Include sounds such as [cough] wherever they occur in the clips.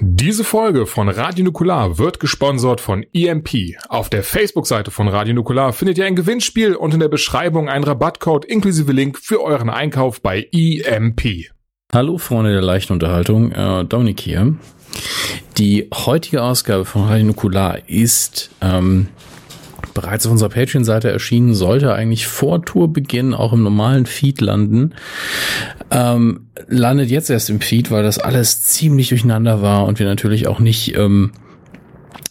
Diese Folge von Radio Nukular wird gesponsert von EMP. Auf der Facebook-Seite von Radio Nukular findet ihr ein Gewinnspiel und in der Beschreibung einen Rabattcode inklusive Link für euren Einkauf bei EMP. Hallo Freunde der leichten Unterhaltung, äh, Dominik hier. Die heutige Ausgabe von Radio Nukular ist ähm, bereits auf unserer Patreon-Seite erschienen, sollte eigentlich vor Tourbeginn auch im normalen Feed landen. Ähm, landet jetzt erst im Feed, weil das alles ziemlich durcheinander war und wir natürlich auch nicht ähm,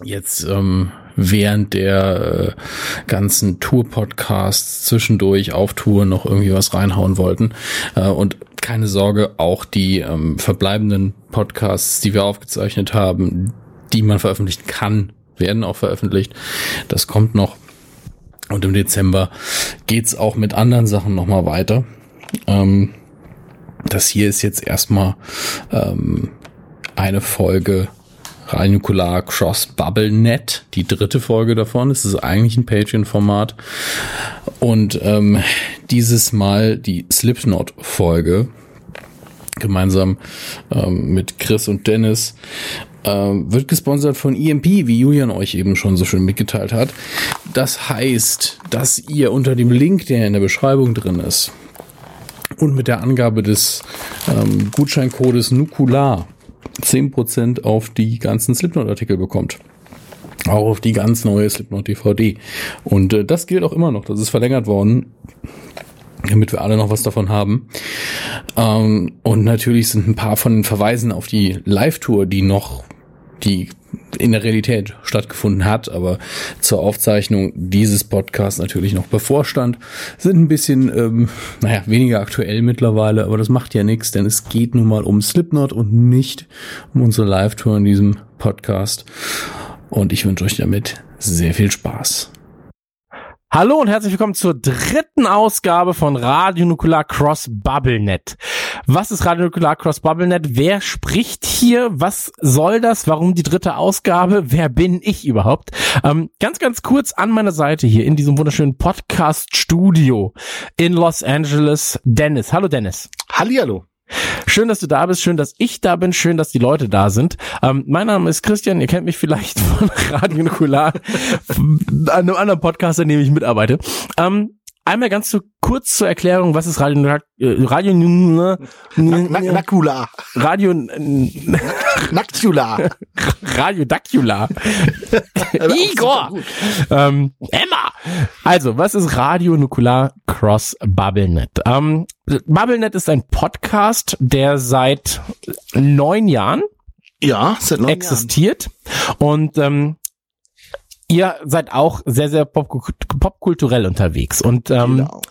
jetzt ähm, während der äh, ganzen Tour-Podcasts zwischendurch auf Tour noch irgendwie was reinhauen wollten. Äh, und keine Sorge, auch die ähm, verbleibenden Podcasts, die wir aufgezeichnet haben, die man veröffentlichen kann, werden auch veröffentlicht. Das kommt noch. Und im Dezember geht's auch mit anderen Sachen nochmal weiter. Ähm, das hier ist jetzt erstmal ähm, eine Folge Radionukular Cross Bubble Net, die dritte Folge davon. Es ist eigentlich ein Patreon-Format. Und ähm, dieses Mal die Slipknot-Folge gemeinsam ähm, mit Chris und Dennis ähm, wird gesponsert von EMP, wie Julian euch eben schon so schön mitgeteilt hat. Das heißt, dass ihr unter dem Link, der in der Beschreibung drin ist, und mit der Angabe des ähm, Gutscheincodes Nukular 10% auf die ganzen Slipknot-Artikel bekommt. Auch auf die ganz neue Slipknot DVD. Und äh, das gilt auch immer noch. Das ist verlängert worden damit wir alle noch was davon haben. Ähm, und natürlich sind ein paar von den Verweisen auf die Live-Tour, die noch die in der Realität stattgefunden hat, aber zur Aufzeichnung dieses Podcasts natürlich noch bevorstand, sind ein bisschen, ähm, naja, weniger aktuell mittlerweile, aber das macht ja nichts, denn es geht nun mal um Slipknot und nicht um unsere Live-Tour in diesem Podcast. Und ich wünsche euch damit sehr viel Spaß. Hallo und herzlich willkommen zur dritten Ausgabe von Radio Nukular Cross BubbleNet. Was ist Radio Nukular Cross BubbleNet? Wer spricht hier? Was soll das? Warum die dritte Ausgabe? Wer bin ich überhaupt? Ähm, ganz, ganz kurz an meiner Seite hier in diesem wunderschönen Podcast-Studio in Los Angeles. Dennis. Hallo Dennis. Hallihallo. Schön, dass du da bist, schön, dass ich da bin, schön, dass die Leute da sind. Ähm, mein Name ist Christian, ihr kennt mich vielleicht [laughs] von Radio Nukular, [laughs] einem anderen Podcast, an dem ich mitarbeite. Ähm, einmal ganz zu kurz zur Erklärung, was ist Radio äh, Radio Nakula. Radio Naktula. [laughs] Radio Dacula. [laughs] Igor. Ähm, Emma. Also, was ist Radio Nukular Cross BubbleNet? Ähm, BubbleNet ist ein Podcast, der seit neun Jahren ja, seit neun existiert Jahren. und ähm, ihr seid auch sehr, sehr pop popkulturell unterwegs. Und ähm, genau.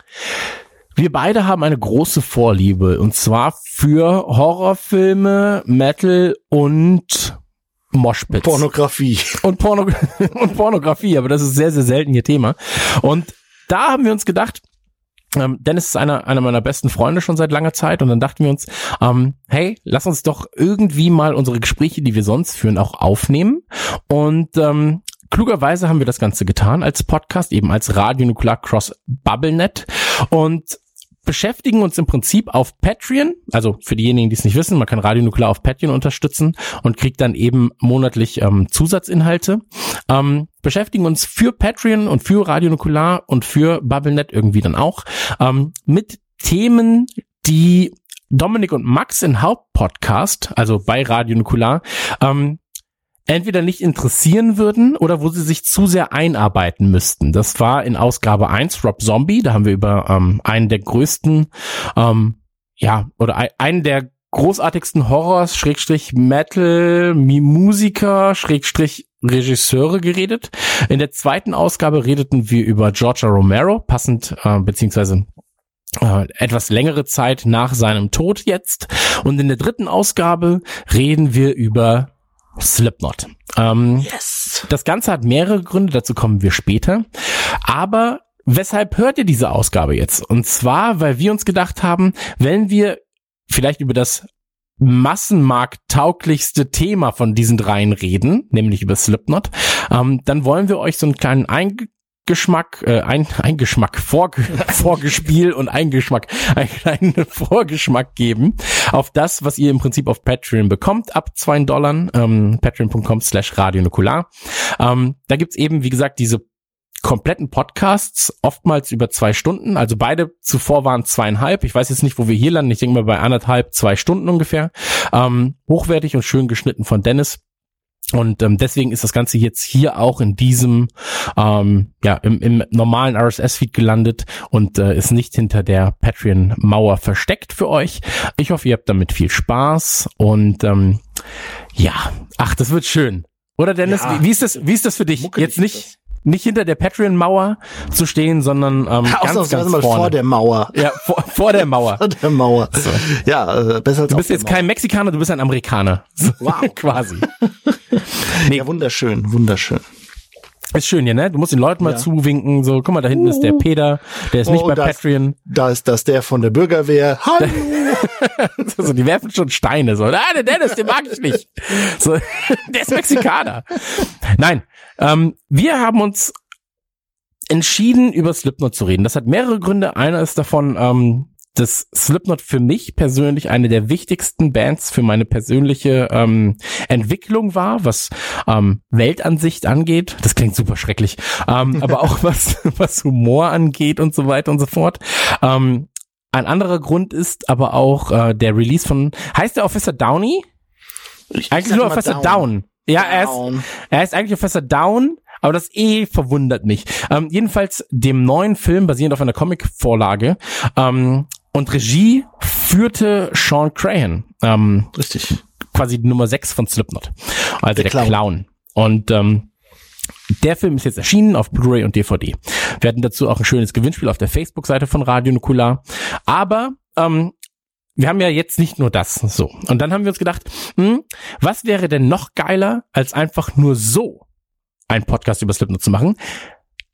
wir beide haben eine große Vorliebe. Und zwar für Horrorfilme, Metal und Moshpits. Pornografie. Und, Porno [laughs] und Pornografie, aber das ist sehr, sehr selten ihr Thema. Und da haben wir uns gedacht, ähm, Dennis ist einer, einer meiner besten Freunde schon seit langer Zeit und dann dachten wir uns, ähm, hey, lass uns doch irgendwie mal unsere Gespräche, die wir sonst führen, auch aufnehmen und ähm, Klugerweise haben wir das Ganze getan als Podcast, eben als Radio Nukular Cross BubbleNet und beschäftigen uns im Prinzip auf Patreon, also für diejenigen, die es nicht wissen, man kann Radio Nukular auf Patreon unterstützen und kriegt dann eben monatlich ähm, Zusatzinhalte. Ähm, beschäftigen uns für Patreon und für Radio Nukular und für BubbleNet irgendwie dann auch ähm, mit Themen, die Dominik und Max in Hauptpodcast, also bei Radio Nukular, ähm, entweder nicht interessieren würden oder wo sie sich zu sehr einarbeiten müssten. Das war in Ausgabe 1 Rob Zombie, da haben wir über ähm, einen der größten, ähm, ja, oder ein, einen der großartigsten Horrors, Schrägstrich Metal, Musiker, Schrägstrich Regisseure geredet. In der zweiten Ausgabe redeten wir über Georgia Romero, passend, äh, beziehungsweise äh, etwas längere Zeit nach seinem Tod jetzt. Und in der dritten Ausgabe reden wir über Slipknot. Ähm, yes. Das Ganze hat mehrere Gründe, dazu kommen wir später. Aber weshalb hört ihr diese Ausgabe jetzt? Und zwar, weil wir uns gedacht haben, wenn wir vielleicht über das massenmarkttauglichste Thema von diesen dreien reden, nämlich über Slipknot, ähm, dann wollen wir euch so einen kleinen Ein Geschmack, äh, ein, ein Geschmack, Vorge [laughs] Vorgespiel und ein Geschmack, einen kleinen [laughs] Vorgeschmack geben auf das, was ihr im Prinzip auf Patreon bekommt, ab zwei Dollar, ähm, patreon.com slash radionukular. Ähm, da gibt's eben, wie gesagt, diese kompletten Podcasts, oftmals über zwei Stunden. Also beide zuvor waren zweieinhalb. Ich weiß jetzt nicht, wo wir hier landen. Ich denke mal bei anderthalb, zwei Stunden ungefähr. Ähm, hochwertig und schön geschnitten von Dennis. Und ähm, deswegen ist das Ganze jetzt hier auch in diesem, ähm, ja, im, im normalen RSS-Feed gelandet und äh, ist nicht hinter der Patreon-Mauer versteckt für euch. Ich hoffe, ihr habt damit viel Spaß und ähm, ja, ach, das wird schön. Oder Dennis, Ja. wie, wie ist das, wie ist das für dich? Muckelig Jetzt nicht, nicht hinter der Patreon-Mauer zu stehen, sondern ähm, ganz, Ausnahmsweise ganz mal vorne. vor der Mauer. ja, vor, vor der Mauer. [laughs] Vor der Mauer. Ja, äh, besser als Du bist jetzt kein Mexikaner, du bist ein Amerikaner. So, Wow. [laughs] Quasi. [laughs] Mauer. Ja, wunderschön, wunderschön. Ist schön hier, ne? Du musst den Leuten mal Ja. zuwinken, so, guck mal, da hinten ist der Peter, der ist Oh, nicht bei und da ist- Patreon. Da ist das der von der Bürgerwehr. Hallo! [laughs] so, die werfen schon Steine, so, ah, der Dennis, den mag ich nicht. So, [laughs] der ist Mexikaner. Nein, ähm, wir haben uns entschieden, über Slipknot zu reden. Das hat mehrere Gründe. Einer ist davon, ähm, dass Slipknot für mich persönlich eine der wichtigsten Bands für meine persönliche ähm, Entwicklung war, was ähm, Weltansicht angeht. Das klingt super schrecklich, ähm, [laughs] aber auch was was Humor angeht und so weiter und so fort. Ähm, ein anderer Grund ist aber auch äh, der Release von heißt der Officer Downey? Ich Eigentlich nur Officer Down. Ja, er ist Down. er ist eigentlich Professor Down, aber das E verwundert mich. Ähm, jedenfalls dem neuen Film basierend auf einer Comic-Vorlage ähm, und Regie führte Sean Crahan, ähm, Richtig. quasi Nummer 6 von Slipknot, also der, Der Clown. Clown. Und ähm, der Film ist jetzt erschienen auf Blu-ray und DVD. Wir hatten dazu auch ein schönes Gewinnspiel auf der Facebook-Seite von Radio Nukular. Aber ähm, wir haben ja jetzt nicht nur das. So. Und dann haben wir uns gedacht, hm, was wäre denn noch geiler, als einfach nur so einen Podcast über Slipknot zu machen?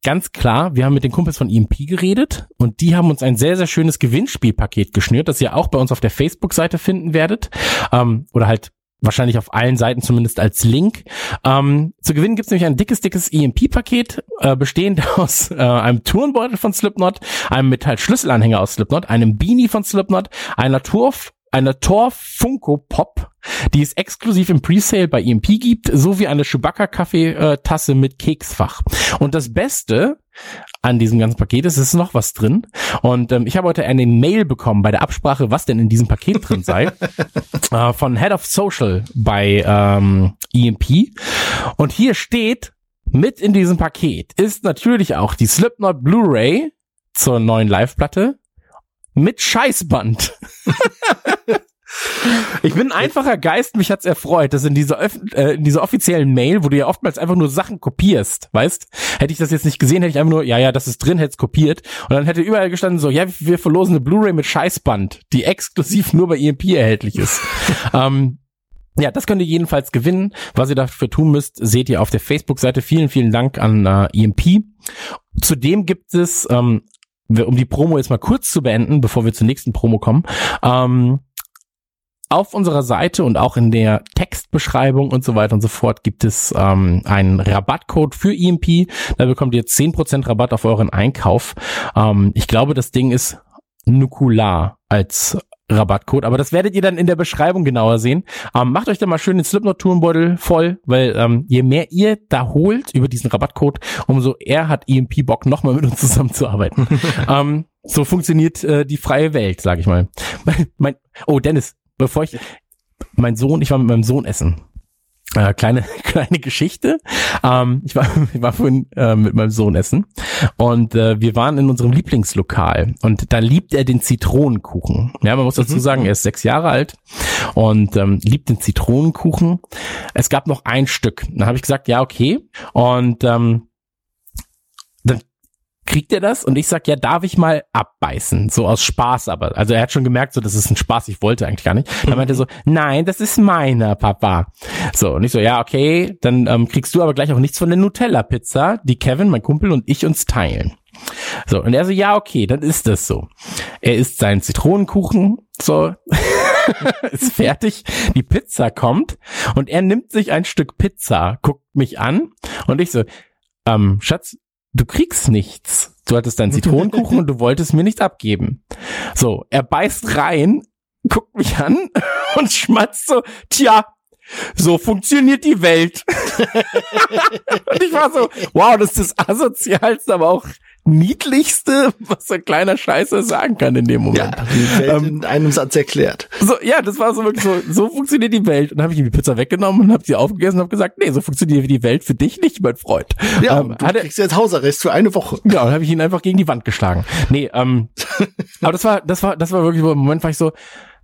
Ganz klar, wir haben mit den Kumpels von EMP geredet und die haben uns ein sehr, sehr schönes Gewinnspielpaket geschnürt, das ihr auch bei uns auf der Facebook-Seite finden werdet. Ähm, oder halt wahrscheinlich auf allen Seiten zumindest als Link. Ähm, zu gewinnen gibt's nämlich ein dickes, dickes EMP-Paket, äh, bestehend [laughs] aus äh, einem Turnbeutel von Slipknot, einem Metallschlüsselanhänger aus Slipknot, einem Beanie von Slipknot, einer Turf einer Tor Funko Pop, die es exklusiv im Presale bei EMP gibt, sowie eine Chewbacca Kaffeetasse mit Keksfach. Und das Beste an diesem ganzen Paket ist, es ist noch was drin. Und ähm, ich habe heute eine Mail bekommen bei der Absprache, was denn in diesem Paket drin sei, [laughs] äh, von Head of Social bei ähm, EMP. Und hier steht, mit in diesem Paket ist natürlich auch die Slipknot Blu-ray zur neuen Live-Platte mit Scheißband. [laughs] Ich bin ein einfacher Geist, mich hat's erfreut, dass in dieser, äh, in dieser offiziellen Mail, wo du ja oftmals einfach nur Sachen kopierst, weißt, hätte ich das jetzt nicht gesehen, hätte ich einfach nur, ja, ja, das ist drin, hätte es kopiert und dann hätte überall gestanden so, ja, wir verlosen eine Blu-ray mit Scheißband, die exklusiv nur bei EMP erhältlich ist. [laughs] ähm, ja, das könnt ihr jedenfalls gewinnen. Was ihr dafür tun müsst, seht ihr auf der Facebook-Seite. Vielen, vielen Dank an äh, EMP. Zudem gibt es, ähm, um die Promo jetzt mal kurz zu beenden, bevor wir zur nächsten Promo kommen, ähm, auf unserer Seite und auch in der Textbeschreibung und so weiter und so fort gibt es ähm, einen Rabattcode für EMP. Da bekommt ihr 10% Rabatt auf euren Einkauf. Ähm, ich glaube, das Ding ist Nukular als Rabattcode, aber das werdet ihr dann in der Beschreibung genauer sehen. Ähm, macht euch da mal schön den Slipknot-Tourenbeutel voll, weil ähm, je mehr ihr da holt über diesen Rabattcode, umso eher hat EMP Bock, nochmal mit uns zusammenzuarbeiten. [laughs] ähm, so funktioniert äh, die freie Welt, sag ich mal. [laughs] mein, oh, Dennis, bevor ich, mein Sohn, ich war mit meinem Sohn essen. Äh, kleine [laughs] kleine Geschichte. Ähm, ich war [laughs] ich war vorhin äh, mit meinem Sohn essen und äh, wir waren in unserem Lieblingslokal und da liebt er den Zitronenkuchen. Ja, man muss dazu sagen, er ist sechs Jahre alt und ähm, liebt den Zitronenkuchen. Es gab noch ein Stück. Dann habe ich gesagt, ja okay und ähm, kriegt er das und ich sag, ja, darf ich mal abbeißen? So aus Spaß aber. Also er hat schon gemerkt, so, das ist ein Spaß, ich wollte eigentlich gar nicht. Dann meinte er so, nein, das ist meiner, Papa. So, und ich so, ja, okay, dann ähm, kriegst du aber gleich auch nichts von der Nutella-Pizza, die Kevin, mein Kumpel und ich uns teilen. So, und er so, ja, okay, dann ist das so. Er isst seinen Zitronenkuchen, so, [laughs] ist fertig, die Pizza kommt und er nimmt sich ein Stück Pizza, guckt mich an und ich so, ähm, Schatz, du kriegst nichts. Du hattest deinen [laughs] Zitronenkuchen und du wolltest mir nichts abgeben. So, er beißt rein, guckt mich an [laughs] und schmatzt so, tja, so funktioniert die Welt. [laughs] und ich war so, wow, das ist das asozialste, aber auch niedlichste, was so ein kleiner Scheiße sagen kann in dem Moment. Ja, die Welt ähm, in einem Satz erklärt. So, ja, das war so wirklich so, so funktioniert die Welt. Und dann habe ich ihm die Pizza weggenommen und habe sie aufgegessen und habe gesagt, nee, so funktioniert die Welt für dich nicht, mein Freund. Ja, ähm, du hat kriegst jetzt Hausarrest für eine Woche. Ja, und habe ich ihn einfach gegen die Wand geschlagen. Nee, ähm, [laughs] aber das war, das war, das war wirklich so, im Moment war ich so,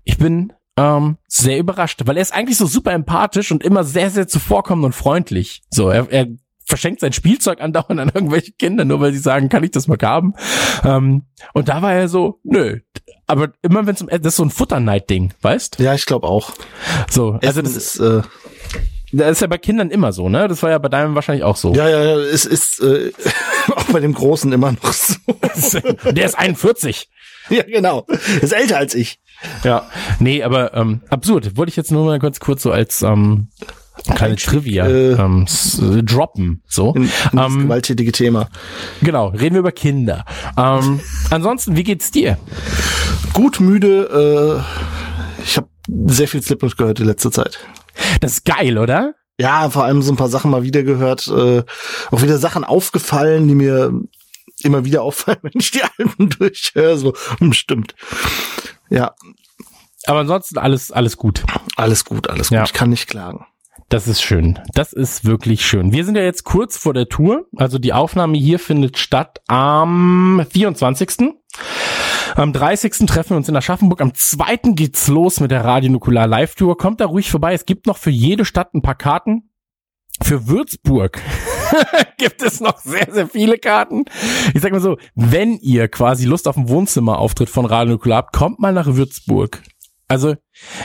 ich bin ähm, sehr überrascht, weil er ist eigentlich so super empathisch und immer sehr, sehr zuvorkommend und freundlich. So, er, er verschenkt sein Spielzeug andauernd an irgendwelche Kinder, nur weil sie sagen, kann ich das mal haben? Ähm, und da war er so, nö. Aber immer wenn es um, das ist so ein Futterneid-Ding, weißt? Ja, ich glaube auch. So, also Essen das ist, äh das ist ja bei Kindern immer so, ne? Das war ja bei deinem wahrscheinlich auch so. Ja, ja, ja, es ist äh, [laughs] auch bei dem Großen immer noch so. [laughs] Der ist 41. Ja, genau. Ist älter als ich. Ja, nee, aber ähm, absurd. Wollte ich jetzt nur mal ganz kurz so als ähm, kleine Trivia äh, ähm, droppen. So. In, in das ähm, gewalttätige Thema. Genau, reden wir über Kinder. Ähm, ansonsten, wie geht's dir? Gut müde. Äh, ich habe sehr viel Slipknot gehört in letzter Zeit. Das ist geil, oder? Ja, vor allem so ein paar Sachen mal wieder gehört. Äh, auch wieder Sachen aufgefallen, die mir immer wieder auffallen, [laughs] wenn ich die Alben durchhöre. So, hm, stimmt. Ja. Aber ansonsten alles, alles gut. Alles gut, alles gut. Ja. Ich kann nicht klagen. Das ist schön. Das ist wirklich schön. Wir sind ja jetzt kurz vor der Tour. Also die Aufnahme hier findet statt am 24. Am 30. treffen wir uns in Aschaffenburg. Am 2. geht's los mit der Radio Nukular Live Tour. Kommt da ruhig vorbei. Es gibt noch für jede Stadt ein paar Karten. Für Würzburg [laughs] gibt es noch sehr, sehr viele Karten. Ich sag mal so, wenn ihr quasi Lust auf einen Wohnzimmerauftritt von Radio Nukular habt, kommt mal nach Würzburg. Also,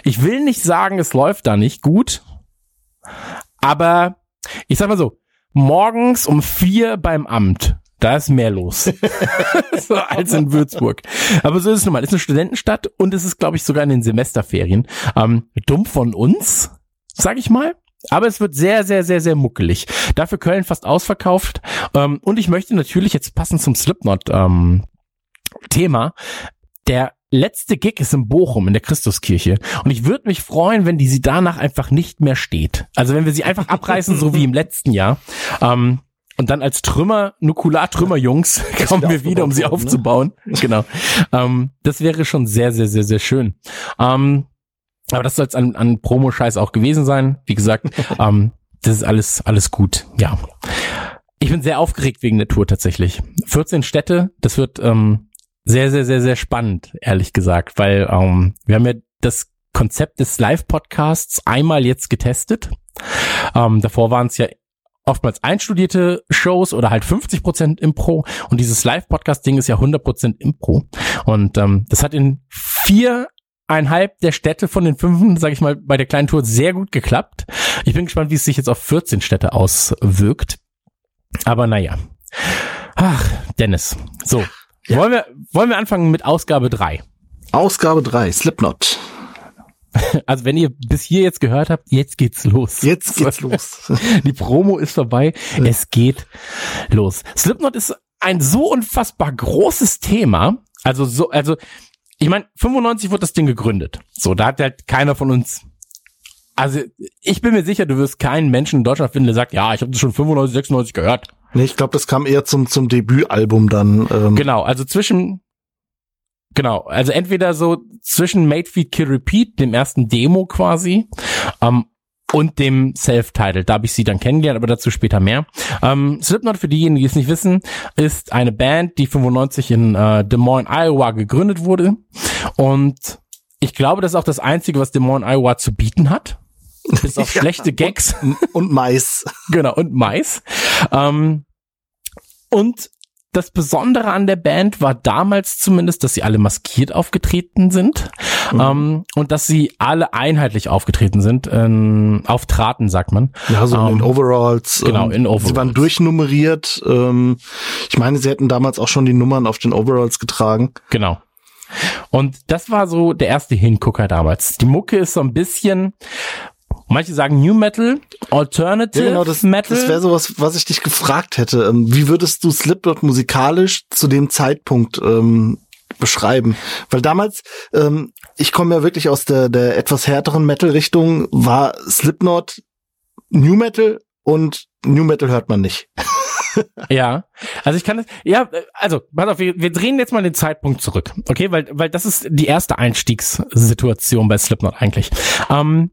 ich will nicht sagen, es läuft da nicht gut, aber ich sag mal so, morgens um vier beim Amt, da ist mehr los [laughs] so, als in Würzburg. Aber so ist es nun mal. Es ist eine Studentenstadt und es ist, glaube ich, sogar in den Semesterferien. Ähm, dumm von uns, sag ich mal. Aber es wird sehr, sehr, sehr, sehr muckelig. Dafür Köln fast ausverkauft. Ähm, und ich möchte natürlich jetzt passend zum Slipknot ähm, Thema der letzte Gig ist in Bochum in der Christuskirche und ich würde mich freuen, wenn die sie danach einfach nicht mehr steht. Also wenn wir sie einfach abreißen, so wie im letzten Jahr. Ähm, und dann als Trümmer, Nukular-Trümmer-Jungs [laughs] kommen wir wieder, um sie ne? aufzubauen. Genau. Ähm, das wäre schon sehr, sehr, sehr, sehr schön. Ähm, aber das soll es an, an Promo-Scheiß auch gewesen sein. Wie gesagt, [laughs] ähm, das ist alles, alles gut. Ja. Ich bin sehr aufgeregt wegen der Tour tatsächlich. 14 Städte, das wird ähm, sehr, sehr, sehr, sehr spannend, ehrlich gesagt, weil ähm, wir haben ja das Konzept des Live-Podcasts einmal jetzt getestet. Ähm, davor waren es ja oftmals einstudierte Shows oder halt 50 Prozent Impro und dieses Live-Podcast-Ding ist ja 100 Prozent Impro und ähm, das hat in viereinhalb der Städte von den fünf, sage ich mal, bei der kleinen Tour sehr gut geklappt. Ich bin gespannt, wie es sich jetzt auf 14 Städte auswirkt. Aber naja. Ach, Dennis. So, ja. Wollen, wir, wollen wir anfangen mit Ausgabe 3? Ausgabe 3, Slipknot. [laughs] Also wenn ihr bis hier jetzt gehört habt, jetzt geht's los. Jetzt [laughs] geht's los. [laughs] Die Promo ist vorbei. Es geht los. Slipknot ist ein so unfassbar großes Thema. Also so, also ich meine, 95 wurde das Ding gegründet. So, da hat halt keiner von uns. Also ich bin mir sicher, du wirst keinen Menschen in Deutschland finden, der sagt, ja, ich habe das schon 95, 96 gehört. Nee, ich glaube, das kam eher zum, zum Debütalbum dann. Ähm. Genau, also zwischen, genau, also entweder so zwischen Made Feed Kill Repeat, dem ersten Demo quasi, ähm, und dem Self-Title. Da habe ich sie dann kennengelernt, aber dazu später mehr. Ähm, Slipknot, für diejenigen, die es nicht wissen, ist eine Band, die 95 in äh, Des Moines, Iowa gegründet wurde. Und ich glaube, das ist auch das Einzige, was Des Moines, Iowa zu bieten hat. Bis auf [laughs] ja, schlechte Gags. Und, [laughs] und Mais. genau, und Mais. Ähm, und das Besondere an der Band war damals zumindest, dass sie alle maskiert aufgetreten sind mhm. ähm, und dass sie alle einheitlich aufgetreten sind, ähm, auftraten, sagt man. Ja, so ähm, in Overalls. Genau, ähm, in Overalls. Sie waren durchnummeriert. Ähm, ich meine, sie hätten damals auch schon die Nummern auf den Overalls getragen. Genau. Und das war so der erste Hingucker damals. Die Mucke ist so ein bisschen Manche sagen New Metal, Alternative Ja, genau, das, Metal. das wäre sowas, was ich dich gefragt hätte. Ähm, Wie würdest du Slipknot musikalisch zu dem Zeitpunkt ähm, beschreiben? Weil damals, ähm, ich komme ja wirklich aus der, der etwas härteren Metal-Richtung, war Slipknot New Metal und New Metal hört man nicht. [laughs] Ja, also ich kann das, ja, also, pass auf, wir, wir drehen jetzt mal den Zeitpunkt zurück, okay, weil, weil das ist die erste Einstiegssituation bei Slipknot eigentlich. Ähm,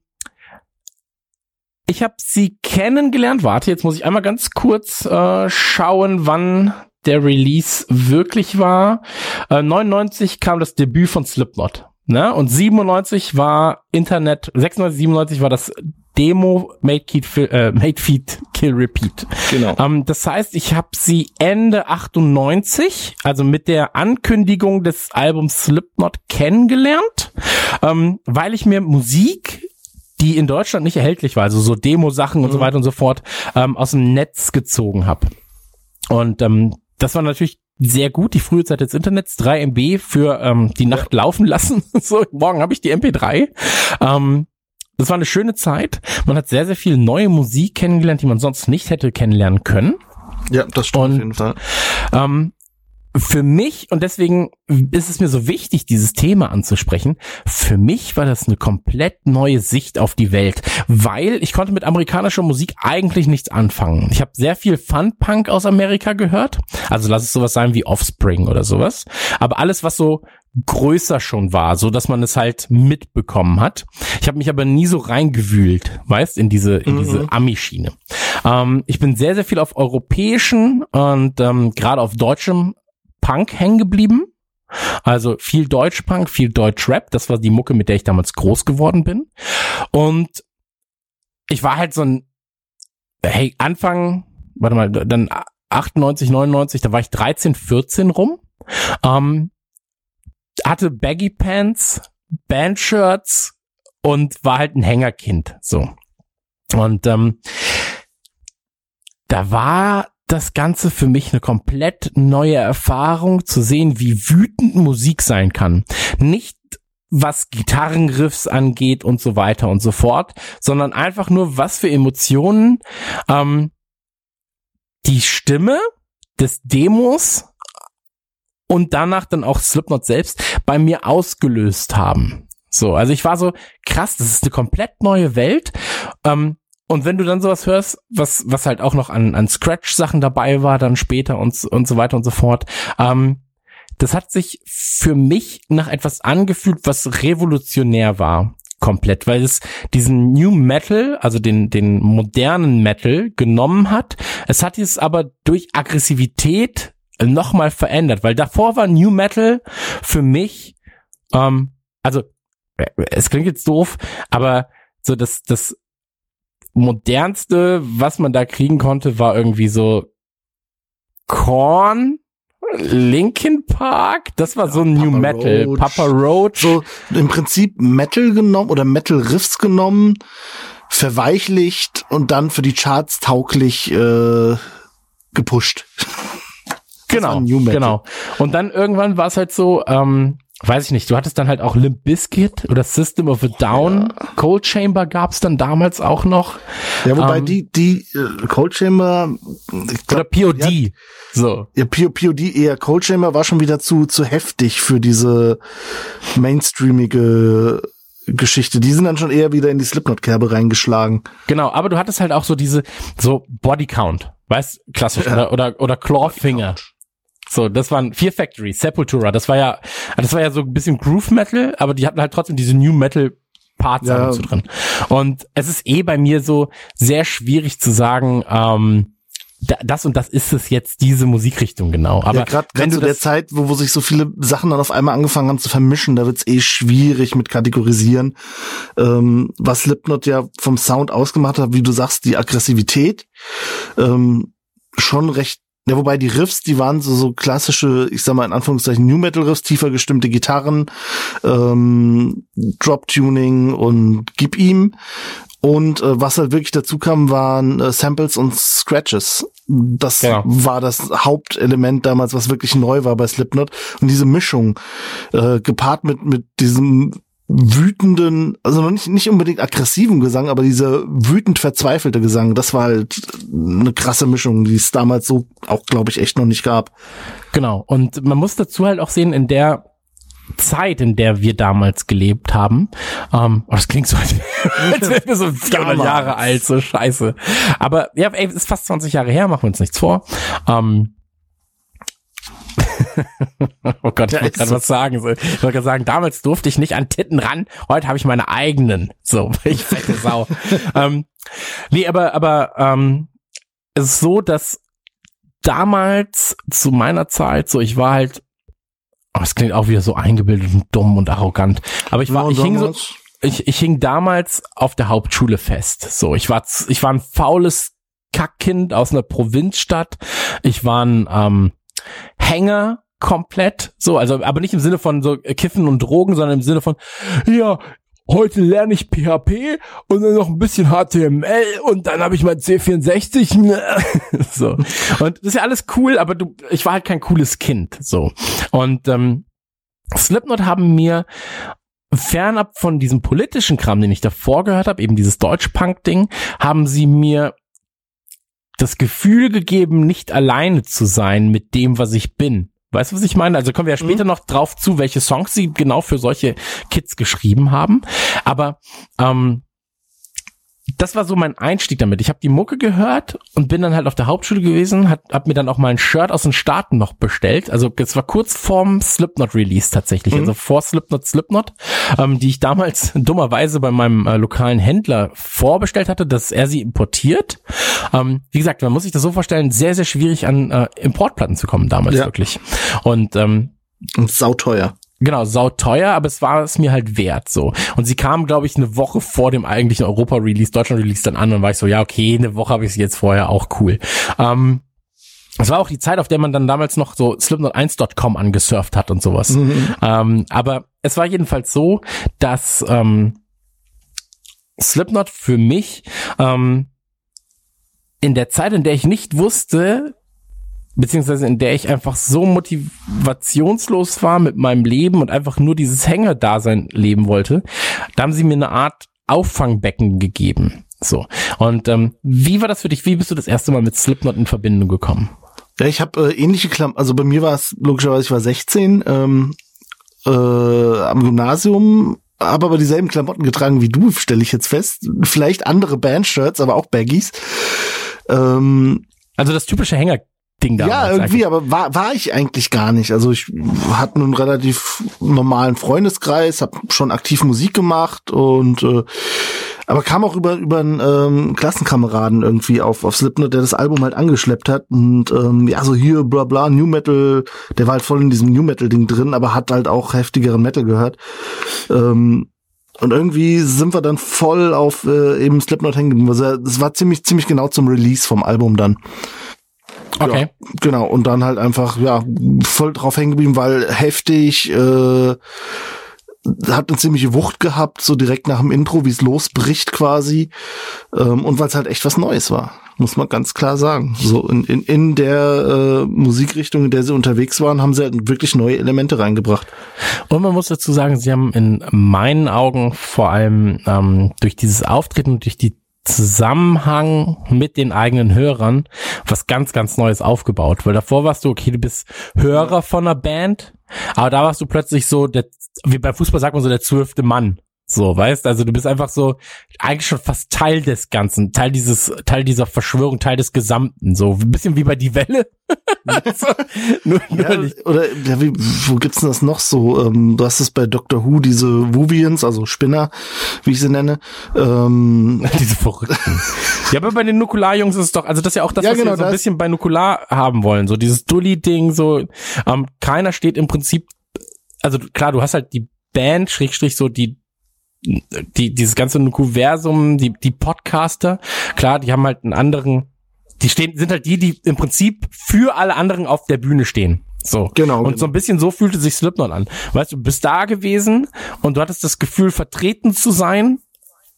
ich habe sie kennengelernt, warte, jetzt muss ich einmal ganz kurz äh, schauen, wann der Release wirklich war. Äh, 99 kam das Debüt von Slipknot. Ne? Und 97 war Internet, 96, 97 war das Demo Made, Feed, äh, Made Feed Kill Repeat. Genau. Ähm, das heißt, ich habe sie Ende 98, also mit der Ankündigung des Albums Slipknot kennengelernt, ähm, weil ich mir Musik die in Deutschland nicht erhältlich war, also so Demo-Sachen und so weiter und so fort, ähm, aus dem Netz gezogen habe. Und ähm, das war natürlich sehr gut, die frühe Zeit des Internets, 3 MB für ähm, die Nacht laufen lassen. [laughs] so, morgen habe ich die MP3. Ähm, das war eine schöne Zeit. Man hat sehr, sehr viel neue Musik kennengelernt, die man sonst nicht hätte kennenlernen können. Ja, das stimmt Und- auf jeden Fall. Ähm, für mich, und deswegen ist es mir so wichtig, dieses Thema anzusprechen, für mich war das eine komplett neue Sicht auf die Welt, weil ich konnte mit amerikanischer Musik eigentlich nichts anfangen. Ich habe sehr viel Fun-Punk aus Amerika gehört, also lass es sowas sein wie Offspring oder sowas, aber alles, was so größer schon war, so dass man es halt mitbekommen hat. Ich habe mich aber nie so reingewühlt, weißt, in diese in Mhm. diese Ami-Schiene. Ähm, ich bin sehr sehr viel auf europäischen und ähm, gerade auf deutschem Punk hängen geblieben. Also viel Deutsch-Punk, viel Deutsch-Rap. Das war die Mucke, mit der ich damals groß geworden bin. Und ich war halt so ein, hey, Anfang, warte mal, dann 98, 99, da war ich 13, 14 rum. Ähm, hatte Baggy Pants, Bandshirts und war halt ein Hängerkind. So. Und ähm, da war das Ganze für mich eine komplett neue Erfahrung zu sehen, wie wütend Musik sein kann. Nicht was Gitarrenriffs angeht und so weiter und so fort, sondern einfach nur, was für Emotionen ähm, die Stimme des Demos und danach dann auch Slipknot selbst bei mir ausgelöst haben. So, also ich war so krass, das ist eine komplett neue Welt. Ähm, und wenn du dann sowas hörst, was, was halt auch noch an, an Scratch-Sachen dabei war, dann später und, und so weiter und so fort, ähm, das hat sich für mich nach etwas angefühlt, was revolutionär war. Komplett, weil es diesen New Metal, also den, den modernen Metal genommen hat. Es hat es aber durch Aggressivität nochmal verändert, weil davor war New Metal für mich, ähm, also äh, es klingt jetzt doof, aber so das, das modernste, was man da kriegen konnte, war irgendwie so Korn, Linkin Park, das war so ein New Papa Metal, Roach. Papa Roach. So im Prinzip Metal genommen oder Metal Riffs genommen, verweichlicht und dann für die Charts tauglich äh, gepusht. [laughs] genau, New Metal. genau. Und dann irgendwann war es halt so, ähm, weiß ich nicht, du hattest dann halt auch Limp Bizkit oder System of a Down, Cold Chamber gab's dann damals auch noch Ja, wobei Ähm, die die äh, Cold Chamber ich oder glaub, POD. Ja, So. ja, POD eher Cold Chamber war schon wieder zu zu heftig für diese mainstreamige Geschichte. Die sind dann schon eher wieder in die Slipknot-Kerbe reingeschlagen. Genau, aber du hattest halt auch so diese, so Body Count, weißt, klassisch, oder, oder, oder Clawfinger. So, das waren vier Factory, Sepultura, das war ja, das war ja so ein bisschen Groove Metal, aber die hatten halt trotzdem diese New Metal Parts Ja. ja. so drin. Und es ist eh bei mir so sehr schwierig zu sagen, ähm, da, das und das ist es jetzt, diese Musikrichtung genau. Aber ja, gerade wenn zu du der Zeit, wo, wo sich so viele Sachen dann auf einmal angefangen haben zu vermischen, da wird's eh schwierig mit kategorisieren. Ähm, was Slipknot ja vom Sound ausgemacht hat, wie du sagst, die Aggressivität, ähm, schon recht ja, wobei die Riffs, die waren so, so klassische, ich sag mal in Anführungszeichen New Metal Riffs, tiefer gestimmte Gitarren, ähm, Drop Tuning und Gib ihm. Und äh, was halt wirklich dazu kam, waren äh, Samples und Scratches. Das Genau. war das Hauptelement damals, was wirklich neu war bei Slipknot. Und diese Mischung, äh, gepaart mit, mit diesem wütenden, also noch nicht, nicht unbedingt aggressiven Gesang, aber dieser wütend verzweifelte Gesang, das war halt eine krasse Mischung, die es damals so auch, glaube ich, echt noch nicht gab. Genau. Und man muss dazu halt auch sehen, in der Zeit, in der wir damals gelebt haben. Ähm, oh, das klingt so, als wären [laughs] wir so [laughs] 400 Jahre alt, so scheiße. Aber ja, ey, ist fast 20 Jahre her, machen wir uns nichts vor. Ähm, [laughs] oh Gott, ich wollte gerade was sagen. Ich wollte gerade sagen, damals durfte ich nicht an Titten ran, heute habe ich meine eigenen. So, [laughs] ich fette Sau. ähm, nee, aber, aber ähm, es ist so, dass damals zu meiner Zeit, so ich war halt, oh, es klingt auch wieder so eingebildet und dumm und arrogant, aber ich war, Ja, ich hing so, damals- ich, ich hing damals auf der Hauptschule fest. So, ich war, ich war ein faules Kackkind aus einer Provinzstadt. Ich war ein ähm, Hänger komplett. So, also, aber nicht im Sinne von so äh, Kiffen und Drogen, sondern im Sinne von, ja, heute lerne ich PHP und dann noch ein bisschen HTML und dann habe ich mein C64. [laughs] so. Und das ist ja alles cool, aber du, ich war halt kein cooles Kind. So. Und ähm, Slipknot haben mir fernab von diesem politischen Kram, den ich davor gehört habe, eben dieses Deutsch-Punk-Ding, haben sie mir das Gefühl gegeben, nicht alleine zu sein mit dem, was ich bin. Weißt du, was ich meine? Also kommen wir ja später noch drauf zu, welche Songs sie genau für solche Kids geschrieben haben. Aber ähm, das war so mein Einstieg damit. Ich habe die Mucke gehört und bin dann halt auf der Hauptschule gewesen, hat, hab mir dann auch mal ein Shirt aus den Staaten noch bestellt. Also es war kurz vorm Slipknot-Release tatsächlich, also vor Slipknot Slipknot, ähm, die ich damals [laughs] dummerweise bei meinem äh, lokalen Händler vorbestellt hatte, dass er sie importiert. Ähm, wie gesagt, man muss sich das so vorstellen, sehr, sehr schwierig an äh, Importplatten zu kommen damals Ja. wirklich. Und ähm, Und sauteuer. Genau, sauteuer, aber es war es mir halt wert so. Und sie kam, glaube ich, eine Woche vor dem eigentlichen Europa-Release, Deutschland-Release dann an und war ich so, ja, okay, eine Woche habe ich sie jetzt vorher, auch cool. Ähm, es war auch die Zeit, auf der man dann damals noch so Slipknot1.com angesurft hat und sowas. Ähm, aber es war jedenfalls so, dass ähm, Slipknot für mich ähm, in der Zeit, in der ich nicht wusste, beziehungsweise in der ich einfach so motivationslos war mit meinem Leben und einfach nur dieses Hänger-Dasein leben wollte, da haben sie mir eine Art Auffangbecken gegeben. So. Und ähm, wie war das für dich? Wie bist du das erste Mal mit Slipknot in Verbindung gekommen? Ja, ich habe äh, ähnliche Klamotten, also bei mir war es logischerweise, ich war 16, ähm, äh, am Gymnasium, habe aber dieselben Klamotten getragen wie du, stelle ich jetzt fest. Vielleicht andere Bandshirts, aber auch Baggies. Ähm, Also das typische Hänger-Ding da. ja, irgendwie, aber war, war ich eigentlich gar nicht. Also ich hatte einen relativ normalen Freundeskreis, habe schon aktiv Musik gemacht und äh, aber kam auch über über einen ähm, Klassenkameraden irgendwie auf auf Slipknot, der das Album halt angeschleppt hat und ähm, ja so hier bla bla New Metal, der war halt voll in diesem New Metal Ding drin, aber hat halt auch heftigeren Metal gehört. Ähm, und irgendwie sind wir dann voll auf äh, eben Slipknot hängen geblieben. Also das war ziemlich ziemlich genau zum Release vom Album dann. Okay. Ja, genau, und dann halt einfach, ja, voll drauf hängen geblieben, weil heftig, äh, hat eine ziemliche Wucht gehabt, so direkt nach dem Intro, wie es losbricht quasi. Ähm, und weil es halt echt was Neues war, muss man ganz klar sagen. So in, in, in der äh, Musikrichtung, in der sie unterwegs waren, haben sie halt wirklich neue Elemente reingebracht. Und man muss dazu sagen, sie haben in meinen Augen vor allem ähm, durch dieses Auftreten und durch die Zusammenhang mit den eigenen Hörern was ganz, ganz Neues aufgebaut. Weil davor warst du, okay, du bist Hörer von einer Band, aber da warst du plötzlich so, der, wie beim Fußball sagt man so, der zwölfte Mann. So, weißt, also du bist einfach so eigentlich schon fast Teil des Ganzen, Teil dieses, Teil dieser Verschwörung, Teil des Gesamten, so ein bisschen wie bei die Welle. [laughs] also, nur, nur Ja, nicht. oder ja, wie, wo gibt's denn das noch so? Ähm, du hast es bei Doctor Who, diese Wuvians, also Spinner, wie ich sie nenne. Ähm, [laughs] Diese Verrückten. ja, aber bei den Nukular-Jungs ist es doch, also das ist ja auch das, Ja, was genau, wir so ein bisschen bei Nukular haben wollen. So dieses Dulli-Ding, so, ähm, keiner steht im Prinzip, also klar, du hast halt die Band, Schrägstrich, so die, die, dieses ganze Nukuversum, die, die Podcaster, klar, die haben halt einen anderen, die stehen, sind halt die, die im Prinzip für alle anderen auf der Bühne stehen. So. Genau, Und genau. so ein bisschen so fühlte sich Slipknot an. Weißt du, du bist da gewesen und du hattest das Gefühl, vertreten zu sein,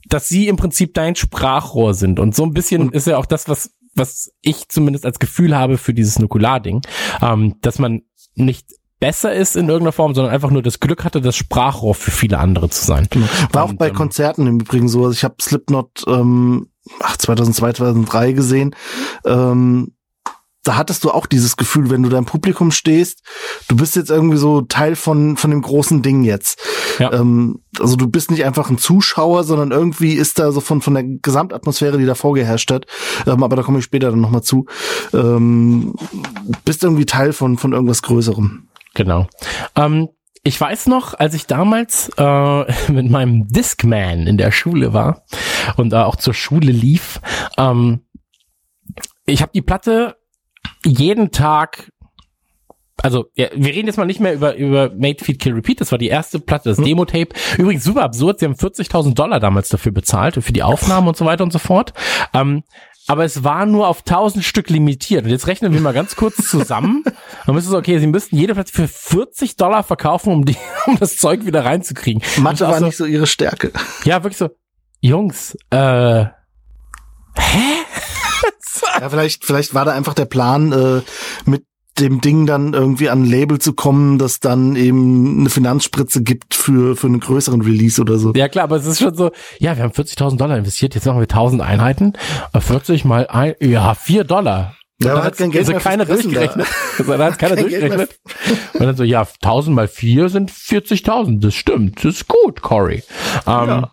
dass sie im Prinzip dein Sprachrohr sind. Und so ein bisschen ist ja auch das, was, was ich zumindest als Gefühl habe für dieses Nukular-Ding, ähm, dass man nicht besser ist in irgendeiner Form, sondern einfach nur das Glück hatte, das Sprachrohr für viele andere zu sein. War auch Und, bei ähm, Konzerten im Übrigen so. Also ich habe Slipknot ähm, ach, 2002, 2003 gesehen. Ähm, da hattest du auch dieses Gefühl, wenn du da im Publikum stehst, du bist jetzt irgendwie so Teil von von dem großen Ding jetzt. Ja. Ähm, also du bist nicht einfach ein Zuschauer, sondern irgendwie ist da so von von der Gesamtatmosphäre, die davor geherrscht hat. Ähm, aber da komme ich später dann noch mal zu. Ähm, bist irgendwie Teil von von irgendwas Größerem. Genau. Ähm, ich weiß noch, als ich damals äh, [laughs] mit meinem Discman in der Schule war und äh, auch zur Schule lief, ähm, ich habe die Platte jeden Tag also ja, wir reden jetzt mal nicht mehr über über Made Feed Kill Repeat. Das war die erste Platte, das Demo-Tape. Übrigens super absurd. Sie haben 40.000 Dollar damals dafür bezahlt für die Aufnahmen und so weiter und so fort. Ähm, aber es war nur auf 1000 Stück limitiert. Und jetzt rechnen wir mal ganz kurz zusammen. Dann müssen so, okay, sie müssten jede Platte für 40 Dollar verkaufen, um die, [laughs] um das Zeug wieder reinzukriegen. Mathe war so, nicht so ihre Stärke. Ja, wirklich so, Jungs, äh, Ja, vielleicht, vielleicht war da einfach der Plan, äh, mit dem Ding dann irgendwie an ein Label zu kommen, das dann eben eine Finanzspritze gibt für, für einen größeren Release oder so. Ja klar, aber es ist schon so, ja, wir haben 40.000 Dollar investiert, jetzt machen wir 1000 Einheiten, Äh, 40 mal ein, ja, 4 Dollar. Ja, dann hat kein Geld also mehr keiner Pressen da. durchgerechnet. [laughs] Also hat keiner Kein durchgerechnet. Und dann so, ja, 1000 mal 4 sind 40.000. Das stimmt. Das ist gut, Corey. Ähm, Ja.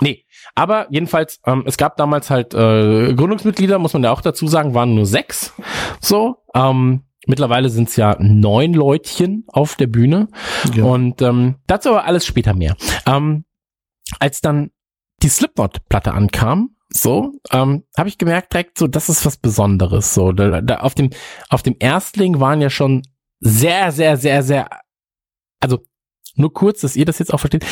Nee, aber jedenfalls, ähm, es gab damals halt äh, Gründungsmitglieder, muss man ja auch dazu sagen, waren nur sechs. So, ähm, mittlerweile sind es ja neun Leutchen auf der Bühne. Ja. Und ähm, dazu aber alles später mehr. Ähm, als dann die Slipknot-Platte ankam, so, ähm, habe ich gemerkt direkt so, das ist was Besonderes. So, da, da auf dem auf dem Erstling waren ja schon sehr, sehr, sehr, sehr, also nur kurz, dass ihr das jetzt auch versteht.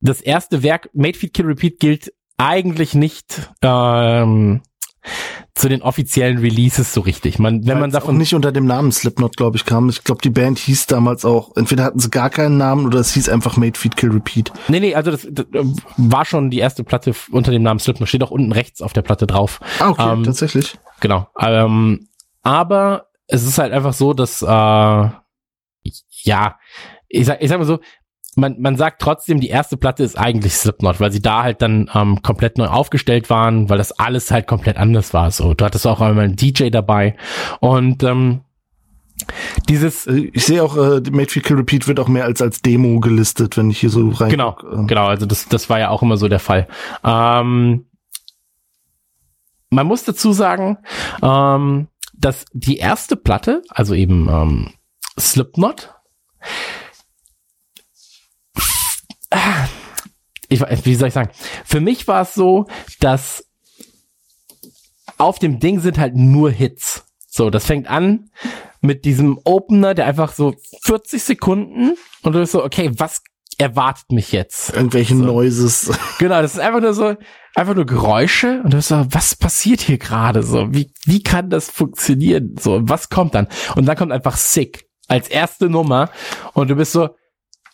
Das erste Werk Made Feed Kill Repeat gilt eigentlich nicht ähm, zu den offiziellen Releases so richtig. Man, wenn man davon nicht unter dem Namen Slipknot, glaube ich, kam. Ich glaube, die Band hieß damals auch, entweder hatten sie gar keinen Namen oder es hieß einfach Made Feed Kill Repeat. Nee, nee, also das, das äh, war schon die erste Platte unter dem Namen Slipknot. Steht auch unten rechts auf der Platte drauf. Ah, okay, Ähm, tatsächlich. Genau. Ähm, aber es ist halt einfach so, dass, äh, ja, ich sag, ich sag mal so, man, man sagt trotzdem, die erste Platte ist eigentlich Slipknot, weil sie da halt dann ähm, komplett neu aufgestellt waren, weil das alles halt komplett anders war. So, du hattest auch einmal einen DJ dabei und ähm, dieses Äh, Ich sehe auch, äh, Made Kill Repeat wird auch mehr als als Demo gelistet, wenn ich hier so rein. Genau, Ähm, genau, also das, das war ja auch immer so der Fall. Ähm, man muss dazu sagen, ähm, dass die erste Platte, also eben ähm, Slipknot, ich, wie soll ich sagen, für mich war es so, dass auf dem Ding sind halt nur Hits. So, das fängt an mit diesem Opener, der einfach so 40 Sekunden und du bist so, okay, was erwartet mich jetzt? Irgendwelche Noises. Genau, das ist einfach nur so, einfach nur Geräusche und du bist so, was passiert hier gerade so? Wie, wie kann das funktionieren? So, was kommt dann? Und dann kommt einfach Sick als erste Nummer und du bist so,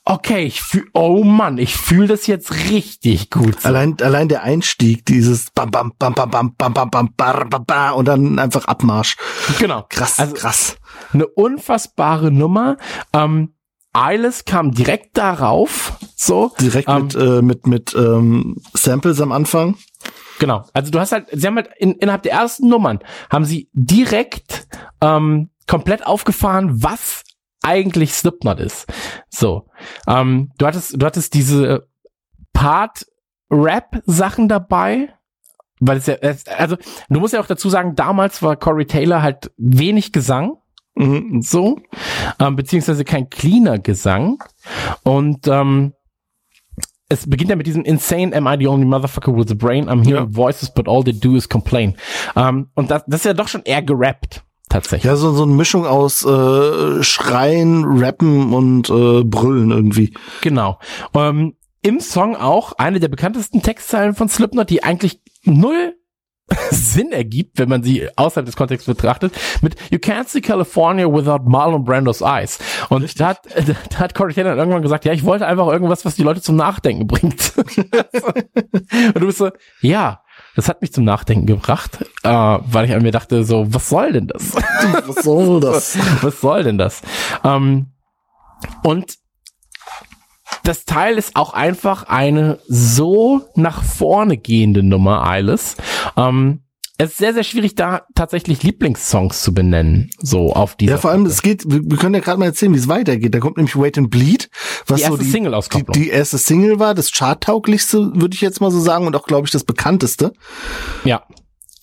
okay, ich fühl, oh Mann, ich fühle das jetzt richtig gut. So. Allein, allein der Einstieg, dieses bam, bam, bam, bam, bam, bam, bam, bam, bar, bam, bam, und dann einfach Abmarsch. Genau. Krass, Also- krass. eine unfassbare Nummer. Ähm, Eyeless kam direkt darauf, so. Direkt Ähm, mit, äh, mit, mit ähm, Samples am Anfang. Genau. Also du hast halt, sie haben halt in, innerhalb der ersten Nummern haben sie direkt ähm, komplett aufgefahren, was eigentlich Slipknot ist. So. Ähm, du hattest, du hattest diese Part-Rap-Sachen dabei. Weil es ja, also du musst ja auch dazu sagen, damals war Corey Taylor halt wenig Gesang, Mhm. so, ähm, beziehungsweise kein cleaner Gesang. Und ähm, es beginnt ja mit diesem insane Am I the only motherfucker with a brain? I'm hearing voices, but all they do is complain. Ähm, und das, das ist ja doch schon eher gerappt, tatsächlich. Ja, so, so eine Mischung aus äh, Schreien, Rappen und äh, Brüllen irgendwie. Genau. Ähm, Im Song auch eine der bekanntesten Textzeilen von Slipknot, die eigentlich null [laughs] Sinn ergibt, wenn man sie außerhalb des Kontexts betrachtet, mit You can't see California without Marlon Brando's eyes. Und da hat, [laughs] da hat Corey Taylor irgendwann gesagt, ja, ich wollte einfach irgendwas, was die Leute zum Nachdenken bringt. [laughs] Und du bist so, ja, das hat mich zum Nachdenken gebracht, äh, weil ich an mir dachte, so, was soll denn das? [laughs] Was soll das? [laughs] was soll denn das? Ähm, Und das Teil ist auch einfach eine so nach vorne gehende Nummer, Alice. Ähm, es ist sehr, sehr schwierig, da tatsächlich Lieblingssongs zu benennen. So auf dieser. Ja, vor allem, es geht, wir, wir können ja gerade mal erzählen, wie es weitergeht. Da kommt nämlich Wait and Bleed, was Die erste so die, die, Single-Auskopplung. die erste Single war, das charttauglichste, würde ich jetzt mal so sagen, und auch, glaube ich, das bekannteste. ja.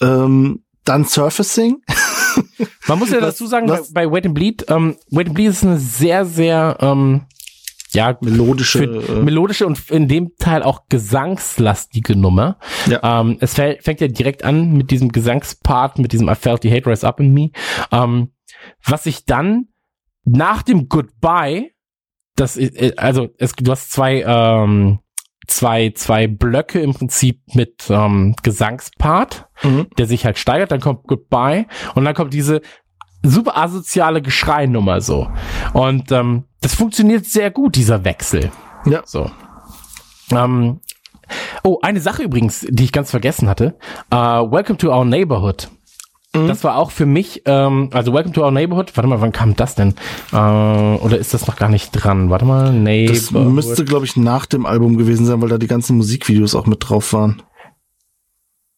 Ähm, dann Surfacing. Man muss ja [laughs] Was- dazu sagen, bei, was- bei Wait and Bleed, ähm, Wait and Bleed ist eine sehr, sehr, ähm, ja, Melodische, für, äh, melodische und in dem Teil auch gesangslastige Nummer. Ja. Ähm, es fängt ja direkt an mit diesem Gesangspart, mit diesem I felt the hate rise up in me. Ähm, was sich dann nach dem Goodbye, das, äh, also es, du hast zwei, ähm, zwei, zwei Blöcke im Prinzip mit ähm, Gesangspart, Mhm. der sich halt steigert, dann kommt Goodbye und dann kommt diese super asoziale Geschreinummer so. Und ähm, das funktioniert sehr gut, dieser Wechsel. Ja. So. Ähm, oh, eine Sache übrigens, die ich ganz vergessen hatte. Äh, Welcome to Our Neighborhood. Mhm. Das war auch für mich, ähm, also Welcome to Our Neighborhood, warte mal, wann kam das denn? Äh, oder ist das noch gar nicht dran? Warte mal, Das Neighborhood. müsste, glaube ich, nach dem Album gewesen sein, weil da die ganzen Musikvideos auch mit drauf waren.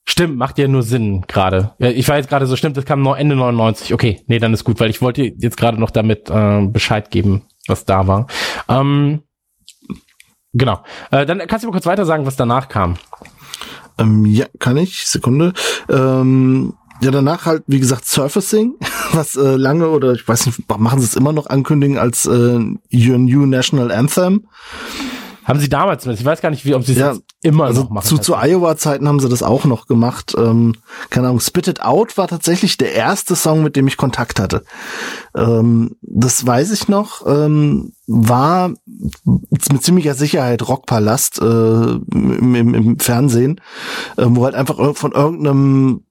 Stimmt, macht ja nur Sinn gerade. Ich war jetzt gerade so, stimmt, das kam noch Ende 99. Okay, nee, dann ist gut, weil ich wollte jetzt gerade noch damit äh, Bescheid geben, was da war. Ähm, genau. Äh, dann kannst du mal kurz weiter sagen, was danach kam. Ähm, ja, kann ich. Sekunde. Ähm, ja, danach halt, wie gesagt, Surfacing, [laughs] was äh, lange oder ich weiß nicht, machen sie es immer noch ankündigen als äh, Your New National Anthem. Haben sie damals? Ich weiß gar nicht, wie, ob sie es Ja, immer Also noch machen. zu, zu Iowa-Zeiten haben sie das auch noch gemacht. Ähm, keine Ahnung, Spit It Out war tatsächlich der erste Song, mit dem ich Kontakt hatte. Ähm, das weiß ich noch. Ähm, war mit ziemlicher Sicherheit Rockpalast äh, im, im, im Fernsehen, äh, wo halt einfach von irgendeinem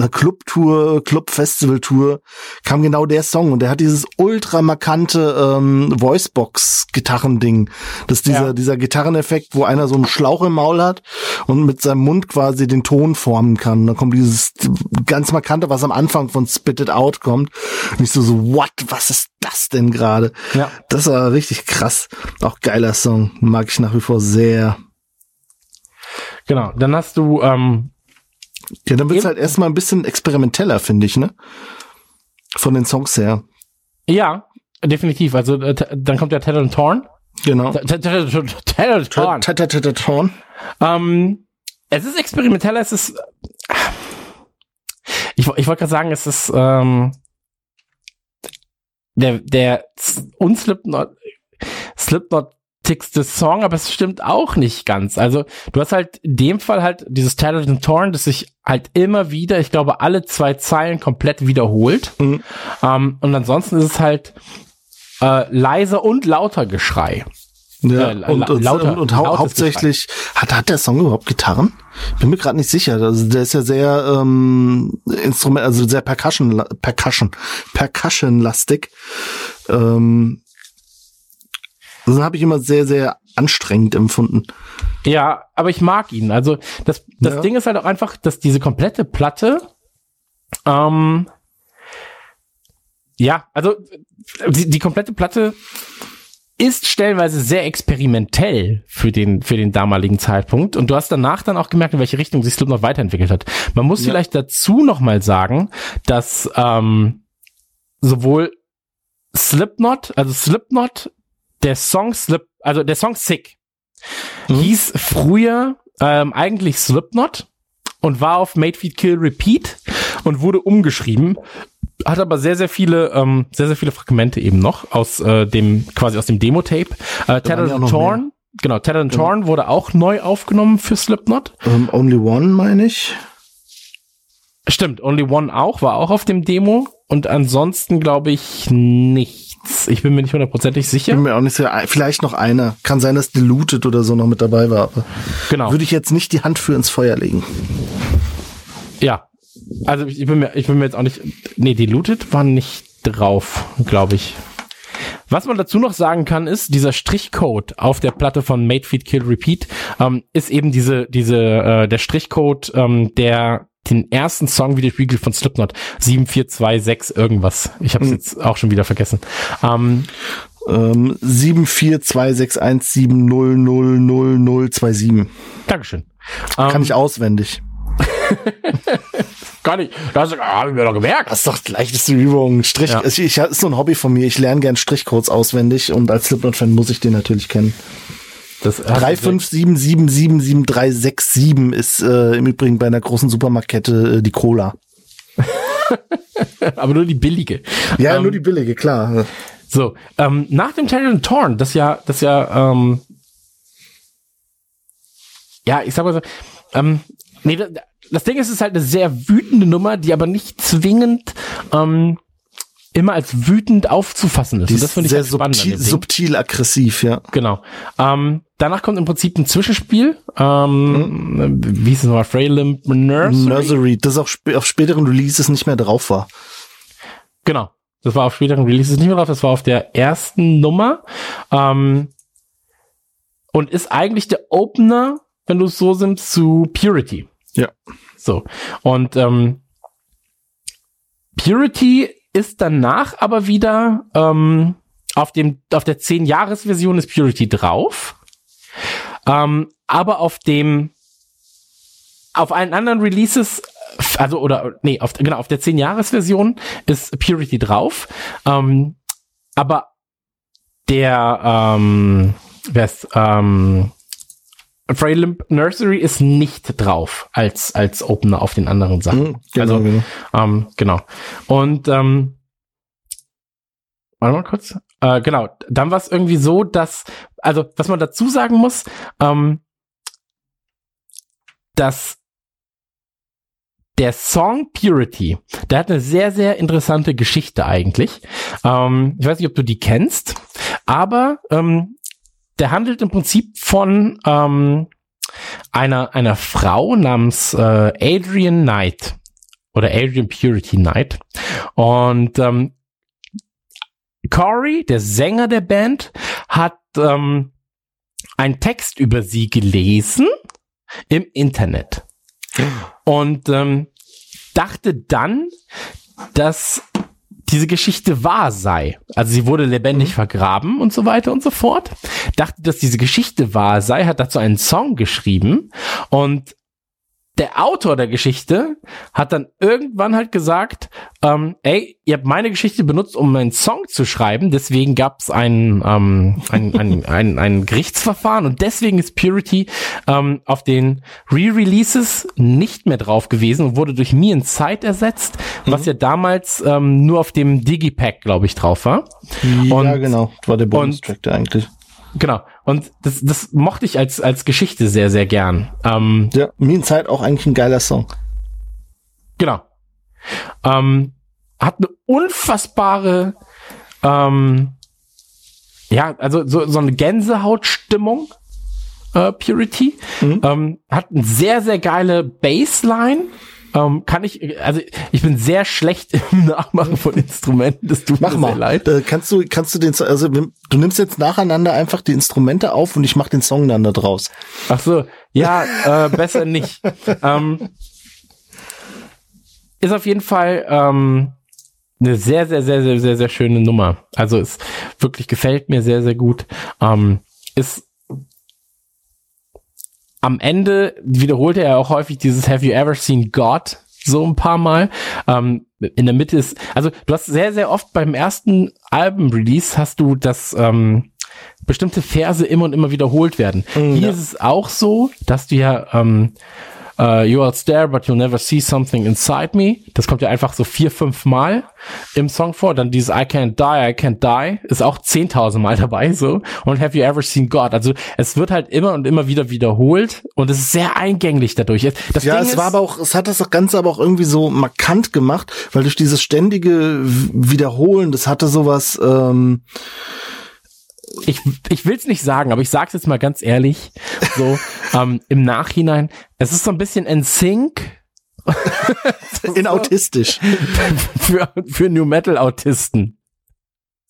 einer Clubtour, Club-Festival-Tour kam genau der Song und der hat dieses ultra markante ähm, Voicebox-Gitarrending. Das ist dieser, Ja. dieser Gitarreneffekt, wo einer so einen Schlauch im Maul hat und mit seinem Mund quasi den Ton formen kann. dann kommt dieses ganz markante, was am Anfang von Spit It Out kommt. Und ich so, so, what? Was ist das denn gerade? Ja. Das war richtig krass. Auch geiler Song. Mag ich nach wie vor sehr. Genau. Dann hast du, ähm, Ja, dann wird's Eben- halt erstmal ein bisschen experimenteller, finde ich, ne? Von den Songs her. ja, definitiv. Also äh, dann kommt der Tattle and Torn. Genau. T- t- t- t- Tattle and Torn. Torn. Ähm, es ist experimenteller, es ist. Ich, wo- ich wollte gerade sagen, es ist ähm, der der unslipknot Slipknotigste Song, aber es stimmt auch nicht ganz. Also du hast halt in dem Fall halt dieses Talented and Torn, das sich halt immer wieder, ich glaube, alle zwei Zeilen komplett wiederholt. Mhm. Ähm, und ansonsten ist es halt äh, leiser und lauter Geschrei. Ja, Äh, und, und, lauter- und, und hau hauptsächlich, hat, hat der Song überhaupt Gitarren? Bin mir gerade nicht sicher. Also der ist ja sehr ähm, Instrument, also sehr Percussion, Percussion, Percussion-lastig. Ähm, das habe ich immer sehr, sehr anstrengend empfunden. Ja, aber ich mag ihn. Also das, das Ja. Ding ist halt auch einfach, dass diese komplette Platte, ähm, ja, also die, die komplette Platte ist stellenweise sehr experimentell für den, für den damaligen Zeitpunkt. Und du hast danach dann auch gemerkt, in welche Richtung sich Slipknot weiterentwickelt hat. Man muss Ja. vielleicht dazu noch mal sagen, dass ähm, sowohl Slipknot, also Slipknot, der Song Slip, also der Song Sick, Mhm. hieß früher ähm, eigentlich Slipknot und war auf Made Feed Kill Repeat und wurde umgeschrieben. Hat aber sehr, sehr viele, ähm, sehr, sehr viele Fragmente eben noch aus äh, dem, quasi aus dem Demo-Tape. Äh, Tattered and Torn, genau, Tattered and Torn wurde auch neu aufgenommen für Slipknot. Ähm, Only One, meine ich. Stimmt, Only One auch, war auch auf dem Demo. Und ansonsten glaube ich nichts. Ich bin mir nicht hundertprozentig sicher. Bin mir auch nicht sicher. Vielleicht noch einer. Kann sein, dass Diluted oder so noch mit dabei war. Aber Genau. würde ich jetzt nicht die Hand für ins Feuer legen. Ja. Also ich bin mir, ich bin mir jetzt auch nicht. Nee, die Looted war nicht drauf, glaube ich. Was man dazu noch sagen kann, ist, dieser Strichcode auf der Platte von Made Feed Kill Repeat ähm, ist eben diese, diese, äh, der Strichcode, ähm, der den ersten Song widerspiegelt von Slipknot. 7426 irgendwas. Ich habe es Mhm. jetzt auch schon wieder vergessen. Ähm, Ähm, 7426170000027. Dankeschön. Kann Ähm, ich auswendig. [laughs] Gar nicht. Das haben wir doch gemerkt. Das ist doch die leichteste Übung. Strich, Ja. ich, ich, ist so ein Hobby von mir. Ich lerne gern Strichcodes auswendig und als Slipknot-Fan muss ich den natürlich kennen. Das hast du 357777367 ist äh, im Übrigen bei einer großen Supermarktkette äh, die Cola. [laughs] Aber nur die billige. Ja, Ähm, nur die billige, klar. So, ähm, nach dem Talent Torn, das ja, das ja, ähm, ja, ich sag mal so, ähm, nee, das, das Ding ist, es ist halt eine sehr wütende Nummer, die aber nicht zwingend ähm, immer als wütend aufzufassen ist. Die Und das ist finde ich sehr halt spannend. an subtil, subtil aggressiv, ja. Genau. Ähm, danach kommt im Prinzip ein Zwischenspiel. Ähm, Wie hieß es nochmal? Freylimp Nursery? Nursery, das auf, sp auf späteren Releases nicht mehr drauf war. Genau. Das war auf späteren Releases nicht mehr drauf. Das war auf der ersten Nummer. Ähm, und ist eigentlich der Opener, wenn du es so siehst, zu Purity. Ja. So. Und ähm, Purity ist danach aber wieder ähm, auf dem auf der 10 Jahres Version ist Purity drauf. Ähm, aber auf dem auf allen anderen Releases also oder nee, auf genau auf der 10 Jahres Version ist Purity drauf. Ähm, aber der ähm, wer ist, ähm, Frey Limp Nursery ist nicht drauf als als Opener auf den anderen Sachen. Hm, genau, Also, genau. Ähm, genau. Und ähm, warte mal kurz. Äh, genau, dann war es irgendwie so, dass, also was man dazu sagen muss, ähm, dass der Song Purity, der hat eine sehr, sehr interessante Geschichte eigentlich. Ähm, ich weiß nicht, ob du die kennst, aber ähm, der handelt im Prinzip von ähm, einer, einer Frau namens äh, Adrian Knight oder Adrian Purity Knight. Und ähm, Corey, der Sänger der Band, hat ähm, einen Text über sie gelesen im Internet und ähm, dachte dann, dass diese Geschichte wahr sei. Also sie wurde lebendig vergraben und so weiter und so fort. Dachte, dass diese Geschichte wahr sei, hat dazu einen Song geschrieben und der Autor der Geschichte hat dann irgendwann halt gesagt, ähm, ey, ihr habt meine Geschichte benutzt, um einen Song zu schreiben, deswegen gab es ein, ähm, ein, ein, ein, ein Gerichtsverfahren und deswegen ist Purity ähm, auf den Re-Releases nicht mehr drauf gewesen und wurde durch Me in Sight ersetzt, was ja damals ähm, nur auf dem Digipack, glaube ich, drauf war. ja, und- genau. War der Bonustrack eigentlich. Genau. Und das, das mochte ich als, als Geschichte sehr, sehr gern. Ähm, Ja, Me Zeit auch eigentlich ein geiler Song. Genau. Ähm, hat eine unfassbare, ähm, ja, also so, so eine Gänsehautstimmung, äh, Purity. Mhm. Ähm, hat eine sehr, sehr geile Bassline. Ähm, kann ich, also ich bin sehr schlecht im [laughs] Nachmachen von Instrumenten, das tut Mach mir mal. sehr leid. Äh, kannst du, kannst du den, also du nimmst jetzt nacheinander einfach die Instrumente auf und ich mach den Song dann da draus. Ach so, ja, äh, besser nicht. [laughs] ähm, ist auf jeden Fall ähm, eine sehr, sehr, sehr, sehr, sehr, sehr schöne Nummer. Also es wirklich gefällt mir sehr, sehr gut. Ähm, ist am Ende wiederholt er ja auch häufig dieses Have you ever seen God? So ein paar Mal. Ähm, in der Mitte ist, also du hast sehr, sehr oft beim ersten Album-Release hast du das, ähm, bestimmte Verse immer und immer wiederholt werden. Hier ja. ist es auch so, dass du ja ähm, äh, You all stare, but you'll never see something inside me. Das kommt ja einfach so vier, fünf Mal im Song vor. Dann dieses I can't die, I can't die ist auch zehntausend Mal dabei so. Und Have you ever seen God? Also es wird halt immer und immer wieder wiederholt und es ist sehr eingänglich dadurch. Das Ja, Ding es ist, war aber auch, es hat das Ganze aber auch irgendwie so markant gemacht, weil durch dieses ständige Wiederholen, das hatte sowas, ähm, ich, ich will es nicht sagen, aber ich sag's jetzt mal ganz ehrlich, so [laughs] ähm, im Nachhinein, es ist so ein bisschen in Sync in [laughs] autistisch. [laughs] für, für New Metal Autisten.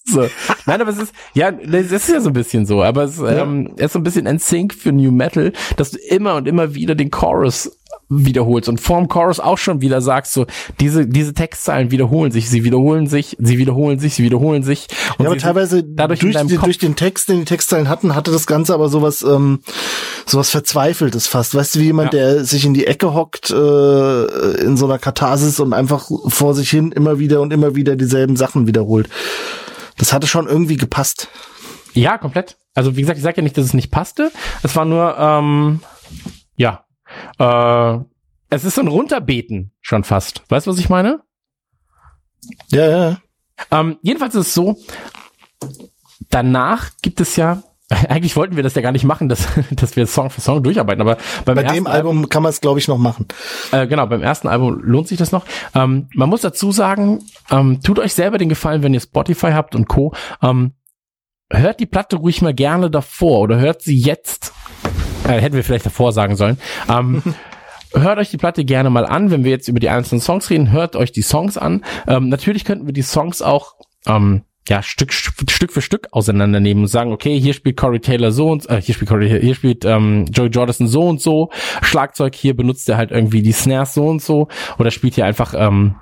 So. Nein, aber es ist, ja, es ist ja so ein bisschen so, aber es ähm, es ist so ein bisschen in Sync für New Metal, dass du immer und immer wieder den Chorus wiederholst und vorm Chorus auch schon wieder sagst, so, diese, diese Textzeilen wiederholen sich, sie wiederholen sich, sie wiederholen sich, sie wiederholen sich. Und ja, aber teilweise dadurch durch, die, durch den Text, den die Textzeilen hatten, hatte das Ganze aber sowas, ähm, sowas Verzweifeltes fast. Weißt du, wie jemand, ja. der sich in die Ecke hockt, äh, in so einer Katharsis und einfach vor sich hin immer wieder und immer wieder dieselben Sachen wiederholt. Das hatte schon irgendwie gepasst. Ja, komplett. Also wie gesagt, ich sage ja nicht, dass es nicht passte. Es war nur, ähm, ja, äh, es ist so ein Runterbeten schon fast. Weißt du, was ich meine? Ja, ja. Ähm, jedenfalls ist es so, danach gibt es ja [laughs] eigentlich wollten wir das ja gar nicht machen, dass, [laughs] dass wir Song für Song durcharbeiten, aber beim bei dem Album, Album kann man es, glaube ich, noch machen. Äh, genau, beim ersten Album lohnt sich das noch. Ähm, man muss dazu sagen, ähm, tut euch selber den Gefallen, wenn ihr Spotify habt und Co. Ähm, hört die Platte ruhig mal gerne davor oder hört sie jetzt. Äh, hätten wir vielleicht davor sagen sollen. Ähm, [laughs] hört euch die Platte gerne mal an. Wenn wir jetzt über die einzelnen Songs reden, hört euch die Songs an. Ähm, natürlich könnten wir die Songs auch ähm, ja, Stück, Stück für Stück auseinandernehmen und sagen, okay, hier spielt Corey Taylor so und äh, hier spielt Corey, hier spielt ähm, Joey Jordison so und so, Schlagzeug hier benutzt er halt irgendwie die Snares so und so. Oder spielt hier einfach ähm,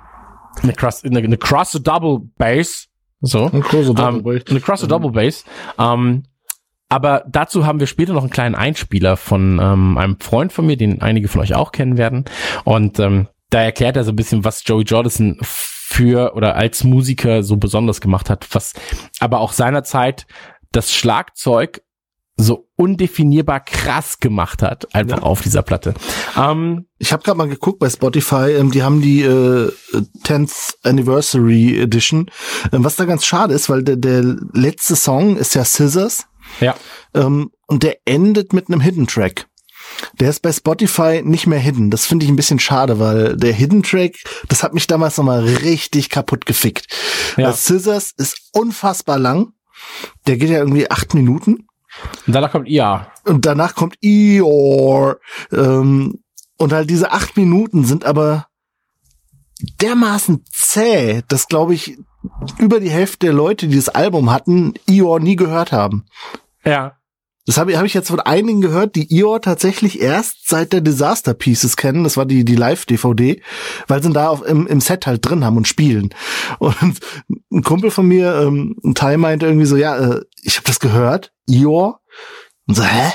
eine Cross, eine, eine Cross Double Bass, so, eine Cross Double ähm, Bass, eine Cross Double Bass, ähm, aber dazu haben wir später noch einen kleinen Einspieler von ähm, einem Freund von mir, den einige von euch auch kennen werden. Und ähm, da erklärt er so ein bisschen, was Joey Jordison für oder als Musiker so besonders gemacht hat, was aber auch seinerzeit das Schlagzeug so undefinierbar krass gemacht hat, einfach ja. auf dieser Platte. Ähm, ich habe gerade mal geguckt bei Spotify, ähm, die haben die äh, 10th Anniversary Edition. Ähm, was da ganz schade ist, weil der, der letzte Song ist ja Scissors. Ja. Ähm, und der endet mit einem Hidden Track. Der ist bei Spotify nicht mehr hidden. Das finde ich ein bisschen schade, weil der Hidden Track, das hat mich damals nochmal richtig kaputt gefickt. Ja. Das Scissors ist unfassbar lang. Der geht ja irgendwie acht Minuten. Und danach kommt IA. Und danach kommt Ior. Ähm, und halt diese acht Minuten sind aber dermaßen zäh, dass glaube ich über die Hälfte der Leute, die das Album hatten, Ior nie gehört haben. Ja. Das habe hab ich jetzt von einigen gehört, die IOR tatsächlich erst seit der Disaster Pieces kennen. Das war die, die Live-DVD, weil sie da auf, im, im Set halt drin haben und spielen. Und ein Kumpel von mir, ähm, ein Teil meinte irgendwie so, ja, äh, ich habe das gehört, IOR. Und so, hä?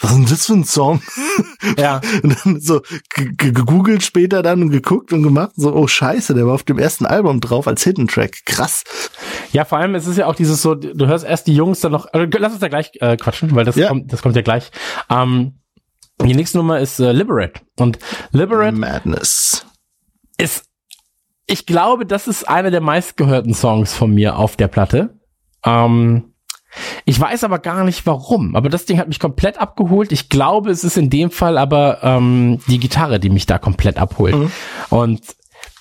Was ist denn das für ein Song? [laughs] Ja. [laughs] und dann so gegoogelt später dann und geguckt und gemacht, so, oh scheiße, der war auf dem ersten Album drauf als Hidden Track. Krass. Ja, vor allem es ist ja auch dieses so, du hörst erst die Jungs dann noch, also lass uns da gleich äh, quatschen, weil das, ja. kommt, das kommt ja gleich. Ähm, die nächste Nummer ist äh, Liberate. Und Liberate Madness ist, ich glaube, das ist einer der meistgehörten Songs von mir auf der Platte. Ähm, ich weiß aber gar nicht warum. Aber das Ding hat mich komplett abgeholt. Ich glaube, es ist in dem Fall aber ähm, die Gitarre, die mich da komplett abholt. Mhm. Und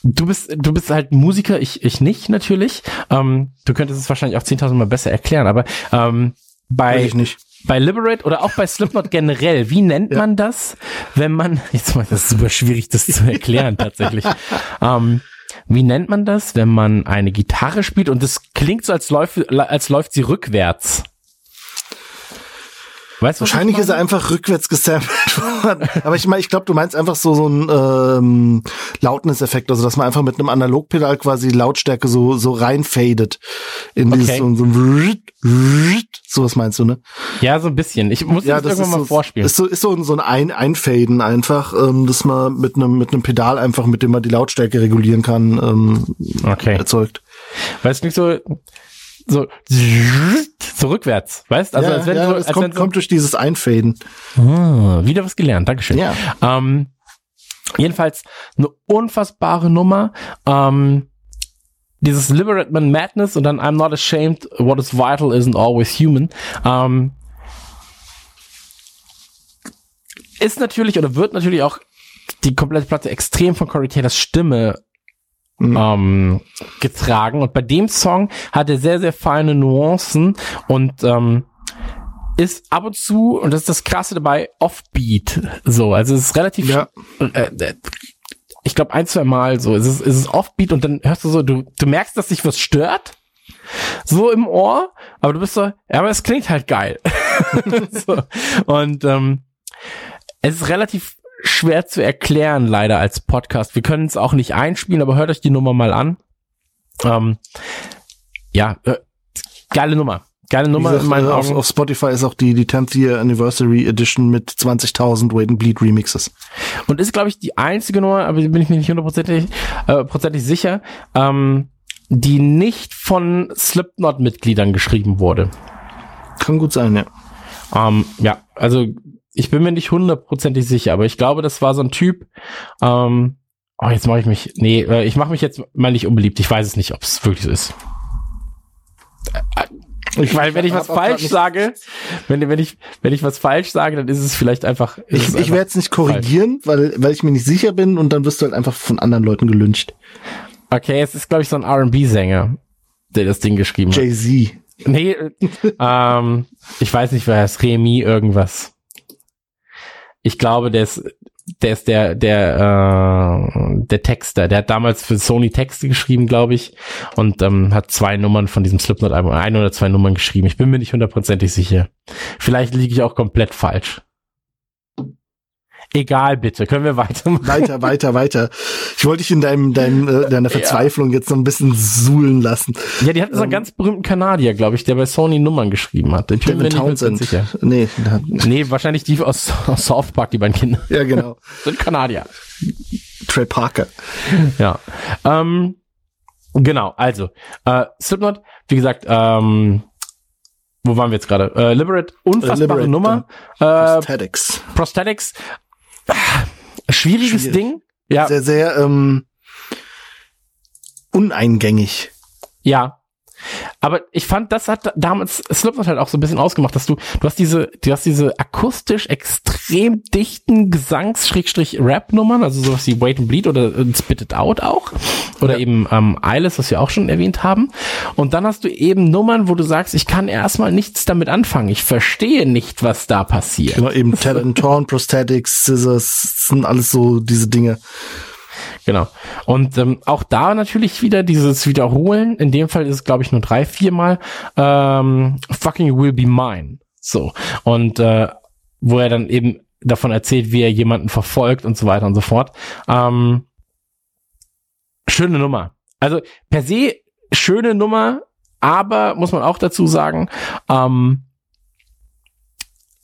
du bist, du bist halt Musiker, ich, ich nicht natürlich. Ähm, du könntest es wahrscheinlich auch 10.000 Mal besser erklären, aber ähm, bei, ich nicht. bei Liberate oder auch bei Slipknot generell, wie nennt ja. man das, wenn man, [laughs] jetzt mal, das ist super schwierig, das zu erklären tatsächlich. [laughs] ähm, wie nennt man das, wenn man eine Gitarre spielt und es klingt so, als läuft, als läuft sie rückwärts? Weißt, Wahrscheinlich ist er einfach rückwärts gesampelt [laughs] worden. Aber ich meine, ich glaube, du meinst einfach so so ein ähm, Lautness-Effekt, also dass man einfach mit einem Analogpedal quasi Lautstärke so so reinfadet in okay. dieses so, so sowas meinst du, ne? Ja, so ein bisschen. Ich muss ja, das irgendwann mal so, vorspielen. Ist so ist so, so ein, ein Einfaden einfach, ähm, dass man mit einem mit einem Pedal einfach, mit dem man die Lautstärke regulieren kann, ähm, okay. erzeugt. Weißt du nicht so so, so rückwärts, weißt? Also ja, als wenn ja, so, als kommt, wenn so, kommt durch dieses Einfaden. Ah, wieder was gelernt, Dankeschön. Ja. Ähm, jedenfalls eine unfassbare Nummer. Ähm, dieses Liberate Man Madness und dann I'm not ashamed, what is vital isn't always human. Ähm, ist natürlich oder wird natürlich auch die komplette Platte extrem von Corey Taylors Stimme mhm. ähm, getragen. Und bei dem Song hat er sehr, sehr feine Nuancen und ähm, ist ab und zu, und das ist das Krasse dabei, offbeat. So, also es ist relativ, ja. äh, äh ich glaube ein, zwei Mal so, es ist, es ist offbeat und dann hörst du so, du, du merkst, dass sich was stört, so im Ohr, aber du bist so, ja, aber es klingt halt geil. [laughs] so. Und ähm, es ist relativ schwer zu erklären, leider als Podcast. Wir können es auch nicht einspielen, aber hört euch die Nummer mal an. Ähm, ja, äh, geile Nummer. Geile Nummer gesagt, in meinen äh, auf, Augen. auf Spotify ist auch die, die 10th Year Anniversary Edition mit 20.000 Wait and Bleed Remixes. Und ist, glaube ich, die einzige Nummer, aber bin ich mir nicht hundertprozentig äh, prozentig sicher, ähm, die nicht von Slipknot-Mitgliedern geschrieben wurde. Kann gut sein, ja. Ähm, ja, also ich bin mir nicht hundertprozentig sicher, aber ich glaube, das war so ein Typ. Ähm, oh, jetzt mache ich mich. Nee, äh, ich mache mich jetzt mal nicht unbeliebt. Ich weiß es nicht, ob es wirklich so ist. Ich, weil wenn ich was falsch sage, wenn, wenn ich wenn ich was falsch sage, dann ist es vielleicht einfach. Ich, ich werde es nicht korrigieren, weil, weil ich mir nicht sicher bin und dann wirst du halt einfach von anderen Leuten gelünscht. Okay, es ist glaube ich so ein R&B-Sänger, der das Ding geschrieben hat. Jay-Z. Nee, äh, [laughs] ähm, ich weiß nicht, wer heißt Remy irgendwas. Ich glaube, der ist, der ist der, der, äh, der Texter. Der hat damals für Sony Texte geschrieben, glaube ich, und ähm, hat zwei Nummern von diesem Slipknot-Album, ein oder zwei Nummern geschrieben. Ich bin mir nicht hundertprozentig sicher. Vielleicht liege ich auch komplett falsch. Egal, bitte. Können wir weitermachen? Weiter, weiter, weiter. Ich wollte dich in deinem, deinem, äh, deiner Verzweiflung jetzt noch ein bisschen suhlen lassen. Ja, die hatten so einen ganz berühmten Kanadier, glaube ich, der bei Sony Nummern geschrieben hat. Mir Devin Townsend. sicher. Nee, Nee, wahrscheinlich die aus, aus South Park, die beiden Kinder. ja, genau. [laughs] Sind Kanadier. Trey Parker. Ja. Ähm, genau, also, äh, Slipknot, wie gesagt, ähm, wo waren wir jetzt gerade? Äh, Liberate, unfassbare Liberate, Nummer. Äh, Prosthetics. Prosthetics, schwieriges Schwierig. Ding. Ja, Sehr, sehr ähm, uneingängig. ja. Aber ich fand, das hat damals Slipknot halt auch so ein bisschen ausgemacht, dass du, du hast diese, du hast diese akustisch extrem dichten Gesangs-Rap-Nummern, also sowas wie Wait and Bleed oder äh, Spit It Out auch. Oder Ja. eben ähm, Eyeless, was wir auch schon erwähnt haben. Und dann hast du eben Nummern, wo du sagst, ich kann erstmal nichts damit anfangen. Ich verstehe nicht, was da passiert. Genau, eben and Torn, Prosthetics, Scissors, sind alles so diese Dinge. Genau. Und ähm, auch da natürlich wieder dieses Wiederholen. In dem Fall ist es, glaube ich, nur drei, viermal. Ähm, fucking will be mine. So. Und äh, wo er dann eben davon erzählt, wie er jemanden verfolgt und so weiter und so fort. Ähm, schöne Nummer. Also per se schöne Nummer, aber muss man auch dazu sagen, ähm,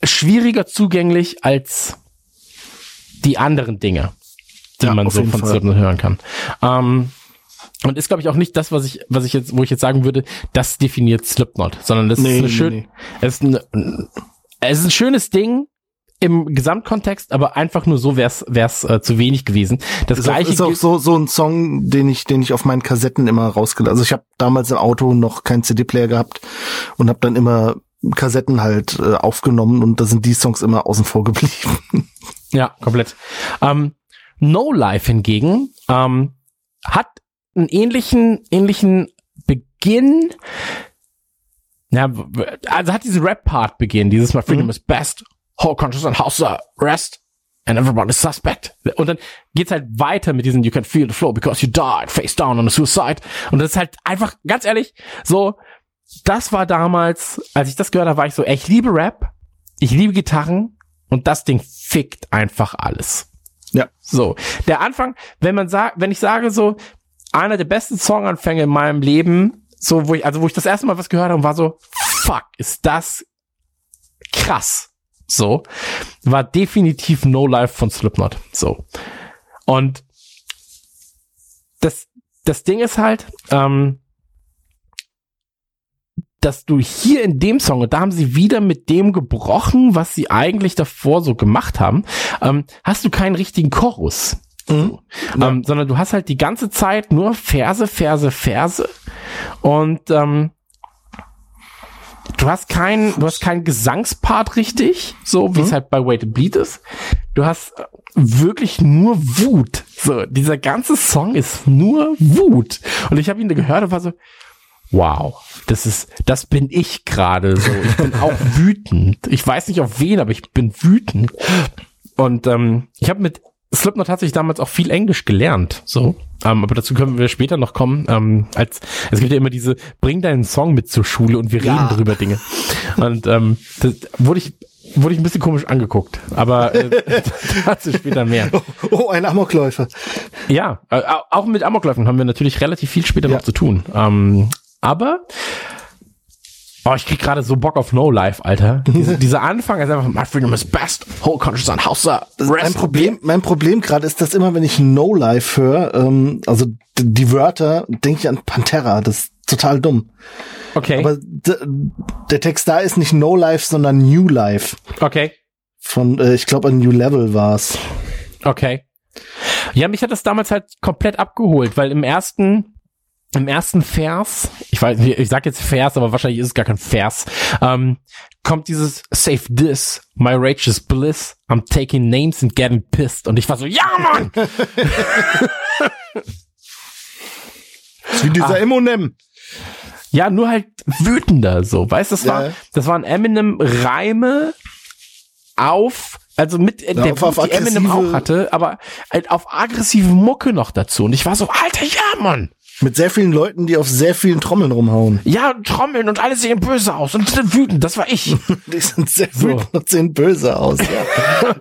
schwieriger zugänglich als die anderen Dinge, die Ja, man so von. Slipknot hören kann. Ähm, und ist, glaube ich, auch nicht das, was ich, was ich jetzt, wo ich jetzt sagen würde, das definiert Slipknot, sondern das Nee, ist eine nee, schön, nee. es ist ein, es ist ein schönes Ding im Gesamtkontext, aber einfach nur so wär's, wär's äh, zu wenig gewesen. Das Ist auch, gleiche ist auch so, so ein Song, den ich, den ich auf meinen Kassetten immer rausgelassen. Also ich habe damals im Auto noch keinen CD-Player gehabt und habe dann immer Kassetten halt äh, aufgenommen und da sind die Songs immer außen vor geblieben. Ja, komplett. Ähm, no Life hingegen ähm, hat einen ähnlichen, ähnlichen Beginn. Ja, also hat diesen Rap-Part Beginn, dieses My Freedom Mhm. is best, whole conscious and house arrest, and everybody's suspect. Und dann geht's halt weiter mit diesem You can feel the flow because you died, face down on a suicide. Und das ist halt einfach, ganz ehrlich, so, das war damals, als ich das gehört habe, war ich so, ey, ich liebe Rap, ich liebe Gitarren und das Ding fickt einfach alles. Ja. So, der Anfang, wenn man sagt, wenn ich sage so, einer der besten Songanfänge in meinem Leben, so wo ich, also wo ich das erste Mal was gehört habe, war so, fuck, ist das krass. So, war definitiv No Life von Slipknot. So. Und das, das Ding ist halt, ähm, dass du hier in dem Song, und da haben sie wieder mit dem gebrochen, was sie eigentlich davor so gemacht haben, ähm, hast du keinen richtigen Chorus. Mhm. Ähm, sondern du hast halt die ganze Zeit nur Verse, Verse, Verse und ähm, du hast keinen, du hast keinen Gesangspart richtig, so wie es halt bei Wait and Bleed ist. Du hast äh, wirklich nur Wut. So, dieser ganze Song ist nur Wut. Und ich habe ihn gehört und war so, wow, das ist, das bin ich gerade so. Ich bin auch [laughs] wütend. Ich weiß nicht auf wen, aber ich bin wütend. Und ähm, ich habe mit Slipknot tatsächlich damals auch viel Englisch gelernt, so. Ähm, aber dazu können wir später noch kommen. Ähm, als es gibt ja immer diese, bring deinen Song mit zur Schule und wir Ja. reden drüber Dinge. Und ähm, das wurde ich wurde ich ein bisschen komisch angeguckt. Aber äh, [laughs] dazu später mehr. [laughs] Oh, ein Amokläufer. Ja, äh, auch mit Amokläufen haben wir natürlich relativ viel später Ja. noch zu tun. Ähm, aber Oh, ich krieg gerade so Bock auf No Life, Alter. Diese, dieser Anfang ist einfach, my freedom is best, whole conscious on house, Mein Problem, mein Problem gerade ist, dass immer, wenn ich No Life höre, ähm, also die Wörter, denke ich an Pantera. Das ist total dumm. Okay, Aber der Text da ist nicht No Life, sondern New Life. okay, Von, äh, ich glaube, ein New Level war's. okay. Ja, mich hat das damals halt komplett abgeholt, weil im ersten, im ersten Vers, ich weiß ich sag jetzt Vers, aber wahrscheinlich ist es gar kein Vers, ähm, kommt dieses Save this, my rage is bliss, I'm taking names and getting pissed. Und ich war so, ja, Mann! [laughs] Wie dieser Eminem. Ja, nur halt wütender so. Weißt du, das Ja, war, ja. das waren Eminem Reime auf, also mit äh, der auf- auf die Eminem auch hatte, aber halt auf aggressive Mucke noch dazu. Und ich war so, Alter, ja, Mann. Mit sehr vielen Leuten, die auf sehr vielen Trommeln rumhauen. Ja, Trommeln und alle sehen böse aus und sind wütend. Das war ich. [laughs] Die sind sehr So. wütend und sehen böse aus. Ja.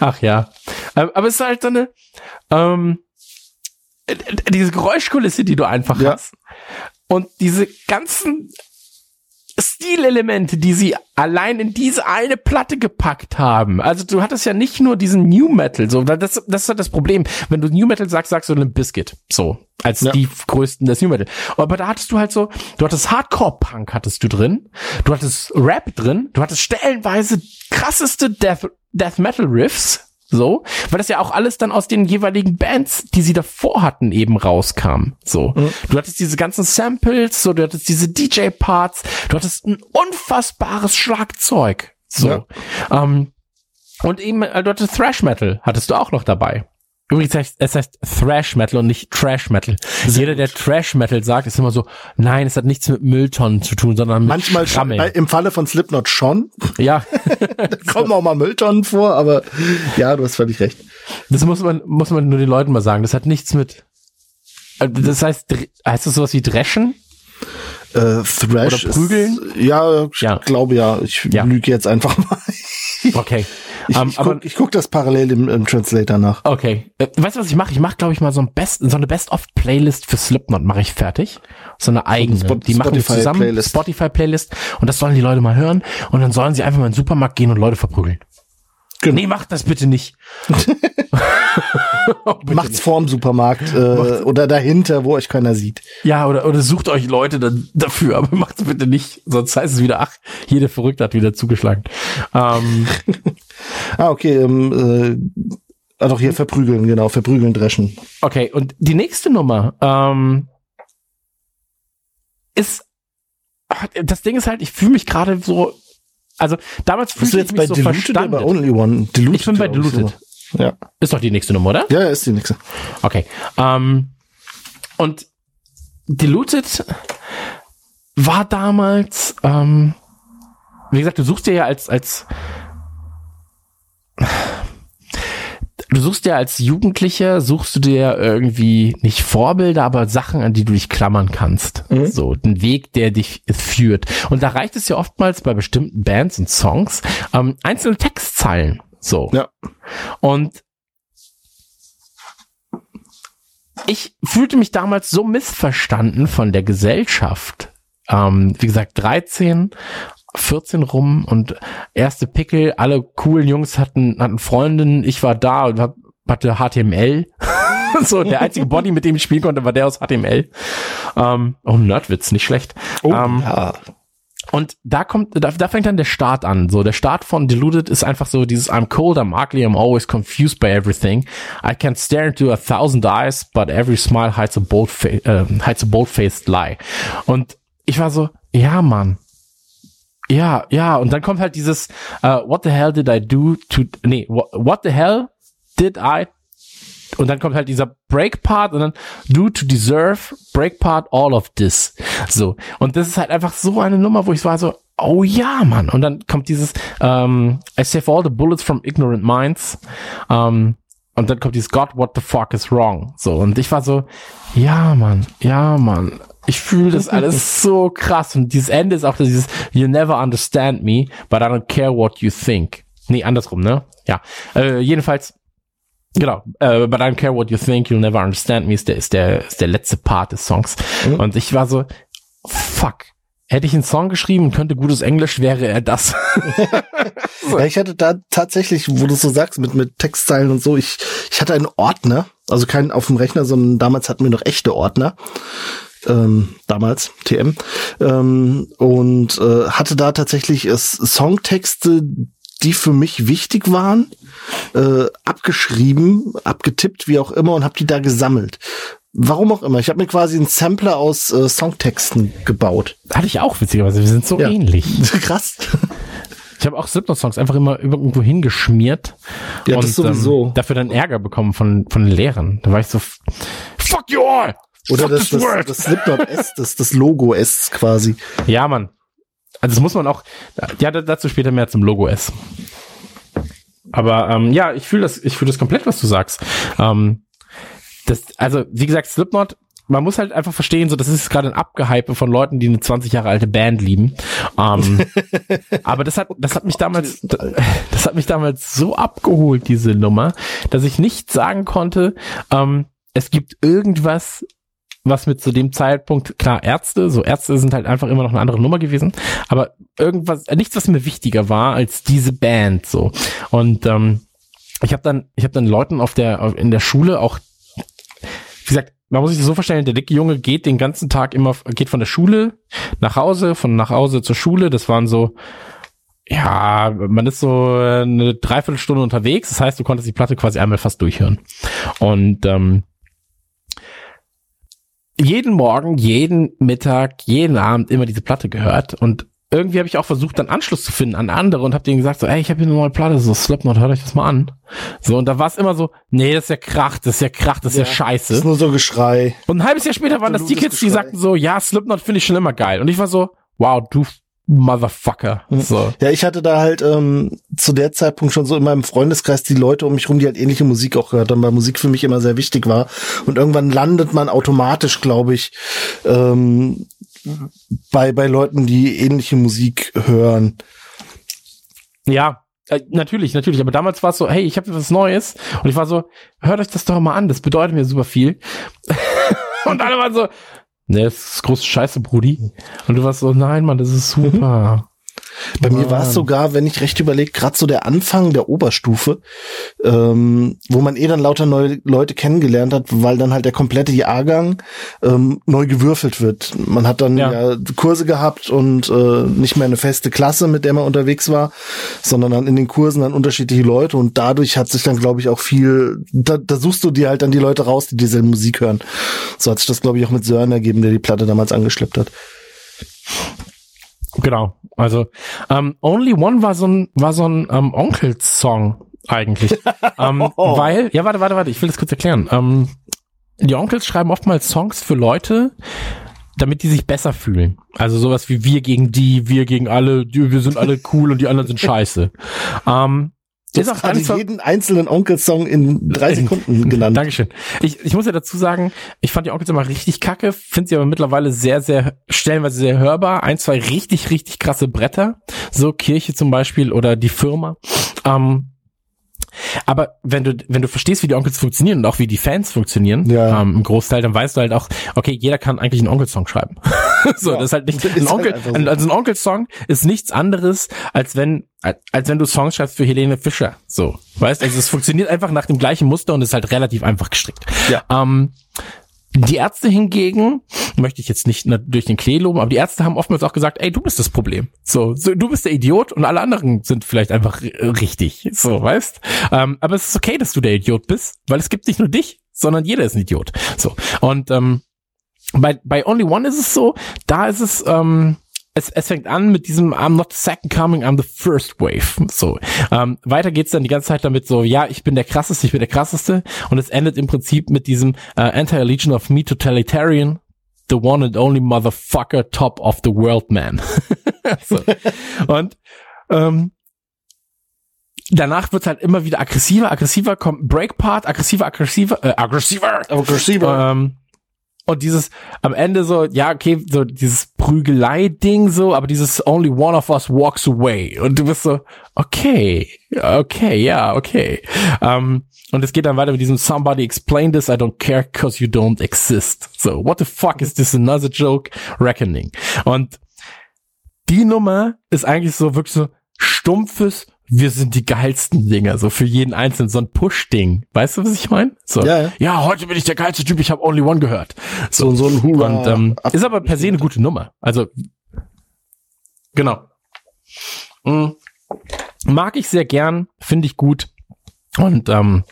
Ach ja. Ähm, Aber es ist halt so eine, ähm, äh, äh, diese Geräuschkulisse, die du einfach Ja. hast. Und diese ganzen Stilelemente, die sie allein in diese eine Platte gepackt haben. Also du hattest ja nicht nur diesen New Metal, so, das, das ist halt das Problem. Wenn du New Metal sagst, sagst du Limp Bizkit, so, als Ja. die größten des New Metal. Aber da hattest du halt so, du hattest Hardcore-Punk hattest du drin, du hattest Rap drin, du hattest stellenweise krasseste Death, Death Metal Riffs, so, weil das ja auch alles dann aus den jeweiligen Bands, die sie davor hatten, eben rauskam. So. Du hattest diese ganzen Samples, so, du hattest diese DJ-Parts, du hattest ein unfassbares Schlagzeug. So. Ja. Ähm, und eben, äh, du hattest Thrash Metal, hattest du auch noch dabei. Übrigens heißt, es heißt Thrash Metal und nicht Trash Metal. Jeder, der Trash Metal sagt, ist immer so, nein, es hat nichts mit Mülltonnen zu tun, sondern mit Manchmal schon, Schrammeln. äh, im Falle von Slipknot schon. Ja, [laughs] Da kommen auch mal Mülltonnen vor, aber ja, du hast völlig recht. das muss man, muss man nur den Leuten mal sagen. Das hat nichts mit, äh, das heißt, heißt das sowas wie Dreschen? Äh, Thrash Oder prügeln? Ist, ja, ich Ja. glaube ja. Ich Ja. lüge jetzt einfach mal. Okay. [laughs] Ich, Ähm, ich, aber, guck, das parallel im, im Translator nach. okay. Äh, weißt du, was ich mache? Ich mache, glaube ich, mal so ein Best, so eine Best-of-Playlist für Slipknot mache ich fertig. So eine eigene. Spot- die machen wir zusammen. Playlist. Spotify-Playlist. Und das sollen die Leute mal hören. Und dann sollen sie einfach mal in den Supermarkt gehen und Leute verprügeln. Genau. Nee, macht das bitte nicht. [laughs] Bitte Macht's nicht. vorm Supermarkt äh, oder dahinter, wo euch keiner sieht. Ja, oder, oder sucht euch Leute dann dafür, aber [laughs] macht's bitte nicht. Sonst heißt es wieder, ach, jede Verrückte hat wieder zugeschlagen. Ähm, Ah, okay. Ähm, äh, ah, doch hier verprügeln, genau, verprügeln, dreschen. okay, und die nächste Nummer ähm, ist, ach, das Ding ist halt, ich fühle mich gerade so, also damals du ich jetzt mich bei so Diluted oder verstanden. bei Only One? Diluted, Ich bin bei Diluted. Ja. Ist doch die nächste Nummer, oder? ja, ja, ist die nächste. Okay. Ähm, und Diluted war damals, ähm, wie gesagt, du suchst dir ja als, als du suchst dir als Jugendlicher, suchst du dir irgendwie nicht Vorbilder, aber Sachen, an die du dich klammern kannst. Mhm. So, den Weg, der dich führt. Und da reicht es ja oftmals bei bestimmten Bands und Songs, ähm, einzelne Textzeilen. So. Ja. Und ich fühlte mich damals so missverstanden von der Gesellschaft. Ähm, wie gesagt, 13, 14 rum und erste Pickel, alle coolen Jungs hatten, hatten Freundinnen, ich war da und hab, hatte HTML. [laughs] so, der einzige Body, mit dem ich spielen konnte, war der aus HTML. Ähm, oh, Nerdwitz, nicht schlecht. ähm, ja. und da kommt, da, da fängt dann der Start an. So, der Start von Deluded ist einfach so dieses I'm cold, I'm ugly, I'm always confused by everything. I can stare into a thousand eyes, but every smile hides a bold, äh, hides a bold-faced lie. Und ich war so, ja, Mann. Ja, ja. Und dann kommt halt dieses uh, What the hell did I do to, nee, what, what the hell did I und dann kommt halt dieser Break-Part und dann do to deserve Break-Part all of this. So. Und das ist halt einfach so eine Nummer, wo ich war so, oh ja, Mann. Und dann kommt dieses ähm, I save all the bullets from ignorant minds. Ähm, und dann kommt dieses God, what the fuck is wrong? So. Und ich war so, ja, Mann, ja, Mann. Ich fühle das [laughs] alles so krass. Und dieses Ende ist auch dieses You never understand me, but I don't care what you think. Nee, andersrum, ne? Ja. Äh, jedenfalls, genau. Äh, but I don't care what you think, you'll never understand me ist der, ist der, ist der letzte Part des Songs. Mhm. Und ich war so, fuck. Hätte ich einen Song geschrieben und könnte gutes Englisch, wäre er das. [laughs] Ja, ich hatte da tatsächlich, wo du so sagst, mit, mit Textzeilen und so, ich, ich hatte einen Ordner, also keinen auf dem Rechner, sondern damals hatten wir noch echte Ordner. Ähm, damals, TM. Ähm, und äh, hatte da tatsächlich äh, Songtexte, die für mich wichtig waren, äh, abgeschrieben, abgetippt, wie auch immer, und habe die da gesammelt. Warum auch immer. Ich habe mir quasi einen Sampler aus äh, Songtexten gebaut. Hatte ich auch, witzigerweise. Wir sind so Ja. ähnlich. [laughs] Krass. Ich habe auch Slipknot-Songs einfach immer irgendwo hingeschmiert. Ja, das sowieso. Ähm, dafür dann Ärger bekommen von, von den Lehrern. Da war ich so, fuck you all! Oder das, das, world! das Slipknot S, das, das Logo S quasi. Ja, Mann. Also das muss man auch, ja, da- dazu später mehr zum Logo S. Aber ähm, ja, ich fühle das, ich fühle das komplett, was du sagst. Ähm, das, also, wie gesagt, Slipknot, man muss halt einfach verstehen, so das ist gerade ein Abgehype von Leuten, die eine 20 Jahre alte Band lieben. Ähm, [laughs] aber das hat, das hat mich damals, das hat mich damals so abgeholt, diese Nummer, dass ich nicht sagen konnte, ähm, es gibt irgendwas, was mit zu dem Zeitpunkt, klar, Ärzte, so Ärzte sind halt einfach immer noch eine andere Nummer gewesen, aber irgendwas, nichts, was mir wichtiger war als diese Band, so. Und ähm, ich habe dann, ich habe dann Leuten auf der, in der Schule auch, wie gesagt, man muss sich das so vorstellen, der dicke Junge geht den ganzen Tag immer, geht von der Schule nach Hause, von nach Hause zur Schule, das waren so, ja, man ist so eine Dreiviertelstunde unterwegs, das heißt, du konntest die Platte quasi einmal fast durchhören. Und ähm, jeden Morgen, jeden Mittag, jeden Abend immer diese Platte gehört und irgendwie habe ich auch versucht, dann Anschluss zu finden an andere und habe denen gesagt, so, ey, ich habe hier eine neue Platte, so Slipknot, hört euch das mal an. So, und da war es immer so, nee, das ist ja Krach, das ist ja Krach, das ist ja, Das ist scheiße. nur so Geschrei. Und ein halbes Jahr später waren das die Kids, die Geschrei. sagten so, ja, Slipknot finde ich schon immer geil. Und ich war so, wow, du Motherfucker. So. Ja, ich hatte da halt ähm, zu der Zeitpunkt schon so in meinem Freundeskreis die Leute um mich rum, die halt ähnliche Musik auch gehört haben, weil Musik für mich immer sehr wichtig war. Und irgendwann landet man automatisch, glaube ich, ähm, bei, bei Leuten, die ähnliche Musik hören. Ja, äh, natürlich, natürlich. Aber damals war es so, hey, ich habe was Neues. Und ich war so, hört euch das doch mal an, das bedeutet mir super viel. [laughs] und alle waren so, ne, das ist große Scheiße, Brudi. Und du warst so, nein, Mann, das ist super. Bei mir war es Mann. sogar, wenn ich recht überlege, gerade so der Anfang der Oberstufe, ähm, wo man eh dann lauter neue Leute kennengelernt hat, weil dann halt der komplette Jahrgang ähm, neu gewürfelt wird. Man hat dann Ja. ja, Kurse gehabt und äh, nicht mehr eine feste Klasse, mit der man unterwegs war, sondern dann in den Kursen dann unterschiedliche Leute und dadurch hat sich dann, glaube ich, auch viel, da, da suchst du dir halt dann die Leute raus, die dieselbe Musik hören. So hat sich das, glaube ich, auch mit Sören ergeben, der die Platte damals angeschleppt hat. Genau. Also, ähm, Only One war so ein, war so ein ähm, Onkels-Song eigentlich. [laughs] ähm, weil, ja, warte, warte, warte, ich will das kurz erklären. Ähm, die Onkels schreiben oftmals Songs für Leute, damit die sich besser fühlen. Also sowas wie wir gegen die, wir gegen alle, die, wir sind alle cool und die anderen sind scheiße. [laughs] Ähm, Du ist auch so, jeden einzelnen Onkel-Song in drei Sekunden [laughs] genannt. Dankeschön. Ich, ich muss ja dazu sagen, ich fand die Onkels immer richtig kacke, finde sie aber mittlerweile sehr, sehr, stellenweise sehr hörbar. Ein, zwei richtig, richtig krasse Bretter. So Kirche zum Beispiel oder die Firma. Ähm, aber wenn du, wenn du verstehst, wie die Onkels funktionieren und auch wie die Fans funktionieren, Ja. ähm, im Großteil, dann weißt du halt auch, okay, jeder kann eigentlich einen Onkelsong schreiben. [laughs] so, Ja, das ist halt nicht, ein halt Onkel, einfach so. ein, also ein Onkelsong ist nichts anderes, als wenn, als, als wenn du Songs schreibst für Helene Fischer. So. Weißt, also es funktioniert einfach nach dem gleichen Muster und ist halt relativ einfach gestrickt. Ja. Ähm, die Ärzte hingegen, möchte ich jetzt nicht durch den Klee loben, aber die Ärzte haben oftmals auch gesagt, ey, du bist das Problem. So, so du bist der Idiot und alle anderen sind vielleicht einfach äh, richtig. So, weißt? Ähm, aber es ist okay, dass du der Idiot bist, weil es gibt nicht nur dich, sondern jeder ist ein Idiot. So. Und ähm, bei, bei Only One ist es so, da ist es, ähm, es, es fängt an mit diesem I'm not the second coming, I'm the first wave. So. Ähm, weiter geht's dann die ganze Zeit damit so, ja, ich bin der krasseste, ich bin der krasseste. Und es endet im Prinzip mit diesem äh, Anti-Legion of Me Totalitarian, the one and only motherfucker top of the world man. [laughs] so. Und ähm, danach wird's halt immer wieder aggressiver, aggressiver, kommt Breakpart, aggressiver, aggressiver, äh, aggressiver. Aggressiver. Ähm, und dieses am Ende so, ja, okay, so dieses Prügelei-Ding so, aber dieses Only one of us walks away. Und du bist so, okay, okay, ja, okay. Um, und es geht dann weiter mit diesem Somebody explain this, I don't care cause you don't exist. So, what the fuck is this another joke? Reckoning. Und die Nummer ist eigentlich so wirklich so stumpfes, wir sind die geilsten Dinger, so für jeden Einzelnen, so ein Push-Ding. Weißt du, was ich meine? So, Ja, ja. ja, heute bin ich der geilste Typ, ich habe Only One gehört. So, so ein Hurra. Und ähm, ist aber per se eine gute Nummer. Also genau. Mhm. Mag ich sehr gern, finde ich gut. Und ähm,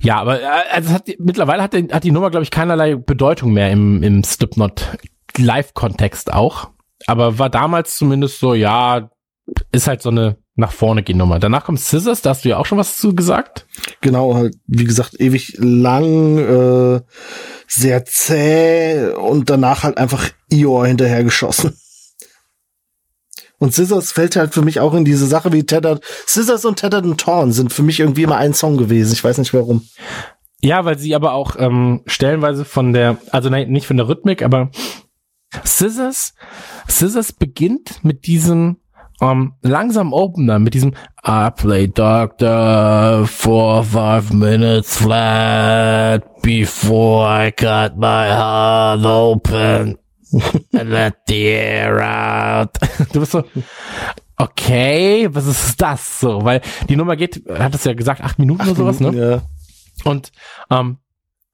ja, aber äh, also hat, mittlerweile hat, die- hat die Nummer, glaube ich, keinerlei Bedeutung mehr im, im Slipknot Live-Kontext auch. Aber war damals zumindest so, ja, ist halt so eine nach vorne gehen Nummer. Danach kommt Scissors, da hast du ja auch schon was zu gesagt. Genau, halt, wie gesagt, ewig lang, äh, sehr zäh und danach halt einfach Ior hinterhergeschossen. Und Scissors fällt halt für mich auch in diese Sache wie Tethered. Scissors und Tethered and Torn sind für mich irgendwie immer ein Song gewesen. Ich weiß nicht warum. Ja, weil sie aber auch ähm, stellenweise von der, also nein, nicht von der Rhythmik, aber Scissors, Scissors beginnt mit diesem ähm, langsam Opener, mit diesem I play Doctor for five minutes flat before I cut my heart open and let the air out. [laughs] Du bist so, okay, was ist das so? Weil die Nummer geht, hat es ja gesagt, acht Minuten oder sowas, ne? Ja. Und ähm,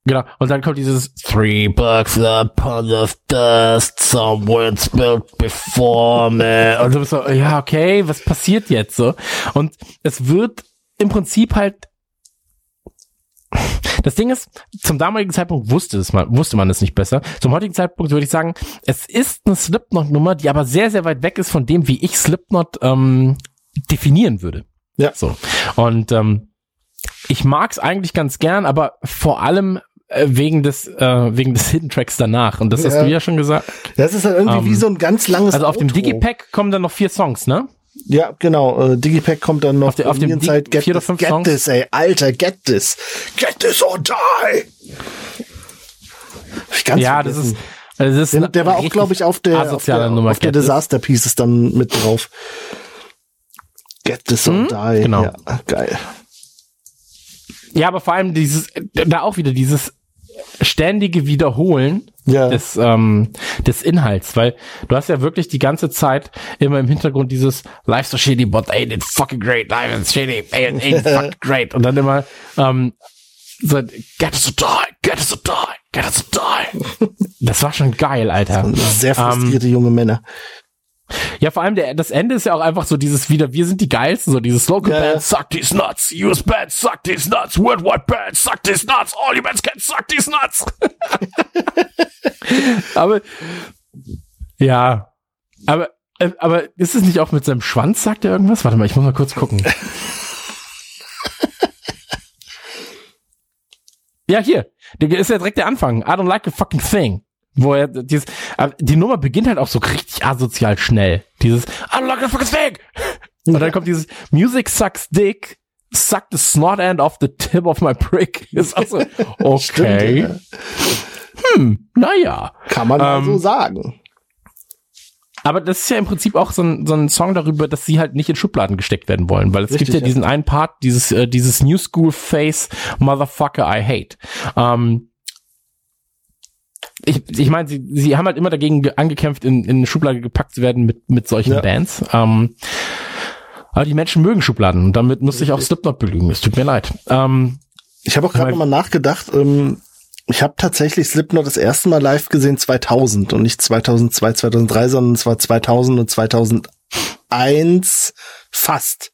genau, und dann kommt dieses Three bucks a pound of dust, someone spilled before me. Und du bist so, ja, okay, was passiert jetzt so? Und es wird im Prinzip halt das Ding ist, zum damaligen Zeitpunkt wusste es man, wusste man es nicht besser. Zum heutigen Zeitpunkt würde ich sagen, es ist eine Slipknot-Nummer, die aber sehr, sehr weit weg ist von dem, wie ich Slipknot ähm, definieren würde. Ja. So. Und ähm, ich mag's eigentlich ganz gern, aber vor allem wegen des äh, wegen des Hidden Tracks danach. Und das hast Ja. du ja schon gesagt. Das ist halt irgendwie Ähm, wie so ein ganz langes Also auf dem Outro. Digipack kommen dann noch vier Songs, ne? Ja, genau. Äh, Digipack kommt dann noch Auf der- auf dem Dig- Zeit. Get, vier oder this, fünf get Songs? this, ey. Alter, get this. Get this or die. Ganz ja, das ist also das ist Der, der war auch, glaube ich, auf der, auf der, Nummer, auf der. Disaster Pieces dann mit drauf. Get this or Mhm, die. genau. Ja, geil. Ja, aber vor allem dieses, da auch wieder dieses ständige Wiederholen Ja. des, ähm, des Inhalts, weil du hast ja wirklich die ganze Zeit immer im Hintergrund dieses Life's so shitty, but ain't it fucking great, life is shitty, ain't, ain't fucking great. Und dann immer, ähm, so, get us to die, get us to die, get us to die. [laughs] Das war schon geil, Alter. Sehr Ähm, frustrierte junge Männer. Ja, vor allem der, das Ende ist ja auch einfach so dieses wieder, wir sind die geilsten, so dieses Local ja. Bands suck these nuts, US Bands suck these nuts, Worldwide Bands suck these nuts, all you bands can suck these nuts. [laughs] aber, ja, aber, äh, aber ist es nicht auch mit seinem Schwanz, sagt er irgendwas? Warte mal, ich muss mal kurz gucken. [laughs] ja, hier, der ist ja direkt der Anfang. I don't like a fucking thing. Wo er dieses, die Nummer beginnt halt auch so richtig asozial schnell. Dieses I don't like a fucking thing. Und dann kommt dieses Music sucks dick, suck the snot end off the tip of my prick. [laughs] Ist auch so, okay. Stimmt, Hm, naja. Kann man mal Ähm, so sagen. Aber das ist ja im Prinzip auch so ein, so ein Song darüber, dass sie halt nicht in Schubladen gesteckt werden wollen, weil es Richtig, gibt ja, ja. diesen einen Part, dieses, äh, dieses New School Face Motherfucker I Hate. Ähm, ich, ich meine, sie, sie haben halt immer dagegen ge- angekämpft, in, in eine Schublade gepackt zu werden mit, mit solchen Ja. Bands. Ähm, aber die Menschen mögen Schubladen und damit musste ich auch Slipknot belügen. Es tut mir leid. Ähm, Ich habe auch gerade nochmal nachgedacht. Ähm, ich habe tatsächlich Slipknot das erste Mal live gesehen 2000 und nicht 2002, 2003, sondern es war 2000 und 2001 fast.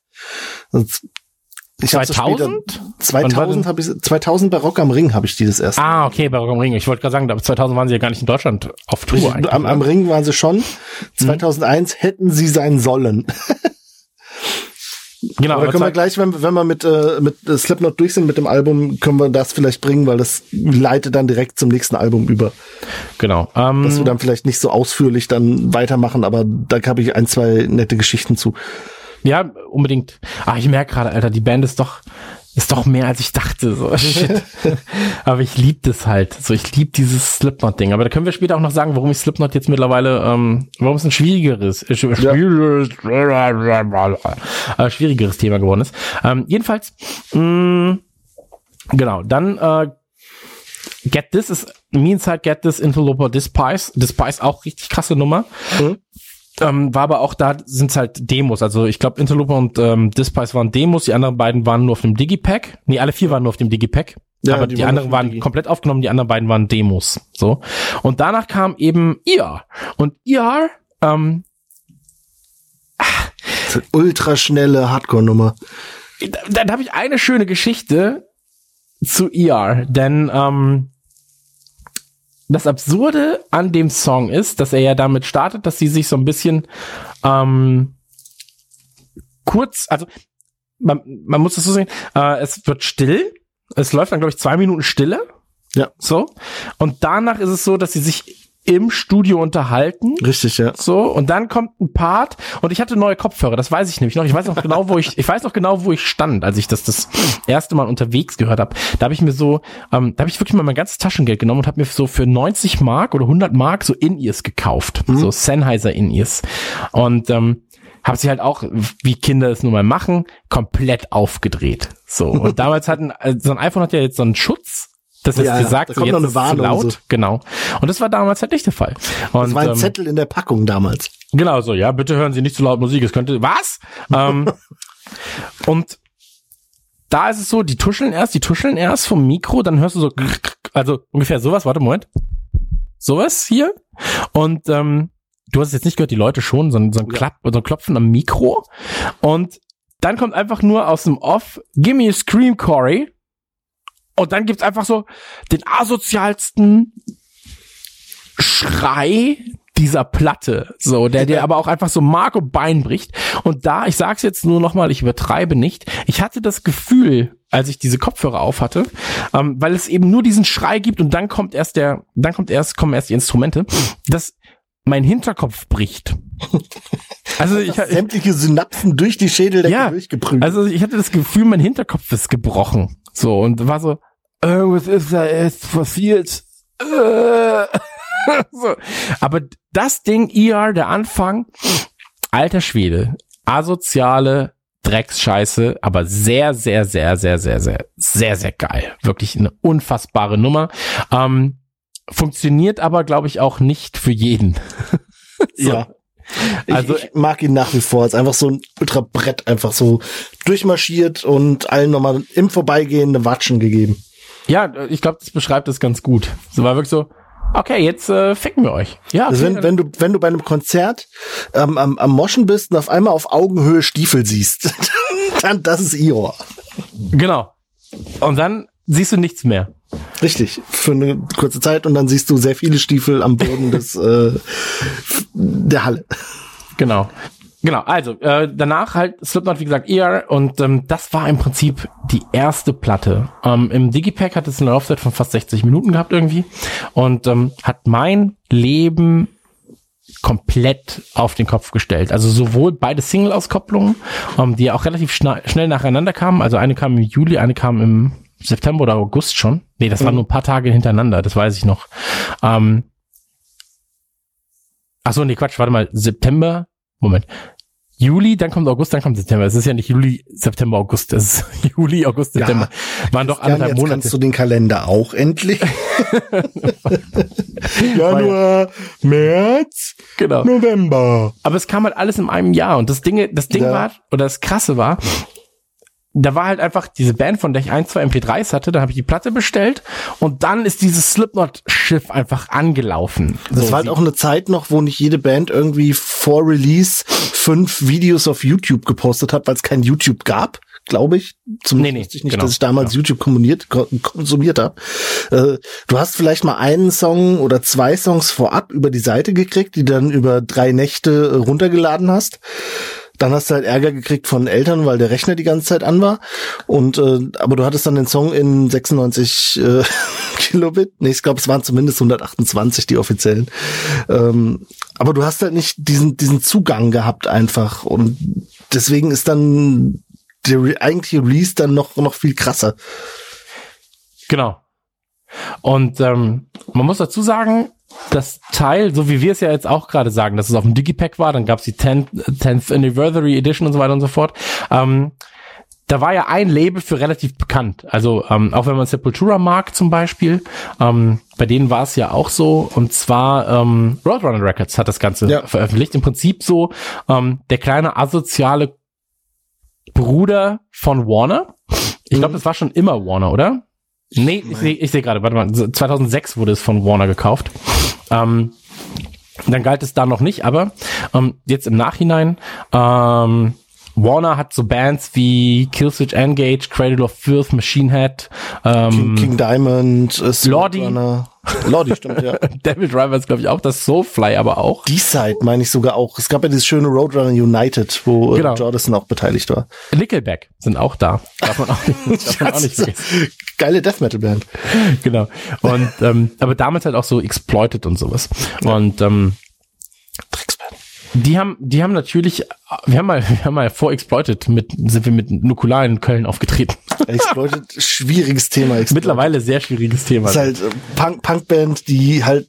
Also, Ich hab's so später- 2000? 2000 habe ich 2000 bei Rock am Ring habe ich die das erste. Ah, okay, bei Rock am Ring. Ich wollte gerade sagen, aber 2000 waren sie ja gar nicht in Deutschland auf Tour. Ich, eigentlich, am, am oder? Ring waren sie schon. Mhm. 2001 hätten sie sein sollen. [laughs] genau, Aber aber können wir gleich, wenn, wenn wir mit, äh, mit Slipknot durch sind mit dem Album, können wir das vielleicht bringen, weil das leitet dann direkt zum nächsten Album über. genau. Ähm, Dass wir dann vielleicht nicht so ausführlich dann weitermachen, aber da habe ich ein, zwei nette Geschichten zu. Ja, unbedingt. Ah, ich merke gerade, Alter, die Band ist doch ist doch mehr als ich dachte. So, [laughs] shit. aber ich lieb das halt. So, ich lieb dieses Slipknot-Ding. Aber da können wir später auch noch sagen, warum ich Slipknot jetzt mittlerweile, ähm, warum es ein schwierigeres, äh, schwierigeres, äh, schwierigeres Thema geworden ist. Ähm, jedenfalls, mh, genau, dann äh, Get This ist Me Inside Get This Interloper Despise. Despise auch richtig krasse Nummer. Mhm. Ähm, war aber auch da sind halt Demos. Also ich glaube Interloper und ähm, Despise waren Demos, die anderen beiden waren nur auf dem Digipack. Nee, alle vier waren nur auf dem Digipack. Ja, aber die die, waren anderen waren Digi. komplett aufgenommen, die anderen beiden waren Demos. So. Und danach kam eben ER. Und ER, ähm, Ultraschnelle Hardcore-Nummer. dann, dann habe ich eine schöne Geschichte zu ER, denn ähm, das Absurde an dem Song ist, dass er ja damit startet, dass sie sich so ein bisschen ähm, kurz, also man, man muss das so sehen, äh, es wird still, es läuft dann glaube ich zwei Minuten Stille, Ja. so. Und danach ist es so, dass sie sich im Studio unterhalten Richtig, ja. so und dann kommt ein Part und ich hatte neue Kopfhörer, das weiß ich nämlich noch. Ich weiß noch genau, wo ich ich weiß noch genau, wo ich stand, als ich das das erste Mal unterwegs gehört habe. Da habe ich mir so ähm, da habe ich wirklich mal mein ganzes Taschengeld genommen und habe mir so für 90 Mark oder 100 Mark so In-Ears gekauft, so Sennheiser In-Ears und ähm, habe sie halt auch, wie Kinder es nun mal machen, komplett aufgedreht. So. Und damals hatten, also so ein iPhone hat ja jetzt so einen Schutz, das jetzt Ja, gesagt, da so kommt jetzt noch eine ist Warnung, laut. so. Genau. Und das war damals halt nicht der Fall. Und, Das war ein ähm, Zettel in der Packung damals. Genau so, ja, bitte hören Sie nicht zu laut Musik. Es könnte, was? ähm, [laughs] und da ist es so, die tuscheln erst, die tuscheln erst vom Mikro, dann hörst du so, also ungefähr sowas, warte, Moment. Sowas hier. Und ähm, du hast es jetzt nicht gehört, die Leute schon, so ein, so ein, Klapp, so ein Klopfen am Mikro. Und dann kommt einfach nur aus dem Off, Gimme a Scream, Corey. Und dann gibt's einfach so den asozialsten Schrei dieser Platte, so, der dir aber auch einfach so Mark und Bein bricht. Und da, ich sag's jetzt nur nochmal, ich übertreibe nicht, ich hatte das Gefühl, als ich diese Kopfhörer auf hatte, ähm, weil es eben nur diesen Schrei gibt und dann kommt erst der, dann kommt erst, kommen erst die Instrumente, dass mein Hinterkopf bricht. Also ich, ich Sämtliche Synapsen durch die Schädeldecke Ja, durchgeprügelt. also ich hatte das Gefühl, mein Hinterkopf ist gebrochen. So, und war so, äh, was ist da jetzt passiert? Äh. [laughs] so. Aber das Ding, ER, der Anfang, alter Schwede, asoziale Drecksscheiße, aber sehr, sehr, sehr, sehr, sehr, sehr, sehr, sehr geil. Wirklich eine unfassbare Nummer. Ähm, funktioniert aber, glaube ich, auch nicht für jeden. [laughs] so. ja. Ich, Also- ich mag ihn nach wie vor. Es ist einfach so ein Ultrabrett, einfach so durchmarschiert und allen nochmal im Vorbeigehen eine Watschen gegeben. Ja, ich glaube, das beschreibt es ganz gut. So war wirklich so, okay, jetzt äh, ficken wir euch. Ja, Also okay, wenn, wenn du, wenn du bei einem Konzert ähm, am, am Moschen bist und auf einmal auf Augenhöhe Stiefel siehst, [laughs] dann das ist Ior. genau. Und dann siehst du nichts mehr. Richtig, für eine kurze Zeit und dann siehst du sehr viele Stiefel am Boden des [laughs] äh, der Halle. Genau. Genau, also äh, danach halt Slipknot, wie gesagt, eher und ähm, das war im Prinzip die erste Platte. Ähm, Im Digipack hat es eine Laufzeit von fast 60 Minuten gehabt irgendwie und ähm, hat mein Leben komplett auf den Kopf gestellt. Also sowohl beide Single-Auskopplungen, ähm, die auch relativ schnell nacheinander kamen. Also eine kam im Juli, eine kam im September oder August schon. Nee, das waren nur ein paar Tage hintereinander, das weiß ich noch. Ähm, Ach so, nee, Quatsch, warte mal, September, Moment. Juli, dann kommt August, dann kommt September. Es ist ja nicht Juli, September, August, es ist [laughs] Juli, August, September. Waren doch Ja, anderthalb jetzt Monate. kannst du den Kalender auch endlich. [laughs] [laughs] Januar, März, Genau. November. Aber es kam halt alles in einem Jahr und das Ding, das Ding Ja. war, oder das Krasse war, da war halt einfach diese Band, von der ich ein, zwei MP3s hatte, da habe ich die Platte bestellt und dann ist dieses Slipknot-Schiff einfach angelaufen. Das So, war halt auch eine Zeit noch, wo nicht jede Band irgendwie vor Release fünf Videos auf YouTube gepostet hat, weil es kein YouTube gab, glaube ich. Zumindest Nee, nee, ich nicht, genau, dass ich damals YouTube konsumiert, ko- konsumiert habe. Äh, du hast vielleicht mal einen Song oder zwei Songs vorab über die Seite gekriegt, die dann über drei Nächte äh, runtergeladen hast. Dann hast du halt Ärger gekriegt von Eltern, weil der Rechner die ganze Zeit an war. Und äh, aber du hattest dann den Song in 96 äh, [laughs] Kilobit. Nee, ich glaube, es waren zumindest 128 die offiziellen. Ähm, aber du hast halt nicht diesen diesen Zugang gehabt einfach und deswegen ist dann der re eigentliche Release dann noch, noch viel krasser. Genau. Und ähm, man muss dazu sagen, das Teil, so wie wir es ja jetzt auch gerade sagen, dass es auf dem Digipack war, dann gab es die 10th, 10th Anniversary Edition und so weiter und so fort. Ähm, da war ja ein Label für relativ bekannt. Also ähm, auch wenn man Sepultura mag zum Beispiel, ähm, bei denen war es ja auch so. Und zwar ähm, Roadrunner Records hat das Ganze Ja. veröffentlicht. Im Prinzip so ähm, der kleine asoziale Bruder von Warner. Ich glaube, Mhm. das war schon immer Warner, oder? Nee, ich sehe ich seh gerade, warte mal, 2006 wurde es von Warner gekauft. Ähm, dann galt es da noch nicht, aber ähm, jetzt im Nachhinein, ähm, Warner hat so Bands wie Killswitch Engage, Cradle of Filth, Machine Head, ähm, King, King Diamond, äh, Lordi. Runner. Lordi, stimmt, ja. [laughs] Devil Driver ist, glaube ich, auch, das Soulfly aber auch. Die Side meine ich sogar auch. Es gab ja dieses schöne Roadrunner United, wo Genau. genau. Jordison auch beteiligt war. Nickelback sind auch da. Darf man auch nicht, darf man auch nicht vergessen. Geile Death Metal Band. genau. Und ähm, aber damals halt auch so exploited und sowas. Und ähm. Die haben, die haben natürlich, wir haben mal, [laughs] wir haben mal vor Exploited mit, sind wir mit Nukular in Köln aufgetreten. [laughs] Exploited, schwieriges Thema. Exploited. Mittlerweile sehr schwieriges Thema. Das ist halt äh, Punk, Punkband, die halt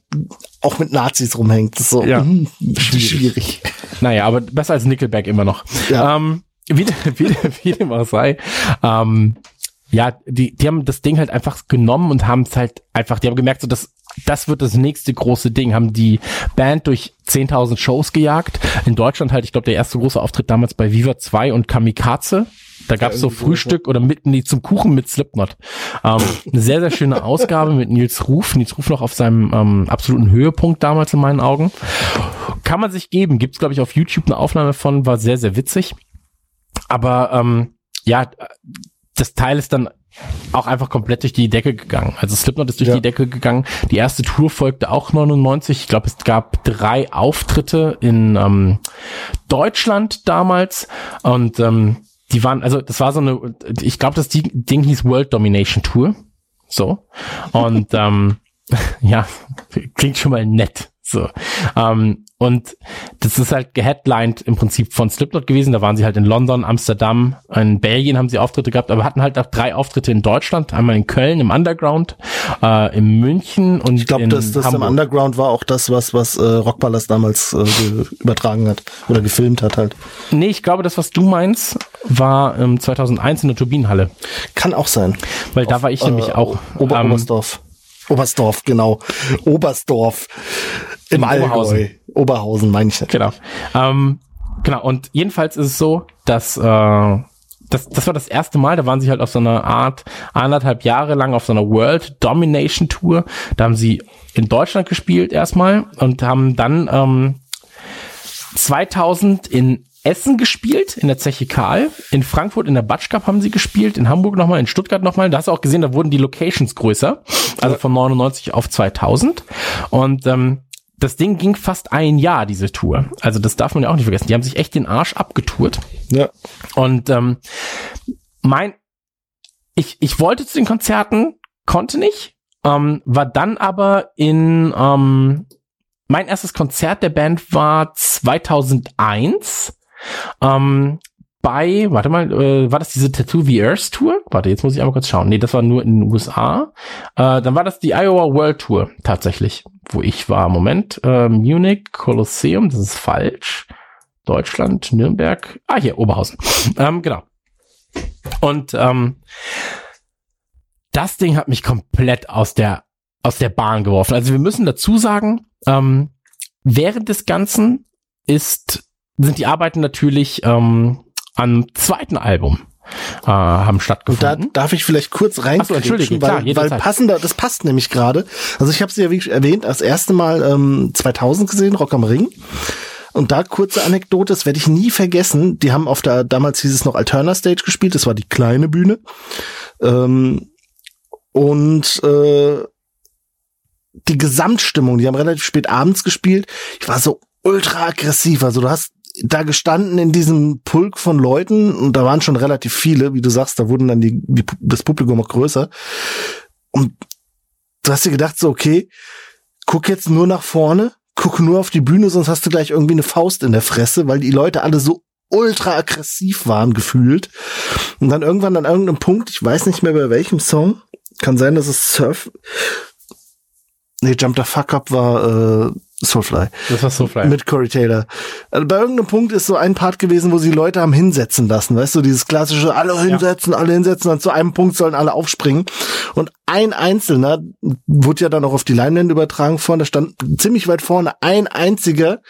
auch mit Nazis rumhängt. Das ist so Ja. mm, schwierig. Naja, aber besser als Nickelback immer noch. Ja. Ähm, wie, [laughs] wie, wie dem auch sei. Ähm, ja, die, die haben das Ding halt einfach genommen und haben es halt einfach, die haben gemerkt, so das, das wird das nächste große Ding, haben die Band durch 10.000 Shows gejagt. In Deutschland halt, ich glaube, der erste große Auftritt damals bei Viva 2 und Kamikaze. Da gab's so irgendwie sowas, Frühstück oder mit, nee, zum Kuchen mit Slipknot. Ähm, eine sehr, sehr schöne Ausgabe mit Nils Ruf. Nils Ruf noch auf seinem ähm, absoluten Höhepunkt damals in meinen Augen. Kann man sich geben. Gibt's glaube ich, auf YouTube eine Aufnahme von, war sehr, sehr witzig. Aber ähm, ja, das Teil ist dann auch einfach komplett durch die Decke gegangen. Also Slipknot ist durch Ja. die Decke gegangen. Die erste Tour folgte auch 99. Ich glaube, es gab drei Auftritte in ähm, Deutschland damals und ähm, die waren, also das war so eine, ich glaube, das Ding hieß World Domination Tour. So. Und [laughs] ähm, [laughs] ja, klingt schon mal nett. So. Ähm, und das ist halt geheadlined im Prinzip von Slipknot gewesen. Da waren sie halt in London, Amsterdam, in Belgien haben sie Auftritte gehabt, aber hatten halt auch drei Auftritte in Deutschland. Einmal in Köln im Underground, äh, in München und Ich glaube, das, das im Hamburg. Underground war auch das, was, was äh, Rockpalast damals äh, ge- übertragen hat oder gefilmt hat halt. Nee, ich glaube, das, was du meinst, war ähm, 2001 in der Turbinenhalle. Kann auch sein. Weil da war ich nämlich Äh, auch. Ober ähm, Oberstdorf. Oberstdorf, genau. Oberstdorf. Im In Allgäu. Oberhausen. Oberhausen, meine ich. Genau. Ähm, genau, und jedenfalls ist es so, dass äh, das, das war das erste Mal, da waren sie halt auf so einer Art anderthalb Jahre lang auf so einer World Domination Tour. Da haben sie in Deutschland gespielt erstmal und haben dann ähm, 2000 in Essen gespielt, in der Zeche Karl. In Frankfurt in der Batsch Cup haben sie gespielt, in Hamburg nochmal, in Stuttgart nochmal. Da hast du auch gesehen, da wurden die Locations größer, also von 99 auf 2000. Und ähm, das Ding ging fast ein Jahr, diese Tour. Also das darf man ja auch nicht vergessen. Die haben sich echt den Arsch abgetourt. Ja. Und ähm, mein, ich, ich wollte zu den Konzerten, konnte nicht, ähm, war dann aber in, ähm, mein erstes Konzert der Band war 2001 ähm, bei, warte mal, äh, war das diese Tattoo the Earth Tour? Warte, jetzt muss ich einmal kurz schauen. Nee, das war nur in den USA. Äh, dann war das die Iowa World Tour tatsächlich, wo ich war. Moment, äh, Munich, Kolosseum, das ist falsch. Deutschland, Nürnberg. Ah, hier, Oberhausen. Ähm, genau. Und ähm, das Ding hat mich komplett aus der aus der Bahn geworfen. Also wir müssen dazu sagen, ähm, während des Ganzen ist sind die Arbeiten natürlich ähm, am zweiten Album äh, haben Und da stattgefunden. darf ich vielleicht kurz rein, Ach so, entschuldige, klar, weil, weil passender, das passt nämlich gerade. Also ich habe sie ja wie erwähnt, das erste Mal ähm, 2000 gesehen, Rock am Ring. Und da kurze Anekdote, das werde ich nie vergessen. Die haben auf der, damals hieß es noch Alterna Stage gespielt, das war die kleine Bühne. Ähm, und äh, die Gesamtstimmung, die haben relativ spät abends gespielt. Ich war so ultra aggressiv. Also du hast da gestanden in diesem Pulk von Leuten und da waren schon relativ viele, wie du sagst, da wurden dann die, die das Publikum auch größer. Und du hast dir gedacht so, okay, guck jetzt nur nach vorne, guck nur auf die Bühne, sonst hast du gleich irgendwie eine Faust in der Fresse, weil die Leute alle so ultra aggressiv waren gefühlt. Und dann irgendwann an irgendeinem Punkt, ich weiß nicht mehr bei welchem Song, kann sein, dass es Surf, nee, Jump the Fuck Up war äh, Soulfly. Das war Soulfly. Mit Corey Taylor. Also bei irgendeinem Punkt ist so ein Part gewesen, wo sie Leute haben hinsetzen lassen. Weißt du, dieses klassische, alle hinsetzen, ja. alle hinsetzen, und zu einem Punkt sollen alle aufspringen. Und ein Einzelner wurde ja dann auch auf die Leinwände übertragen vorne, da stand ziemlich weit vorne ein einziger,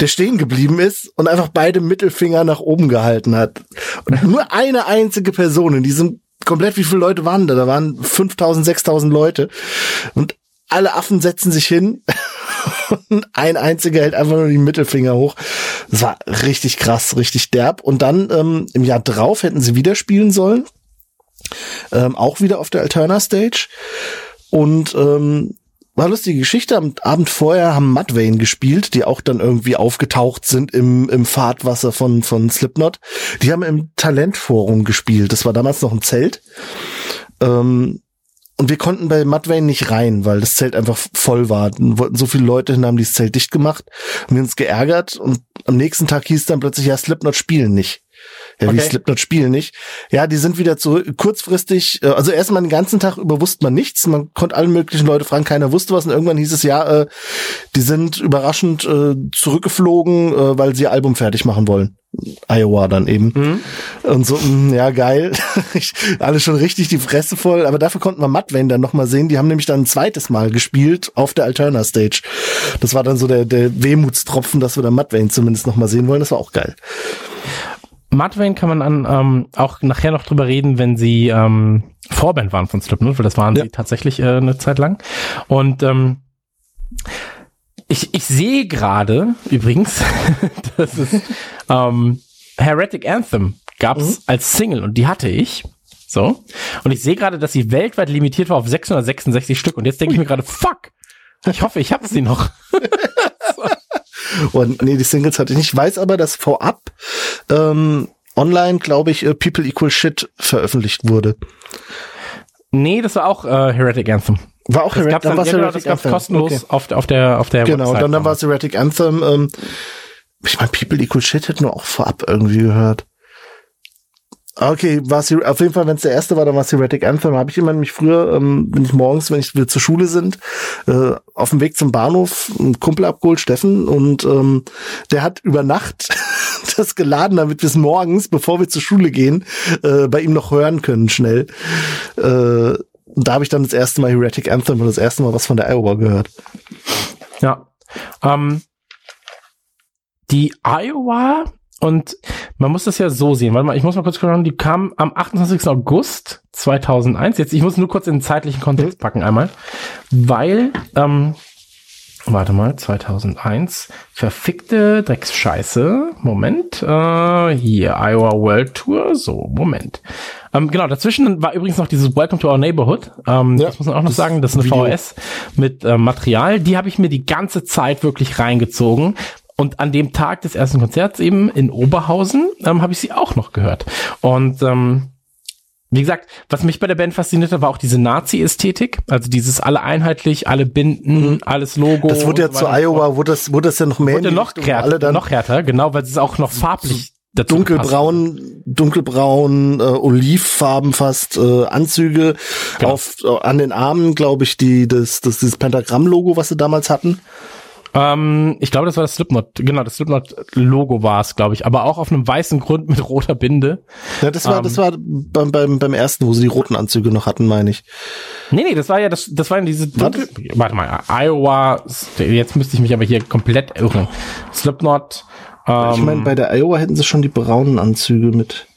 der stehen geblieben ist und einfach beide Mittelfinger nach oben gehalten hat. Und [laughs] nur eine einzige Person in diesem komplett, wie viele Leute waren da? Da waren 5000, 6000 Leute. Und alle Affen setzen sich hin [laughs] und ein einziger hält einfach nur die Mittelfinger hoch. Das war richtig krass, richtig derb. Und dann ähm, im Jahr drauf hätten sie wieder spielen sollen. Ähm, auch wieder auf der Alterna Stage. Und ähm, war lustige Geschichte. Am Abend vorher haben Mudvayne gespielt, die auch dann irgendwie aufgetaucht sind im, im Fahrtwasser von, von Slipknot. Die haben im Talentforum gespielt. Das war damals noch ein Zelt. Ähm, und wir konnten bei Mudvayne nicht rein, weil das Zelt einfach voll war. Dann wollten so viele Leute hin, haben dieses Zelt dicht gemacht, haben wir uns geärgert und am nächsten Tag hieß dann plötzlich, ja, Slipknot spielen nicht. Ja, wie okay. Slipknot spielen nicht. Ja, die sind wieder zurück, kurzfristig, äh, also erstmal den ganzen Tag über wusste man nichts. Man konnte alle möglichen Leute fragen, keiner wusste was. Und irgendwann hieß es, ja, äh, die sind überraschend äh, zurückgeflogen, äh, weil sie ihr Album fertig machen wollen. Iowa dann eben. Mhm. Und so, mh, ja, geil. [laughs] Alle schon richtig die Fresse voll. Aber dafür konnten wir Mudvayne dann nochmal sehen. Die haben nämlich dann ein zweites Mal gespielt auf der Alterna Stage. Das war dann so der, der Wehmutstropfen, dass wir dann Mudvayne zumindest nochmal sehen wollen. Das war auch geil. Mudvayne kann man an, ähm, auch nachher noch drüber reden, wenn sie ähm, Vorband waren von Slipknot, weil das waren ja. sie tatsächlich äh, eine Zeit lang. Und ähm, ich, ich sehe gerade übrigens, [laughs] dass es ähm, Heretic Anthem gab es mhm. als Single und die hatte ich. So. Und ich sehe gerade, dass sie weltweit limitiert war auf 666 Stück. Und jetzt denke ich mir gerade, fuck, ich hoffe, ich habe sie noch. [laughs] Und nee, die Singles hatte ich nicht. Ich weiß aber, dass vorab ähm, online, glaube ich, äh, People Equal Shit veröffentlicht wurde. Nee, das war auch äh, Heretic Anthem. War auch Heretic, Anthem. ja, genau, das gab's kostenlos okay. auf, auf der auf der Genau, Website dann, dann war es Heretic Anthem. Ähm, ich meine, People Equal Shit hätten wir auch vorab irgendwie gehört. Okay, war es auf jeden Fall, wenn es der erste war, dann war es Heretic Anthem. Habe ich immer nämlich früher, ähm, wenn ich morgens, wenn ich wir zur Schule sind, äh, auf dem Weg zum Bahnhof einen Kumpel abgeholt, Steffen, und ähm, der hat über Nacht [laughs] das geladen, damit wir es morgens, bevor wir zur Schule gehen, äh, bei ihm noch hören können, schnell. Äh, da habe ich dann das erste Mal Heretic Anthem und das erste Mal was von der Iowa gehört. Ja. Ähm, die Iowa und man muss das ja so sehen. Warte mal, ich muss mal kurz schauen. Die kam am 28. August 2001. Jetzt, ich muss nur kurz in den zeitlichen Kontext packen einmal, weil, ähm, warte mal, 2001, verfickte Drecksscheiße. Moment, äh, hier, Iowa World Tour. So, Moment. Ähm, genau, dazwischen war übrigens noch dieses Welcome to Our Neighborhood. Ähm, ja, das muss man auch noch sagen. Das ist eine Video. VHS mit äh, Material. Die habe ich mir die ganze Zeit wirklich reingezogen, und an dem Tag des ersten Konzerts eben in Oberhausen ähm, habe ich sie auch noch gehört. Und ähm, wie gesagt, was mich bei der Band fasziniert hat, war auch diese Nazi-Ästhetik. Also dieses alle einheitlich, alle Binden, mhm. alles Logo. Das wurde ja zu Iowa, wurde das, wurde das ja noch mehr. Wurde noch, härter, noch härter, genau, weil es ist auch noch farblich dazu dunkelbraun, passt. dunkelbraun, äh, olivfarben fast äh, Anzüge genau. auf äh, an den Armen, glaube ich, die das das dieses Pentagramm-Logo, was sie damals hatten. Ähm, ich glaube, das war das Slipknot. Genau, das Slipknot-Logo war es, glaube ich. Aber auch auf einem weißen Grund mit roter Binde. Ja, das war, ähm, das war beim, beim, beim ersten, wo sie die roten Anzüge noch hatten, meine ich. Nee, nee, das war ja, das, das war ja diese Warte. Warte mal, Iowa, jetzt müsste ich mich aber hier komplett irren. Slipknot. Ähm, ich meine, bei der Iowa hätten sie schon die braunen Anzüge mit.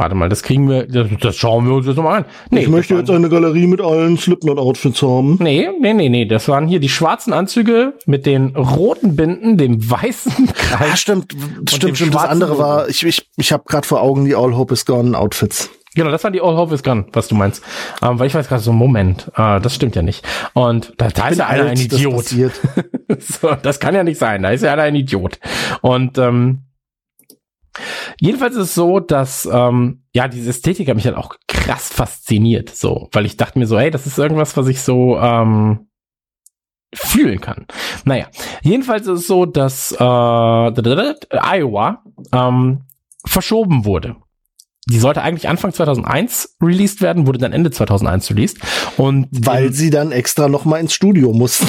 Warte mal, das kriegen wir, das, das schauen wir uns jetzt nochmal an. Nee, ich möchte jetzt eine Galerie mit allen Slipknot-Outfits haben. Nee, nee, nee, nee, das waren hier die schwarzen Anzüge mit den roten Binden, dem weißen Kreis. Ja, stimmt, stimmt, stimmt. Das andere Logo. war, ich, ich, ich habe gerade vor Augen die All Hope is Gone Outfits. Genau, das waren die All Hope is Gone, was du meinst. Ähm, weil ich weiß gerade so, Moment, äh, das stimmt ja nicht. Und da, da ist ja einer ein Idiot. Das, [laughs] so, das kann ja nicht sein, da ist ja einer ein Idiot. Und ähm, Jedenfalls ist es so, dass ähm, ja diese Ästhetik hat mich halt auch krass fasziniert, so, weil ich dachte mir so, hey, das ist irgendwas, was ich so ähm, fühlen kann. Naja, jedenfalls ist es so, dass äh, Iowa ähm, verschoben wurde. Die sollte eigentlich Anfang 2001 released werden, wurde dann Ende 2001 released. Und Weil sie dann extra noch mal ins Studio mussten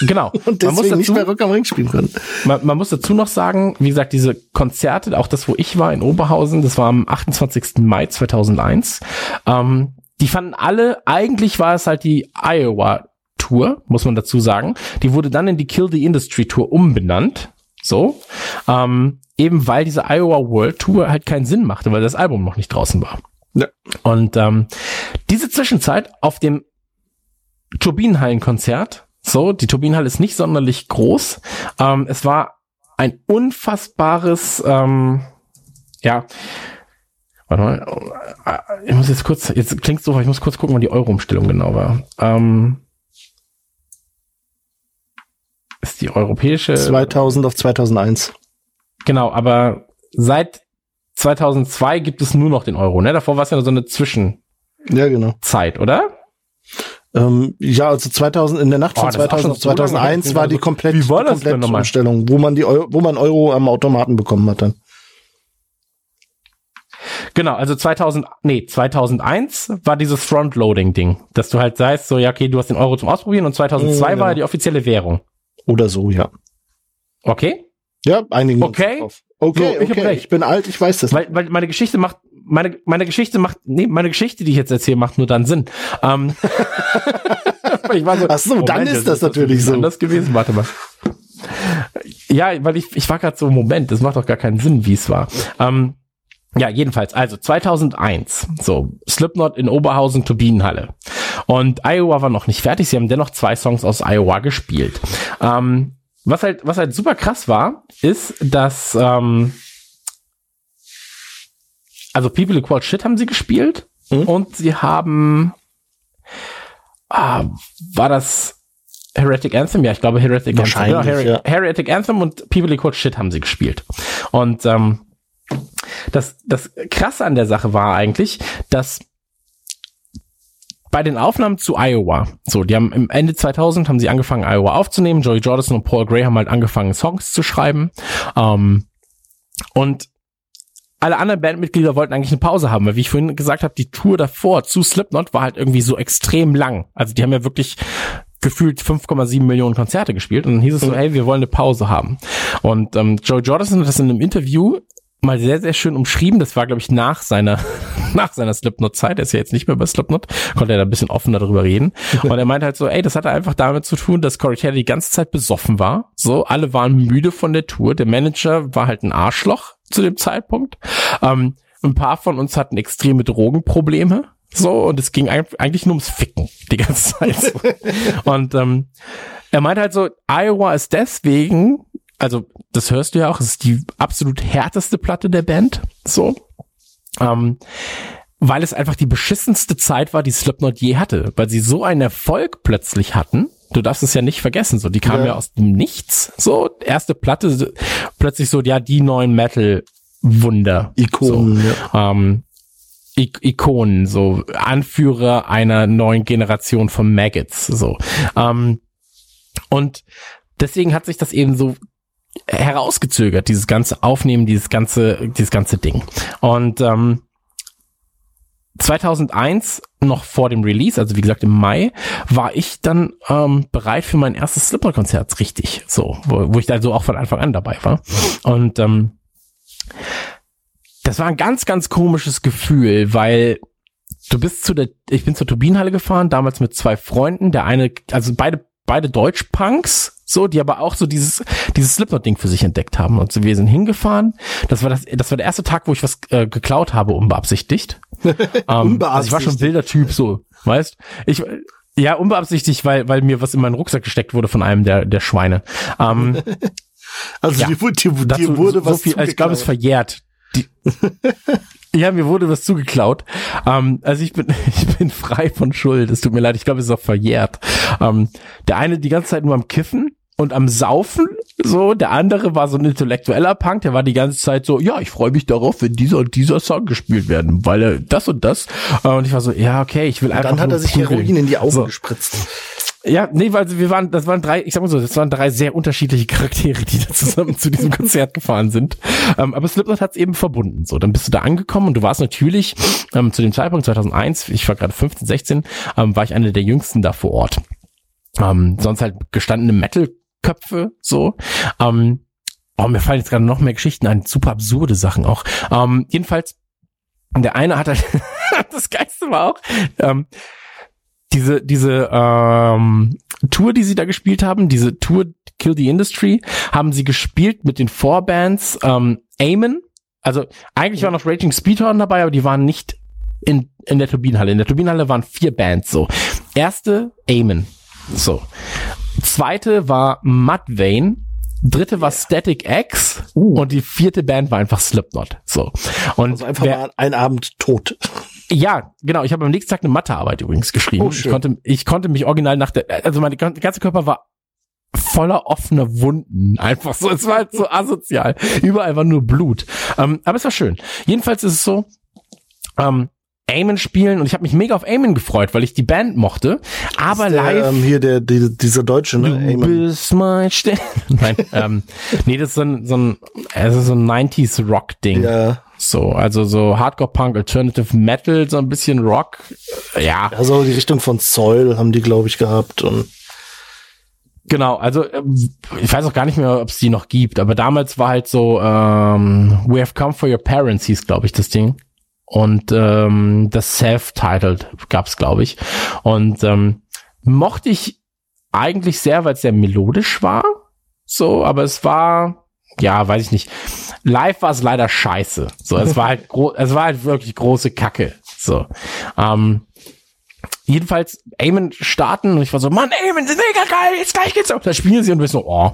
genau. [laughs] und Man muss deswegen nicht dazu- mehr Rock am Ring spielen können. Man, man muss dazu noch sagen, wie gesagt, diese Konzerte, auch das, wo ich war in Oberhausen, das war am 28. Mai 2001, ähm, die fanden alle, eigentlich war es halt die Iowa Tour, muss man dazu sagen. Die wurde dann in die Kill the Industry Tour umbenannt. So. Ähm, eben weil diese Iowa World Tour halt keinen Sinn machte, weil das Album noch nicht draußen war. Ja. Und ähm, diese Zwischenzeit auf dem Turbinenhallenkonzert, so, die Turbinenhalle ist nicht sonderlich groß. Ähm, es war ein unfassbares, ähm, ja, warte mal, äh, ich muss jetzt kurz, jetzt klingt's so, ich muss kurz gucken, wann die Euro-Umstellung genau war. Ähm, ist die europäische, 2000 auf 2001. genau, aber seit 2002 gibt es nur noch den Euro, ne? Davor war es ja so eine Zwischenzeit, Ja, genau. oder? Ähm, ja, also 2000 in der Nacht Oh, von auch 2000 auf schon so lange 2001 her. war die komplett Wie war das komplett? Umstellung, wo man die Euro, wo man Euro am Automaten bekommen hat dann. Genau, also 2000, nee, 2001 war dieses Frontloading-Ding, dass du halt sagst, so, ja, okay, du hast den Euro zum Ausprobieren und 2002 Ja, war genau. die offizielle Währung. Oder so, ja. Okay? Ja, einigen Okay. drauf. Okay, So, ich hab okay. recht. Ich bin alt, ich weiß das. Weil, weil meine Geschichte macht, meine, meine Geschichte macht, nee, meine Geschichte, die ich jetzt erzähle, macht nur dann Sinn. Ähm, [laughs] ich war so, Ach so, dann ist das natürlich so. Anders gewesen, warte mal. Ja, weil ich, ich war gerade so, Moment, das macht doch gar keinen Sinn, wie es war. Ähm, ja, jedenfalls, also 2001, so, Slipknot in Oberhausen, Turbinenhalle. Und Iowa war noch nicht fertig, sie haben dennoch zwei Songs aus Iowa gespielt. Ähm, was halt, was halt super krass war, ist, dass, ähm, also People Equal Shit haben sie gespielt Mhm. und sie haben, ah, war das Heretic Anthem? Ja, ich glaube Heretic Anthem. Wahrscheinlich, Genau, Her ja. Heretic Anthem und People Equal Shit haben sie gespielt. Und ähm, das, das Krasse an der Sache war eigentlich, dass bei den Aufnahmen zu Iowa, so, die haben im Ende 2000 haben sie angefangen, Iowa aufzunehmen. Joey Jordison und Paul Gray haben halt angefangen, Songs zu schreiben. Ähm, und alle anderen Bandmitglieder wollten eigentlich eine Pause haben, weil wie ich vorhin gesagt habe, die Tour davor zu Slipknot war halt irgendwie so extrem lang. Also die haben ja wirklich gefühlt 5,7 Millionen Konzerte gespielt und dann hieß es so, hey, wir wollen eine Pause haben. Und ähm, Joey Jordison hat das in einem Interview mal sehr, sehr schön umschrieben. Das war, glaube ich, nach seiner, [laughs] nach seiner Slipknot-Zeit. Er ist ja jetzt nicht mehr bei Slipknot. Konnte er da ein bisschen offener darüber reden. Und er meinte halt so, ey, das hatte einfach damit zu tun, dass Corey Taylor die ganze Zeit besoffen war. So, alle waren müde von der Tour. Der Manager war halt ein Arschloch zu dem Zeitpunkt. Ähm, ein paar von uns hatten extreme Drogenprobleme. So, und es ging eig- eigentlich nur ums Ficken die ganze Zeit. So. [laughs] und ähm, er meinte halt so, Iowa ist deswegen, also das hörst du ja auch, es ist die absolut härteste Platte der Band. So. Ähm, weil es einfach die beschissenste Zeit war, die Slipknot je hatte, weil sie so einen Erfolg plötzlich hatten. Du darfst es ja nicht vergessen, so die kamen ja, Ja. aus dem Nichts. So erste Platte, plötzlich so ja die neuen Metal Wunder. Ikonen, So ja. ähm, Ik Ikonen, so Anführer einer neuen Generation von Maggots, so. Ähm, und deswegen hat sich das eben so herausgezögert, dieses ganze Aufnehmen, dieses ganze, dieses ganze Ding. Und ähm, 2001, noch vor dem Release, also wie gesagt im Mai, war ich dann ähm, bereit für mein erstes Slipknot-Konzert, richtig, so, wo, wo ich also auch von Anfang an dabei war. Und ähm, das war ein ganz, ganz komisches Gefühl, weil du bist zu der, ich bin zur Turbinenhalle gefahren, damals mit zwei Freunden, der eine, also beide, beide Deutsch-Punks, so, die aber auch so dieses, dieses Slipknot-Ding für sich entdeckt haben. Und wir sind hingefahren. Das war das, das war der erste Tag, wo ich was äh, geklaut habe, unbeabsichtigt. [laughs] ähm, also ich war schon ein wilder Typ, so, weißt? Ich, ja, unbeabsichtigt, weil, weil mir was in meinen Rucksack gesteckt wurde von einem der, der Schweine. Ähm, [laughs] Also Ja. dir, wurde- dir, dir dazu wurde so was viel, ich glaube, es verjährt. Die, [laughs] ja, mir wurde was zugeklaut. Ähm, also ich bin, [laughs] ich bin frei von Schuld. Es tut mir leid, ich glaube, es ist auch verjährt. Ähm, der eine die ganze Zeit nur am Kiffen und am Saufen, so. Der andere war so ein intellektueller Punk, der war die ganze Zeit so, ja, ich freue mich darauf, wenn dieser und dieser Song gespielt werden, weil er das und das. Äh, Und ich war so, ja, okay, ich will einfach Dann hat er sich. Heroin in die Augen So. gespritzt. Ja, nee, weil wir waren, das waren drei, ich sag mal so, das waren drei sehr unterschiedliche Charaktere, die da zusammen zu diesem Konzert gefahren sind. Ähm, aber Slipknot hat es eben verbunden. So, dann bist du da angekommen und du warst natürlich ähm, zu dem Zeitpunkt 2001, ich war gerade 15, 16, ähm, war ich einer der jüngsten da vor Ort. Ähm, sonst halt gestandene Metal-Köpfe, so. Ähm, oh, mir fallen jetzt gerade noch mehr Geschichten ein, super absurde Sachen auch. Ähm, jedenfalls, der eine hat halt, [laughs] das Geiste war auch, diese, diese ähm, Tour, die sie da gespielt haben, diese Tour Kill the Industry, haben sie gespielt mit den Vorbands ähm, Amen. Also eigentlich waren noch Raging Speedhorn dabei, aber die waren nicht in, in der Turbinenhalle. In der Turbinenhalle waren vier Bands so. Erste Amen. So. Zweite war Mudvayne. Dritte war Static X Uh. und die vierte Band war einfach Slipknot. So. Und Also einfach wer- mal ein Abend tot. Ja, genau. Ich habe am nächsten Tag eine Mathearbeit übrigens geschrieben. Oh, ich konnte, ich konnte mich original nach der, also mein gan- ganzer Körper war voller offener Wunden. [laughs] Einfach so. Es war halt so asozial. Überall war nur Blut. Ähm, aber es war schön. Jedenfalls ist es so, ähm, Amen spielen und ich habe mich mega auf Amen gefreut, weil ich die Band mochte. Aber der, live. Ähm, hier der, der, dieser Deutsche, ne? Du Amen. bist mein Stern. [laughs] Nein, ähm, nee, das ist so ein, so ein, also so ein 90s Rock-Ding. Ja, So, also so Hardcore-Punk, Alternative Metal, so ein bisschen Rock. Ja, also die Richtung von Soil haben die, glaube ich, gehabt. Und genau. Also ähm, ich weiß auch gar nicht mehr, ob es die noch gibt, aber damals war halt so ähm, We Have Come for Your Parents hieß, glaube ich, das Ding. Und ähm, das Self-Titled gab's, glaube ich. Und ähm, mochte ich eigentlich sehr, weil es sehr melodisch war. So, aber es war, ja, weiß ich nicht. Live war es leider scheiße. So, es war halt es war halt wirklich große Kacke. So. Ähm, jedenfalls Amen starten und ich war so, Mann, Amen, das ist mega geil, jetzt gleich geht's auf. Da spielen sie und wir so, oh,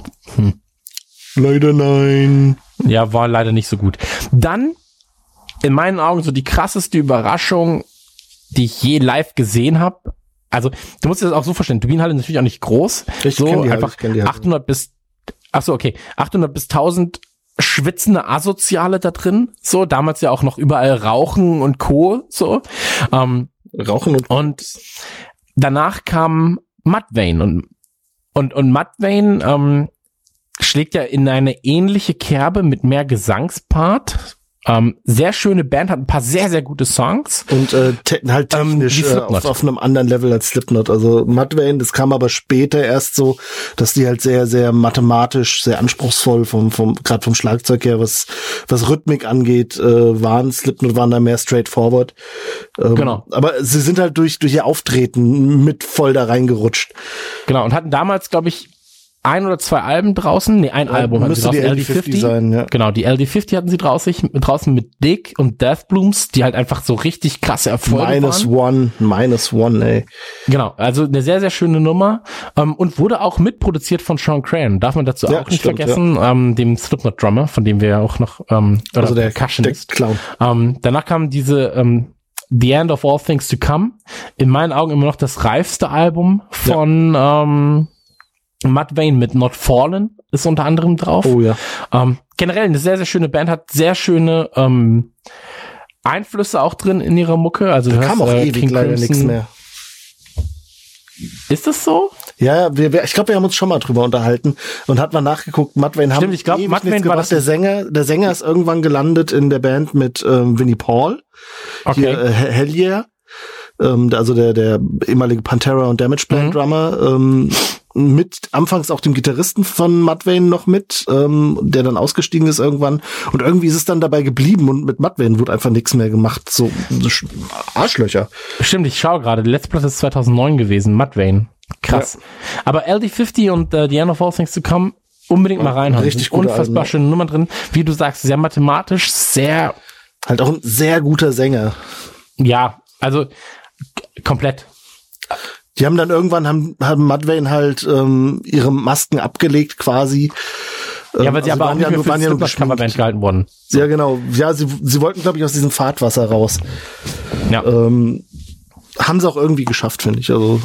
leider nein. ja, war leider nicht so gut. Dann, in meinen Augen, so die krasseste Überraschung, die ich je live gesehen habe. Also, du musst dir das auch so vorstellen, Turbinenhalle ist natürlich auch nicht groß. Ich so einfach ich kenn die halt. 800 bis, ach so, okay, 800 bis 1000 schwitzende Asoziale da drin. So, damals ja auch noch überall Rauchen und Co. So. Ähm, Rauchen und und danach kam Mudvayne und und und Mudvayne ähm, schlägt ja in eine ähnliche Kerbe mit mehr Gesangspart. Ähm, sehr schöne Band, hat ein paar sehr sehr gute Songs. Und äh, te halt Ähm, technisch äh, Slipknot. auf, auf einem anderen Level als Slipknot. Also Mudvayne, das kam aber später erst so, dass die halt sehr, sehr mathematisch, sehr anspruchsvoll vom, vom gerade vom Schlagzeug her, was was Rhythmik angeht, äh, waren. Slipknot waren da mehr straightforward. Ähm, Genau. Aber sie sind halt durch durch ihr Auftreten mit voll da reingerutscht. Genau und hatten damals glaube ich ein oder zwei Alben draußen. Nee, ein Album hatten sie Müsste die draußen, LD50 sein, ja. Genau, die LD50 hatten sie draußen, draußen mit Dick und Death Blooms, die halt einfach so richtig krasse Erfolge Minus waren. one, minus one, ey. Genau, also eine sehr, sehr schöne Nummer ähm, und wurde auch mitproduziert von Sean Cran. Darf man dazu Ja, auch nicht stimmt, vergessen, ähm, dem Slipknot-Drummer, von dem wir ja auch noch, ähm, oder Also der, der. Clown. Ähm, danach kam diese ähm, The End of All Things to Come. In meinen Augen immer noch das reifste Album von ähm, Mudvayne mit Not Fallen ist unter anderem drauf. Oh ja. Ähm, generell eine sehr, sehr schöne Band, hat sehr schöne ähm, Einflüsse auch drin in ihrer Mucke. Also du Kam auch äh, ewig King leider nichts mehr. Ist das so? Ja, wir, wir, ich glaube, wir haben uns schon mal drüber unterhalten und hat mal nachgeguckt. Mudvayne haben Stimmt, ich glaub, ewig Mudvayne nichts war das- Der Sänger, der Sänger ist irgendwann gelandet in der Band mit ähm, Vinnie Paul, hier äh, Hell Yeah, ähm, also der der ehemalige Pantera und Damage Plan Mhm. Drummer. Ähm, mit anfangs auch dem Gitarristen von Mudvayne noch mit, ähm, der dann ausgestiegen ist irgendwann. Und irgendwie ist es dann dabei geblieben und mit Mudvayne wurde einfach nichts mehr gemacht. So, so Sch- Arschlöcher. Stimmt, ich schaue gerade. Letzte Platte ist 2009 gewesen. Mudvayne. Krass. Aber LD50 und äh, The End of All Things to Come unbedingt mal reinhauen. richtig gute Unfassbar Alben, schöne Nummer drin. Wie du sagst, sehr mathematisch, sehr, Halt auch ein sehr guter Sänger. ja, also komplett. Die haben dann irgendwann haben, haben Mudvayne halt ähm, ihre Masken abgelegt quasi. Ja, weil sie also aber auch waren nicht ja mehr nur- waren ja nur geschminkt. gehalten worden. Ja, genau. Ja, sie, sie wollten, glaube ich, aus diesem Fahrtwasser raus. Ja. Ähm, haben sie auch irgendwie geschafft, finde ich. Also,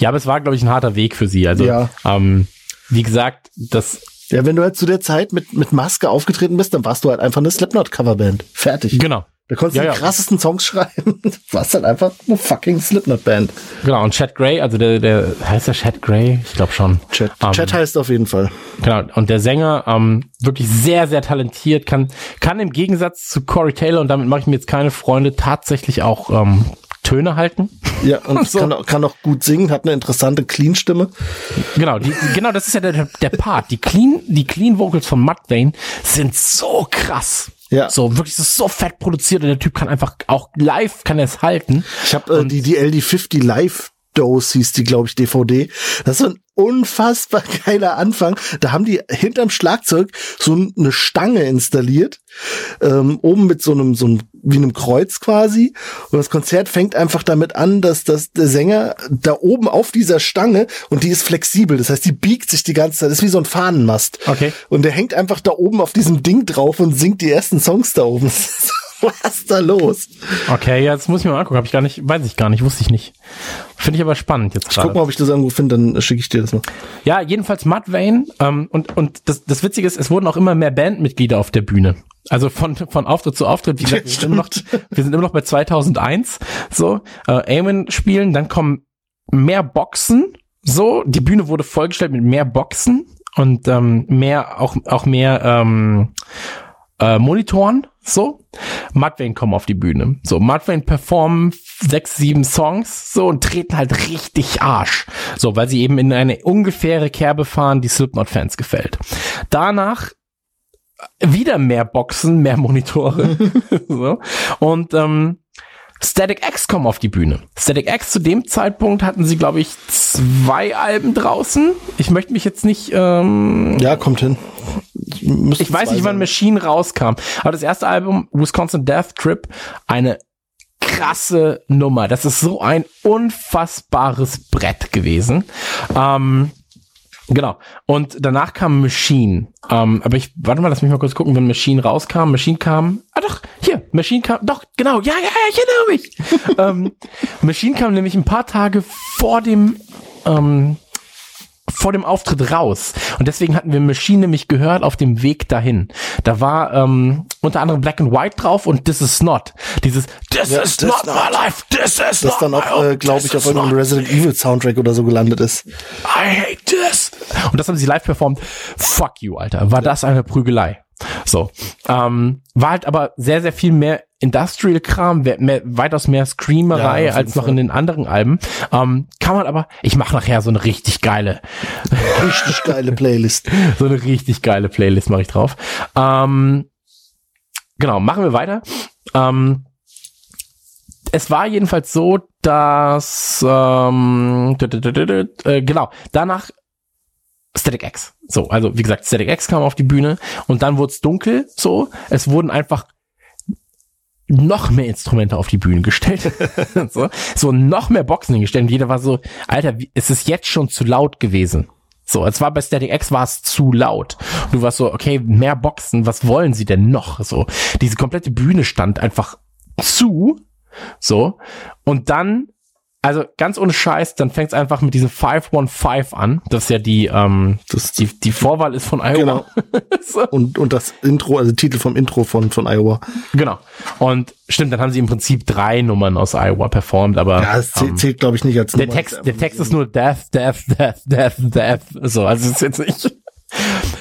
ja, aber es war, glaube ich, ein harter Weg für sie. Also, Ja. ähm, wie gesagt, das, ja, wenn du halt zu der Zeit mit, mit Maske aufgetreten bist, dann warst du halt einfach eine Slipknot-Coverband. Fertig. genau. Da konntest du Ja, die ja. krassesten Songs schreiben. [laughs] Du warst halt einfach eine fucking Slipknot-Band. Genau, und Chad Gray, also der, der heißt der Chad Gray? Ich glaube schon. Chat, Ähm, Chat heißt auf jeden Fall. Genau, und der Sänger, ähm, wirklich sehr, sehr talentiert, kann, kann im Gegensatz zu Corey Taylor, und damit mache ich mir jetzt keine Freunde, tatsächlich auch ähm, Töne halten. Ja, [laughs] und So. kann, auch- kann auch gut singen, hat eine interessante Clean-Stimme. Genau, die, genau, das ist ja der, der Part. Die Clean, die Clean Vocals von Mudvayne sind so krass. Ja. So, wirklich, das ist so fett produziert und der Typ kann einfach auch live kann er es halten. Ich habe äh, die, die LD50 Live Dose hieß die, glaube ich, DVD. Das ist ein unfassbar [laughs] geiler Anfang. Da haben die hinterm Schlagzeug so eine Stange installiert, ähm, oben mit so einem, so einem, wie einem Kreuz quasi. Und das Konzert fängt einfach damit an, dass, dass der Sänger da oben auf dieser Stange und die ist flexibel. Das heißt, die biegt sich die ganze Zeit. Das ist wie so ein Fahnenmast. Okay. Und der hängt einfach da oben auf diesem Ding drauf und singt die ersten Songs da oben. [laughs] Was ist da los? Okay, ja, das muss ich mir mal angucken. Hab ich gar nicht, weiß ich gar nicht, wusste ich nicht. Finde ich aber spannend jetzt Ich gerade. guck mal, ob ich das irgendwo finde, dann schicke ich dir das mal. Ja, jedenfalls Mudvayne. Ähm, und und das, das Witzige ist, es wurden auch immer mehr Bandmitglieder auf der Bühne. Also von, von Auftritt zu Auftritt. Wie gesagt, wir, [laughs] sind immer noch, wir sind immer noch bei 2001. So, äh, Eamon spielen, dann kommen mehr Boxen. So, die Bühne wurde vollgestellt mit mehr Boxen und ähm, mehr auch auch mehr ähm, äh, Monitoren. So, Mudvayne kommen auf die Bühne. So, Mudvayne performen sechs, sieben Songs so und treten halt richtig Arsch. So, weil sie eben in eine ungefähre Kerbe fahren, die Slipknot-Fans gefällt. Danach wieder mehr Boxen, mehr Monitore. [laughs] so. Und ähm, Static X kommen auf die Bühne. Static X zu dem Zeitpunkt hatten sie, glaube ich, zwei Alben draußen. Ich möchte mich jetzt nicht ähm, Ja, kommt hin. Müsste ich weiß nicht, wann. Machine rauskam, aber das erste Album, Wisconsin Death Trip, eine krasse Nummer. Das ist so ein unfassbares Brett gewesen. Ähm, genau. Und danach kam Machine. Ähm, aber ich, warte mal, lass mich mal kurz gucken, wenn Machine rauskam. Machine kam, ah doch, hier, Machine kam, doch, genau, ja, ja, ja, ich erinnere mich. [laughs] ähm, Machine kam nämlich ein paar Tage vor dem, ähm, vor dem Auftritt raus. Und deswegen hatten wir Machine nämlich gehört auf dem Weg dahin. Da war ähm, unter anderem Black and White drauf und This Is Not. Dieses This Ja, is This not Not. my life, this is Das not dann my auch, äh, glaube ich, auf irgendeinem Resident Evil Soundtrack oder so gelandet ist. I hate this. Und das haben sie live performt. Fuck you, Alter. War das eine Prügelei. So. Ähm, war halt aber sehr, sehr viel mehr Industrial-Kram, mehr, weitaus mehr Screamerei Ja, als noch Fall. in den anderen Alben. Ähm, kann man aber, ich mache nachher so eine richtig geile, Richtig geile Playlist. [laughs] so eine richtig geile Playlist mache ich drauf. Ähm, genau, machen wir weiter. Ähm, es war jedenfalls so, dass ähm, äh, genau danach Static X. So, also wie gesagt, Static X kam auf die Bühne und dann wurde es dunkel. So, es wurden einfach noch mehr Instrumente auf die Bühne gestellt. [laughs] so, so noch mehr Boxen hingestellt. Und jeder war so, Alter, wie, es ist jetzt schon zu laut gewesen. So, es war bei Static X war es zu laut. Und du warst so, okay, mehr Boxen, was wollen sie denn noch? So, diese komplette Bühne stand einfach zu. So. Und dann, also ganz ohne Scheiß, dann fängt es einfach mit diesem 515 an. Das ist ja die, ähm, Das, die, die Vorwahl ist von Iowa. Genau. [laughs] so. und, und das Intro, also Titel vom Intro von, von Iowa. Genau. Und stimmt, dann haben sie im Prinzip drei Nummern aus Iowa performt, aber Ja, das zählt, ähm, zählt glaube ich, nicht als der Nummer. Text, der Text ist nur Death, Death, Death, Death, Death. So, also es ist jetzt nicht.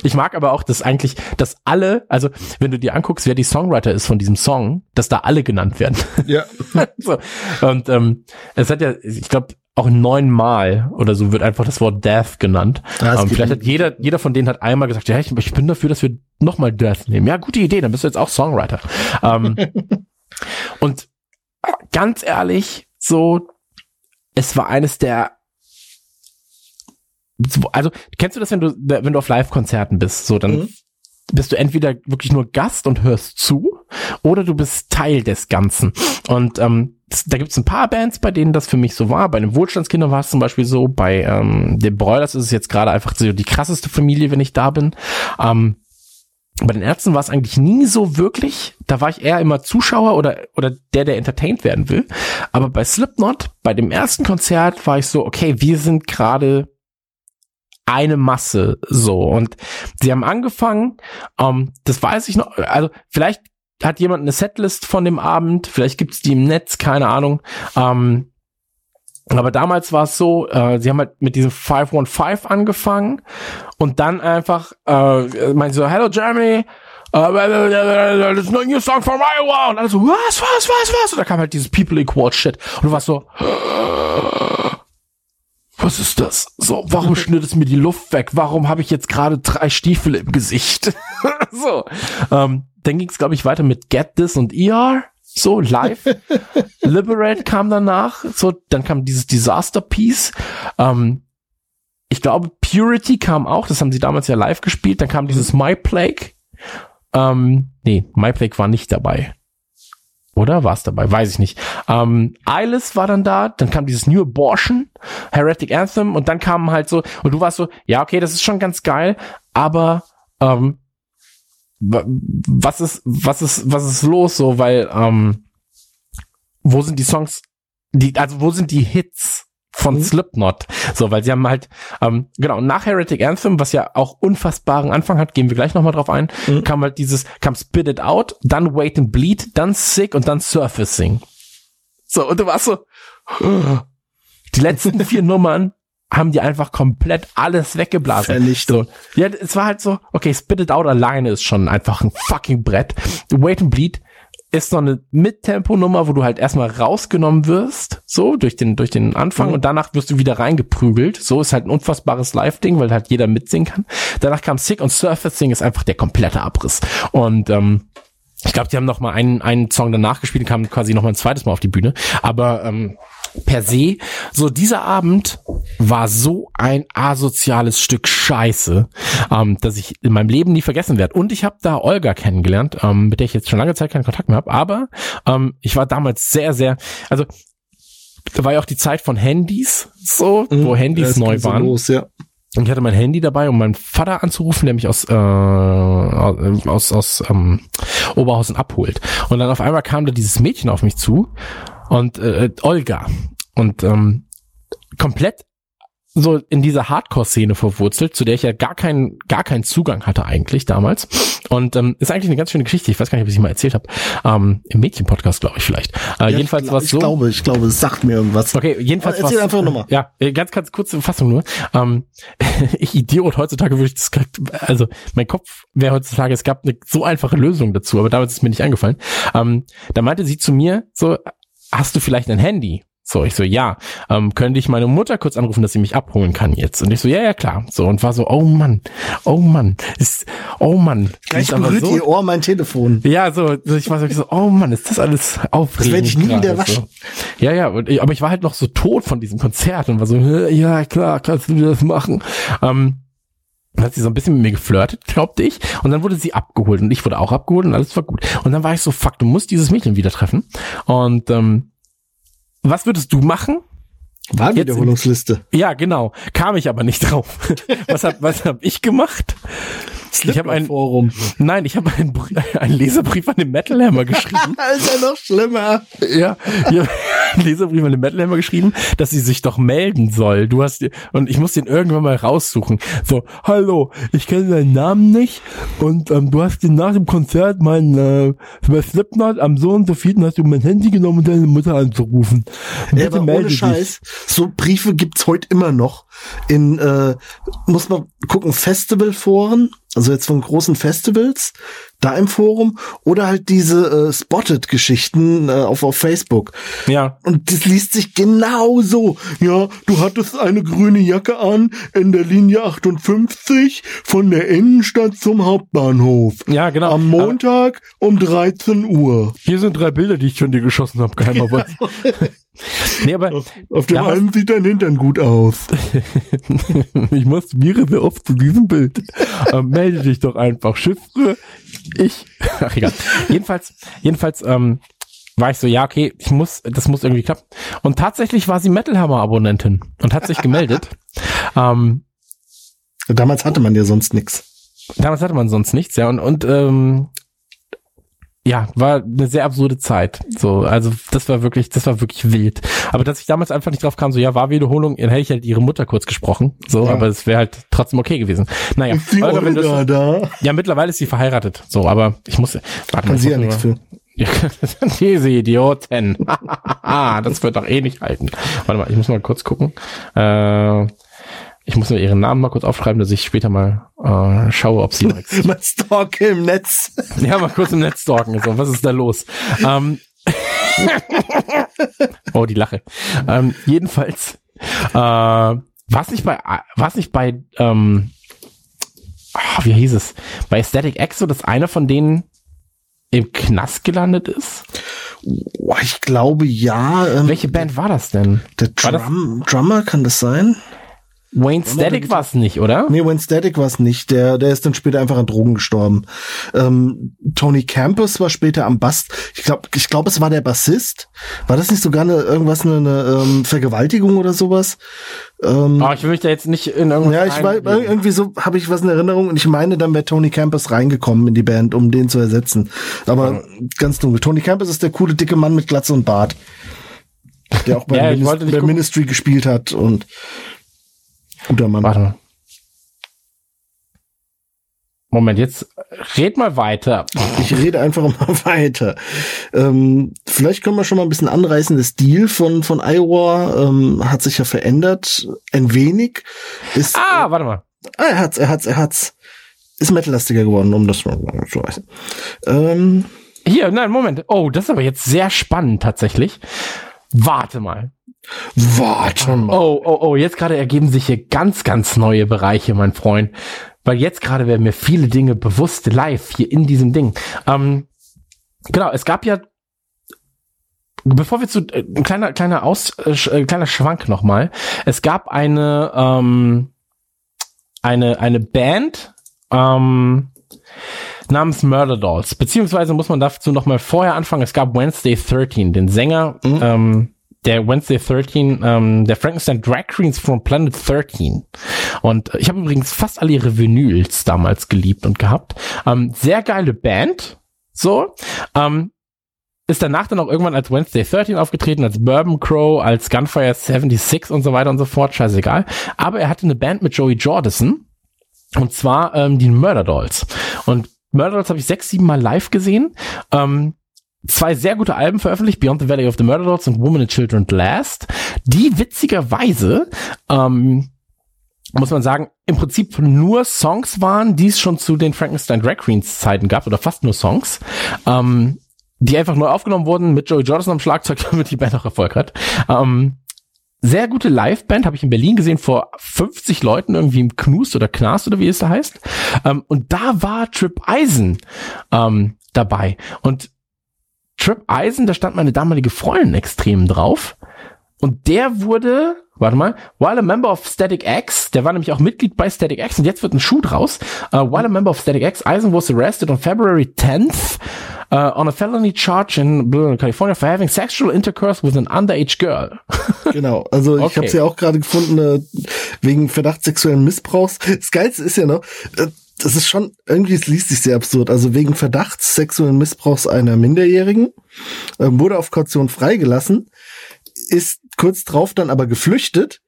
Ich mag aber auch, dass eigentlich, dass alle, also wenn du dir anguckst, wer die Songwriter ist von diesem Song, dass da alle genannt werden. Ja. [laughs] so. Und ähm, es hat ja, ich glaube, auch neunmal oder so wird einfach das Wort Death genannt. Ja, es ähm, geht vielleicht um- hat jeder, jeder von denen hat einmal gesagt, ja, ich, ich bin dafür, dass wir nochmal Death nehmen. Ja, gute Idee, dann bist du jetzt auch Songwriter. Ähm, [laughs] und ganz ehrlich, so, es war eines der also kennst du das, wenn du wenn du auf Live-Konzerten bist, so dann Mhm. bist du entweder wirklich nur Gast und hörst zu oder du bist Teil des Ganzen. Und ähm, da gibt es ein paar Bands, bei denen das für mich so war. Bei den Wohlstandskindern war es zum Beispiel so. Bei ähm, den Broilers ist es jetzt gerade einfach so die krasseste Familie, wenn ich da bin. Ähm, bei den Ärzten war es eigentlich nie so wirklich. Da war ich eher immer Zuschauer oder, oder der, der entertained werden will. Aber bei Slipknot, bei dem ersten Konzert, war ich so, okay, wir sind gerade eine Masse so. Und sie haben angefangen, ähm, das weiß ich noch, also vielleicht hat jemand eine Setlist von dem Abend, vielleicht gibt's die im Netz, keine Ahnung. Ähm, aber damals war es so, äh, sie haben halt mit diesem 515 angefangen und dann einfach, äh, meinen so, Hello Germany, uh, there's no new song from Iowa. Und alle so, was, was, was, was? Und da kam halt dieses People Equal Shit. Und du warst so, was ist das? So, warum [laughs] schnürt es mir die Luft weg? Warum habe ich jetzt gerade drei Stiefel im Gesicht? [laughs] so. Ähm, dann ging es, glaube ich, weiter mit Get This und ER. So, live. [laughs] Liberate kam danach. So, dann kam dieses Disaster Piece. Ähm, ich glaube, Purity kam auch. Das haben sie damals ja live gespielt. Dann kam dieses My Plague. Ähm, nee, My Plague war nicht dabei. Oder war es dabei? Weiß ich nicht. Ähm, Eyeless war dann da, dann kam dieses New Abortion, Heretic Anthem und dann kamen halt so, und du warst so, ja, okay, das ist schon ganz geil, aber ähm, was ist, was ist, was ist los so, weil, ähm, wo sind die Songs, die, also wo sind die Hits von mhm. Slipknot? So, weil sie haben halt, ähm, genau, nach Heretic Anthem, was ja auch unfassbaren Anfang hat, gehen wir gleich nochmal drauf ein, mhm. kam halt dieses, kam Spit It Out, dann Wait and Bleed, dann Sick und dann Surfacing. So, und du warst so, [gasps] die letzten vier [laughs] Nummern haben die einfach komplett alles weggeblasen. Vernichtung. So. Ja, es war halt so, okay, Spit It Out alleine ist schon einfach ein fucking Brett. Wait and Bleed ist so eine Mittempo-Nummer, wo du halt erstmal rausgenommen wirst, so durch den durch den Anfang mhm. und danach wirst du wieder reingeprügelt. So ist halt ein unfassbares Live-Ding, weil halt jeder mitsingen kann. Danach kam Sick und Surfacing ist einfach der komplette Abriss. Und ähm, ich glaube, die haben noch mal einen, einen Song danach gespielt und kamen quasi noch mal ein zweites Mal auf die Bühne. Aber ähm, per se, so dieser Abend war so ein asoziales Stück Scheiße, ähm, dass ich in meinem Leben nie vergessen werde. Und ich habe da Olga kennengelernt, ähm, mit der ich jetzt schon lange Zeit keinen Kontakt mehr habe. Aber ähm, ich war damals sehr, sehr, also da war ja auch die Zeit von Handys, so, mhm, wo Handys neu waren. So los, ja. Und ich hatte mein Handy dabei, um meinen Vater anzurufen, der mich aus, äh, aus, aus ähm, Oberhausen abholt. Und dann auf einmal kam da dieses Mädchen auf mich zu und äh, Olga. Und ähm, komplett so in dieser Hardcore-Szene verwurzelt, zu der ich ja gar keinen gar keinen Zugang hatte eigentlich damals. Und ähm, ist eigentlich eine ganz schöne Geschichte. Ich weiß gar nicht, ob ich sie mal erzählt habe. Ähm, Im Mädchen-Podcast, glaube ich vielleicht. Äh, ja, jedenfalls war es so. Ich glaube, ich glaube, es sagt mir irgendwas. Okay, jedenfalls Erzähl einfach nochmal. Ja, äh, ganz, ganz kurze Fassung nur. Ähm, [laughs] ich Idiot, heutzutage würde ich das, also mein Kopf wäre heutzutage, es gab eine so einfache Lösung dazu, aber damals ist mir nicht eingefallen. Ähm, da meinte sie zu mir so, hast du vielleicht ein Handy? So, ich so, ja, ähm, könnte ich meine Mutter kurz anrufen, dass sie mich abholen kann jetzt? Und ich so, ja, ja, klar. So, und war so, oh Mann, oh Mann, ist, oh Mann. Gleich berührt so, ihr Ohr mein Telefon. Ja, so, so ich war so, oh Mann, ist das alles aufregend. Das werde ich nie wieder waschen. So. Ja, ja, und, aber ich war halt noch so tot von diesem Konzert und war so, ja, klar, kannst du das machen. Ähm, hat sie so ein bisschen mit mir geflirtet, glaubte ich. Und dann wurde sie abgeholt und ich wurde auch abgeholt und alles war gut. Und dann war ich so, fuck, du musst dieses Mädchen wieder treffen. Und ähm, was würdest du machen? Wahlwiederholungsliste. Ja, genau. Kam ich aber nicht drauf. [laughs] was hab, was hab ich gemacht? ich habe ein Forum. Nein, ich habe einen, einen Leserbrief an den Metal Hammer geschrieben. [laughs] ist ja noch schlimmer. Ja, ich habe einen Leserbrief an den Metal Hammer geschrieben, dass sie sich doch melden soll. Du hast und ich muss den irgendwann mal raussuchen. So, hallo, ich kenne deinen Namen nicht und ähm, du hast den nach dem Konzert mein äh, bei Slipknot am so und so vielen hast du mein Handy genommen, um deine Mutter anzurufen. Ja, aber ohne Scheiß, so Briefe gibt's heute immer noch. In äh, muss man gucken Festivalforen also jetzt von großen Festivals, da im Forum oder halt diese äh, Spotted-Geschichten äh, auf, auf Facebook. Ja. Und das liest sich genauso. Ja, du hattest eine grüne Jacke an in der Linie 58 von der Innenstadt zum Hauptbahnhof. Ja, genau. Am Montag Aber um 13 Uhr. Hier sind drei Bilder, die ich schon dir geschossen habe, geheimerweise. [laughs] nee, aber auf, auf dem einen sieht dein Hintern gut aus. [laughs] ich masturbiere sehr oft zu diesem Bild. Ähm, melde dich doch einfach. Chiffre, ich. Ach [laughs] egal. Jedenfalls, jedenfalls ähm, war ich so, ja, okay, ich muss, das muss irgendwie klappen. Und tatsächlich war sie Metal Hammer Abonnentin und hat sich gemeldet. [laughs] ähm, Damals hatte man ja sonst nichts. Damals hatte man sonst nichts, ja. Und, und ähm, ja, war eine sehr absurde Zeit. So, also das war wirklich, das war wirklich wild. Aber dass ich damals einfach nicht drauf kam, so ja, war Wiederholung, dann hätte ich halt ihre Mutter kurz gesprochen. So, Ja. aber es wäre halt trotzdem okay gewesen. Naja, Ist die Olga, wenn das- da? ja, mittlerweile ist sie verheiratet. So, aber ich muss, warte Kann ich sie ja nichts für. [laughs] Diese Idioten. [laughs] das wird doch eh nicht halten. Warte mal, ich muss mal kurz gucken. Äh, ich muss mir ihren Namen mal kurz aufschreiben, dass ich später mal äh, schaue, ob sie existiert. [laughs] Mein Stalker im Netz. Ja, mal kurz im Netz stalken. So, was ist da los? Ähm, [laughs] oh, die Lache. Ähm, jedenfalls, äh, war es nicht bei, war es nicht bei, ähm, ah, wie hieß es? Bei Static X so, dass einer von denen im Knast gelandet ist? Boah, ich glaube ja. Ähm, Welche Band war das denn? der Drum, Drummer kann das sein? Wayne Static war es nicht, oder? Nee, Wayne Static war es nicht. Der, der ist dann später einfach an Drogen gestorben. Ähm, Tony Campus war später am Bass. Ich glaube, ich glaube, es war der Bassist. War das nicht sogar eine, irgendwas, eine, eine ähm, Vergewaltigung oder sowas? Ähm, Oh, ich will mich da jetzt nicht in irgendwas ja, ich war irgendwie so habe ich was in Erinnerung und ich meine, dann wäre Tony Campus reingekommen in die Band, um den zu ersetzen. Aber ganz dunkel. Tony Campus ist der coole dicke Mann mit Glatze und Bart, der auch bei, [laughs] Ja. Ministry gespielt hat und guter Mann. Warte mal. Moment, jetzt red mal weiter. Ich rede einfach mal [laughs] weiter. Ähm, vielleicht können wir schon mal ein bisschen anreißen. Der Stil von, von Iowa ähm, hat sich ja verändert. Ein wenig. Ist, Ah, warte mal. ah, er hat's, er hat's, er hat's. Ist metallastiger geworden, um das mal zu weiß. Ähm, Hier, nein, Moment. Oh, das ist aber jetzt sehr spannend tatsächlich. Warte mal. Warte mal. Oh, oh, oh, jetzt gerade ergeben sich hier ganz, ganz neue Bereiche, mein Freund. Weil jetzt gerade werden mir viele Dinge bewusst live hier in diesem Ding. Ähm, genau, es gab ja, bevor wir zu, äh, ein kleiner, kleiner Aus, äh, äh, kleiner Schwank nochmal. Es gab eine, ähm, eine, eine Band, ähm, namens Murder Dolls. Beziehungsweise muss man dazu nochmal vorher anfangen. Es gab Wednesday 13, den Sänger, Mhm. ähm, der Wednesday 13, ähm, der Frankenstein Drag Queens from Planet 13. Und ich habe übrigens fast alle ihre Vinyls damals geliebt und gehabt. Ähm, sehr geile Band. So. Ähm, ist danach dann auch irgendwann als Wednesday 13 aufgetreten, als Bourbon Crow, als Gunfire 76 und so weiter und so fort, scheißegal. Aber er hatte eine Band mit Joey Jordison und zwar ähm, die Murder Dolls. Und Murder Dolls habe ich sechs, sieben Mal live gesehen. Ähm, zwei sehr gute Alben veröffentlicht, Beyond the Valley of the Murder Dolls und Woman and Children Last, die witzigerweise ähm, muss man sagen, im Prinzip nur Songs waren, die es schon zu den Frankenstein Drag Queens Zeiten gab, oder fast nur Songs, ähm, die einfach neu aufgenommen wurden mit Joey Jordison am Schlagzeug, [laughs] damit die Band auch Erfolg hat. Ähm, sehr gute Liveband, habe ich in Berlin gesehen, vor 50 Leuten irgendwie im Knust oder Knast oder wie es da heißt. Ähm, und da war Trip Eisen ähm, dabei. Und Trip Eisen, da stand meine damalige Freundin extrem drauf. Und der wurde, warte mal, while a member of Static X, der war nämlich auch Mitglied bei Static X und jetzt wird ein Schuh draus. Uh, while a member of Static X, Eisen was arrested on February 10th uh, on a felony charge in California for having sexual intercourse with an underage girl. [laughs] Genau, also ich Okay. habe es ja auch gerade gefunden, äh, wegen Verdacht sexuellen Missbrauchs. Das Geilste ist ja noch, äh, das ist schon, irgendwie es liest sich sehr absurd. Also wegen Verdachts sexuellen Missbrauchs einer Minderjährigen äh, wurde auf Kaution freigelassen, ist kurz drauf dann aber geflüchtet,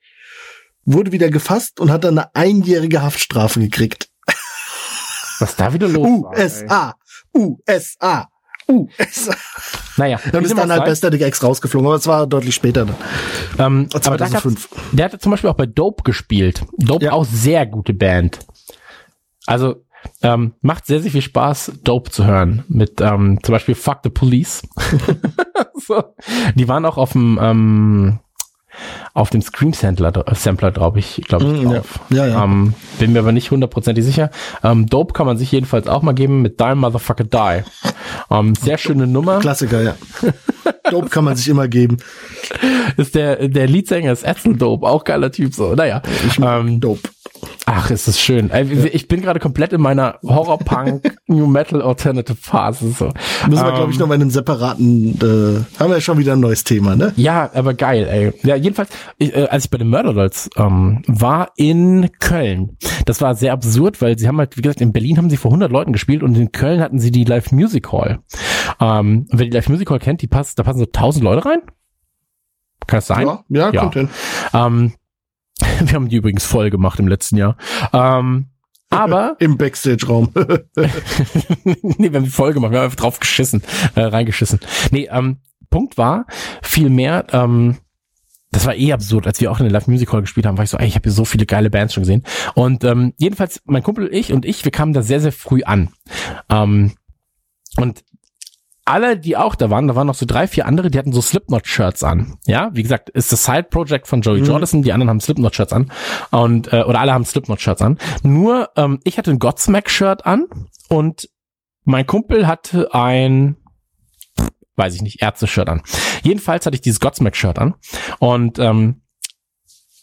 wurde wieder gefasst und hat dann eine einjährige Haftstrafe gekriegt. Was da wieder los war. ey. USA, USA, USA. Naja, Dann ist dann halt bei Static X rausgeflogen, aber es war deutlich später dann. Ähm, aber da gab's, 2005. der hatte zum Beispiel auch bei Dope gespielt. Dope Ja. auch sehr gute Band. Also ähm, macht sehr, sehr viel Spaß, Dope zu hören. Mit ähm, zum Beispiel Fuck the Police. [laughs] so. Die waren auch auf dem ähm, auf dem Scream Sampler, Sampler glaube ich, glaube ich, Mm, ja. drauf. Ja, ja. Ähm, bin mir aber nicht hundertprozentig sicher. Ähm, Dope kann man sich jedenfalls auch mal geben mit Die Motherfucker Die. Ähm, sehr schöne Nummer. Klassiker, ja. [laughs] Dope kann man sich immer geben. Ist der, der Leadsänger ist Axel Dope, auch geiler Typ so. Naja. Ich mag Ähm, Dope. Ach, ist das schön. Ich bin gerade komplett in meiner Horror-Punk [laughs] New Metal Alternative Phase. So. Müssen wir, glaube ich, Ähm, noch mal in einen separaten, äh, haben wir ja schon wieder ein neues Thema, ne? Ja, aber geil, ey. Ja, jedenfalls, ich, äh, als ich bei den Murder Dolls ähm, war in Köln, das war sehr absurd, weil sie haben halt, wie gesagt, in Berlin haben sie vor 100 Leuten gespielt und in Köln hatten sie die Live Music Hall. Ähm, wer die Live Music Hall kennt, die passt, da passen so 1000 Leute rein. Kann das sein? Ja, ja, Ja. kommt hin. Ähm, [laughs] wir haben die übrigens voll gemacht im letzten Jahr. Ähm, aber [laughs] Im Backstage-Raum. [laughs] nee, wir haben die voll gemacht, wir haben einfach drauf geschissen, äh, reingeschissen. Nee, ähm, Punkt war, viel mehr, ähm, das war eh absurd, als wir auch in der Live Music Hall gespielt haben, war ich so, ey, ich habe hier so viele geile Bands schon gesehen. Und ähm, jedenfalls, mein Kumpel, ich und ich, wir kamen da sehr, sehr früh an. Ähm, und alle, die auch da waren, da waren noch so drei, vier andere, die hatten so Slipknot-Shirts an. Ja, wie gesagt, ist das Side-Project von Joey Mhm. Jordison, die anderen haben Slipknot-Shirts an. Und, äh, oder alle haben Slipknot-Shirts an. Nur, ähm, ich hatte ein Godsmack-Shirt an und mein Kumpel hatte ein, weiß ich nicht, Ärzte-Shirt an. Jedenfalls hatte ich dieses Godsmack-Shirt an. Und ähm,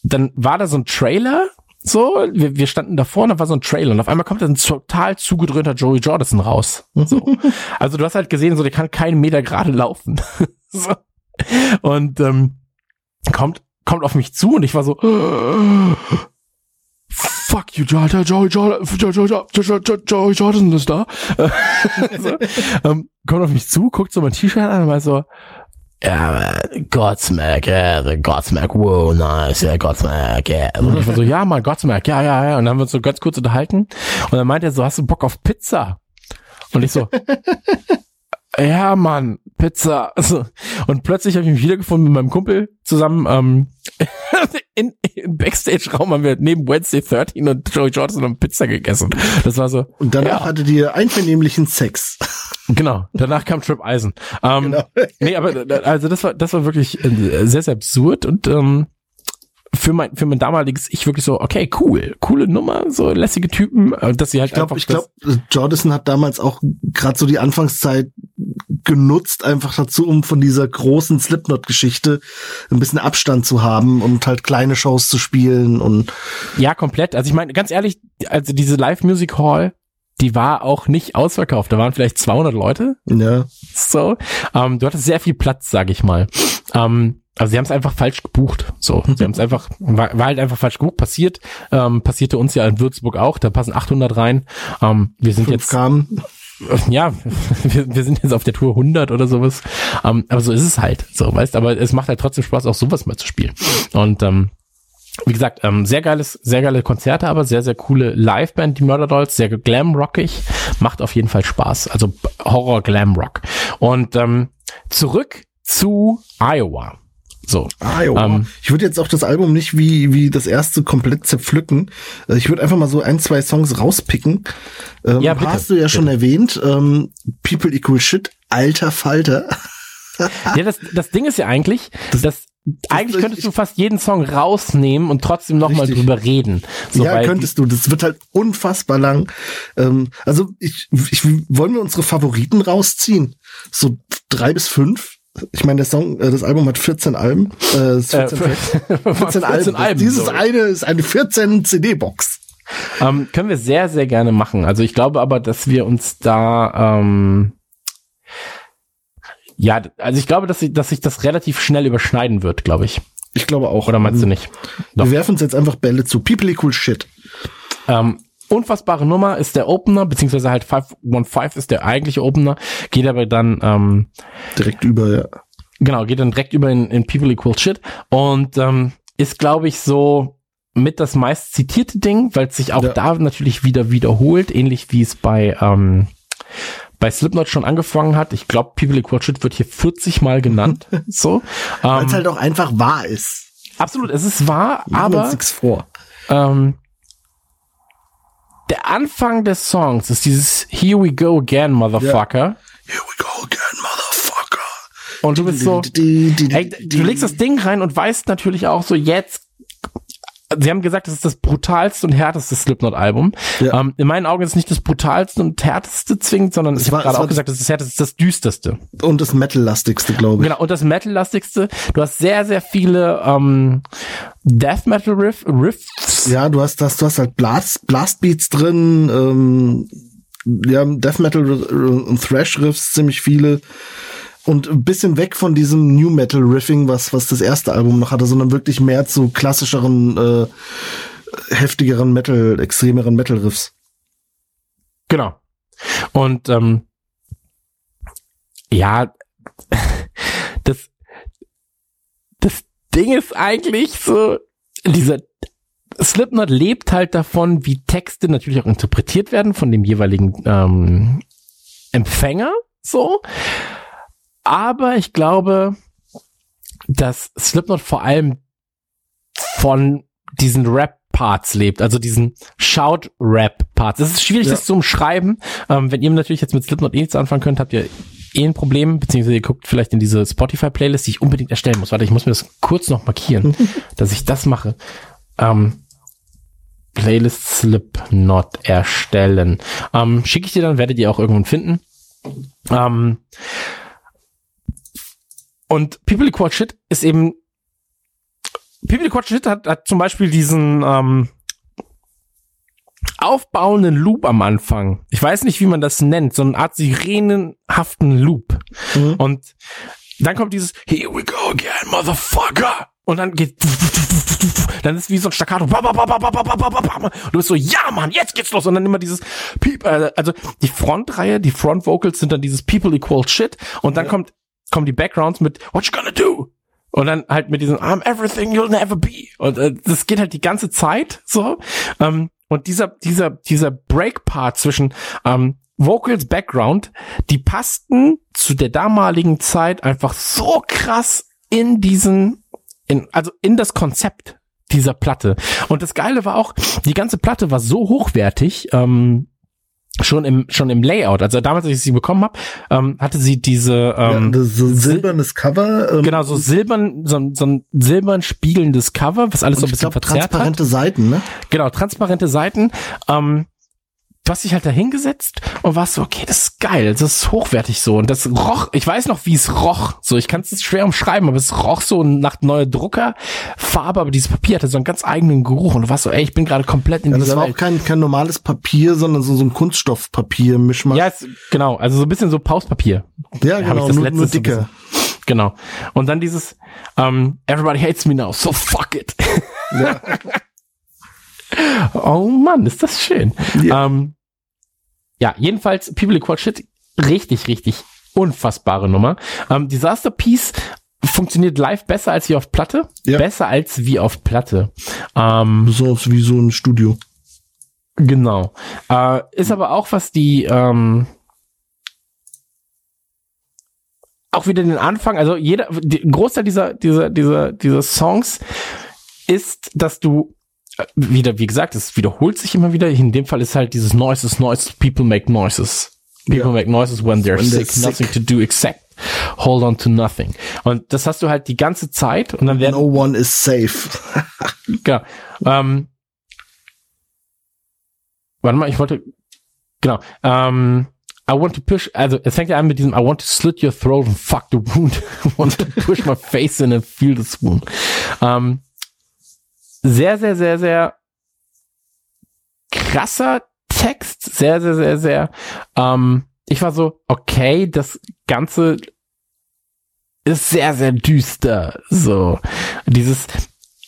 dann war da so ein Trailer, so, wir, wir standen davor und da war so ein Trailer und auf einmal kommt da ein total zugedröhnter Joey Jordison raus. So. [laughs] Also du hast halt gesehen, so der kann keinen Meter gerade laufen. [laughs] so. Und ähm, kommt, kommt auf mich zu und ich war so [gasps] Fuck you, Joey, Joey, Joey, Joey, Joey, Joey, Joey Jordison ist da. [laughs] so, ähm, kommt auf mich zu, guckt so mein T-Shirt an und war so, ja, Godsmack, ja, the Godsmack, wow, nice, ja, Godsmack, ja. Und ich war so, ja, mal Godsmack, ja, ja, ja. Und dann haben wir uns so ganz kurz unterhalten. Und dann meint er so, hast du Bock auf Pizza? Und ich so, [laughs] ja, Mann, Pizza. [laughs] Und plötzlich habe ich mich wiedergefunden mit meinem Kumpel zusammen. Ähm, [laughs] in, Im Backstage-Raum haben wir neben Wednesday 13 und Joey Jordan haben Pizza gegessen. Das war so, Und danach Ja. hattet ihr einvernehmlichen Sex. genau. Danach kam Trip Eisen. Ähm, Genau. Nee, aber also das war das war wirklich äh, sehr sehr absurd und ähm, für mein für mein damaliges ich wirklich so okay cool coole Nummer so lässige Typen äh, dass sie halt Ich glaube, einfach ich glaube, Jordison hat damals auch gerade so die Anfangszeit genutzt, einfach dazu, um von dieser großen Slipknot-Geschichte ein bisschen Abstand zu haben und halt kleine Shows zu spielen und ja komplett. Also ich meine ganz ehrlich also diese Live Music Hall die war auch nicht ausverkauft. Da waren vielleicht 200 Leute. Ja. so ähm, du hattest sehr viel Platz sag ich mal. Ähm, also sie haben es einfach falsch gebucht. So, [laughs] sie haben es einfach war, war halt einfach falsch gebucht. Passiert, ähm, passierte uns ja in Würzburg auch. Da passen 800 rein. Ähm, wir sind Fünf jetzt kamen. [laughs] ja, [laughs] wir, wir sind jetzt auf der Tour 100 oder sowas. Ähm, aber so ist es halt. So, weißt, aber es macht halt trotzdem Spaß, auch sowas mal zu spielen. Und ähm, wie gesagt, ähm, sehr geiles, sehr geile Konzerte, aber sehr, sehr coole Liveband, die Murder Dolls, sehr glamrockig, macht auf jeden Fall Spaß. Also Horror Glamrock. Und ähm, zurück zu Iowa. So. Ah, jo. Ähm, ich würde jetzt auch das Album nicht wie, wie das erste komplett zerpflücken. Äh, Ich würde einfach mal so ein, zwei Songs rauspicken. Ähm, Ja, bitte, hast du ja schon erwähnt. Ähm, People Equal Shit, alter Falter. Ja, das, das Ding ist ja eigentlich, dass eigentlich könntest du fast jeden Song rausnehmen und trotzdem nochmal drüber reden. So, ja, könntest du. Das wird halt unfassbar lang. Ähm, also ich, ich wollen wir unsere Favoriten rausziehen. So drei bis fünf. Ich meine, der Song, äh, das Album hat 14 Alben. Äh, es ist 14, Äh, 14, 14 [laughs] Alben. Alben, Dieses sorry. eine ist eine 14 CD-Box. Ähm, können wir sehr, sehr gerne machen. Also ich glaube aber, dass wir uns da ähm, ja, also ich glaube, dass sich, dass sich das relativ schnell überschneiden wird, glaube ich. Ich glaube auch. Oder meinst du nicht? Doch. Wir werfen uns jetzt einfach Bälle zu. People Equal Shit. Ähm, unfassbare Nummer ist der Opener, beziehungsweise halt 515 ist der eigentliche Opener, geht aber dann ähm, Direkt über, ja. Genau, geht dann direkt über in, in People Equal Shit und ähm, ist, glaube ich, so mit das meist zitierte Ding, weil es sich auch Ja. da natürlich wieder wiederholt, ähnlich wie es bei ähm, bei Slipknot schon angefangen hat. Ich glaube, People Equal Shit wird hier 40 Mal genannt. [laughs] so. Weil Ähm, es halt auch einfach wahr ist. absolut, es ist wahr, uns aber vor. ähm, der Anfang des Songs ist dieses Here we go again, Motherfucker. Here we go again, Motherfucker. Und du bist so, Die- die- die- Ey, die- du legst das Ding rein und weißt natürlich auch so, jetzt Sie haben gesagt, das ist das brutalste und härteste Slipknot-Album. Ja. Ähm, in meinen Augen ist es nicht das brutalste und härteste zwingend, sondern Es ich habe gerade es auch gesagt, das ist das härteste, das düsterste. Und das Metal-lastigste, glaube ich. Genau, und das Metal-lastigste. Du hast sehr, sehr viele ähm, Death Metal Riff, Riffs. Ja, du hast das, du hast halt Blast, Blastbeats drin, ähm, ja, Death Metal und Thrash Riffs ziemlich viele und ein bisschen weg von diesem New Metal Riffing, was was das erste Album noch hatte, sondern wirklich mehr zu klassischeren, äh, heftigeren Metal, extremeren Metal Riffs. Genau. Und ähm, ja, [laughs] das, das Ding ist eigentlich so, dieser Slipknot lebt halt davon, wie Texte natürlich auch interpretiert werden von dem jeweiligen ähm, Empfänger, so. Aber ich glaube, dass Slipknot vor allem von diesen Rap-Parts lebt, also diesen Shout-Rap-Parts. Es ist schwierig, Ja. das zu umschreiben. Ähm, wenn ihr natürlich jetzt mit Slipknot eh nichts anfangen könnt, habt ihr eh ein Problem, beziehungsweise ihr guckt vielleicht in diese Spotify-Playlist, die ich unbedingt erstellen muss. Warte, ich muss mir das kurz noch markieren, [laughs] dass ich das mache. Ähm, Playlist Slipknot erstellen. Ähm, Schicke ich dir dann, werdet ihr auch irgendwann finden. Ähm, und People Equal Shit ist eben, People Equal Shit hat, hat zum Beispiel diesen ähm, aufbauenden Loop am Anfang. Ich weiß nicht, wie man das nennt, so eine Art sirenenhaften Loop. Mhm. Und dann kommt dieses Here we go again, motherfucker! Und dann geht, dann ist es wie so ein Staccato, und du bist so, ja Mann, jetzt geht's los. Und dann immer dieses, Peep, äh, also die Frontreihe, die Front Vocals sind dann dieses People Equal Shit. Und dann ja. kommt kommen die Backgrounds mit What you gonna do? Und dann halt mit diesem I'm everything you'll never be. Und äh, das geht halt die ganze Zeit so. Ähm, und dieser, dieser, dieser Break-Part zwischen ähm, Vocals, Background, die passten zu der damaligen Zeit einfach so krass in diesen, in, also in das Konzept dieser Platte. Und das Geile war auch, die ganze Platte war so hochwertig, ähm, schon im schon im Layout. Also damals, als ich sie bekommen habe, ähm, hatte sie diese ähm, ja, so silbernes Cover. Ähm, genau so silbern so, ein- so ein silbern spiegelndes Cover, was alles so ein bisschen glaube, verzerrt hat. transparente Seiten, ne? Genau, transparente Seiten. Ähm, du hast dich halt da hingesetzt und warst so, okay, das ist geil, das ist hochwertig so. Und das roch, ich weiß noch, wie es roch. So, ich kann es schwer umschreiben, aber es roch so nach neuer Druckerfarbe, aber dieses Papier hatte so einen ganz eigenen Geruch. Und du warst so, ey, ich bin gerade komplett in Ja, das dieser war auch Welt. kein, kein normales Papier, sondern so, so ein Kunststoffpapier-Mischmasch. Ja, es, genau, also so ein bisschen so Pauspapier. ja hab genau, ich das nur, letzte nur so dicker. Genau. Und dann dieses, ähm, everybody hates me now, so fuck it. Ja. [laughs] Oh Mann, ist das schön. Ja. Ähm, ja, jedenfalls People Equal Shit, richtig, richtig unfassbare Nummer. Ähm, Disaster Piece funktioniert live besser als wie auf Platte. Ja. Besser als wie auf Platte. Ähm, So wie so ein Studio. genau. Äh, ist aber auch was die ähm, auch wieder den Anfang, also jeder, die, Großteil dieser, dieser, dieser, dieser Songs ist, dass du wieder, wie gesagt, es wiederholt sich immer wieder. In dem Fall ist halt dieses Noises, Noises, people make noises. People Ja. make noises when they're When they're sick, nothing sick. to do except hold on to nothing. Und das hast du halt die ganze Zeit und dann werden No one is safe. [laughs] Genau. Ähm, warte mal, ich wollte. Genau. Ähm, I want to push, also es fängt ja an mit diesem I want to slit your throat and fuck the wound. [laughs] I want to push my face in and feel the wound. Ähm, sehr, sehr, sehr, sehr krasser Text. Sehr, sehr, sehr, sehr. Ähm, ich war so, okay, das Ganze ist sehr, sehr düster. So. Dieses,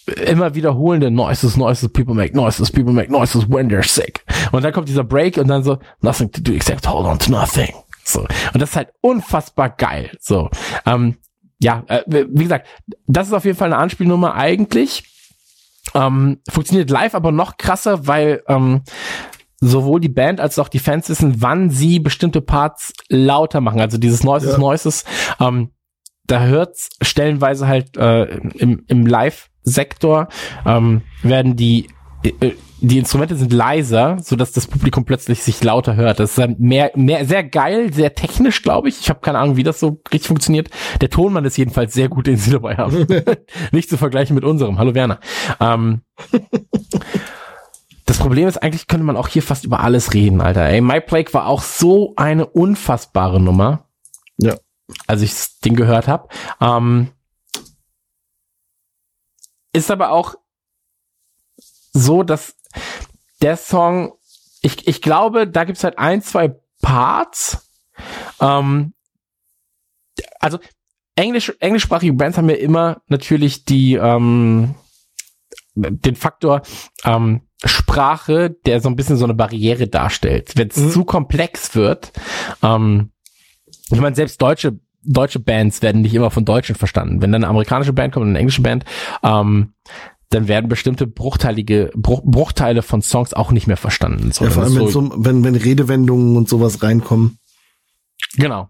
immer wiederholende Noises, Noises, people make noises, people make noises when they're sick. Und dann kommt dieser Break und dann so, nothing to do except hold on to nothing. So. Und das ist halt unfassbar geil. So. Ähm, ja, äh, wie gesagt, das ist auf jeden Fall eine Anspielnummer eigentlich. Ähm, funktioniert live aber noch krasser, weil ähm, sowohl die Band als auch die Fans wissen, wann sie bestimmte Parts lauter machen. Also dieses Noises, Ja. Noises, ähm, da hört's stellenweise halt äh, im, im Live-Sektor ähm, werden die äh, die Instrumente sind leiser, so dass das Publikum plötzlich sich lauter hört. Das ist dann mehr, mehr, sehr geil, sehr technisch, glaube ich. Ich habe keine Ahnung, wie das so richtig funktioniert. Der Tonmann ist jedenfalls sehr gut, den sie dabei haben. [laughs] Nicht zu vergleichen mit unserem. Hallo Werner. Ähm, das Problem ist, eigentlich könnte man auch hier fast über alles reden, Alter. Ey, My Plague war auch so eine unfassbare Nummer. Ja. Als ich das Ding gehört habe. Ähm, ist aber auch so, dass der Song, ich, ich glaube, da gibt's halt ein, zwei Parts. Ähm, also Englisch, englischsprachige Bands haben ja immer natürlich die ähm, den Faktor ähm, Sprache, der so ein bisschen so eine Barriere darstellt. Wenn es Mhm. zu komplex wird, ähm, ich meine, selbst deutsche deutsche Bands werden nicht immer von Deutschen verstanden. Wenn dann eine amerikanische Band kommt und eine englische Band, ähm, dann werden bestimmte bruchteilige Bruch, Bruchteile von Songs auch nicht mehr verstanden. Ja, vor allem, so- so, wenn, wenn Redewendungen und sowas reinkommen. Genau.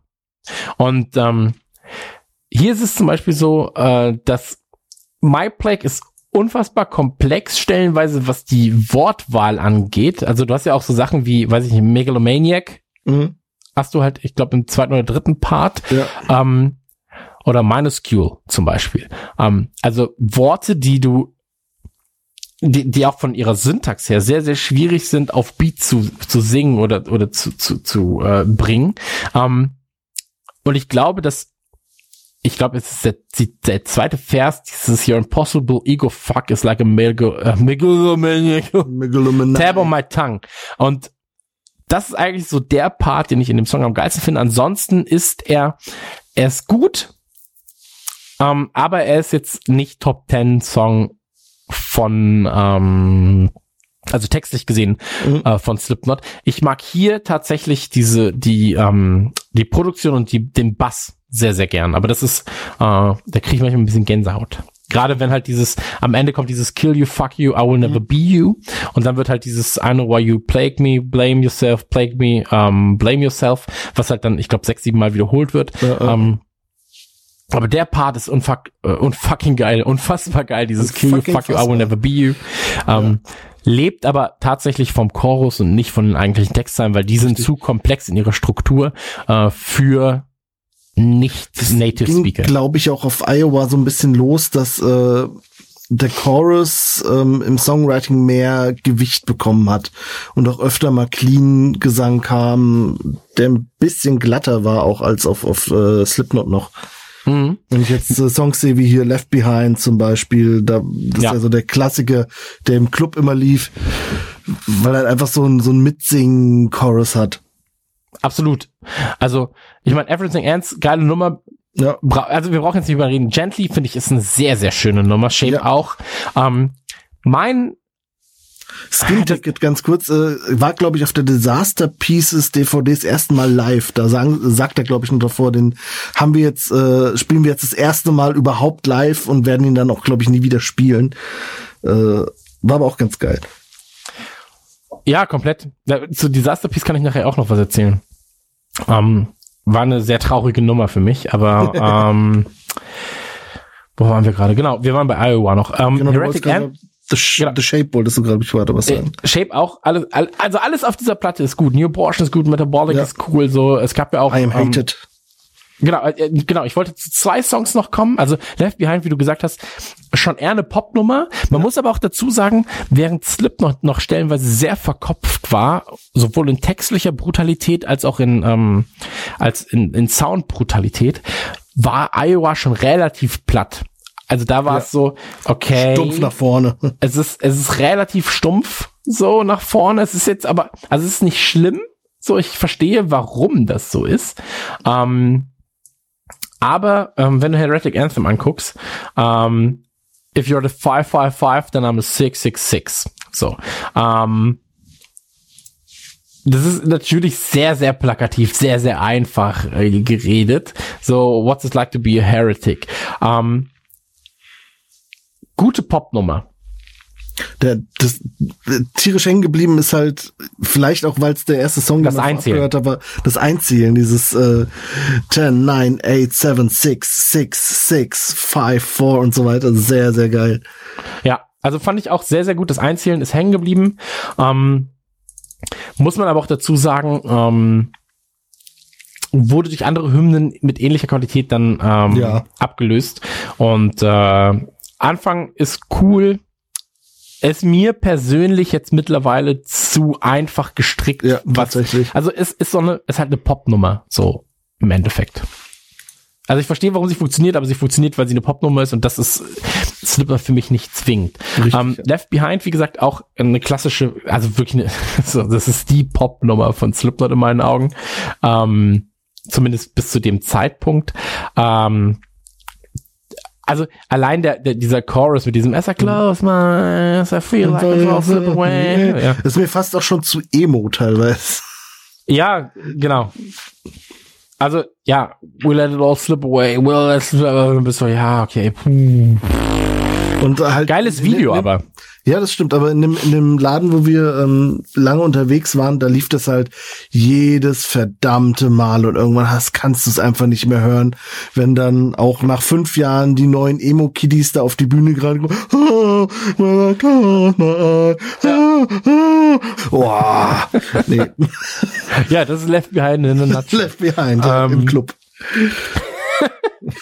Und ähm, hier ist es zum Beispiel so, äh, dass My Plague ist unfassbar komplex stellenweise, was die Wortwahl angeht. Also du hast ja auch so Sachen wie, weiß ich nicht, Megalomaniac Mhm. hast du halt, ich glaube, im zweiten oder dritten Part. Ja. Ähm, oder Minuscule zum Beispiel. Ähm, also Worte, die du die, die auch von ihrer Syntax her sehr, sehr schwierig sind, auf Beat zu, zu singen oder, oder zu, zu, zu äh, bringen. Ähm, und ich glaube, dass ich glaube, es ist der, der zweite Vers, dieses Your impossible ego fuck is like a mega, megalomaniac Megalomaniac. tab on my tongue. Und das ist eigentlich so der Part, den ich in dem Song am geilsten finde. Ansonsten ist er, er ist gut, ähm, aber er ist jetzt nicht Top 10 Song von, ähm, also textlich gesehen Mhm. äh, von Slipknot. Ich mag hier tatsächlich diese, die, ähm, die Produktion und die, den Bass sehr, sehr gern. Aber das ist, äh, da kriege ich manchmal ein bisschen Gänsehaut. Gerade wenn halt dieses, am Ende kommt dieses Kill you, fuck you, I will never be you. Und dann wird halt dieses I know why you plague me, blame yourself, plague me, um, blame yourself, was halt dann, ich glaube, sechs, sieben Mal wiederholt wird. Ja. Ähm, aber der Part ist unfuck, äh, unfucking geil, unfassbar geil, dieses Kill you, fuck you, I will never be you. Ähm, Lebt aber tatsächlich vom Chorus und nicht von den eigentlichen Textzeilen, weil die sind zu komplex in ihrer Struktur äh, für nicht Native ging, Speaker. glaube ich, auch auf Iowa so ein bisschen los, dass äh, der Chorus ähm, im Songwriting mehr Gewicht bekommen hat und auch öfter mal clean Gesang kam, der ein bisschen glatter war auch als auf, auf äh, Slipknot noch. Mhm. Wenn ich jetzt äh, Songs sehe wie hier Left Behind zum Beispiel, da das Ja. ist ja so der Klassiker, der im Club immer lief, weil er einfach so ein so ein Mitsingen-Chorus hat. Absolut. Also, ich meine, Everything Ends, geile Nummer. Ja, also, wir brauchen jetzt nicht über reden. Gently, finde ich, ist eine sehr, sehr schöne Nummer. Shape Ja. auch. Ähm, mein Skin Ticket ganz kurz, äh, war glaube ich auf der Disaster Pieces DVD das erste Mal live. Da sagen, sagt er glaube ich noch davor, den haben wir jetzt, äh, spielen wir jetzt das erste Mal überhaupt live und werden ihn dann auch glaube ich nie wieder spielen. Äh, war aber auch ganz geil. Ja, komplett. Ja, Zu Disaster Piece kann ich nachher auch noch was erzählen. Ähm, war eine sehr traurige Nummer für mich, aber [laughs] ähm, wo waren wir gerade? Genau, wir waren bei Iowa noch. Ähm, Genau, Heretic The, Sh Genau. The Shape wolltest du gerade ich weiter was äh, sagen. Shape auch, alles, all, also alles auf dieser Platte ist gut. New Abortion ist gut, Metabolic Ja. ist cool, so. Es gab ja auch. I am ähm, hated. Genau, äh, genau. Ich wollte zu zwei Songs noch kommen. Also Left Behind, wie du gesagt hast, schon eher eine Popnummer. Man muss aber auch dazu sagen, während Slipknot noch stellenweise sehr verkopft war, sowohl in textlicher Brutalität als auch in ähm, als in, in Soundbrutalität, war Iowa schon relativ platt. Also da war Ja. es so, okay, Stumpf nach vorne. [laughs] es ist, es ist relativ stumpf so nach vorne. Es ist jetzt aber, also es ist nicht schlimm. So, ich verstehe, warum das so ist. Ähm, aber ähm, wenn du Heretic Anthem anguckst, ähm, if you're the 555, then I'm a 666. So. Ähm, das ist natürlich sehr, sehr plakativ, sehr, sehr einfach äh, geredet. So, what's it like to be a heretic? Ähm, gute Popnummer. Der, das, der, tierisch hängen geblieben ist halt, vielleicht auch, weil es der erste Song, Das den man hat, war das Einzählen, dieses äh, 10, 9, 8, 7, 6, 6, 6, 5, 4 und so weiter. Sehr, sehr geil. Ja, Also fand ich auch sehr, sehr gut. Das Einzählen ist hängen geblieben. Ähm, muss man aber auch dazu sagen, ähm, wurde durch andere Hymnen mit ähnlicher Qualität dann ähm, Ja. abgelöst. Und äh, Anfang ist cool. Es mir persönlich jetzt mittlerweile zu einfach gestrickt. Ja, was, tatsächlich. also es ist so eine, es ist halt eine Popnummer, so im Endeffekt. Also ich verstehe, warum sie funktioniert, aber sie funktioniert, weil sie eine Popnummer ist und das ist Slipper für mich nicht zwingend. Richtig, Ähm, ja. Left Behind, wie gesagt, auch eine klassische, also wirklich eine, [laughs] so, das ist die Popnummer von Slipknot in meinen Augen. Ähm, zumindest bis zu dem Zeitpunkt. Ähm, also allein der, der dieser Chorus mit diesem As I close my eyes, I feel like I fall slip away. Ja. Das ist mir fast auch schon zu emo teilweise. Ja, genau. Also, ja, we let it all slip away. Well, let's, bist du, ja, okay. Puh. Und halt Geiles in- Video, in- aber. Ja, das stimmt. Aber in dem, in dem Laden, wo wir ähm, lange unterwegs waren, da lief das halt jedes verdammte Mal und irgendwann hast, kannst du es einfach nicht mehr hören, wenn dann auch nach fünf Jahren die neuen Emo-Kiddies da auf die Bühne gerade kommen. Ah, my eyes. Ah, ah. Nee, Ja, das ist Left Behind in a [laughs] nutshell. left behind ja, Ähm, im Club. [laughs]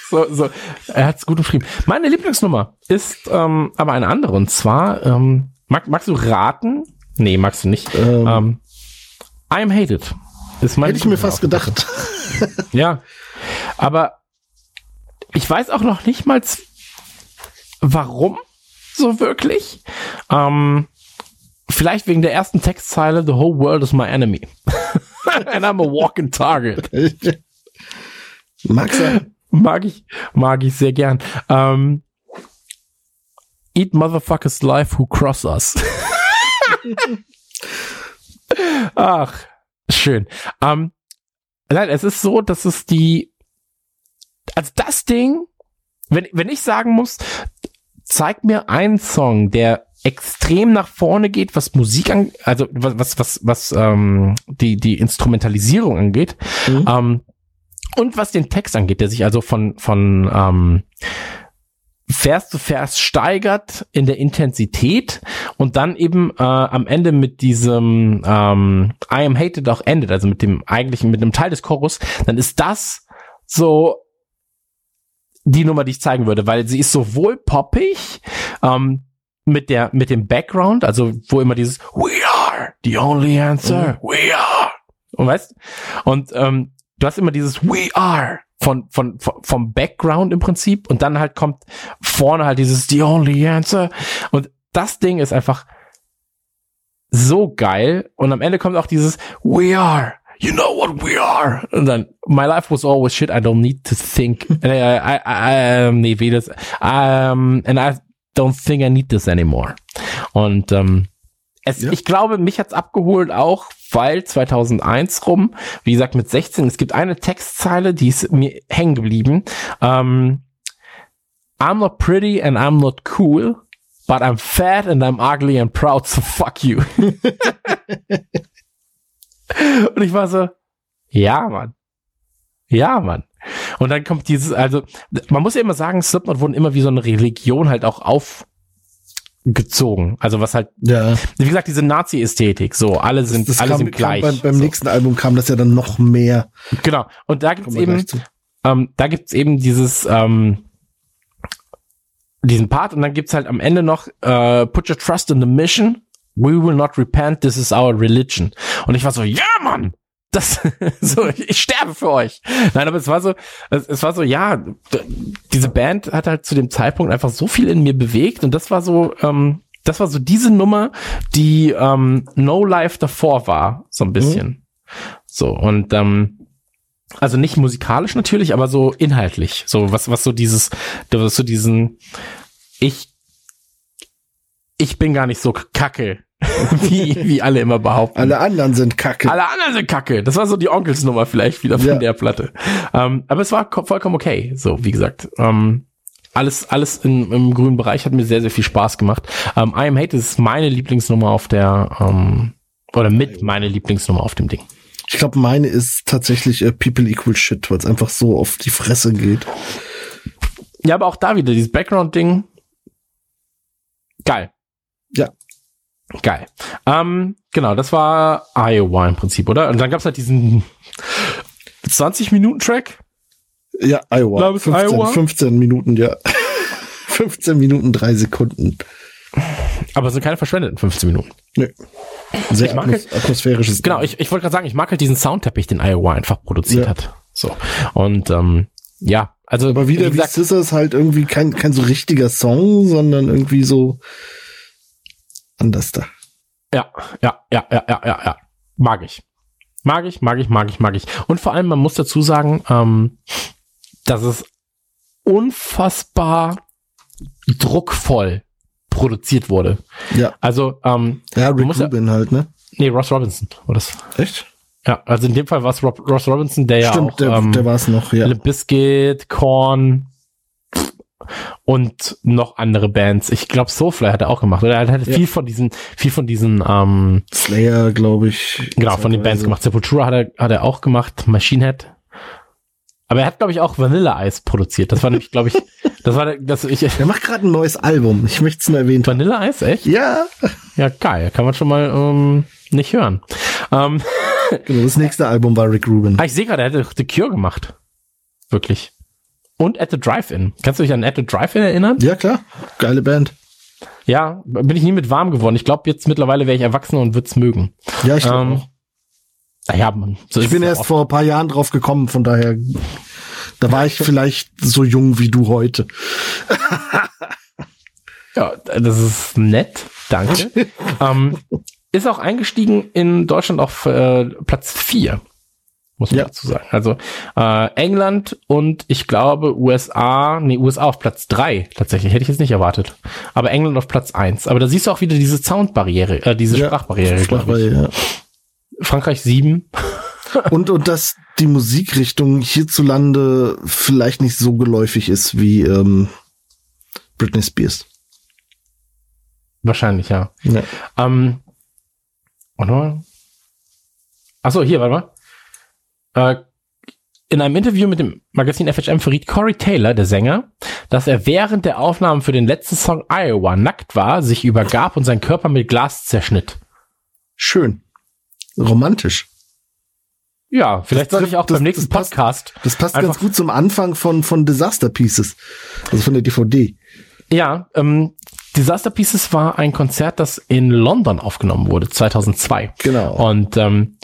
So, so. Er hat's gut beschrieben. Meine Lieblingsnummer ist ähm, aber eine andere. Und zwar, ähm, mag, magst du raten? Nee, magst du nicht. Ähm, Ähm, I am hated. Ist meine Hätte ich mir fast gedacht. [laughs] Ja. Aber ich weiß auch noch nicht mal, warum so wirklich. Ähm, vielleicht wegen der ersten Textzeile, The whole world is my enemy. [laughs] And I'm a walking target. Mag sein. Mag ich, mag ich sehr gern. Ähm, eat motherfuckers life who cross us. [laughs] Ach, schön. Ähm, nein, es ist so, dass es die, also das Ding, wenn, wenn ich sagen muss, zeig mir einen Song, der extrem nach vorne geht, was Musik an, also was, was, was, was ähm, die, die Instrumentalisierung angeht, Mhm. ähm, und was den Text angeht, der sich also von, von ähm, Vers zu Vers steigert in der Intensität und dann eben äh, am Ende mit diesem ähm, I am hated auch endet, also mit dem eigentlichen, mit einem Teil des Chorus, dann ist das so die Nummer, die ich zeigen würde, weil sie ist sowohl poppig, ähm, mit der, mit dem Background, also wo immer dieses We are the only answer, we are. Und weißt, und ähm, du hast immer dieses We are von, von, von, vom Background im Prinzip und dann halt kommt vorne halt dieses The only answer und das Ding ist einfach so geil und am Ende kommt auch dieses We are You know what we are. Und dann, my life was always shit. I don't need to think. [laughs] äh, I, I, I, nee, wie das? Um, and I don't think I need this anymore. Und ähm, es, Ja. ich glaube, mich hat's abgeholt auch, weil 2001 rum, wie gesagt mit 16, es gibt eine Textzeile, die ist mir hängen geblieben. Ähm, I'm not pretty and I'm not cool, but I'm fat and I'm ugly and proud, so fuck you. [laughs] Und ich war so, ja, Mann. Ja, Mann. Und dann kommt dieses, also, man muss ja immer sagen, Slipknot wurden immer wie so eine Religion halt auch aufgezogen. Also was halt, Ja. wie gesagt, diese Nazi-Ästhetik, so, alle sind, alle kam, sind gleich. Beim beim so. nächsten Album kam das ja dann noch mehr. Genau. Und da gibt's eben, ähm, da gibt's eben dieses, ähm, diesen Part und dann gibt's halt am Ende noch äh, Put your trust in the mission. We will not repent. This is our religion. Und ich war so, ja, Mann. Das, [laughs] so, ich sterbe für euch. Nein, aber es war so, es, es war so, ja, diese Band hat halt zu dem Zeitpunkt einfach so viel in mir bewegt und das war so, ähm, das war so diese Nummer, die ähm, No Life davor war, so ein bisschen. So, und ähm, also nicht musikalisch natürlich, aber so inhaltlich. So, was, was so dieses, was so diesen, ich, ich bin gar nicht so kacke, [laughs] wie, wie alle immer behaupten. Alle anderen sind kacke. Alle anderen sind kacke. Das war so die Onkelsnummer vielleicht wieder von Ja. der Platte. Ähm, aber es war ko- vollkommen okay. So, wie gesagt. Ähm, alles, alles in, im grünen Bereich hat mir sehr, sehr viel Spaß gemacht. Ähm, I Am Hate ist meine Lieblingsnummer auf der, oder mit meine Lieblingsnummer auf dem Ding. Ich glaube, meine ist tatsächlich äh, People Equal Shit, weil es einfach so auf die Fresse geht. Ja, aber auch da wieder dieses Background-Ding. Geil. Ja. Geil. Ähm, genau, das war Iowa im Prinzip, oder? Und dann gab's halt diesen 20-Minuten-Track. Ja, Iowa. Glaub, es 15, Iowa? 15 Minuten, ja. [laughs] 15 Minuten, drei Sekunden. Aber es sind keine verschwendeten 15 Minuten. Nö. Sehr Ich mag atmos atmosphärisches. Genau, ich, ich wollte gerade sagen, ich mag halt diesen Soundteppich, den Iowa einfach produziert Ja. hat. So. Und ähm, ja, also Aber wieder wie wie gesagt, Scissors halt irgendwie kein, kein so richtiger Song, sondern irgendwie so anders da. Ja, ja, ja, ja, ja, ja, ja. Mag ich. Mag ich, mag ich, mag ich, mag ich. Und vor allem, man muss dazu sagen, ähm, dass es unfassbar druckvoll produziert wurde. Ja. Also, ähm, Ja, Rick muss ja- Rubin halt, ne? nee, Ross Robinson war das. Echt? Ja, also in dem Fall war es Rob, Ross Robinson, der ja Stimmt, auch der, ähm, der war es noch, ja. Limp Bizkit, Korn und noch andere Bands. Ich glaube, Soulfly hat er auch gemacht. Oder er hat Ja. viel von diesen, viel von diesen, ähm, Slayer, glaube ich. genau, von den Bands gemacht. Sepultura hat er, hat er auch gemacht, Machine Head. Aber er hat, glaube ich, auch Vanilla Ice produziert. Das war nämlich, glaube ich, [laughs] das war, das, ich, Der macht gerade ein neues Album. Ich möchte es nur erwähnt haben. Vanilla Ice, echt? Ja, Ja, geil. Kann man schon mal, ähm, nicht hören. Ähm, [laughs] genau. Das nächste Album war Rick Rubin. ah, ich sehe gerade, er hat The Cure gemacht. Wirklich. Und At the Drive-In. Kannst du dich an At the Drive-In erinnern? Ja, klar. Geile Band. Ja, bin ich nie mit warm geworden. Ich glaube, jetzt mittlerweile wäre ich erwachsen und würde es mögen. Ja, ich, glaub Ähm, auch. naja, man, so ich bin erst oft. vor ein paar Jahren drauf gekommen, von daher, da war ich vielleicht so jung wie du heute. [laughs] Ja, das ist nett. Danke. [laughs] ähm, ist auch eingestiegen in Deutschland auf äh, Platz 4. Muss man Ja. dazu sagen. Also äh, England und ich glaube USA, nee, USA auf Platz 3 tatsächlich. Hätte ich jetzt nicht erwartet. Aber England auf Platz 1. Aber da siehst du auch wieder diese Soundbarriere, äh, diese Ja, Sprachbarriere. Sprachbarriere, Frankreich 7. ja. [laughs] Und, und dass die Musikrichtung hierzulande vielleicht nicht so geläufig ist wie ähm, Britney Spears. Wahrscheinlich, ja. Ja. Ähm, warte mal. Achso, hier, warte mal. Äh, in einem Interview mit dem Magazin FHM verriet Corey Taylor, der Sänger, dass er während der Aufnahmen für den letzten Song Iowa nackt war, sich übergab und seinen Körper mit Glas zerschnitt. Schön. Romantisch. Ja, vielleicht Das sollte ich auch trifft- beim das- nächsten das passt- Podcast. Das passt ganz gut zum Anfang von, von Disaster Pieces. Also von der DVD. Ja, ähm, Disaster Pieces war ein Konzert, das in London aufgenommen wurde, 2002. Genau. Und ähm,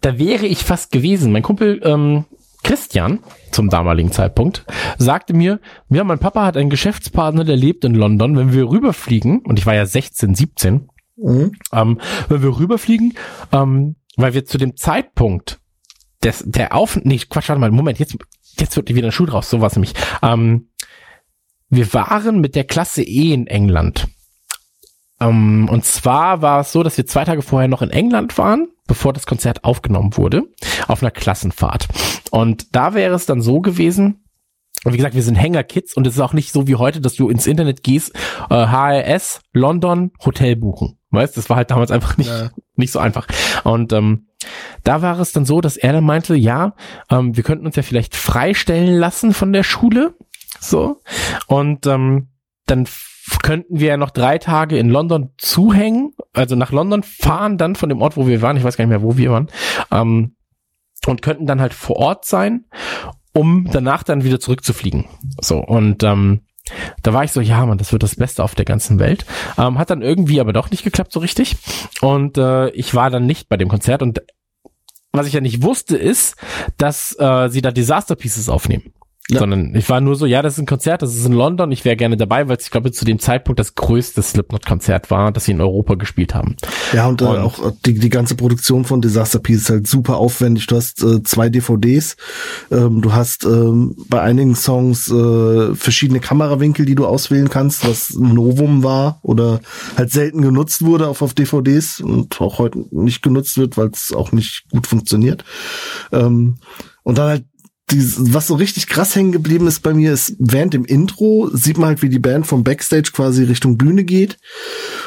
da wäre ich fast gewesen. Mein Kumpel ähm, Christian zum damaligen Zeitpunkt sagte mir, ja, mein Papa hat einen Geschäftspartner, der lebt in London. Wenn wir rüberfliegen, und ich war ja 16, 17, Mhm. ähm, wenn wir rüberfliegen, ähm, weil wir zu dem Zeitpunkt des, der Auf, nee, Quatsch, warte mal, Moment, jetzt, jetzt wird wieder ein Schuh draus, sowas nämlich. Ähm, wir waren mit der Klasse E in England. Ähm, und zwar war es so, dass wir zwei Tage vorher noch in England waren, bevor das Konzert aufgenommen wurde, auf einer Klassenfahrt. Und da wäre es dann so gewesen, und wie gesagt, wir sind Hänger-Kids und es ist auch nicht so wie heute, dass du ins Internet gehst, äh, HRS, London, Hotel buchen. Weißt, das war halt damals einfach nicht, Ja. nicht so einfach. Und ähm, da war es dann so, dass er dann meinte, ja, ähm, wir könnten uns ja vielleicht freistellen lassen von der Schule. So. Und ähm, dann könnten wir ja noch drei Tage in London zuhängen, also nach London fahren, dann von dem Ort, wo wir waren, ich weiß gar nicht mehr, wo wir waren, ähm, und könnten dann halt vor Ort sein, um danach dann wieder zurückzufliegen. So, und ähm, da war ich so, ja, man, das wird das Beste auf der ganzen Welt. Ähm, hat dann irgendwie aber doch nicht geklappt so richtig. Und äh, ich war dann nicht bei dem Konzert. Und was ich ja nicht wusste, ist, dass äh, sie da Disaster Pieces aufnehmen. Ja. Sondern ich war nur so, ja, das ist ein Konzert, das ist in London, ich wäre gerne dabei, weil es, ich glaube, zu dem Zeitpunkt das größte Slipknot-Konzert war, das sie in Europa gespielt haben. Ja, und, äh, Und- auch die, die ganze Produktion von Disaster Piece ist halt super aufwendig. Du hast äh, zwei DVDs, ähm, du hast ähm, bei einigen Songs äh, verschiedene Kamerawinkel, die du auswählen kannst, was ein Novum war oder halt selten genutzt wurde auf, auf DVDs und auch heute nicht genutzt wird, weil es auch nicht gut funktioniert. Ähm, und dann halt dieses, was so richtig krass hängen geblieben ist bei mir, ist während dem Intro sieht man halt, wie die Band vom Backstage quasi Richtung Bühne geht.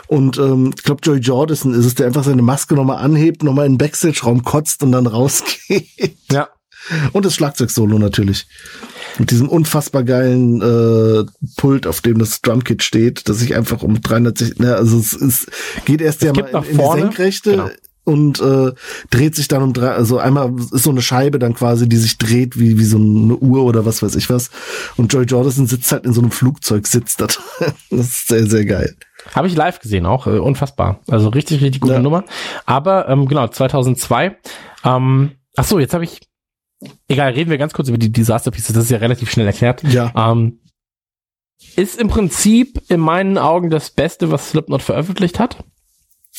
Und ähm, ich glaube, Joey Jordison ist es, der einfach seine Maske nochmal anhebt, nochmal in den Backstage-Raum kotzt und dann rausgeht. Ja. Und das Schlagzeug-Solo natürlich. Mit diesem unfassbar geilen äh, Pult, auf dem das Drumkit steht, das sich einfach um 360, ne, also es, es geht erst Es ja mal in, in die vorne, Senkrechte genau. Und äh, dreht sich dann um drei, also einmal ist so eine Scheibe dann quasi, die sich dreht wie, wie so eine Uhr oder was weiß ich was. Und Joy Jordison sitzt halt in so einem Flugzeug, sitzt da. [laughs] das ist sehr, sehr geil. Habe ich live gesehen auch, äh, unfassbar. Also richtig, richtig gute Ja. Nummer. Aber ähm, genau, 2002. Ähm, ach so, jetzt habe ich, egal, reden wir ganz kurz über die Disaster Pieces, das ist ja relativ schnell erklärt. Ja. Ähm, ist im Prinzip in meinen Augen das Beste, was Slipknot veröffentlicht hat.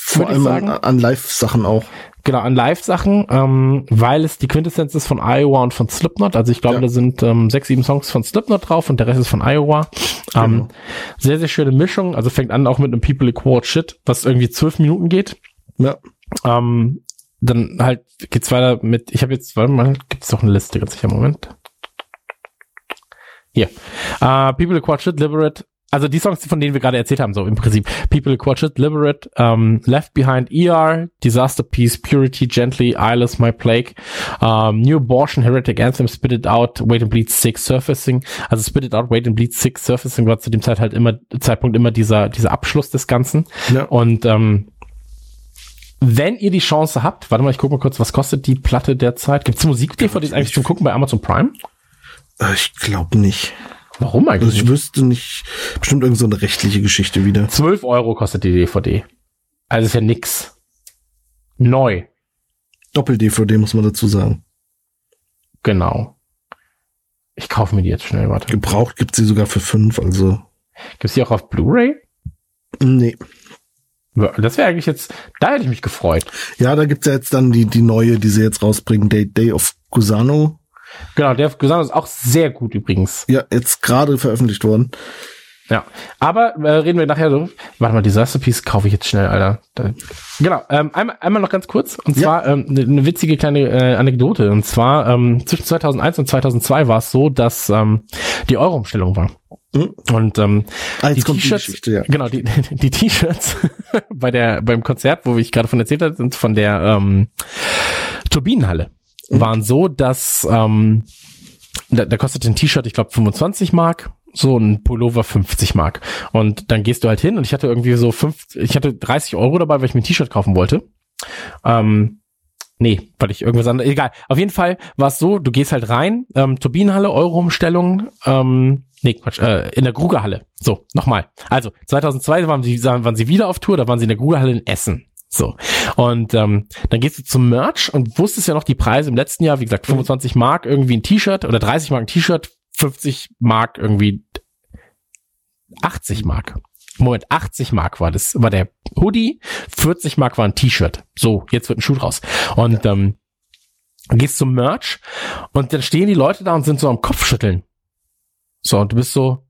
Vor allem an, sagen. an Live-Sachen auch. Genau, an Live-Sachen, ähm, weil es die Quintessenz ist von Iowa und von Slipknot. Also ich glaube, Ja. da sind ähm, sechs, sieben Songs von Slipknot drauf und der Rest ist von Iowa. Ähm, Genau. sehr, sehr schöne Mischung. Also fängt an auch mit einem People Equal Shit, was irgendwie zwölf Minuten geht. Ja. Ähm, dann halt geht's weiter mit, ich habe jetzt, warte mal, gibt's doch eine Liste, ganz sicher, Moment. Hier. Äh, People Equal Shit, Liberate, also die Songs, von denen wir gerade erzählt haben, so im Prinzip. People Equal Shit, Liberate, ähm, Left Behind ER, Disaster Peace, Purity, Gently, Eyeless, My Plague, ähm, New Abortion, Heretic Anthem, Spit It Out, Wait and Bleed Six, Surfacing. Also Spit It Out, Wait and Bleed Six, Surfacing war zu dem Zeit halt immer, Zeitpunkt immer dieser, dieser Abschluss des Ganzen. Ja. Und ähm, wenn ihr die Chance habt, warte mal, ich gucke mal kurz, was kostet die Platte derzeit? Gibt's Musik-DVDs eigentlich zum Gucken bei Amazon Prime? Äh, Ich glaube nicht. Warum Also eigentlich? ich nicht? wüsste nicht, bestimmt irgend so eine rechtliche Geschichte wieder. 12 Euro kostet die DVD. Also ist ja nix. Neu. Doppel-DVD muss man dazu sagen. Genau. Ich kaufe mir die jetzt schnell, warte. Gebraucht gibt's sie sogar für fünf, also. Gibt's die auch auf Blu-ray? Nee. Das wäre eigentlich jetzt, da hätte ich mich gefreut. Ja, da gibt's ja jetzt dann die, die neue, die sie jetzt rausbringen, Day, Day of Gusano. Genau, der Gesang ist auch sehr gut übrigens. Ja, jetzt gerade veröffentlicht worden. Ja, aber äh, reden wir nachher so. Warte mal, Disaster Piece kaufe ich jetzt schnell, Alter. Da, genau, ähm, einmal, einmal noch ganz kurz. Und Ja. zwar ähm, eine ne witzige kleine äh, Anekdote. Und zwar ähm, zwischen 2001 und 2002 war es so, dass ähm, die Euro-Umstellung war. Mhm. Und ähm, Ah, die T-Shirts, ja. genau, die, [laughs] die T-Shirts [laughs] bei der beim Konzert, wo ich gerade von erzählt habe, sind von der ähm, Turbinenhalle. Waren so, dass ähm, da, da kostet ein T-Shirt, ich glaube 25 Mark, so ein Pullover 50 Mark. Und dann gehst du halt hin und ich hatte irgendwie so fünf, ich hatte 30 Euro dabei, weil ich mir ein T-Shirt kaufen wollte. Ähm, nee, weil ich irgendwas anderes, egal. Auf jeden Fall war es so, du gehst halt rein, ähm, Turbinenhalle, Euro-Umstellung, ähm, nee, Quatsch, äh, in der Grugerhalle. So, nochmal. Also, 2002 waren sie, waren sie wieder auf Tour, da waren sie in der Grugerhalle in Essen. So. Und ähm, dann gehst du zum Merch und wusstest ja noch die Preise im letzten Jahr, wie gesagt, 25 Mark irgendwie ein T-Shirt oder 30 Mark ein T-Shirt, 50 Mark irgendwie 80 Mark. Moment, 80 Mark war das, war der Hoodie, 40 Mark war ein T-Shirt. So, jetzt wird ein Schuh draus. Und ähm, gehst zum Merch und dann stehen die Leute da und sind so am Kopfschütteln. So, und du bist so,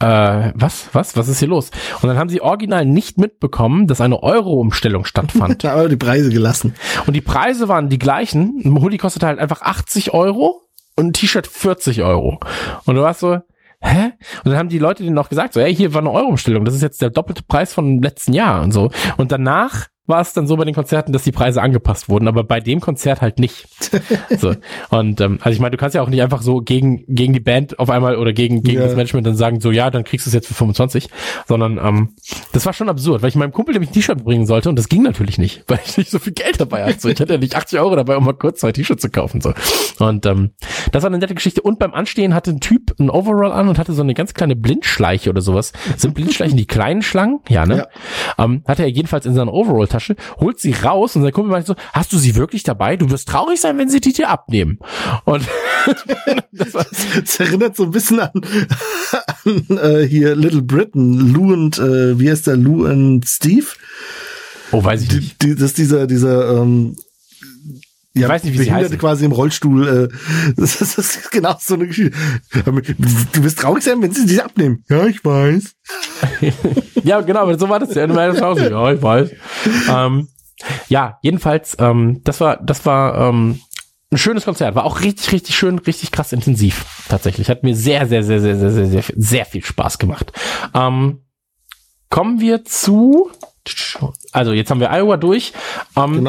äh, was, was, was ist hier los? Und dann haben sie original nicht mitbekommen, dass eine Euro-Umstellung stattfand. [laughs] Da aber die Preise gelassen. Und die Preise waren die gleichen. Ein Hoodie kostete halt einfach 80 Euro und ein T-Shirt 40 Euro. Und du warst so, hä? Und dann haben die Leute denen noch gesagt, so, ey, hier war eine Euro-Umstellung. Das ist jetzt der doppelte Preis von letzten Jahr und so. Und danach war es dann so bei den Konzerten, dass die Preise angepasst wurden, aber bei dem Konzert halt nicht. [laughs] so. Und ähm, also ich meine, du kannst ja auch nicht einfach so gegen gegen die Band auf einmal oder gegen gegen Ja. das Management dann sagen, so ja, dann kriegst du es jetzt für 25, sondern ähm, das war schon absurd, weil ich meinem Kumpel nämlich ein T-Shirt bringen sollte und das ging natürlich nicht, weil ich nicht so viel Geld dabei hatte. So, ich hatte ja nicht 80 Euro dabei, um mal kurz zwei T-Shirts zu kaufen. So. Und ähm, das war eine nette Geschichte. Und beim Anstehen hatte ein Typ ein Overall an und hatte so eine ganz kleine Blindschleiche oder sowas. Sind Blindschleichen die kleinen Schlangen? Ja, ne? Ähm, hatte er jedenfalls in seiner Overall-Tasche, holt sie raus und sein Kumpel meinte so, hast du sie wirklich dabei? Du wirst traurig sein, wenn sie die dir abnehmen. Und [laughs] das Das erinnert so ein bisschen an, an äh, hier Little Britain, Lou und, äh, wie heißt der, Lou und Steve? oh, weiß ich Die, nicht. die, das ist dieser, dieser, ähm, ja, Ich weiß nicht, wie sie heißen. quasi im Rollstuhl. Äh, [laughs] das, ist, das ist genau so eine Geschichte. Du wirst traurig sein, wenn sie dich abnehmen. Ja, ich weiß. [laughs] Ja, genau, aber so war das ja. Ja, ich weiß. Ähm, ja, jedenfalls, ähm, das war, das war ähm, ein schönes Konzert. War auch richtig, richtig schön, richtig krass intensiv. Tatsächlich. Hat mir sehr, sehr, sehr, sehr, sehr, sehr, sehr, sehr viel Spaß gemacht. Ähm, kommen wir zu. Also jetzt haben wir Iowa durch. Ähm,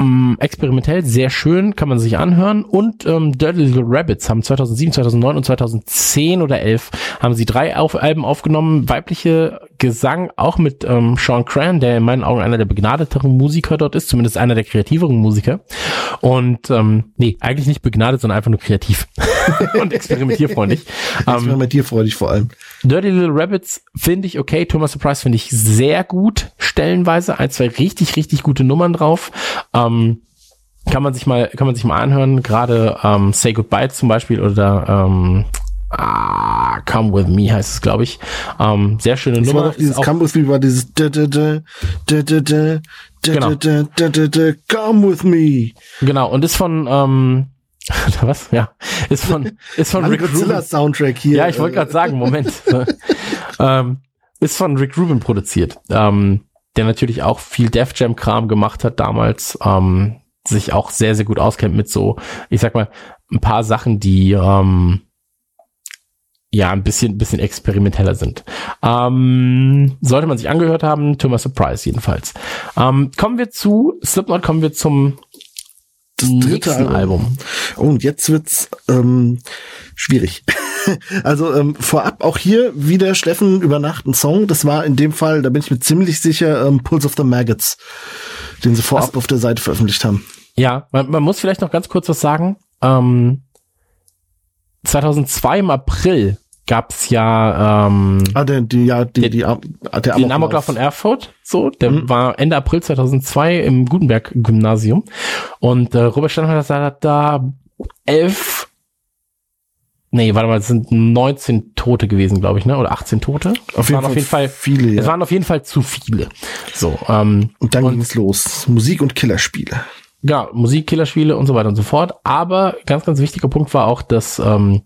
ähm, experimentell, sehr schön, kann man sich anhören. Und ähm, Dirty Little Rabbits haben 2007, 2009 und 2010 oder 11 haben sie drei auf Alben aufgenommen. Weibliche Gesang auch mit ähm, Sean Cran, der in meinen Augen einer der begnadeteren Musiker dort ist, zumindest einer der kreativeren Musiker. Und ähm, nee, eigentlich nicht begnadet, sondern einfach nur kreativ [laughs] und experimentierfreundlich. [laughs] ähm, experimentierfreudig vor allem. Dirty Little Rabbits finde ich okay, Thomas Surprise finde ich sehr gut, stellenweise. Ein, zwei richtig, richtig gute Nummern drauf. Ähm, kann man sich mal, kann man sich mal anhören, gerade ähm, Say Goodbye zum Beispiel oder ähm, Ah, Come With Me heißt es, glaube ich. Ähm, sehr schöne das Nummer. War doch dieses Come With Me war dieses genau. Come With Me. Genau, und ist von, ähm, was? Ja, ist von, ist von Rick Rubin. Soundtrack hier. Ja, ich wollte gerade sagen, Moment. [laughs] ähm, ist von Rick Rubin produziert, ähm, der natürlich auch viel Def Jam Kram gemacht hat damals, ähm, sich auch sehr, sehr gut auskennt mit so, ich sag mal, ein paar Sachen, die, ähm, ja, ein bisschen, bisschen experimenteller sind. Ähm, sollte man sich angehört haben, Thomas Surprise jedenfalls. Ähm, kommen wir zu Slipknot, kommen wir zum das dritte Album. Album. Oh, und jetzt wird's ähm, schwierig. [laughs] also ähm, vorab auch hier wieder Steffen über Nacht ein Song. Das war in dem Fall, da bin ich mir ziemlich sicher, ähm, Pulse of the Maggots, den sie vorab was? auf der Seite veröffentlicht haben. Ja, man, man muss vielleicht noch ganz kurz was sagen. Ähm, 2002 im April gab's ja ähm, ah, der, die, ja, die, der, die, der, der den Amoklauf von Erfurt, so, der mhm. war Ende April 2002 im Gutenberg-Gymnasium und äh, Robert Steinhardt hat da elf, nee, warte mal, es sind 19 Tote gewesen, glaube ich, ne, oder 18 Tote. Auf jeden, Fall, auf jeden Fall viele. Ja. Es waren auf jeden Fall zu viele. So, ähm, und dann ging's los, Musik und Killerspiele. Ja, Musik, Killerspiele und so weiter und so fort. Aber ganz, ganz wichtiger Punkt war auch, dass ähm,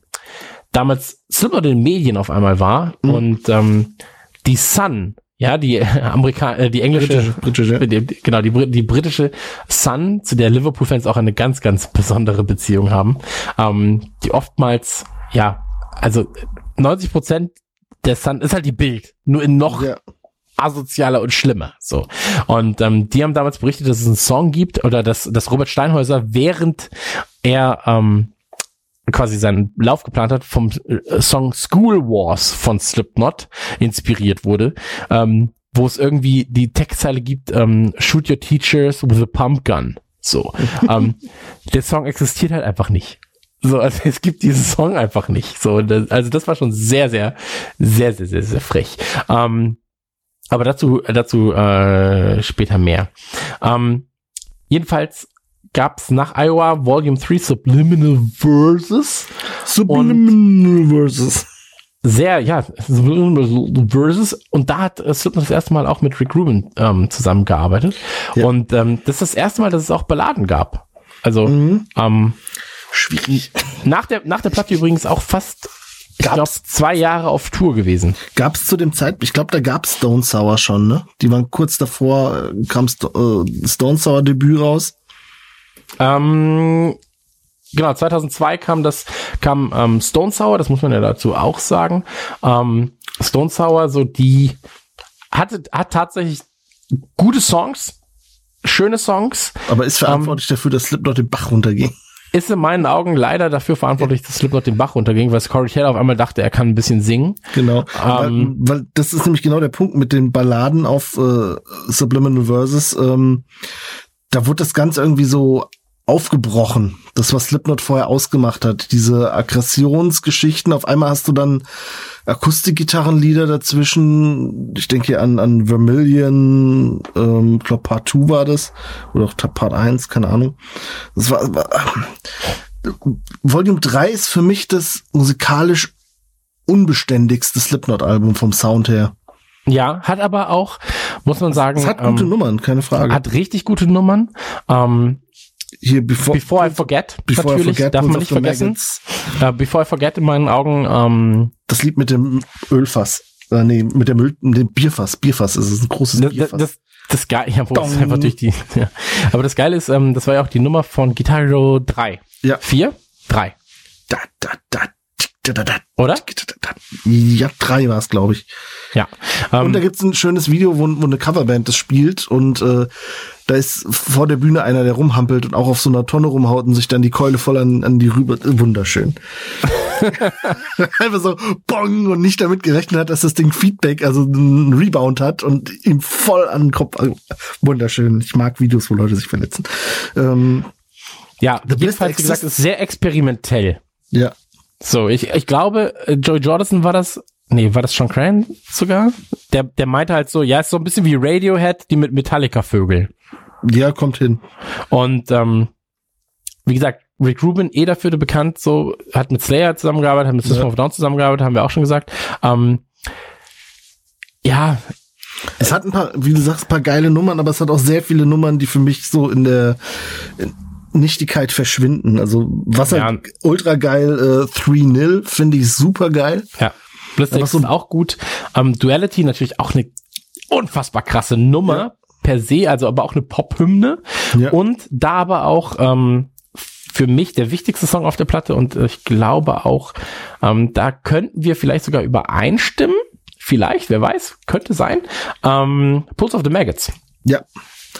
damals Slipknot in den Medien auf einmal war mhm. und ähm, die Sun, ja, die Amerika äh, die englische, britische, britische. Die, genau, die, die britische Sun, zu der Liverpool-Fans auch eine ganz, ganz besondere Beziehung haben, ähm, die oftmals, ja, also 90 Prozent der Sun ist halt die Bild, nur in noch ja. asozialer und schlimmer, so. Und ähm, die haben damals berichtet, dass es einen Song gibt oder dass, dass Robert Steinhäuser während er ähm, quasi seinen Lauf geplant hat, vom äh, Song School Wars von Slipknot inspiriert wurde, ähm, wo es irgendwie die Textzeile gibt, ähm, Shoot your teachers with a pump gun. So. [laughs] ähm, der Song existiert halt einfach nicht. So, also es gibt diesen Song einfach nicht. So, das, also das war schon sehr, sehr, sehr, sehr, sehr, sehr frech. Ähm, aber dazu, dazu äh, später mehr. Ähm, jedenfalls gab's nach Iowa Volume 3 Subliminal Verses. Subliminal Verses. Sehr, ja, Subliminal Verses. Und da hat äh, Slipknot das erste Mal auch mit Rick Rubin ähm, zusammengearbeitet. Ja. Und ähm, das ist das erste Mal, dass es auch Balladen gab. Also, mhm. ähm, schwierig. Nach der, nach der Platte übrigens auch fast ich glaube, zwei Jahre auf Tour gewesen. Gab es zu dem Zeitpunkt, ich glaube, da gab es Stone Sour schon, ne? Die waren kurz davor, äh, kam St äh, Stone Sour Debüt raus. Ähm, genau, 2002 kam das, kam ähm, Stone Sour, das muss man ja dazu auch sagen. Ähm, Stone Sour, so die hatte, hat tatsächlich gute Songs, schöne Songs. Aber ist verantwortlich ähm, dafür, dass Slipknot den Bach runterging. Ist in meinen Augen leider dafür verantwortlich, dass Slipknot den Bach runterging, weil Corey Taylor auf einmal dachte, er kann ein bisschen singen. Genau. Ähm, weil, weil das ist nämlich genau der Punkt mit den Balladen auf äh, Subliminal Verses. Ähm, da wurde das Ganze irgendwie so aufgebrochen. Das, was Slipknot vorher ausgemacht hat. Diese Aggressionsgeschichten. Auf einmal hast du dann Akustikgitarrenlieder dazwischen. Ich denke an, an Vermilion, ähm, ich glaube Part 2 war das. Oder auch Part 1, keine Ahnung. Das war, war Volume 3 ist für mich das musikalisch unbeständigste Slipknot-Album vom Sound her. Ja, hat aber auch, muss man sagen. Es hat gute ähm, Nummern, keine Frage. Hat richtig gute Nummern. Ähm, hier before, before I Forget, before natürlich, I forget, darf man nicht vergessen. Uh, before I Forget in meinen Augen. Ähm, das Lied mit dem Ölfass. Äh, nee, mit dem, Öl, mit dem Bierfass. Bierfass, es ist ein großes das, Bierfass. Das, das geil, ja, wo es einfach durch die. [laughs] Ja. Aber das Geile ist, ähm, das war ja auch die Nummer von Guitar Hero 3. Ja. 4? 3. Da, da, da, Oder? Ja, drei war es, glaube ich. Ja. und Ähm, da gibt's ein schönes Video, wo, wo eine Coverband das spielt und äh, da ist vor der Bühne einer, der rumhampelt und auch auf so einer Tonne rumhaut und sich dann die Keule voll an, an die rüber. Wunderschön. [laughs] Einfach so bong und nicht damit gerechnet hat, dass das Ding Feedback, also einen Rebound hat und ihm voll an den Kopf. Also, wunderschön. Ich mag Videos, wo Leute sich verletzen. Ähm, ja, The Best jedenfalls, wie gesagt, ist sehr experimentell. ja. So, ich, ich glaube, äh, Joey Jordison war das, nee, war das Sean Cran sogar? Der, der meinte halt so, ja, ist so ein bisschen wie Radiohead, die mit Metallica Vögel. Ja, kommt hin. Und ähm, wie gesagt, Rick Rubin, eh dafür bekannt, so hat mit Slayer zusammengearbeitet, hat mit System Ja. of Down zusammengearbeitet, haben wir auch schon gesagt. Ähm, ja, Es hat ein paar, wie du sagst, ein paar geile Nummern, aber es hat auch sehr viele Nummern, die für mich so in der in Nichtigkeit verschwinden. Also was Ja. halt ultra geil, äh, 3-0 finde ich super geil. ja. Blister Aber X so- ist auch gut. Ähm, Duality natürlich auch eine unfassbar krasse Nummer Ja. Per se, also aber auch eine Pop-Hymne. Ja. Und da aber auch ähm, für mich der wichtigste Song auf der Platte und äh, ich glaube auch, ähm, da könnten wir vielleicht sogar übereinstimmen. Vielleicht, wer weiß, könnte sein. Ähm, Pulse of the Maggots. Ja,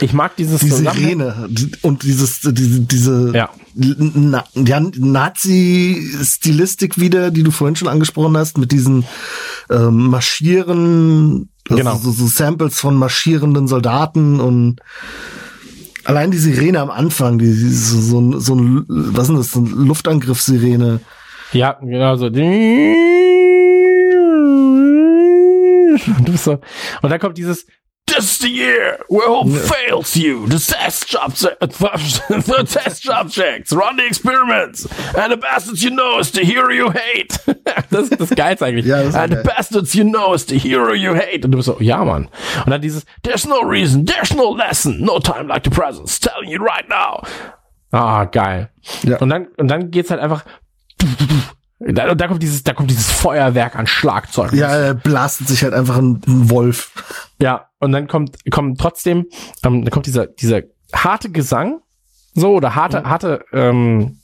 Ich mag dieses die Sirene und dieses, diese, diese Ja. Na, ja, Nazi-Stilistik wieder, die du vorhin schon angesprochen hast, mit diesen ähm, Marschieren, also Genau. so, so Samples von marschierenden Soldaten und allein die Sirene am Anfang, die, die so, so, ein- so ein, was ist das, so eine Luftangriffssirene. Ja, genau so. Bist so. Und dann kommt dieses This is the year where hope fails you. The test subject, [laughs] the test subjects run the experiments, and the bastards you know is the hero you hate. [laughs] das ist das Geilste eigentlich. Ja, das ist and the bastards you know is the hero you hate. Und du bist so, ja, Mann. Und dann dieses There's no reason, there's no lesson, no time like the present, telling you right now. Ah, geil. Ja. Und dann, und dann geht's halt einfach. Da, da kommt dieses, da kommt dieses Feuerwerk an Schlagzeug. Ja, er blastet sich halt einfach ein, ein Wolf. Ja, und dann kommt, kommt trotzdem, ähm, dann kommt dieser, dieser harte Gesang, so, oder harte, harte, ähm,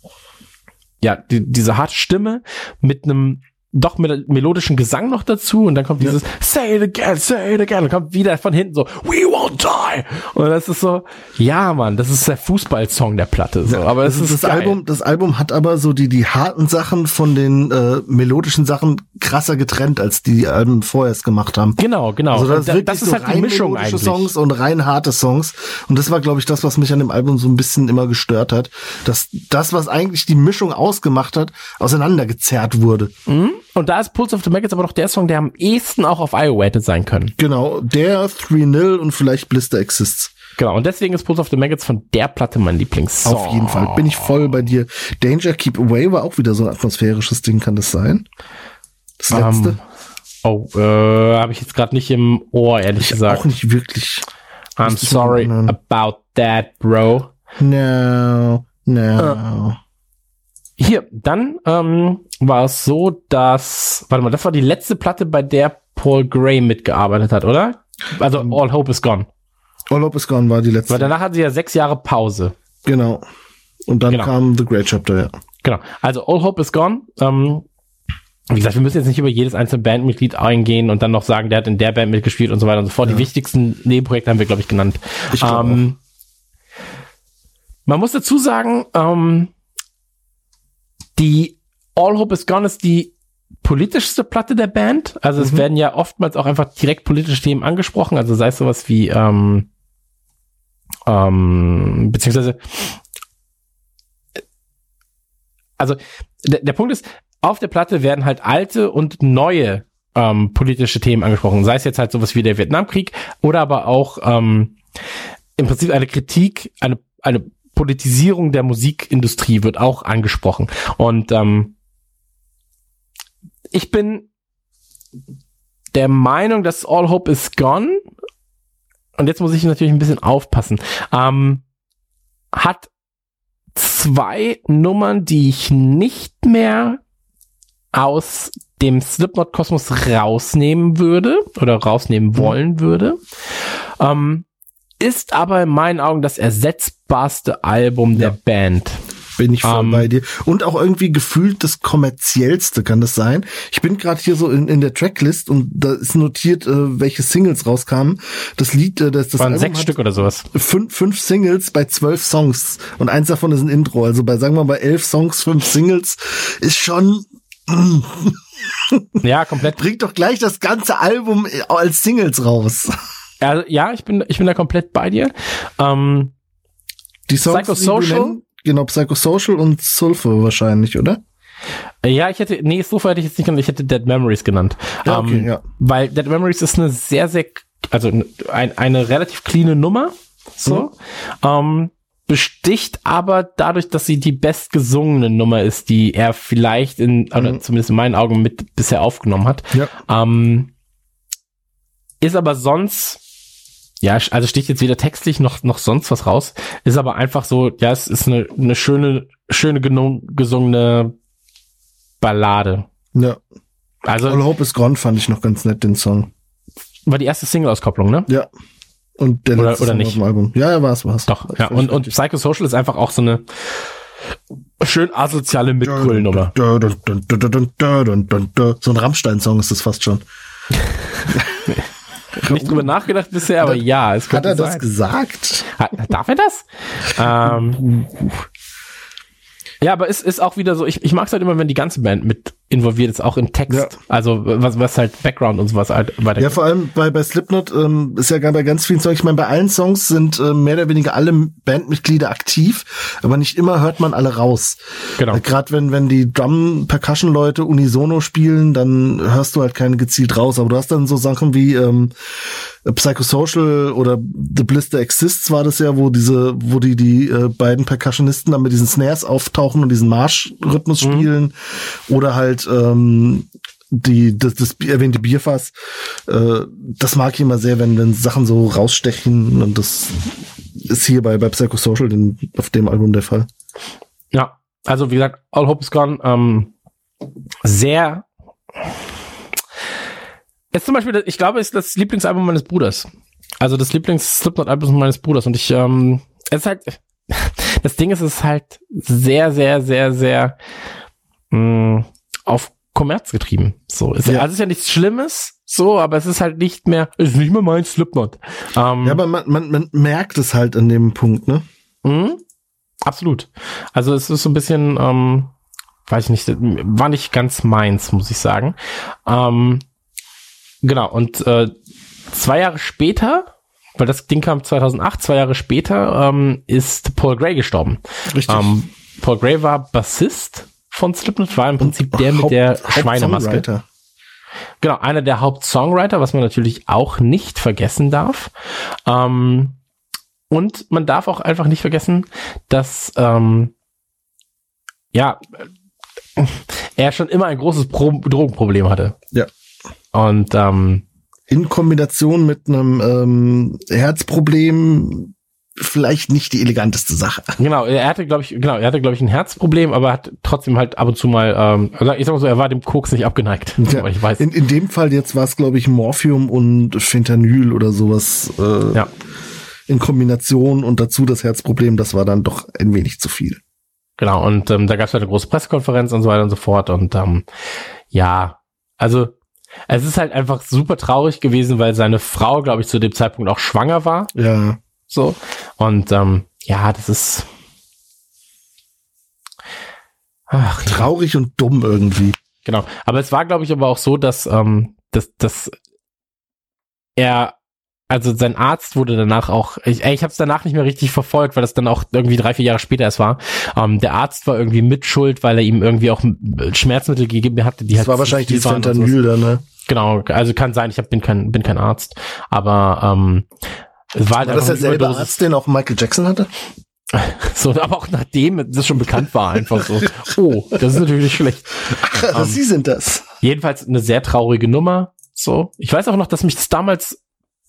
ja, die, diese harte Stimme mit einem doch mit melodischen Gesang noch dazu und dann kommt dieses Say it again, say it again und kommt wieder von hinten so We die und das ist so ja Mann, das ist der Fußballsong der Platte so, aber es das, ist das geil. Album, das Album hat aber so die die harten Sachen von den äh, melodischen Sachen krasser getrennt, als die Alben vorher es gemacht haben. genau, genau. Also das, da- ist wirklich das ist so halt die rein Mischung melodische eigentlich. Songs und rein harte Songs. Und das war, glaube ich, das, was mich an dem Album so ein bisschen immer gestört hat, dass das, was eigentlich die Mischung ausgemacht hat, auseinandergezerrt wurde. Mhm. Und da ist Pulse of the Maggots aber noch der Song, der am ehesten auch auf IO hätte sein können. Genau, der 3-0 und vielleicht Blister Exists. Genau, und deswegen ist Pulse of the Maggots von der Platte mein Lieblingssong. Auf jeden Fall. Bin ich voll bei dir. Danger Keep Away war auch wieder so ein atmosphärisches Ding, kann das sein? Das Ähm, letzte? Oh, äh, habe ich jetzt gerade nicht im Ohr, ehrlich gesagt. auch nicht wirklich. I'm ich sorry erinnern. about that, bro. No, no. Äh. Hier, dann ähm, war es so, dass, warte mal, das war die letzte Platte, bei der Paul Gray mitgearbeitet hat, oder? Also Ähm. All Hope is Gone. All Hope is Gone war die letzte. Weil danach hatten sie ja sechs Jahre Pause. Genau. Und dann Genau. kam The Great Chapter, ja. Genau. Also All Hope is Gone. Ähm, wie gesagt, wir müssen jetzt nicht über jedes einzelne Bandmitglied eingehen und dann noch sagen, der hat in der Band mitgespielt und so weiter und so fort. Die wichtigsten Nebenprojekte haben wir, glaube ich, genannt. Ich glaub ähm, man muss dazu sagen, ähm, die All Hope is Gone ist die politischste Platte der Band. Also es Mhm. werden ja oftmals auch einfach direkt politische Themen angesprochen. Also sei es sowas wie, ähm, ähm, beziehungsweise, also der, der Punkt ist, auf der Platte werden halt alte und neue ähm, politische Themen angesprochen. Sei es jetzt halt sowas wie der Vietnamkrieg oder aber auch ähm, im Prinzip eine Kritik, eine, eine Politisierung der Musikindustrie wird auch angesprochen. Und ähm, ich bin der Meinung, dass All Hope is Gone, und jetzt muss ich natürlich ein bisschen aufpassen, ähm, hat zwei Nummern, die ich nicht mehr aus dem Slipknot-Kosmos rausnehmen würde oder rausnehmen wollen würde. Ähm, ist aber in meinen Augen das ersetzbarste Album der Ja. Band. Bin ich voll Ähm, bei dir. Und auch irgendwie gefühlt das kommerziellste kann das sein. Ich bin gerade hier so in, in der Tracklist und da ist notiert, äh, welche Singles rauskamen. Das Lied, äh, das, das waren Album sechs Stück oder sowas. fünf, fünf Singles bei zwölf Songs und eins davon ist ein Intro. Also bei, sagen wir mal, elf Songs, fünf Singles ist schon, [laughs] Ja, komplett. bringt doch gleich das ganze Album als Singles raus. Also, ja, ich bin, ich bin da komplett bei dir. Ähm, Die Songs, Psychosocial? Genau, Psychosocial und Sulfur wahrscheinlich, oder? ja, ich hätte, nee, so hätte ich jetzt nicht genannt, ich hätte Dead Memories genannt. Ja, okay, ähm, ja. Weil Dead Memories ist eine sehr, sehr, also ein, eine relativ cleane Nummer. So. Ähm, besticht aber dadurch, dass sie die bestgesungene Nummer ist, die er vielleicht in, oder zumindest in meinen Augen mit bisher aufgenommen hat. Ja. Ähm, ist aber sonst, ja, also sticht jetzt weder textlich noch, noch sonst was raus. Ist aber einfach so, ja, es ist eine, eine schöne, schöne gesungene Ballade. Ja. Also, All Hope is Gone fand ich noch ganz nett, den Song. War die erste Single-Auskopplung, ne? Ja. Und der oder, oder nicht. Auf dem Album. Ja, ja, war's, war's. Doch, ja. Und, und Psychosocial ist einfach auch so eine schön asoziale Mitgrüllnummer. So ein Rammstein-Song ist das fast schon. [laughs] Nicht drüber nachgedacht bisher, aber ja, es Hat er das sein. gesagt? Ha- Darf er das? ähm, ja, aber es ist auch wieder so, ich, ich mag es halt immer, wenn die ganze Band mit involviert ist, auch im Text. Ja. Also was, was halt Background und sowas halt weiter. Ja, vor allem bei, bei Slipknot ähm, ist ja gar bei ganz vielen Songs, ich meine, bei allen Songs sind äh, mehr oder weniger alle Bandmitglieder aktiv, aber nicht immer hört man alle raus. Genau. Äh, Gerade wenn, wenn die Drum-Percussion-Leute unisono spielen, dann hörst du halt keine gezielt raus. Aber du hast dann so Sachen wie ähm, Psychosocial oder The Blister Exists war das ja, wo diese, wo die, die äh, beiden Percussionisten dann mit diesen Snares auftauchen und diesen Marschrhythmus spielen. Oder halt ähm, die, das, das erwähnte Bierfass. Äh, das mag ich immer sehr, wenn, wenn Sachen so rausstechen und das ist hier bei, bei Psychosocial den, auf dem Album der Fall. Ja, also wie gesagt, All Hope is Gone, ähm, sehr. Ist zum Beispiel, ich glaube, ist das Lieblingsalbum meines Bruders. Also das Lieblings-Slipknot-Album meines Bruders. Und ich, ähm, es ist halt, [laughs] das Ding ist, es ist halt sehr, sehr, sehr, sehr mh, auf Kommerz getrieben. So, ist, Ja. also es ist ja nichts Schlimmes, so, aber es ist halt nicht mehr, ist nicht mehr mein Slipknot. Ähm, Ja, aber man, man, man merkt es halt an dem Punkt, ne? Mhm. Absolut. Also es ist so ein bisschen, ähm, weiß ich nicht, war nicht ganz meins, muss ich sagen. Ähm, genau, und äh, zwei Jahre später, weil das Ding kam 2008, zwei Jahre später, ähm, ist Paul Gray gestorben. Richtig. Ähm, Paul Gray war Bassist von Slipknot, war im Prinzip der mit Haupt- der Hauptsongwriter. Schweinemaske. Genau, einer der Hauptsongwriter, was man natürlich auch nicht vergessen darf. Ähm, und man darf auch einfach nicht vergessen, dass ähm, ja äh, er schon immer ein großes Pro Drogenproblem hatte. Ja. Und ähm, In Kombination mit einem ähm, Herzproblem vielleicht nicht die eleganteste Sache. genau, er hatte, glaube ich, genau, er hatte, glaube ich, ein Herzproblem, aber hat trotzdem halt ab und zu mal, ähm, also ich sag mal so, er war dem Koks nicht abgeneigt, Ja. ich weiß. In, in dem Fall jetzt war es, glaube ich, Morphium und Fentanyl oder sowas äh, Ja. in Kombination und dazu das Herzproblem, das war dann doch ein wenig zu viel. Genau, und ähm, da gab es halt eine große Pressekonferenz und so weiter und so fort. Und ähm, ja, also es ist halt einfach super traurig gewesen, weil seine Frau, glaube ich, zu dem Zeitpunkt auch schwanger war. Ja, So. Und ähm, ja, das ist. Ach, ja. traurig und dumm irgendwie. Genau. Aber es war, glaube ich, aber auch so, dass, ähm, dass, dass er, also sein Arzt wurde danach auch, ich, ich habe es danach nicht mehr richtig verfolgt, weil das dann auch irgendwie drei, vier Jahre später erst war. Ähm, der Arzt war irgendwie mitschuld, weil er ihm irgendwie auch äh, Schmerzmittel gegeben hatte, die Das halt war wahrscheinlich sowas. Fentanyl da, ne? Genau, also kann sein, ich hab, bin kein, bin kein Arzt, aber ähm, es war halt War das derselbe Überdosis. Arzt, den auch Michael Jackson hatte? [laughs] So, aber auch nachdem das schon bekannt war, einfach so. Oh, das ist natürlich schlecht. Ach, Sie sind das. Jedenfalls eine sehr traurige Nummer. So. Ich weiß auch noch, dass mich das damals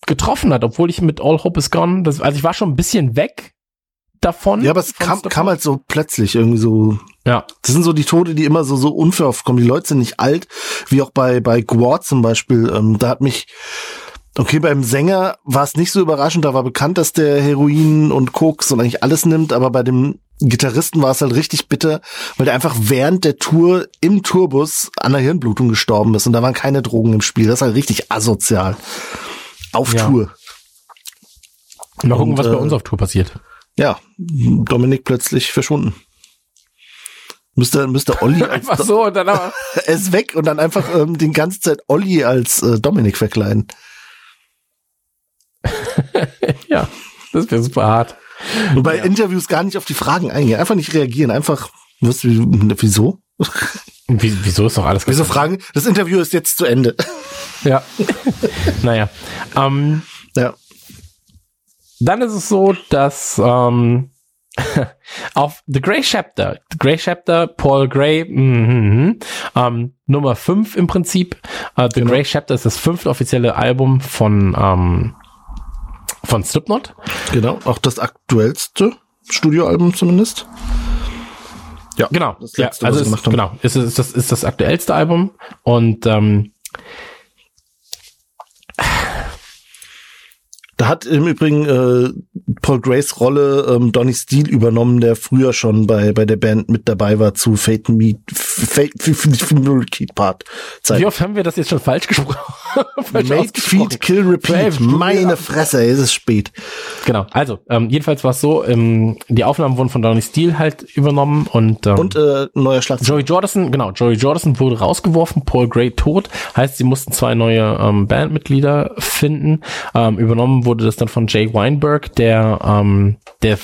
getroffen hat, obwohl ich mit All Hope is Gone, das, also ich war schon ein bisschen weg davon. Ja, aber es kam, kam halt so plötzlich irgendwie so. Ja, Das sind so die Tode, die immer so, so unverhofft kommen. Die Leute sind nicht alt, wie auch bei, bei Gwar zum Beispiel. Ähm, da hat mich, okay, beim Sänger war es nicht so überraschend. Da war bekannt, dass der Heroin und Koks und eigentlich alles nimmt. Aber bei dem Gitarristen war es halt richtig bitter, weil der einfach während der Tour im Tourbus an der Hirnblutung gestorben ist und da waren keine Drogen im Spiel. Das ist halt richtig asozial. Auf Ja. Tour. Mal gucken, was bei äh, uns auf Tour passiert. Ja, Dominik plötzlich verschwunden. Müsste, müsste Olli [laughs] Einfach so und dann aber. [laughs] er ist weg und dann einfach ähm, die ganze Zeit Olli als äh, Dominik verkleiden. [laughs] ja, das wäre super hart. Und bei Interviews gar nicht auf die Fragen eingehen, einfach nicht reagieren, einfach, was, wie- wieso? Wie, wieso ist doch alles Wieso fragen? Das Interview ist jetzt zu Ende. Ja. [laughs] naja. Ähm, Ja. dann ist es so, dass ähm, [laughs] auf The Grey Chapter, The Grey Chapter, Paul Gray, mhm, ähm, Nummer 5 im Prinzip. Äh, The Genau. Grey Chapter ist das fünfte offizielle Album von, ähm, von Slipknot. Genau, auch das aktuellste Studioalbum zumindest. Ja, Genau. Das ja, letzte, also was sie ist, genau, ist, ist, das, ist das aktuellste Album und ähm, Da hat im Übrigen äh, Paul Grays Rolle ähm, Donny Steele übernommen, der früher schon bei bei der Band mit dabei war zu Fate Meet Fate [laughs] Key Part wie Zeit. oft haben wir das jetzt schon falsch gesprochen? [laughs] falsch Make? Feed Kill Repeat. Meine. Fresse, ey, es ist spät. Genau, also ähm, jedenfalls war es so, ähm, die Aufnahmen wurden von Donny Steele halt übernommen und, ähm, Und äh, neuer Schlagzeug. Joey Jordison, genau, Joey Jordison wurde rausgeworfen, Paul Gray tot, heißt, sie mussten zwei neue ähm, Bandmitglieder finden. Ähm, übernommen wurde das dann von Jay Weinberg, der ähm, der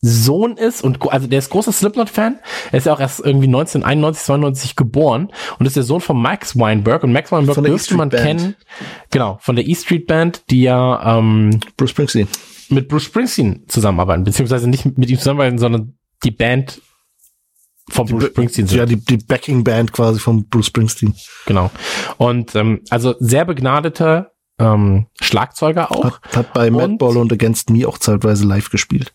Sohn ist und also der ist großer Slipknot-Fan. Er ist ja auch erst irgendwie 1991, 92 geboren und ist der Sohn von Max Weinberg und Max Weinberg der E dürfte E-Street man Band. kennen, genau, von der E Street Band, die ja ähm, Bruce Springsteen. mit Bruce Springsteen zusammenarbeiten, beziehungsweise nicht mit ihm zusammenarbeiten, sondern die Band von Bruce Springsteen sind. Ja, die, die Backing Band quasi von Bruce Springsteen. Genau. Und ähm, also sehr begnadeter ähm, Schlagzeuger auch. Hat, hat bei Und- Madball und Against Me auch zeitweise live gespielt.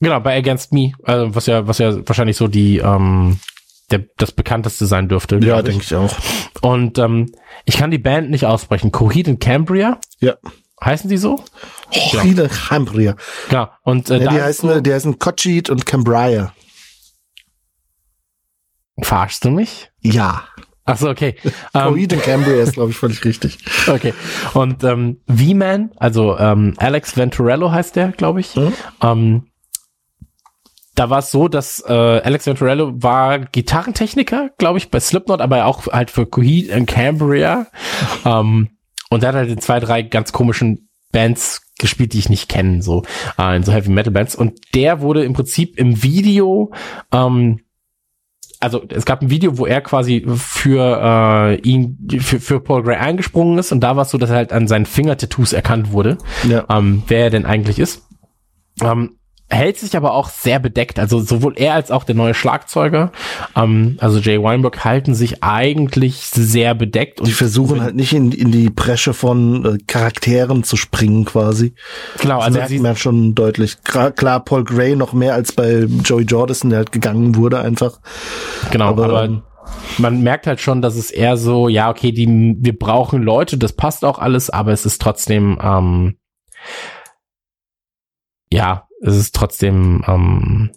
Genau, bei Against Me, also was ja, was ja wahrscheinlich so die ähm, der, das bekannteste sein dürfte. glaub ich auch. Und ähm, ich kann die Band nicht aussprechen. Coheed and Cambria Ja. heißen die so? Oh, Viele Cambria. Genau. Und äh, Ja, da die heißen, so, die heißen Cochit und Cambria. verarschst du mich? Ja. Ach so, okay. [laughs] ähm, Coheed und Cambria ist, glaube ich, völlig richtig. [laughs] Okay. Und ähm, V-Man, also ähm, Alex Venturello heißt der, glaube ich. Mhm. Ähm, da war es so, dass äh, Alex Venturello war Gitarrentechniker, glaube ich, bei Slipknot, aber auch halt für Coheed and Cambria. ähm, und der hat halt in zwei, drei ganz komischen Bands gespielt, die ich nicht kenne, so äh, in so Heavy Metal Bands. Und der wurde im Prinzip im Video ähm, also es gab ein Video, wo er quasi für äh, ihn, für, für Paul Gray eingesprungen ist und da war es so, dass er halt an seinen Fingertattoos erkannt wurde, Ja. ähm, wer er denn eigentlich ist. Ähm, hält sich aber auch sehr bedeckt, also sowohl er als auch der neue Schlagzeuger, ähm, also Jay Weinberg halten sich eigentlich sehr bedeckt Die versuchen halt nicht in, in die Bresche von äh, Charakteren zu springen quasi. genau, Das also merkt man schon deutlich. Gra- Klar, Paul Gray noch mehr als bei Joey Jordison, der halt gegangen wurde einfach. genau, aber, aber, ähm, man merkt halt schon, dass es eher so, ja, okay, die, wir brauchen Leute, das passt auch alles, aber es ist trotzdem, ähm, ja, es ist trotzdem ähm,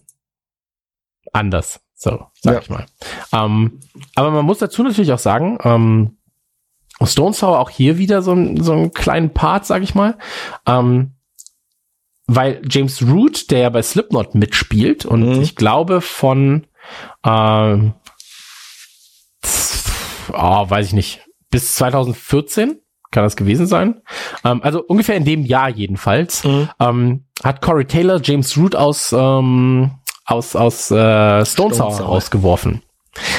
anders, so sag Ja. ich mal. Ähm, aber man muss dazu natürlich auch sagen, ähm, Stone Sour auch hier wieder so, ein, so einen kleinen Part, sag ich mal. Ähm, weil James Root, der ja bei Slipknot mitspielt und Mhm. ich glaube von ähm, oh, weiß ich nicht, bis 2014 kann das gewesen sein. Ähm, also ungefähr in dem Jahr jedenfalls Mhm. ähm, hat Corey Taylor James Root aus ähm, aus aus äh, Stone Sour rausgeworfen.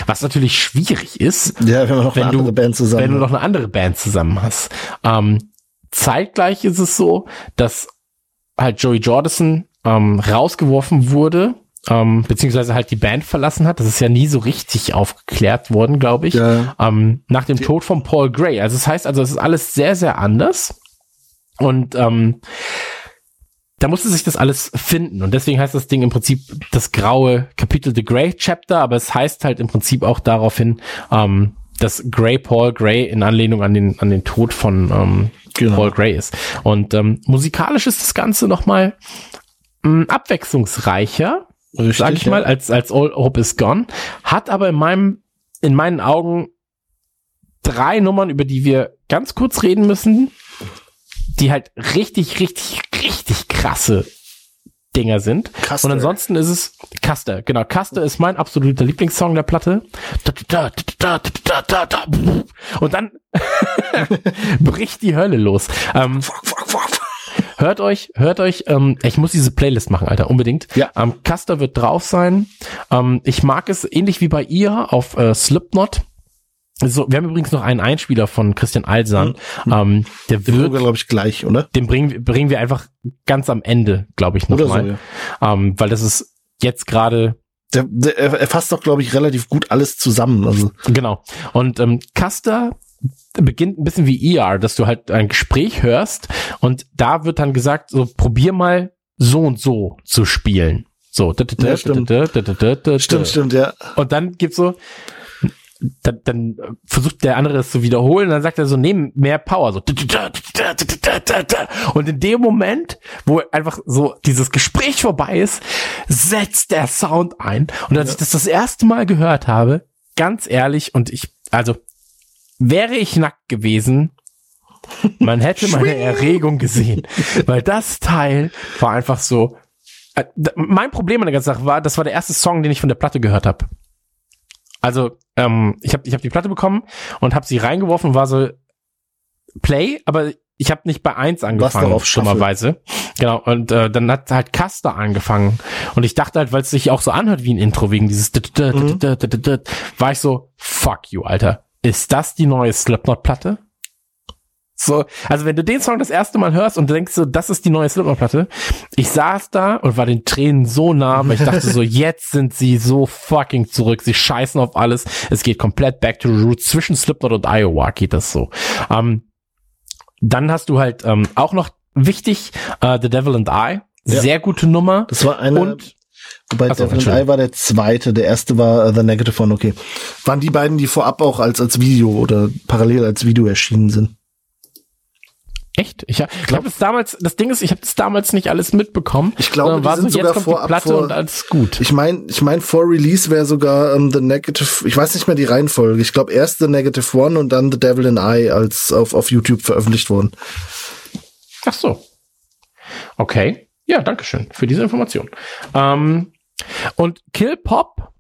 Was natürlich schwierig ist, Ja, wenn noch Wenn du- wenn du noch eine andere Band zusammen hast. Ähm, zeitgleich ist es so, dass halt Joey Jordison ähm, rausgeworfen wurde, ähm, beziehungsweise halt die Band verlassen hat. Das ist ja nie so richtig aufgeklärt worden, glaube ich. Ja. Ähm, nach dem Tod von Paul Gray. Also das heißt, also es ist alles sehr, sehr anders. Und ähm, da musste sich das alles finden. Und deswegen heißt das Ding im Prinzip das graue Kapitel The Grey Chapter, aber es heißt halt im Prinzip auch daraufhin, ähm, dass Grey Paul Gray in Anlehnung an den, an den Tod von ähm, Genau. Paul Gray ist. Und ähm, musikalisch ist das Ganze nochmal mh, abwechslungsreicher, Richtig, sag ich ja. mal, als, als All Hope is Gone. Hat aber in meinem, in meinen Augen drei Nummern, über die wir ganz kurz reden müssen, die halt richtig, richtig, richtig krasse Dinger sind. Custer. Und ansonsten ist es Custer. Genau, Custer ist mein absoluter Lieblingssong der Platte. Und dann [laughs] bricht die Hölle los. Ähm, hört euch, hört euch, ähm, ich muss diese Playlist machen, Alter, unbedingt. Ja. Ähm, Custer wird drauf sein. Ähm, ich mag es ähnlich wie bei ihr auf äh, Slipknot. So, wir haben übrigens noch einen Einspieler von Christian Alsan. Ähm, der Den wird, glaube ich, gleich, oder? den bringen, bringen wir einfach ganz am Ende, glaube ich, Oder so, nochmal. ja. ähm, weil das ist jetzt gerade Der, der, er er fasst doch, glaube ich, relativ gut alles zusammen. Also, Genau. Und ähm, Custer beginnt ein bisschen wie ER, dass du halt ein Gespräch hörst und da wird dann gesagt, so probier mal so und so zu spielen. So. Ja, stimmt. stimmt, stimmt, ja. Und dann gibt's so, dann, dann versucht der andere es zu wiederholen und dann sagt er so, nehmen mehr Power, so. Und in dem Moment, wo einfach so dieses Gespräch vorbei ist, setzt der Sound ein. Und als ich das das erste Mal gehört habe, ganz ehrlich, und ich, also, wäre ich nackt gewesen, man hätte meine Erregung gesehen, weil das Teil war einfach so, äh, mein Problem an der ganzen Sache war, das war der erste Song, den ich von der Platte gehört habe. Also, ähm, ich habe ich hab die Platte bekommen und habe sie reingeworfen und war so Play, aber ich habe nicht bei eins angefangen, dummerweise. Genau, und äh, dann hat halt Custer angefangen. Und ich dachte halt, weil es sich auch so anhört wie ein Intro, wegen dieses Mhm. war ich so, fuck you, Alter. Ist das die neue Slipknot-Platte? So, also wenn du den Song das erste Mal hörst und denkst so, das ist die neue Slipknot-Platte, ich saß da und war den Tränen so nah, weil ich dachte so, [laughs] jetzt sind sie so fucking zurück, sie scheißen auf alles, es geht komplett back to the roots, zwischen Slipknot und Iowa geht das so. Ähm, dann hast du halt ähm, auch noch wichtig, äh, The Devil and I, Ja. sehr gute Nummer. Das war eine, Und wobei Ach so, Devil and. I war der zweite, der erste war äh, The Negative One, okay. Waren die beiden, die vorab auch als, als Video oder parallel als Video erschienen sind? Echt? Ich, ich habe das damals, das Ding ist, ich habe das damals nicht alles mitbekommen. Ich glaube, die war sind so, sogar vorab die Platte vor- und alles gut. Ich meine, ich mein, vor Release wäre sogar ähm, The Negative, ich weiß nicht mehr die Reihenfolge. Ich glaube erst The Negative One und dann The Devil and I als auf, auf YouTube veröffentlicht worden. Ach so. Okay. Ja, danke schön für diese Information. Ähm, und Kill Pop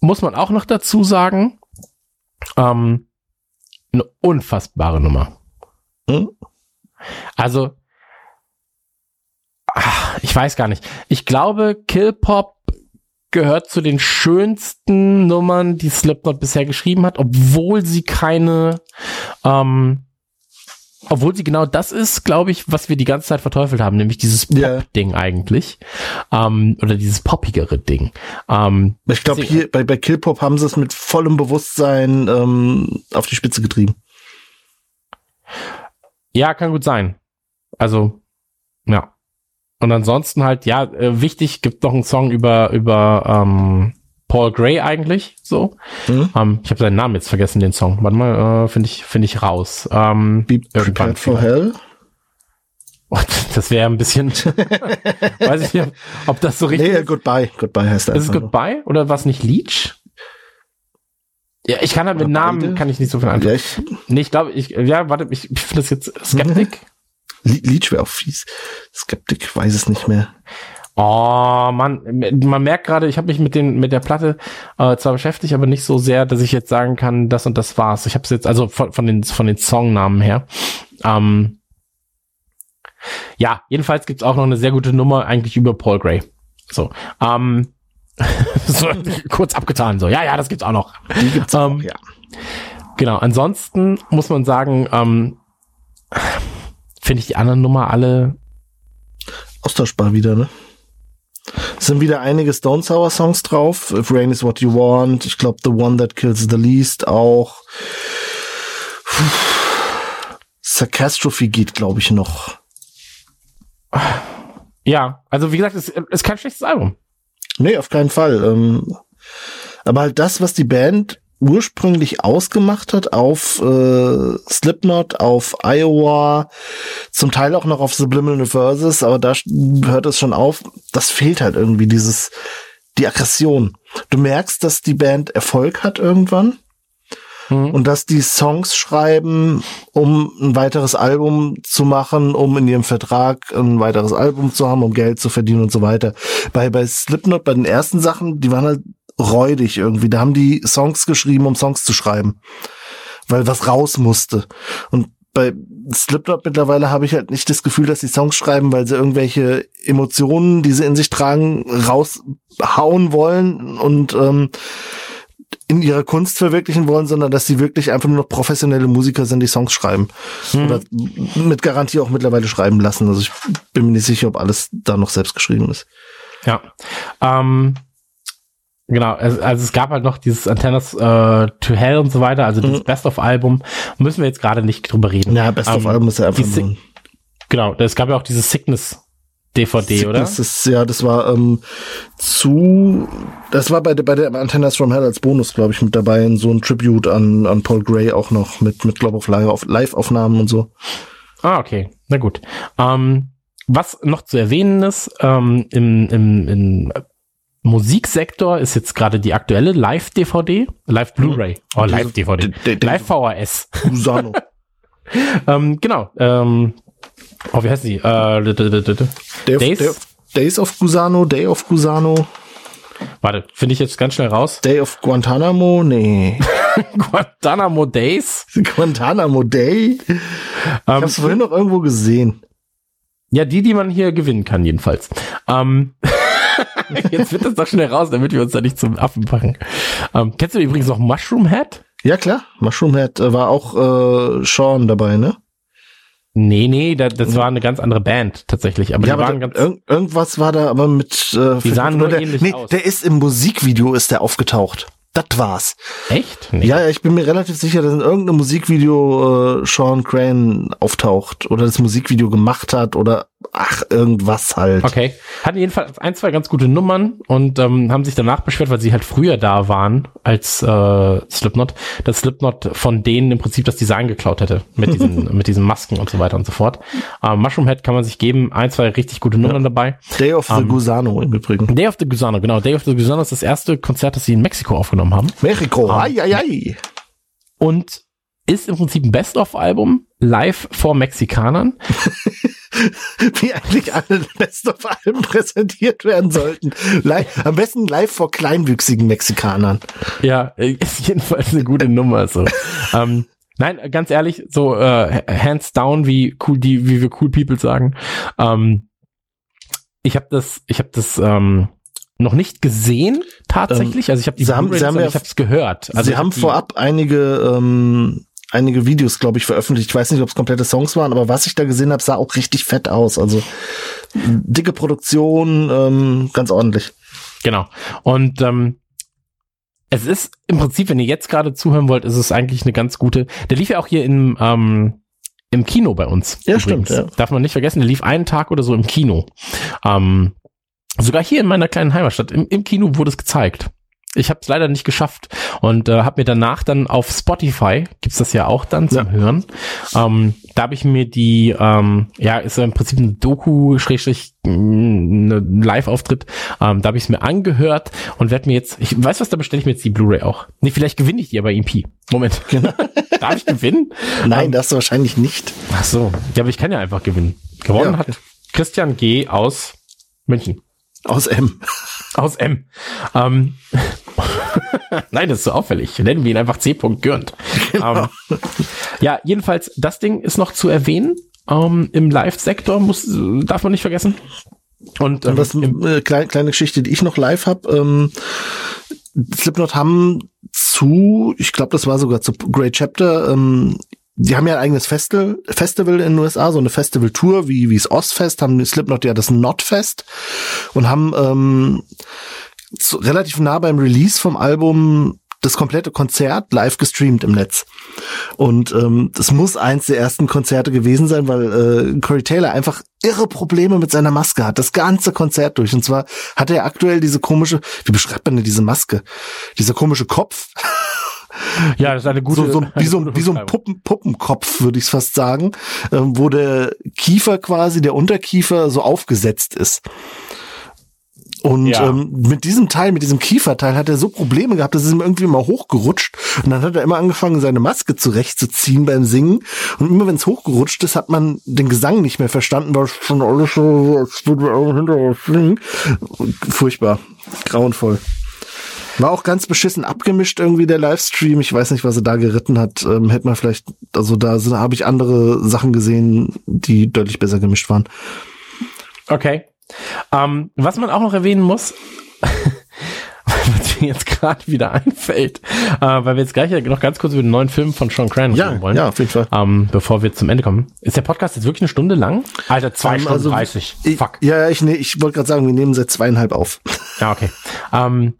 muss man auch noch dazu sagen, ähm, eine unfassbare Nummer. Hm? Also, ach, ich weiß gar nicht. Ich glaube, Kill Pop gehört zu den schönsten Nummern, die Slipknot bisher geschrieben hat, obwohl sie keine, ähm, obwohl sie genau das ist, glaube ich, was wir die ganze Zeit verteufelt haben, nämlich dieses. Pop-Ding eigentlich. Ähm, oder dieses poppigere Ding. Ähm, Ich glaube, hier bei, bei Killpop haben sie es mit vollem Bewusstsein ähm, auf die Spitze getrieben. Ja, kann gut sein. Also, ja. Und ansonsten halt, ja, äh, wichtig, gibt noch einen Song über, über ähm, Paul Gray eigentlich, so. Mhm. Ähm, ich habe seinen Namen jetzt vergessen, den Song. Warte mal, äh, finde ich, finde ich raus. Ähm, Be prepared for hell. Oh, [laughs] das wäre ein bisschen, [laughs] weiß ich nicht, ob das so richtig Nee, Goodbye. Goodbye heißt er. ist. Ist es. Goodbye oder was nicht Leech? Ja, ich kann halt mit Namen beide? kann ich nicht so viel anfangen. Ja, ich, Nee, ich glaube, ich, ja, warte, ich, ich finde das jetzt Skeptik. Le- Leech wäre auch fies. Skeptik, weiß es nicht mehr. Oh, man, man merkt gerade, ich habe mich mit den mit der Platte äh, zwar beschäftigt, aber nicht so sehr, dass ich jetzt sagen kann, das und das war's. Ich habe es jetzt also von, von den von den Songnamen her. Ähm, ja, jedenfalls gibt's auch noch eine sehr gute Nummer eigentlich über Paul Gray. So, ähm, [laughs] so kurz abgetan. So, ja, ja, das gibt's auch noch. Die gibt's Ähm, auch, ja. Genau. Ansonsten muss man sagen, ähm, finde ich die anderen Nummer alle Austauschbar wieder, ne? Es sind wieder einige Stone Sour Songs drauf. If Rain is What You Want. Ich glaube, The One That Kills the Least auch. Sarcastrophe geht, glaube ich, noch. Ja, also wie gesagt, es es ist kein schlechtes Album. Nee, auf keinen Fall. Ähm, aber halt das, was die Band ursprünglich ausgemacht hat auf äh, Slipknot, auf Iowa, zum Teil auch noch auf Subliminal Verses, aber da hört es schon auf. Das fehlt halt irgendwie dieses, die Aggression. Du merkst, dass die Band Erfolg hat irgendwann mhm. und dass die Songs schreiben, um ein weiteres Album zu machen, um in ihrem Vertrag ein weiteres Album zu haben, um Geld zu verdienen und so weiter. Bei, bei Slipknot, bei den ersten Sachen, die waren halt räudig irgendwie. Da haben die Songs geschrieben, um Songs zu schreiben. Weil was raus musste. Und bei Slipknot mittlerweile habe ich halt nicht das Gefühl, dass sie Songs schreiben, weil sie irgendwelche Emotionen, die sie in sich tragen, raushauen wollen und ähm, in ihrer Kunst verwirklichen wollen, sondern dass sie wirklich einfach nur noch professionelle Musiker sind, die Songs schreiben. Hm. Oder mit Garantie auch mittlerweile schreiben lassen. Also ich bin mir nicht sicher, ob alles da noch selbst geschrieben ist. Ja. Ähm, Genau, also, also es gab halt noch dieses Antennas äh, to Hell und so weiter, also dieses mhm. Best-of-Album. Müssen wir jetzt gerade nicht drüber reden. Ja, Best-of-Album ähm, ist ja einfach nur... Genau, es gab ja auch diese Sickness DVD, oder? Das ist, ja, das war ähm, zu, das war bei, bei der Antennas from Hell als Bonus, glaube ich, mit dabei, in so ein Tribute an, an Paul Gray auch noch mit, mit glaube ich, Live-Aufnahmen und so. Ah, okay, na gut. Ähm, was noch zu erwähnen ist, ähm, im, im, im Musiksektor ist jetzt gerade die aktuelle Live-DVD, Live-Blu-ray, oh, Live-DVD, Live-VHS. Usano. ähm, genau, ähm, oh, wie heißt sie? Äh, Days? Day, Days of Gusano, Day of Gusano. Warte, finde ich jetzt ganz schnell raus. Day of Guantanamo? Nee. [laughs] Guantanamo Days? Guantanamo Day? Ich ähm, hab's vorhin noch irgendwo gesehen. Ja, die, die man hier gewinnen kann, jedenfalls. Ähm, [laughs] [laughs] Jetzt wird das doch schnell raus, damit wir uns da nicht zum Affen machen. Ähm, kennst du übrigens noch Mushroom Head? Ja, klar. Mushroom Head äh, war auch äh, Sean dabei, ne? Nee, nee, das, das war eine ganz andere Band tatsächlich. Aber ja, die aber waren da, ganz irg irgendwas war da aber mit. Äh, die sahen nur der, ähnlich nee, aus. Der ist im Musikvideo ist der aufgetaucht. Das war's. Echt? Nee. Ja, ich bin mir relativ sicher, dass in irgendeinem Musikvideo äh, Sean Crane auftaucht oder das Musikvideo gemacht hat oder ach, irgendwas halt. Okay. Hatten jedenfalls ein, zwei ganz gute Nummern und ähm, haben sich danach beschwert, weil sie halt früher da waren als äh, Slipknot, dass Slipknot von denen im Prinzip das Design geklaut hätte mit diesen, [laughs] mit diesen Masken und so weiter und so fort. Ähm, Mushroom Head kann man sich geben, ein, zwei richtig gute Nummern ja. dabei. Day of the ähm, Gusano im Übrigen. Day of the Gusano, genau. Day of the Gusano ist das erste Konzert, das sie in Mexiko aufgenommen haben. Mexiko, ähm, ai, ai, ai. Und ist im Prinzip ein Best-of-Album live vor Mexikanern. [laughs] [laughs] Wie eigentlich alle Best-of-Alben präsentiert werden sollten. Live, am besten live vor kleinwüchsigen Mexikanern. Ja, ist jedenfalls eine gute Nummer. So. ähm, nein, ganz ehrlich, so äh, hands down, wie cool die, wie wir cool People sagen. Ähm, ich habe das, ich habe das ähm, noch nicht gesehen tatsächlich. Ähm, also ich habe die sie haben, sie haben ja, ich habe es gehört. Also sie haben vorab einige ähm, einige Videos, glaube ich, veröffentlicht. Ich weiß nicht, ob es komplette Songs waren, aber was ich da gesehen habe, sah auch richtig fett aus. Also dicke Produktion, ähm, ganz ordentlich. Genau. Und ähm, es ist im Prinzip, wenn ihr jetzt gerade zuhören wollt, ist es eigentlich eine ganz gute. Der lief ja auch hier im ähm, im Kino bei uns. Ja, übrigens. stimmt. Ja. Darf man nicht vergessen, der lief einen Tag oder so im Kino. Ähm, sogar hier in meiner kleinen Heimatstadt im, im Kino wurde es gezeigt. Ich habe es leider nicht geschafft und äh, habe mir danach dann auf Spotify gibt's das ja auch dann zum ja. Hören. Ähm, da habe ich mir die, ähm, ja, ist ja im Prinzip ein Doku, Schrägstrich, ein Live-Auftritt. Ähm, da habe ich es mir angehört und werde mir jetzt, ich weiß was, da bestelle ich mir jetzt die Blu-ray auch. Nee, vielleicht gewinne ich die aber EP. Moment. Genau. [laughs] Darf ich gewinnen? Nein, ähm, darfst du wahrscheinlich nicht. Ach so. Ja, aber ich kann ja einfach gewinnen. Gewonnen ja, hat Christian G. aus München. Aus M. Aus M. Ähm, [laughs] Nein, das ist so auffällig. Nennen wir ihn einfach C. Gürnt. Genau. Ähm, ja, jedenfalls, das Ding ist noch zu erwähnen. Ähm, Im Live-Sektor muss, darf man nicht vergessen. Und, ähm, was, äh, kleine, kleine Geschichte, die ich noch live habe. Ähm, Slipknot haben zu, ich glaube, das war sogar zu Great Chapter, ähm, die haben ja ein eigenes Festival, Festival in den USA, so eine Festival-Tour, wie, wie es Ostfest, haben Slipknot ja das Notfest und haben ähm, zu, relativ nah beim Release vom Album das komplette Konzert live gestreamt im Netz. Und ähm, das muss eins der ersten Konzerte gewesen sein, weil äh, Corey Taylor einfach irre Probleme mit seiner Maske hat. Das ganze Konzert durch. Und zwar hat er aktuell diese komische, wie beschreibt man denn diese Maske? Dieser komische Kopf. [laughs] Ja, das ist eine gute. so, so, wie so, wie so ein. Puppen, Puppenkopf, würde ich es fast sagen, ähm, wo der Kiefer quasi, der Unterkiefer so aufgesetzt ist. Und Ja. ähm, mit diesem Teil, mit diesem Kieferteil hat er so Probleme gehabt, dass es ihm irgendwie mal hochgerutscht. Und dann hat er immer angefangen, seine Maske zurechtzuziehen beim Singen. Und immer wenn es hochgerutscht ist, hat man den Gesang nicht mehr verstanden, weil schon alles so, als würde man hinterher singen. Furchtbar. Grauenvoll. War auch ganz beschissen abgemischt irgendwie der Livestream. Ich weiß nicht, was er da geritten hat. Ähm, hätte man vielleicht, also da habe ich andere Sachen gesehen, die deutlich besser gemischt waren. Okay. Ähm, was man auch noch erwähnen muss, [laughs] was mir jetzt gerade wieder einfällt, äh, weil wir jetzt gleich ja noch ganz kurz über den neuen Film von Sean Cran reden wollen. ja, auf jeden Fall. Ähm, bevor wir zum Ende kommen. Ist der Podcast jetzt wirklich eine Stunde lang? Alter, zwei Ähm, Stunden also, 30. Ich, Fuck. Ja, ja, ich, nee, ich wollte gerade sagen, wir nehmen seit zweieinhalb auf. Ja, okay. Ähm,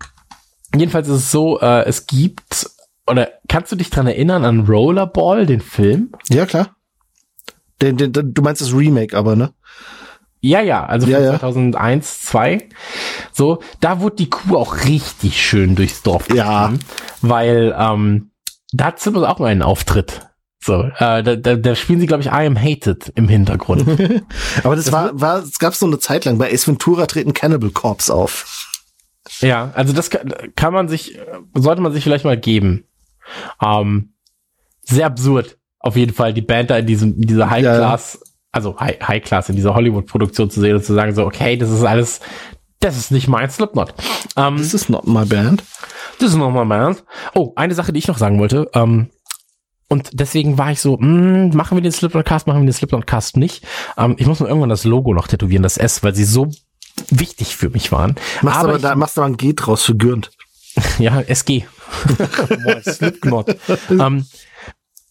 jedenfalls ist es so, äh, es gibt, oder kannst du dich dran erinnern an Rollerball, den Film? Ja, klar. Den, den, den, du meinst das Remake aber, ne? Ja, ja, also von Ja, ja. 2001, 2. So, da wurde die Kuh auch richtig schön durchs Dorf Ja. weil ähm, da hat Simmons auch mal einen Auftritt. So, äh, da, da, da spielen sie, glaube ich, I Am Hated im Hintergrund. [laughs] Aber das, war, war, es gab so eine Zeit lang, bei Ace Ventura treten Cannibal Corpse auf. ja, also das kann, kann man sich, äh, sollte man sich vielleicht mal geben. Ähm, sehr absurd, auf jeden Fall, die Band da in diesem, in dieser High Ja, also High, High Class in dieser Hollywood-Produktion zu sehen und zu sagen so, okay, das ist alles, das ist nicht mein Slipknot. Ähm, This is not my band. Das ist nochmal mein Oh, eine Sache, die ich noch sagen wollte. Ähm, und deswegen war ich so, mh, machen wir den Slipknot-Cast, machen wir den Slipknot-Cast nicht. Ähm, ich muss mir irgendwann das Logo noch tätowieren, das S, weil sie so wichtig für mich waren. Machst aber, ich, da, machst aber ein G draus für Gürnt. [laughs] ja, SG. [laughs] Boah, Slipknot. [laughs] ähm,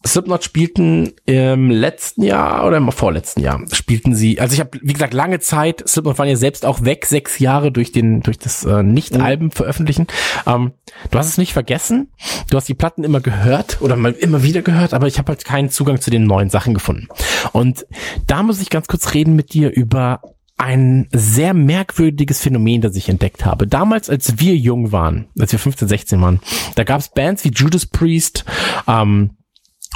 Slipknot spielten im letzten Jahr oder im vorletzten Jahr spielten sie, also ich habe, wie gesagt, lange Zeit, Slipknot waren ja selbst auch weg, sechs Jahre durch den, durch das äh, Nicht-Alben veröffentlichen. Ähm, du hast es nicht vergessen, du hast die Platten immer gehört oder mal immer wieder gehört, aber ich habe halt keinen Zugang zu den neuen Sachen gefunden. Und da muss ich ganz kurz reden mit dir über ein sehr merkwürdiges Phänomen, das ich entdeckt habe. Damals, als wir jung waren, als wir 15, 16 waren, da gab es Bands wie Judas Priest ähm,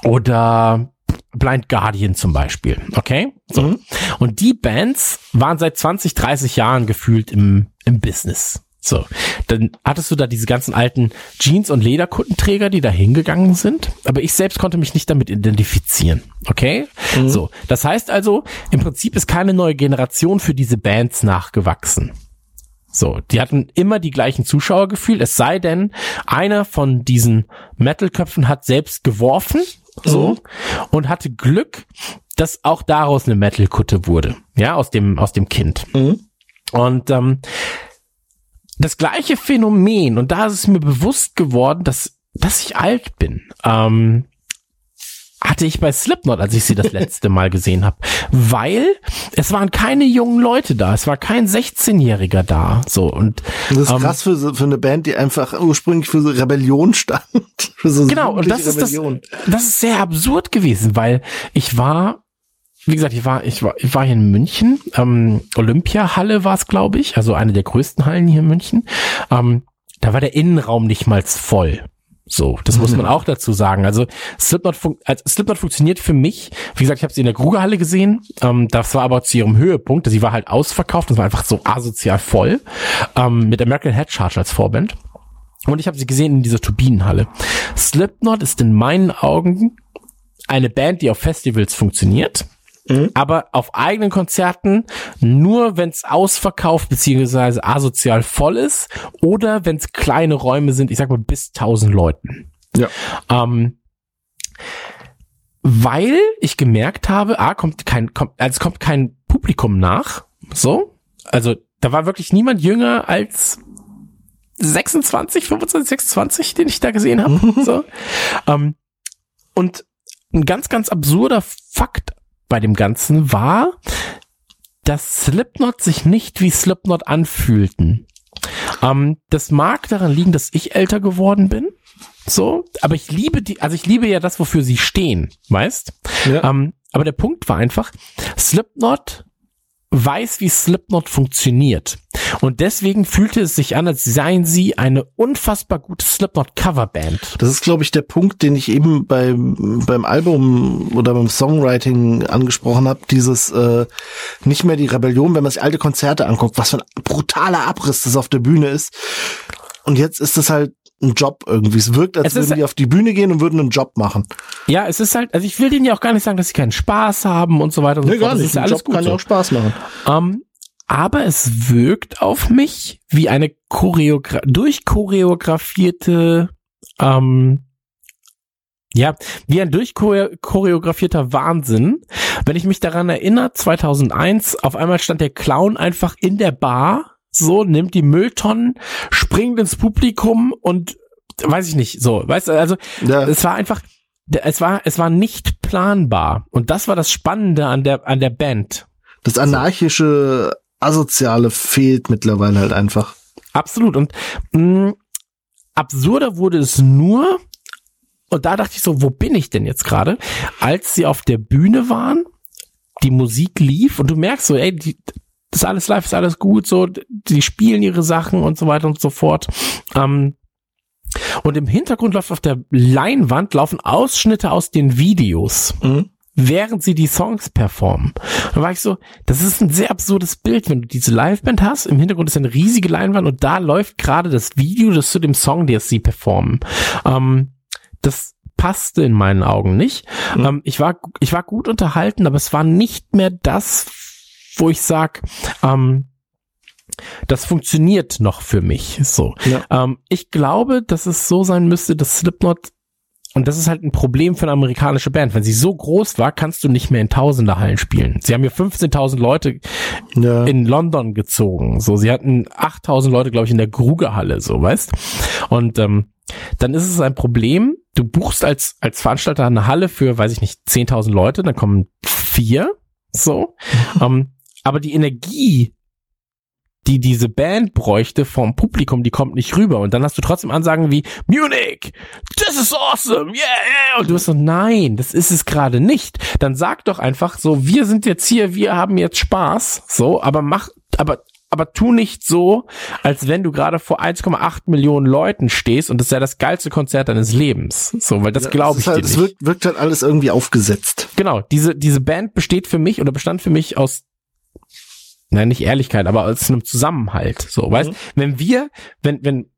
oder Blind Guardian zum Beispiel. Okay? So. Und die Bands waren seit 20, 30 Jahren gefühlt im, im Business. So, dann hattest du da diese ganzen alten Jeans- und Lederkuttenträger, die da hingegangen sind. Aber ich selbst konnte mich nicht damit identifizieren. Okay? So, das heißt also, im Prinzip ist keine neue Generation für diese Bands nachgewachsen. So, die hatten immer die gleichen Zuschauergefühl, es sei denn, einer von diesen Metal-Köpfen hat selbst geworfen, so, und hatte Glück, dass auch daraus eine Metal-Kutte wurde, ja, aus dem, aus dem Kind. Und ähm, das gleiche Phänomen, und da ist es mir bewusst geworden, dass, dass ich alt bin, ähm, hatte ich bei Slipknot, als ich sie das letzte Mal gesehen habe. Weil es waren keine jungen Leute da, es war kein 16-Jähriger da. So und Das ist ähm, krass für, so- für eine Band, die einfach ursprünglich für so Rebellion stand. [laughs] so Genau, und das ist das, das ist sehr absurd gewesen, weil ich war, wie gesagt, ich war, ich war, ich war hier in München, ähm, Olympiahalle war es, glaube ich, also eine der größten Hallen hier in München. Ähm, da war der Innenraum nicht mal voll. So, das muss man auch dazu sagen. Also Slipknot, fun also Slipknot funktioniert für mich. Wie gesagt, ich habe sie in der Grugerhalle gesehen. Ähm, das war aber zu ihrem Höhepunkt. Sie war halt ausverkauft. Das war einfach so asozial voll. Ähm, mit American Head Charge als Vorband. Und ich habe sie gesehen in dieser Turbinenhalle. Slipknot ist in meinen Augen eine Band, die auf Festivals funktioniert, aber auf eigenen Konzerten nur, wenn es ausverkauft beziehungsweise asozial voll ist oder wenn es kleine Räume sind, ich sag mal bis 1000 Leuten. Ja. Ähm, weil ich gemerkt habe, ah, kommt kein, kommt, also es kommt kein Publikum nach, so, also da war wirklich niemand jünger als 26, 25, 26, den ich da gesehen habe. [laughs] so. ähm, und ein ganz, ganz absurder Fakt bei dem Ganzen war, dass Slipknot sich nicht wie Slipknot anfühlten. Ähm, das mag daran liegen, dass ich älter geworden bin. So, aber ich liebe die, also ich liebe ja das, wofür sie stehen, weißt? Ja. Ähm, aber der Punkt war einfach, Slipknot weiß, wie Slipknot funktioniert. Und deswegen fühlte es sich an, als seien sie eine unfassbar gute Slipknot-Coverband. Das ist, glaube ich, der Punkt, den ich eben beim, beim Album oder beim Songwriting angesprochen habe. Dieses äh, nicht mehr die Rebellion, wenn man sich alte Konzerte anguckt, was für ein brutaler Abriss das auf der Bühne ist. Und jetzt ist es halt ein Job irgendwie. Es wirkt, als Es würden die auf die Bühne gehen und würden einen Job machen. Ja, es ist halt, also ich will denen ja auch gar nicht sagen, dass sie keinen Spaß haben und so weiter und so fort. Das ist ja Ein alles Job gut kann ja so. auch Spaß machen. Ähm, aber es wirkt auf mich wie eine Choreogra durchchoreografierte, ähm, ja, wie ein durchchoreografierter Wahnsinn. Wenn ich mich daran erinnere, 2001, auf einmal stand der Clown einfach in der Bar, so, nimmt die Mülltonnen, springt ins Publikum und weiß ich nicht, so, weißt du, also Ja. es war einfach, es war, es war nicht planbar. Und das war das Spannende an der, an der Band. Das anarchische, asoziale fehlt mittlerweile halt einfach. Absolut. Und mh, absurder wurde es nur, und da dachte ich so, wo bin ich denn jetzt gerade? Als sie auf der Bühne waren, die Musik lief und du merkst so, ey, die, das ist alles live, ist alles gut, so, die spielen ihre Sachen und so weiter und so fort. Ähm, und im Hintergrund läuft auf der Leinwand laufen Ausschnitte aus den Videos Mhm. Während sie die Songs performen. Da war ich so, das ist ein sehr absurdes Bild, wenn du diese Liveband hast, im Hintergrund ist eine riesige Leinwand und da läuft gerade das Video, das zu dem Song, der sie performen. Ähm, das passte in meinen Augen nicht. Mhm. Ähm, ich war, ich war gut unterhalten, aber es war nicht mehr das, wo ich sag, ähm, das funktioniert noch für mich. So. Ja. Ähm, ich glaube, dass es so sein müsste, dass Slipknot und das ist halt ein Problem für eine amerikanische Band. Wenn sie so groß war, kannst du nicht mehr in Tausender Hallen spielen. Sie haben hier 15.000 Leute Ja. in London gezogen. So, sie hatten 8.000 Leute, glaube ich, in der Krugerhalle, so, weißt? Und ähm, dann ist es ein Problem. Du buchst als als Veranstalter eine Halle für, weiß ich nicht, 10.000 Leute, dann kommen vier, so. [laughs] ähm, aber die Energie, die diese Band bräuchte vom Publikum, die kommt nicht rüber. Und dann hast du trotzdem Ansagen wie Munich, this is awesome, yeah, yeah. Und du bist so, nein, das ist es gerade nicht. Dann sag doch einfach so, wir sind jetzt hier, wir haben jetzt Spaß, so, aber mach, aber aber tu nicht so, als wenn du gerade vor 1,8 Millionen Leuten stehst und das ja das geilste Konzert deines Lebens. So, weil das glaube Es ich halt, dir Es nicht. wirkt, wirkt halt alles irgendwie aufgesetzt. Genau, diese, diese Band besteht für mich oder bestand für mich aus, nein, nicht Ehrlichkeit, aber aus einem Zusammenhalt. So, weißt, Mhm. wenn wir, wenn, wenn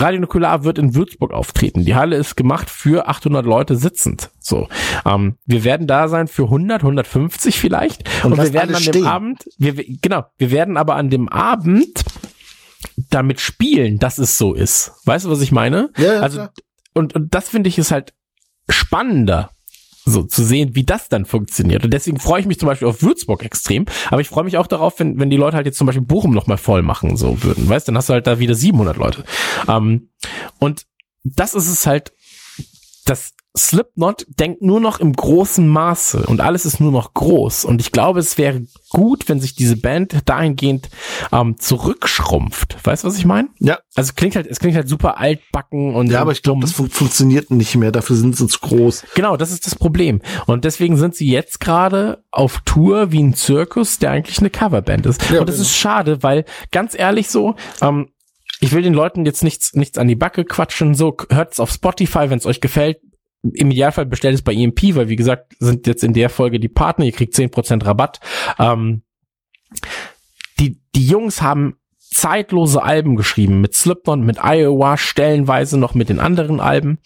Radio Nukular wird in Würzburg auftreten, die Halle ist gemacht für 800 Leute sitzend. So, ähm, wir werden da sein für 100, 150 vielleicht. Und Und, wir werden an dem stehen. Abend, wir, genau, wir werden aber an dem Abend damit spielen, dass es so ist. Weißt du, was ich meine? Ja, ja, also, klar. und, und das finde ich ist halt spannender, so zu sehen, wie das dann funktioniert. Und deswegen freue ich mich zum Beispiel auf Würzburg extrem, aber ich freue mich auch darauf, wenn, wenn die Leute halt jetzt zum Beispiel Bochum noch mal voll machen, so würden, weißt, dann hast du halt da wieder 700 Leute. Ähm, und das ist es halt, das Slipknot denkt nur noch im großen Maße und alles ist nur noch groß. Und ich glaube, es wäre gut, wenn sich diese Band dahingehend ähm, zurückschrumpft. Weißt du, was ich meine? Ja. Also es klingt halt, es klingt halt super altbacken und Ja, aber ich glaube, das fun funktioniert nicht mehr. Dafür sind sie zu groß. Genau, das ist das Problem. Und deswegen sind sie jetzt gerade auf Tour wie ein Zirkus, der eigentlich eine Coverband ist. Ja, und das genau. ist schade, weil ganz ehrlich so, ähm, ich will den Leuten jetzt nichts, nichts an die Backe quatschen. So hört's auf Spotify, wenn es euch gefällt. Im Idealfall bestellt es bei EMP, weil wie gesagt, sind jetzt in der Folge die Partner, ihr kriegt 10% Rabatt. Ähm, die, die Jungs haben zeitlose Alben geschrieben mit Slipknot, mit Iowa, stellenweise noch mit den anderen Alben,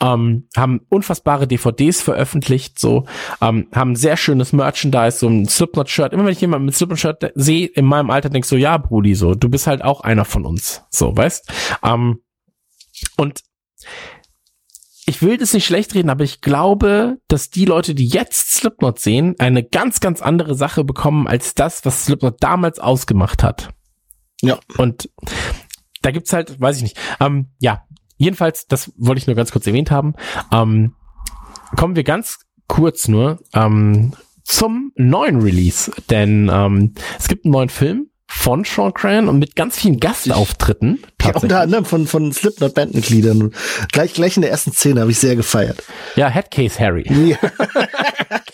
ähm, haben unfassbare DVDs veröffentlicht, so, ähm, haben sehr schönes Merchandise, so ein Slipknot-Shirt. Immer wenn ich jemanden mit Slipknot-Shirt sehe, in meinem Alter denk ich so, ja, Brudi, so, du bist halt auch einer von uns, so, weißt? Ähm, und ich will das nicht schlecht reden, aber ich glaube, dass die Leute, die jetzt Slipknot sehen, eine ganz, ganz andere Sache bekommen als das, was Slipknot damals ausgemacht hat. Ja. Und da gibt's halt, weiß ich nicht. Ähm, ja, jedenfalls, das wollte ich nur ganz kurz erwähnt haben. Ähm, kommen wir ganz kurz nur ähm, zum neuen Release, denn ähm, es gibt einen neuen Film von Sean Cran und mit ganz vielen Gastauftritten. Ja, unter anderem von, von Slipknot-Bandmitgliedern. Gleich, gleich in der ersten Szene habe ich sehr gefeiert. Ja, Headcase Harry. [laughs] Ja.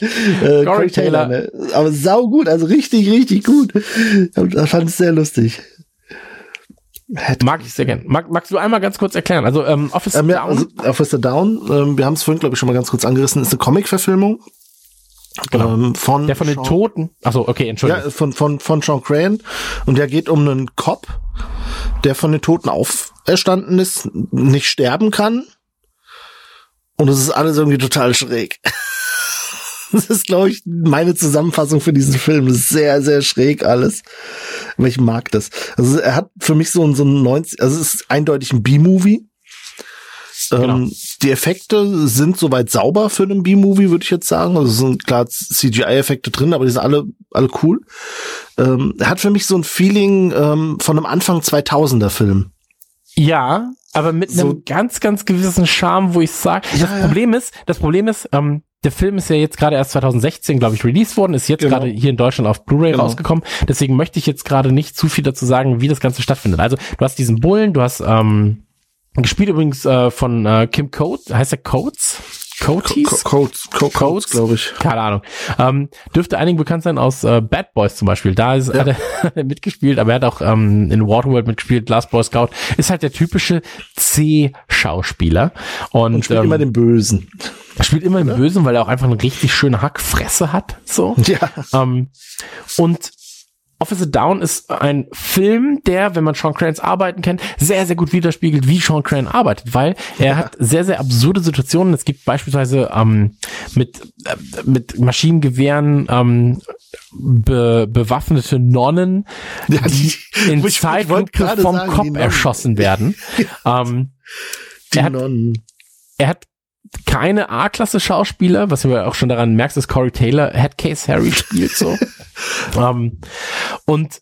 [laughs] äh, Corey Taylor. Taylor, ne? Aber sau gut, also richtig, richtig gut. Das fand ich sehr lustig. Hätte. Mag ich sehr gern. Mag, magst du einmal ganz kurz erklären? Also ähm, Office Ähm, ja, Down. also Officer Down, ähm, wir haben es vorhin, glaube ich, schon mal ganz kurz angerissen, ist eine Comic-Verfilmung. Genau. Ähm, von der von den Sean- Toten. Achso, okay, Entschuldigung. Ja, von, von, von Sean Crane. Und der geht um einen Cop, der von den Toten auferstanden ist, nicht sterben kann. Und es ist alles irgendwie total schräg. [laughs] Das ist, glaube ich, meine Zusammenfassung für diesen Film. Das ist sehr, sehr schräg alles. Aber ich mag das. Also er hat für mich so ein, so ein 90, also es ist eindeutig ein B-Movie. Genau. Ähm, die Effekte sind soweit sauber für einen B-Movie, würde ich jetzt sagen. Also es sind klar CGI-Effekte drin, aber die sind alle, alle cool. Ähm, hat für mich so ein Feeling ähm, von einem Anfang 2000er Film. Ja, aber mit So- einem ganz, ganz gewissen Charme, wo ich sage, Ja, das ja. Problem ist, das Problem ist, ähm, der Film ist ja jetzt gerade erst 2016, glaube ich, released worden, ist jetzt Genau. gerade hier in Deutschland auf Blu-ray Genau. rausgekommen. Deswegen möchte ich jetzt gerade nicht zu viel dazu sagen, wie das Ganze stattfindet. Also du hast diesen Bullen, du hast ähm, gespielt übrigens äh, von äh, Kim Coates, heißt er Coates? Coates? Codes, Codes? glaube ich. Keine Ahnung. Ähm, dürfte einigen bekannt sein aus äh, Bad Boys zum Beispiel. Da ist, Ja. hat, er, [laughs] hat er mitgespielt, aber er hat auch ähm, in Waterworld mitgespielt, Last Boy Scout. Ist halt der typische C-Schauspieler. Und, Und spielt ähm, immer den Bösen. er spielt immer den Bösen, weil er auch einfach eine richtig schöne Hackfresse hat. So. [laughs] Ja. Ähm, und Officer Down ist ein Film, der, wenn man Sean Cranes Arbeiten kennt, sehr, sehr gut widerspiegelt, wie Sean Crane arbeitet, weil er hat sehr, sehr absurde Situationen. Es gibt beispielsweise ähm, mit, äh, mit Maschinengewehren ähm, be, bewaffnete Nonnen, Ja, die die- in Zeitlupe vom sagen, Kopf erschossen werden. [laughs] ähm, Die hat- Nonnen. er hat keine A-Klasse-Schauspieler, was du ja auch schon daran merkst, dass Corey Taylor Headcase Harry spielt so. [laughs] ähm, und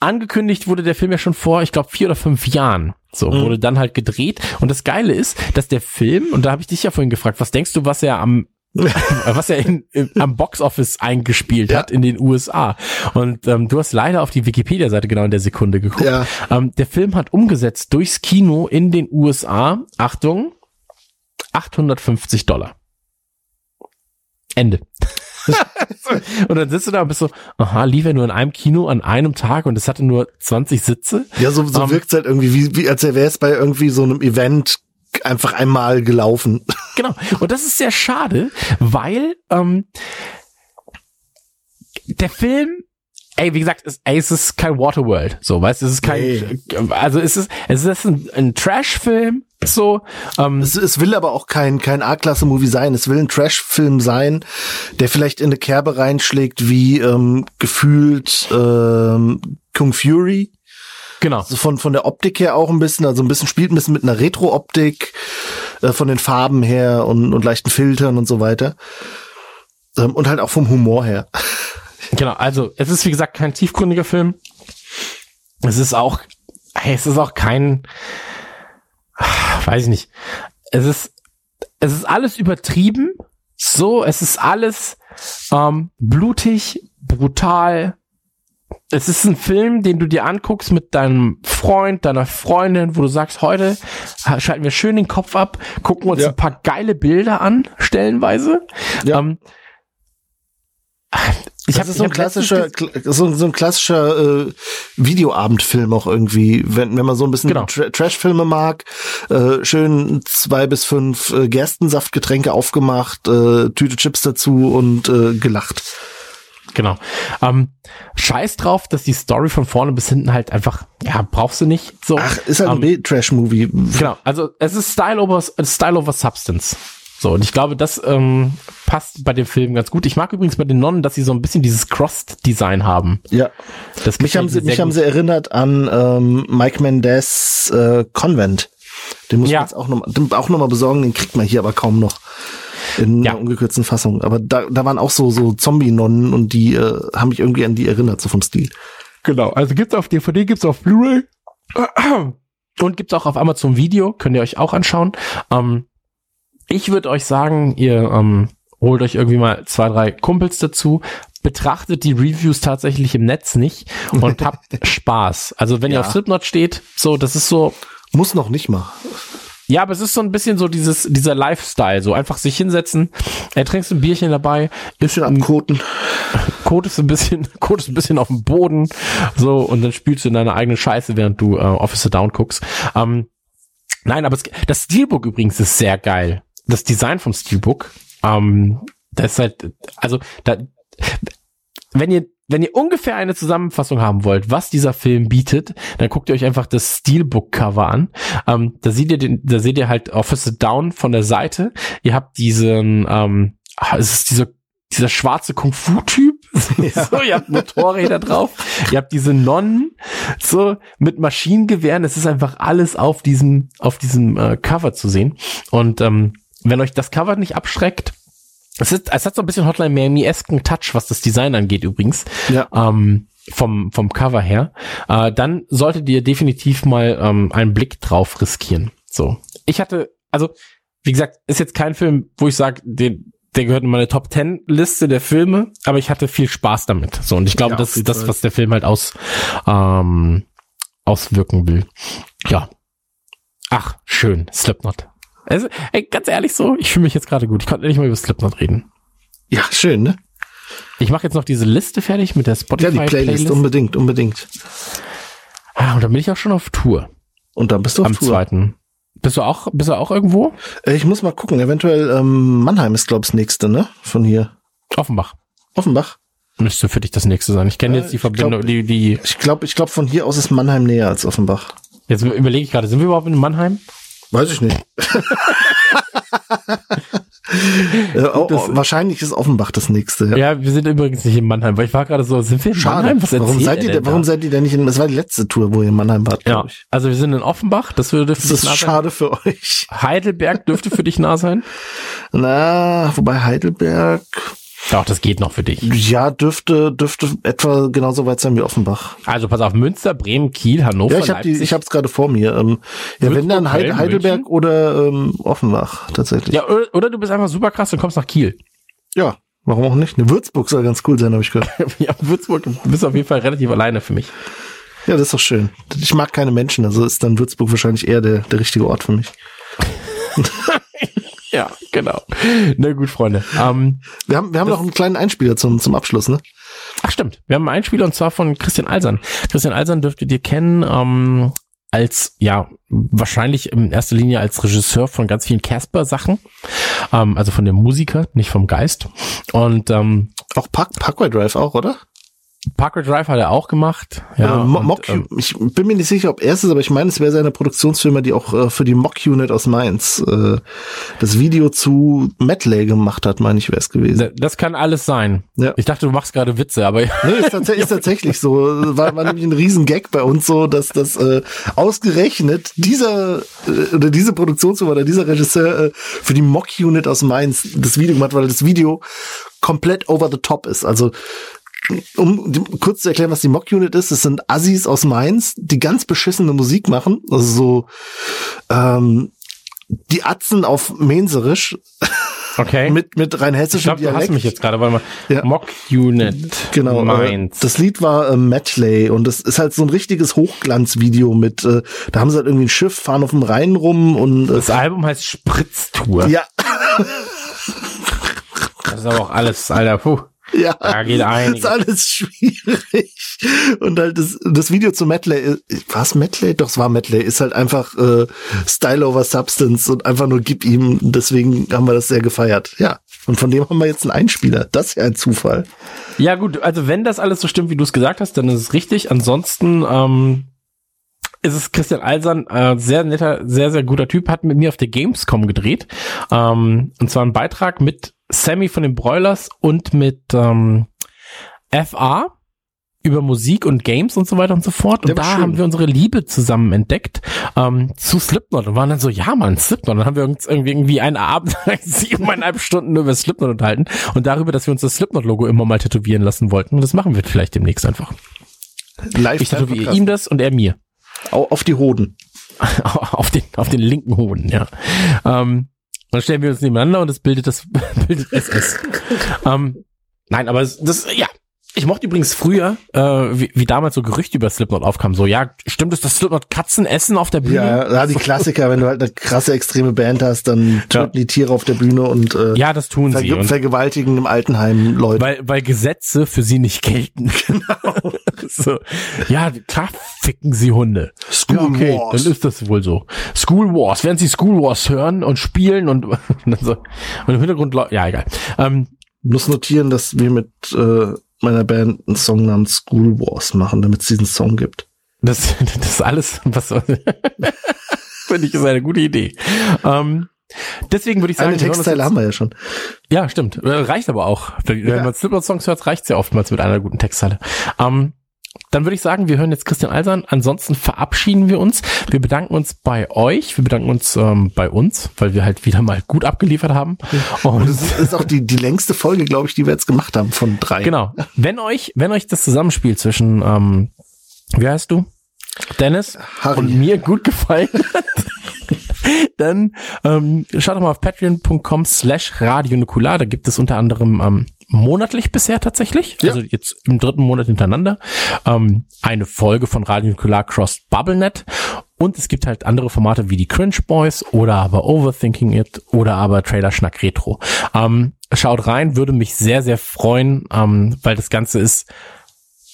angekündigt wurde der Film ja schon vor, ich glaube, vier oder fünf Jahren. So, Mhm. wurde dann halt gedreht. Und das Geile ist, dass der Film, und da habe ich dich ja vorhin gefragt, was denkst du, was er am [laughs] was er in, in, am Boxoffice eingespielt Ja. hat in den USA. Und ähm, du hast leider auf die Wikipedia-Seite genau in der Sekunde geguckt. Ja. Ähm, der Film hat umgesetzt durchs Kino in den USA, Achtung, 850 Dollar. Ende. [laughs] und dann sitzt du da und bist so, aha, lief er nur in einem Kino an einem Tag und es hatte nur 20 Sitze. Ja, so, so Ähm, wirkt's halt irgendwie, wie, wie als wäre es bei irgendwie so einem Event einfach einmal gelaufen. [laughs] Genau. Und das ist sehr schade, weil ähm, der Film, ey, wie gesagt, es, ey, es ist kein Waterworld. So, weißt du, es ist kein, Nee. also es ist, es ist ein, ein Trash-Film. So, ähm, Es, es will aber auch kein, kein A-Klasse-Movie sein. Es will ein Trash-Film sein, der vielleicht in eine Kerbe reinschlägt, wie ähm, gefühlt ähm, Kung Fury. genau. Also von, von der Optik her auch ein bisschen, also ein bisschen spielt ein bisschen mit einer Retro-Optik, äh, von den Farben her und, und leichten Filtern und so weiter. Ähm, und halt auch vom Humor her. [laughs] Genau, also es ist wie gesagt kein tiefgründiger Film. Es ist auch, hey, es ist auch kein, weiß ich nicht. Es ist, es ist alles übertrieben. So, es ist alles ähm, blutig, brutal. Es ist ein Film, den du dir anguckst mit deinem Freund, deiner Freundin, wo du sagst, heute ha- schalten wir schön den Kopf ab, gucken uns Ja. ein paar geile Bilder an, stellenweise. Ja. Ähm, ich das hab- ist so ein hab klassischer, kl- so, so ein klassischer äh, Videoabendfilm auch irgendwie, wenn, wenn man so ein bisschen Genau. Tra Trash-Filme mag, äh, schön zwei bis fünf äh, Gerstensaftgetränke aufgemacht, äh, Tüte Chips dazu und äh, gelacht. Genau. Ähm, scheiß drauf, dass die Story von vorne bis hinten halt einfach, ja, brauchst du nicht. So. Ach, ist halt ein Ähm, B-Trash-Movie. Genau, also es ist Style over, Style over Substance. So, und ich glaube, das ähm, passt bei dem Film ganz gut. Ich mag übrigens bei den Nonnen, dass sie so ein bisschen dieses Crossed-Design haben. Ja. Das Mich haben sie, mich haben sie erinnert an ähm, Mike Mendez äh, Convent. Den muss Ja. man jetzt auch noch, den auch noch mal besorgen, den kriegt man hier aber kaum noch in Ja. einer ungekürzten Fassung. Aber da, da waren auch so so Zombie-Nonnen und die äh, haben mich irgendwie an die erinnert, so vom Stil. Genau, also gibt's auf DVD, gibt's auf Blu-ray und gibt's auch auf Amazon Video, könnt ihr euch auch anschauen. Ähm, ich würde euch sagen, ihr ähm, holt euch irgendwie mal zwei, drei Kumpels dazu, betrachtet die Reviews tatsächlich im Netz nicht und [laughs] habt Spaß. Also wenn ihr Ja. auf Slipknot steht, so, das ist so, Muss noch nicht mal. ja, aber es ist so ein bisschen so dieses, dieser Lifestyle, so einfach sich hinsetzen, er trinkst ein Bierchen dabei, Bisschen abkoten. [laughs] kotest ein bisschen, [laughs] kotest ein bisschen auf dem Boden, so, und dann spielst du in deine eigene Scheiße, während du äh, Officer Down guckst. Ähm, nein, aber es, das Steelbook übrigens ist sehr geil. Das Design vom Steelbook, ähm, das ist halt, also, da, wenn ihr wenn ihr ungefähr eine Zusammenfassung haben wollt, was dieser Film bietet, dann guckt ihr euch einfach das Steelbook-Cover an. Ähm, da seht ihr den, da seht ihr halt Officer Down von der Seite. Ihr habt diesen, ähm, es ist dieser dieser schwarze Kung-Fu-Typ. [laughs] Ja. So, ihr habt Motorräder drauf. Ihr habt diese Nonnen, so, mit Maschinengewehren. Es ist einfach alles auf diesem, auf diesem äh, Cover zu sehen. Und ähm, wenn euch das Cover nicht abschreckt, es, ist, es hat so ein bisschen Hotline Miami-esken Touch, was das Design angeht übrigens. Ja. Ähm, vom, vom Cover her. Äh, dann solltet ihr definitiv mal ähm, einen Blick drauf riskieren. So. Ich hatte, also, wie gesagt, ist jetzt kein Film, wo ich sage, den, der gehört in meine Top Ten Liste der Filme, aber ich hatte viel Spaß damit. So, und ich glaube, Ja, das ist das, was der Film halt aus, ähm, auswirken will. Ja. Ach, schön. Slipknot. Also, ey, ganz ehrlich so, ich fühle mich jetzt gerade gut. Ich konnte nicht mal über Slipknot reden. Ja, schön, ne? Ich mache jetzt noch diese Liste fertig mit der Ja, Spotify die Playlist, Playlist. unbedingt, unbedingt. Ah, und dann bin ich auch schon auf Tour Und dann bist du auf am Tour. zweiten. Bist du auch, bist du auch irgendwo? Äh, Ich muss mal gucken, eventuell ähm, Mannheim ist, glaube ich, das nächste, ne? Von hier. Offenbach. Offenbach. Müsste für dich das nächste sein. Ich kenne Ja, jetzt die Verbindung, glaub- die, die, Ich glaube, ich glaube, von hier aus ist Mannheim näher als Offenbach. jetzt überlege ich gerade, sind wir überhaupt in Mannheim? Weiß ich nicht. [laughs] äh, oh, Das- oh, wahrscheinlich ist Offenbach das nächste. Ja. Ja, wir sind übrigens nicht in Mannheim, weil ich war gerade so, sind wir in Schade. Mannheim? Was warum seid ihr denn warum da? seid ihr denn nicht in, das war die letzte Tour, wo ihr in Mannheim wart, Ja, ich. also wir sind in Offenbach, das würde für Das dich ist nah sein. schade für euch. Heidelberg dürfte für dich nah sein. [laughs] Na, wobei Heidelberg, Doch, das geht noch für dich. ja, dürfte, dürfte etwa genauso weit sein wie Offenbach. Also pass auf, Münster, Bremen, Kiel, Hannover, Ja, ich habe ich hab's gerade vor mir. Ähm, ja, wenn dann Heid, Köln, Heidelberg München? oder ähm, Offenbach tatsächlich. ja, oder, oder du bist einfach super krass und kommst nach Kiel. ja, warum auch nicht? Ne, Würzburg soll ganz cool sein, habe ich gehört. [laughs] ja, Würzburg, du bist auf jeden Fall relativ alleine für mich. Ja, das ist doch schön. Ich mag keine Menschen, also ist dann Würzburg wahrscheinlich eher der, der richtige Ort für mich. [laughs] Genau. Na gut, Freunde. Ähm, Wir haben, wir haben noch einen kleinen Einspieler zum, zum Abschluss, ne? ach stimmt, wir haben einen Einspieler und zwar von Christian Alsan. Christian Alsan dürftet ihr kennen ähm, als, ja, wahrscheinlich in erster Linie als Regisseur von ganz vielen Casper-Sachen. Ähm, also von dem Musiker, nicht vom Geist. Und ähm, Auch Park, Parkway Drive auch, oder? Parkway Drive hat er auch gemacht. Ja, Äh, Mock, ähm, ich bin mir nicht sicher, ob er es ist, aber ich meine, es wäre seine Produktionsfirma, die auch äh, für die Mock Unit aus Mainz äh, das Video zu Medley gemacht hat, meine ich, wäre es gewesen. das kann alles sein. Ja. Ich dachte, du machst gerade Witze, aber Nee, ist, [laughs] tats ist tatsächlich so. War, war nämlich ein riesen Gag bei uns so, dass das äh, ausgerechnet dieser äh, oder diese Produktionsfirma oder dieser Regisseur äh, für die Mock Unit aus Mainz das Video gemacht, weil das Video komplett over the top ist. Also um kurz zu erklären, was die Mock Unit ist, es sind Assis aus Mainz, die ganz beschissene Musik machen, also so ähm, die Atzen auf Menserisch okay. [laughs] mit mit rein ich hessischem glaube, du hast mich jetzt gerade, warte mal. Ja. Mock Unit. Genau, Mainz. das Lied war äh, Metley und das ist halt so ein richtiges Hochglanzvideo mit, äh, da haben sie halt irgendwie ein Schiff, fahren auf dem Rhein rum und äh, Das Album heißt Spritztour. ja, Das ist aber auch alles, Alter, puh. [laughs] ja, Da geht ist einiges. alles schwierig. Und halt das, das Video zu Metley, war es Metley? Doch, es war Metley, ist halt einfach äh, Style over Substance und einfach nur gib ihm, deswegen haben wir das sehr gefeiert. Ja, und von dem haben wir jetzt einen Einspieler. Das ist ja ein Zufall. Ja gut, also wenn das alles so stimmt, wie du es gesagt hast, dann ist es richtig. Ansonsten ähm, ist es Christian Alsan, äh, sehr netter, sehr, sehr guter Typ, hat mit mir auf der Gamescom gedreht. Ähm, und zwar einen Beitrag mit Sammy von den Broilers und mit ähm, FA über Musik und Games und so weiter und so fort. Und Der war da schön. haben wir unsere Liebe zusammen entdeckt ähm, zu Slipknot und waren dann so, ja Mann, Slipknot. Dann haben wir uns irgendwie, irgendwie einen Abend [laughs] siebeneinhalb Stunden nur über Slipknot unterhalten und darüber, dass wir uns das Slipknot-Logo immer mal tätowieren lassen wollten. Und das machen wir vielleicht demnächst einfach. Live Ich tätowiere ihm das und er mir. Au- auf die Hoden. [laughs] auf den, auf den linken Hoden, ja. Ähm, dann stellen wir uns nebeneinander und es bildet das, [laughs] bildet SS. [laughs] ähm, nein, aber das, ja. Ich mochte übrigens früher, äh, wie, wie damals so Gerüchte über Slipknot aufkamen, so, ja, stimmt es, dass Slipknot Katzen essen auf der Bühne? Ja, ja, die Klassiker, wenn du halt eine krasse extreme Band hast, dann töten die Tiere auf der Bühne und äh, Ja, das tun sie. vergewaltigen im Altenheim Leute. weil, weil Gesetze für sie nicht gelten. [laughs] Genau. so, ja, klar ficken sie Hunde. School ja, okay, Wars. dann ist das wohl so. School Wars, während sie School Wars hören und spielen und, [laughs] und, so, und im Hintergrund, lau- ja, egal. Ähm, muss notieren, dass wir mit äh, meiner Band einen Song namens School Wars machen, damit es diesen Song gibt. Das, [laughs] das ist alles, was [laughs] finde ich, ist eine gute Idee. Ähm, deswegen würde ich sagen, Eine wir Textzeile jetzt- haben wir ja schon. ja, stimmt. Äh, Reicht aber auch. Wenn Ja. man Slipknot-Songs hört, reicht's ja oftmals mit einer guten Textzeile. Ähm, dann würde ich sagen, wir hören jetzt Christian Alsan. Ansonsten verabschieden wir uns. Wir bedanken uns bei euch. Wir bedanken uns ähm, bei uns, weil wir halt wieder mal gut abgeliefert haben. Und das ist auch die, die längste Folge, glaube ich, die wir jetzt gemacht haben von drei. genau. Wenn euch, wenn euch das Zusammenspiel zwischen, ähm, wie heißt du? Dennis Harry. und mir gut gefallen hat, [laughs] dann ähm, schaut doch mal auf patreon.com slash Radio Nukular. Da gibt es unter anderem ähm, monatlich bisher tatsächlich, Ja. also jetzt im dritten Monat hintereinander, ähm, eine Folge von Radio Nukular Cross BubbleNet. Und es gibt halt andere Formate wie die Cringe Boys oder aber Overthinking It oder aber Trailer Schnack Retro. Ähm, schaut rein, würde mich sehr, sehr freuen, ähm, weil das Ganze ist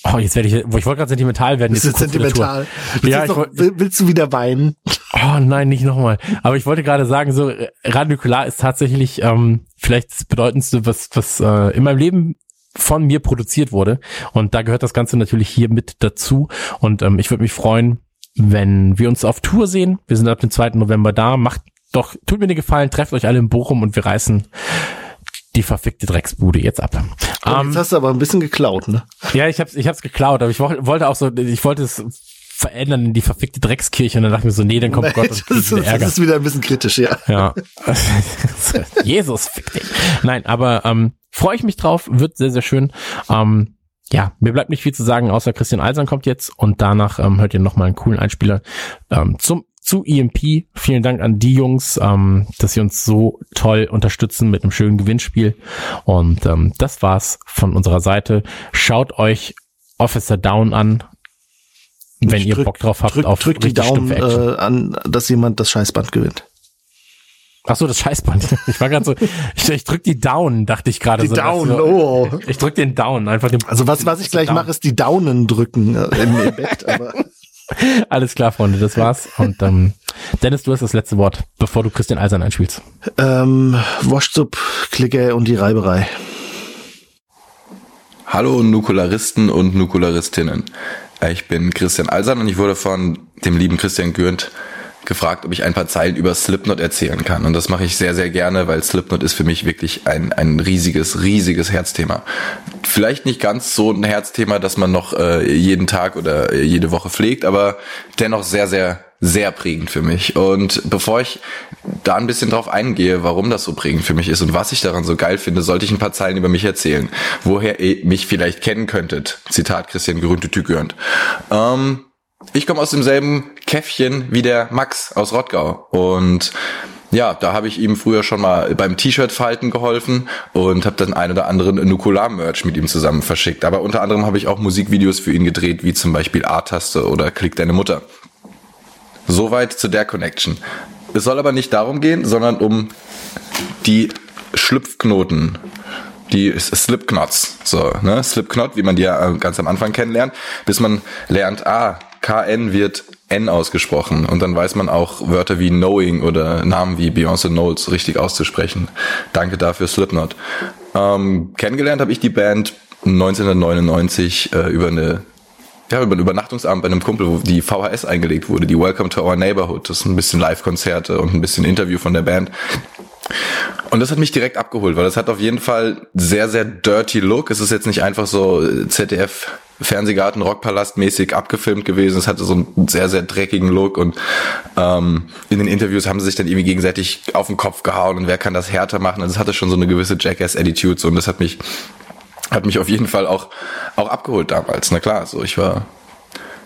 Oh, jetzt werde ich, ich wollte gerade sentimental werden. Jetzt der sentimental? Willst, Ja, noch, willst du wieder weinen? Oh nein, nicht nochmal. Aber ich wollte gerade sagen, so äh, Radio Nukular ist tatsächlich ähm, vielleicht das bedeutendste, was was äh, in meinem Leben von mir produziert wurde. Und da gehört das Ganze natürlich hier mit dazu. Und ähm, ich würde mich freuen, wenn wir uns auf Tour sehen. Wir sind ab dem 2. November da. Macht doch, tut mir den Gefallen, trefft euch alle in Bochum und wir reißen die verfickte Drecksbude jetzt ab. Ähm, Jetzt hast du aber ein bisschen geklaut, ne? ja, ich hab's, ich hab's geklaut, aber ich woll- wollte auch so, ich wollte es verändern in die verfickte Dreckskirche und dann dachte ich mir so, nee, dann kommt Gott und das, ist, wieder das Ärger. ist wieder ein bisschen kritisch, ja. Ja. [laughs] Jesus, fick dich. Nein, aber ähm, freue ich mich drauf, wird sehr, sehr schön. Ähm, ja, mir bleibt nicht viel zu sagen, außer Christian Eisern kommt jetzt und danach ähm, hört ihr nochmal einen coolen Einspieler ähm, zum zu EMP. Vielen Dank an die Jungs, ähm, dass sie uns so toll unterstützen mit einem schönen Gewinnspiel. Und ähm, das war's von unserer Seite. Schaut euch Officer Down an, wenn Ich ihr drück- Bock drauf habt Drück, auf drück die Daumen äh, an, dass jemand das Scheißband gewinnt. Ach so, das Scheißband. [laughs] Ich war gerade so, ich, ich drück die Down, dachte ich gerade. Die so, Down, so, oh. Ich drück den Down, einfach den. Also was, was ich gleich mache, ist die Daunen drücken äh, im, im Bett. Aber [laughs] Alles klar, Freunde, das war's. Und ähm, Dennis, du hast das letzte Wort, bevor du Christian Eisern einspielst. ähm, Waschzup, Klicke und die Reiberei. Hallo Nukularisten und Nukularistinnen. Ich bin Christian Alsan und ich wurde von dem lieben Christian Gürnt gefragt, ob ich ein paar Zeilen über Slipknot erzählen kann. Und das mache ich sehr, sehr gerne, weil Slipknot ist für mich wirklich ein, ein riesiges, riesiges Herzthema. Vielleicht nicht ganz so ein Herzthema, dass man noch äh, jeden Tag oder äh, jede Woche pflegt, aber dennoch sehr, sehr, sehr prägend für mich. Und bevor ich da ein bisschen drauf eingehe, warum das so prägend für mich ist und was ich daran so geil finde, sollte ich ein paar Zeilen über mich erzählen, woher ihr mich vielleicht kennen könntet. Zitat Christian Gerünte Tügörnt. Ähm, ich komme aus demselben Käffchen wie der Max aus Rottgau und ja, da habe ich ihm früher schon mal beim T-Shirt falten geholfen und habe dann ein oder anderen Nukular-Merch mit ihm zusammen verschickt. Aber unter anderem habe ich auch Musikvideos für ihn gedreht, wie zum Beispiel A-Taste oder Klick deine Mutter. Soweit zu der Connection. Es soll aber nicht darum gehen, sondern um die Schlüpfknoten, die Slipknots, so, ne, Slipknot, wie man die ja äh, ganz am Anfang kennenlernt, bis man lernt, ah, KN wird N ausgesprochen und dann weiß man auch Wörter wie Knowing oder Namen wie Beyoncé Knowles richtig auszusprechen. Danke dafür, Slipknot. Ähm, kennengelernt habe ich die Band 1999 äh, über eine ja, über einen Übernachtungsabend bei einem Kumpel, wo die VHS eingelegt wurde, die Welcome to Our Neighborhood. Das ist ein bisschen Live-Konzerte und ein bisschen Interview von der Band. Und das hat mich direkt abgeholt, weil das hat auf jeden Fall sehr, sehr dirty Look. Es ist jetzt nicht einfach so ZDF Fernsehgarten Rockpalast mäßig abgefilmt gewesen. Es hatte so einen sehr, sehr dreckigen Look und ähm, in den Interviews haben sie sich dann irgendwie gegenseitig auf den Kopf gehauen und wer kann das härter machen. Also es hatte schon so eine gewisse Jackass-Attitude so, und das hat mich hat mich auf jeden Fall auch, auch abgeholt damals. Na klar, so ich war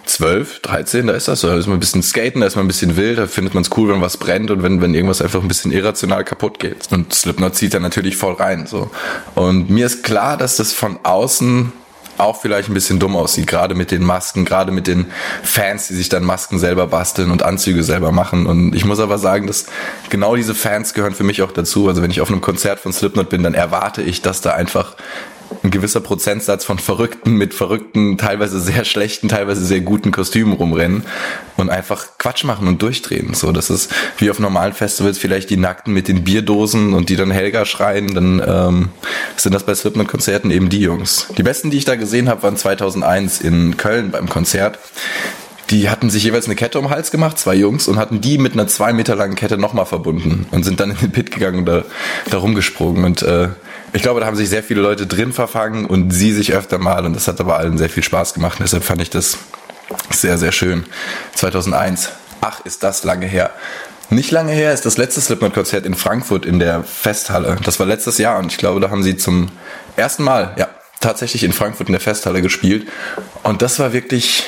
12, 13, da ist das so. Da ist man ein bisschen skaten, da ist man ein bisschen wild, da findet man es cool, wenn was brennt und wenn, wenn irgendwas einfach ein bisschen irrational kaputt geht. Und Slipknot zieht da natürlich voll rein. so. Und mir ist klar, dass das von außen auch vielleicht ein bisschen dumm aussieht, gerade mit den Masken, gerade mit den Fans, die sich dann Masken selber basteln und Anzüge selber machen. Und ich muss aber sagen, dass genau diese Fans gehören für mich auch dazu. Also wenn ich auf einem Konzert von Slipknot bin, dann erwarte ich, dass da einfach ein gewisser Prozentsatz von Verrückten mit verrückten, teilweise sehr schlechten, teilweise sehr guten Kostümen rumrennen und einfach Quatsch machen und durchdrehen. So, das ist wie auf normalen Festivals vielleicht die Nackten mit den Bierdosen und die dann Helga schreien, dann ähm, sind das bei Slipknot-Konzerten eben die Jungs. Die besten, die ich da gesehen habe, waren 2001 in Köln beim Konzert. Die hatten sich jeweils eine Kette um den Hals gemacht, zwei Jungs, und hatten die mit einer zwei Meter langen Kette nochmal verbunden und sind dann in den Pit gegangen und da, da rumgesprungen. Und äh, ich glaube, da haben sich sehr viele Leute drin verfangen und sie sich öfter mal und das hat aber allen sehr viel Spaß gemacht. Und deshalb fand ich das sehr, sehr schön. 2001. Ach, ist das lange her. Nicht lange her ist das letzte Slipknot-Konzert in Frankfurt in der Festhalle. Das war letztes Jahr und ich glaube, da haben sie zum ersten Mal, ja, tatsächlich in Frankfurt in der Festhalle gespielt. Und das war wirklich,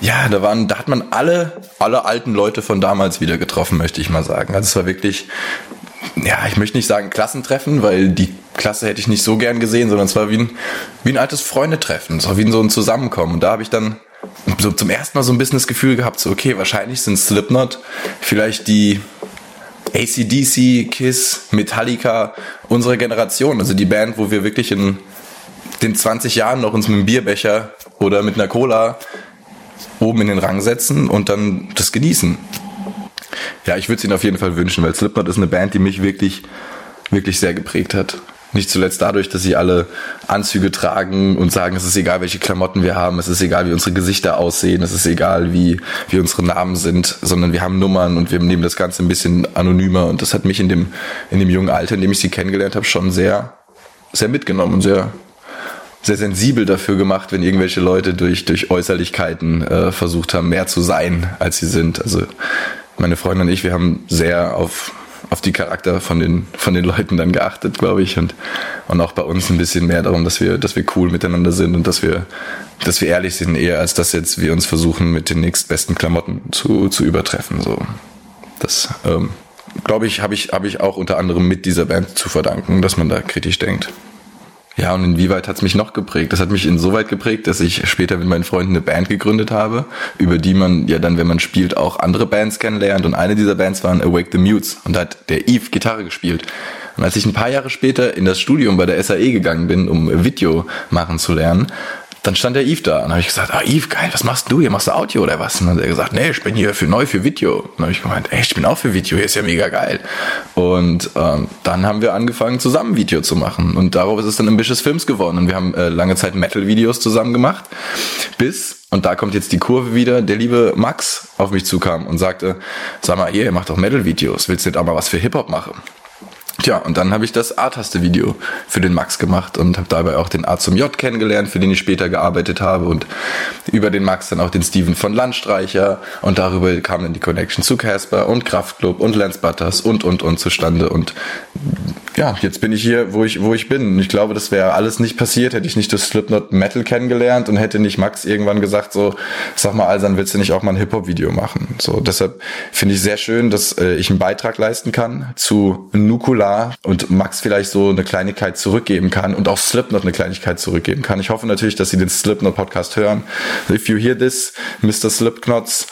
ja, da waren, da hat man alle, alle alten Leute von damals wieder getroffen, möchte ich mal sagen. Also es war wirklich ja, ich möchte nicht sagen Klassentreffen, weil die Klasse hätte ich nicht so gern gesehen, sondern es war wie ein, wie ein altes Freundetreffen, war wie so ein Zusammenkommen. Und da habe ich dann so zum ersten Mal so ein bisschen das Gefühl gehabt, so okay, wahrscheinlich sind Slipknot vielleicht die ACDC, Kiss, Metallica unserer Generation, also die Band, wo wir wirklich in den 20 Jahren noch uns mit einem Bierbecher oder mit einer Cola oben in den Rang setzen und dann das genießen. Ja, ich würde es ihnen auf jeden Fall wünschen, weil Slipknot ist eine Band, die mich wirklich, wirklich sehr geprägt hat. Nicht zuletzt dadurch, dass sie alle Anzüge tragen und sagen, es ist egal, welche Klamotten wir haben, es ist egal, wie unsere Gesichter aussehen, es ist egal, wie, wie unsere Namen sind, sondern wir haben Nummern und wir nehmen das Ganze ein bisschen anonymer und das hat mich in dem, in dem jungen Alter, in dem ich sie kennengelernt habe, schon sehr, sehr mitgenommen und sehr, sehr sensibel dafür gemacht, wenn irgendwelche Leute durch, durch Äußerlichkeiten äh, versucht haben, mehr zu sein, als sie sind. Also meine Freundin und ich, wir haben sehr auf, auf die Charakter von den, von den Leuten dann geachtet, glaube ich. Und, und auch bei uns ein bisschen mehr darum, dass wir, dass wir cool miteinander sind und dass wir, dass wir ehrlich sind, eher als dass jetzt wir uns versuchen, mit den nächstbesten Klamotten zu, zu übertreffen. So. Das, ähm, glaube ich, habe ich, habe ich auch unter anderem mit dieser Band zu verdanken, dass man da kritisch denkt. Ja, und inwieweit hat es mich noch geprägt? Das hat mich insoweit geprägt, dass ich später mit meinen Freunden eine Band gegründet habe, über die man ja dann, wenn man spielt, auch andere Bands kennenlernt. Und eine dieser Bands waren Awake the Mutes. Und da hat der Eve Gitarre gespielt. Und als ich ein paar Jahre später in das Studium bei der SAE gegangen bin, um Video machen zu lernen, dann stand der Yves da und habe ich gesagt, ah Yves, geil, was machst du hier? Machst du Audio oder was? Und dann hat er gesagt, nee, ich bin hier für neu für Video. Dann habe ich gemeint, echt, ich bin auch für Video, hier ist ja mega geil. Und ähm, dann haben wir angefangen, zusammen Video zu machen. Und darauf ist es dann Ambitious Films geworden. Und wir haben äh, lange Zeit Metal-Videos zusammen gemacht, bis, und da kommt jetzt die Kurve wieder, der liebe Max auf mich zukam und sagte, sag mal, ihr, ihr macht doch Metal-Videos, willst du nicht auch mal was für Hip-Hop machen? Tja, und dann habe ich das A-Taste-Video für den Max gemacht und habe dabei auch den A zum J kennengelernt, für den ich später gearbeitet habe und über den Max dann auch den Steven von Landstreicher und darüber kam dann die Connection zu Casper und Kraftclub und Lance Butters und und und zustande und ja, jetzt bin ich hier, wo ich, wo ich bin. Ich glaube, das wäre alles nicht passiert, hätte ich nicht das Slipknot Metal kennengelernt und hätte nicht Max irgendwann gesagt, so, sag mal, Alsan, willst du nicht auch mal ein Hip-Hop-Video machen? So, deshalb finde ich sehr schön, dass äh, ich einen Beitrag leisten kann zu Nukular und Max vielleicht so eine Kleinigkeit zurückgeben kann und auch Slipknot eine Kleinigkeit zurückgeben kann. Ich hoffe natürlich, dass sie den Slipknot Podcast hören. If you hear this, Mr. Slipknots,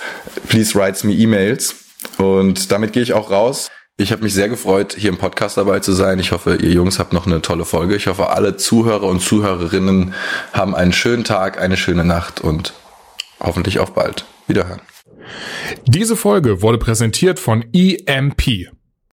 please write me emails. Und damit gehe ich auch raus. Ich habe mich sehr gefreut, hier im Podcast dabei zu sein. Ich hoffe, ihr Jungs habt noch eine tolle Folge. Ich hoffe, alle Zuhörer und Zuhörerinnen haben einen schönen Tag, eine schöne Nacht und hoffentlich auch bald. Wiederhören. Diese Folge wurde präsentiert von EMP.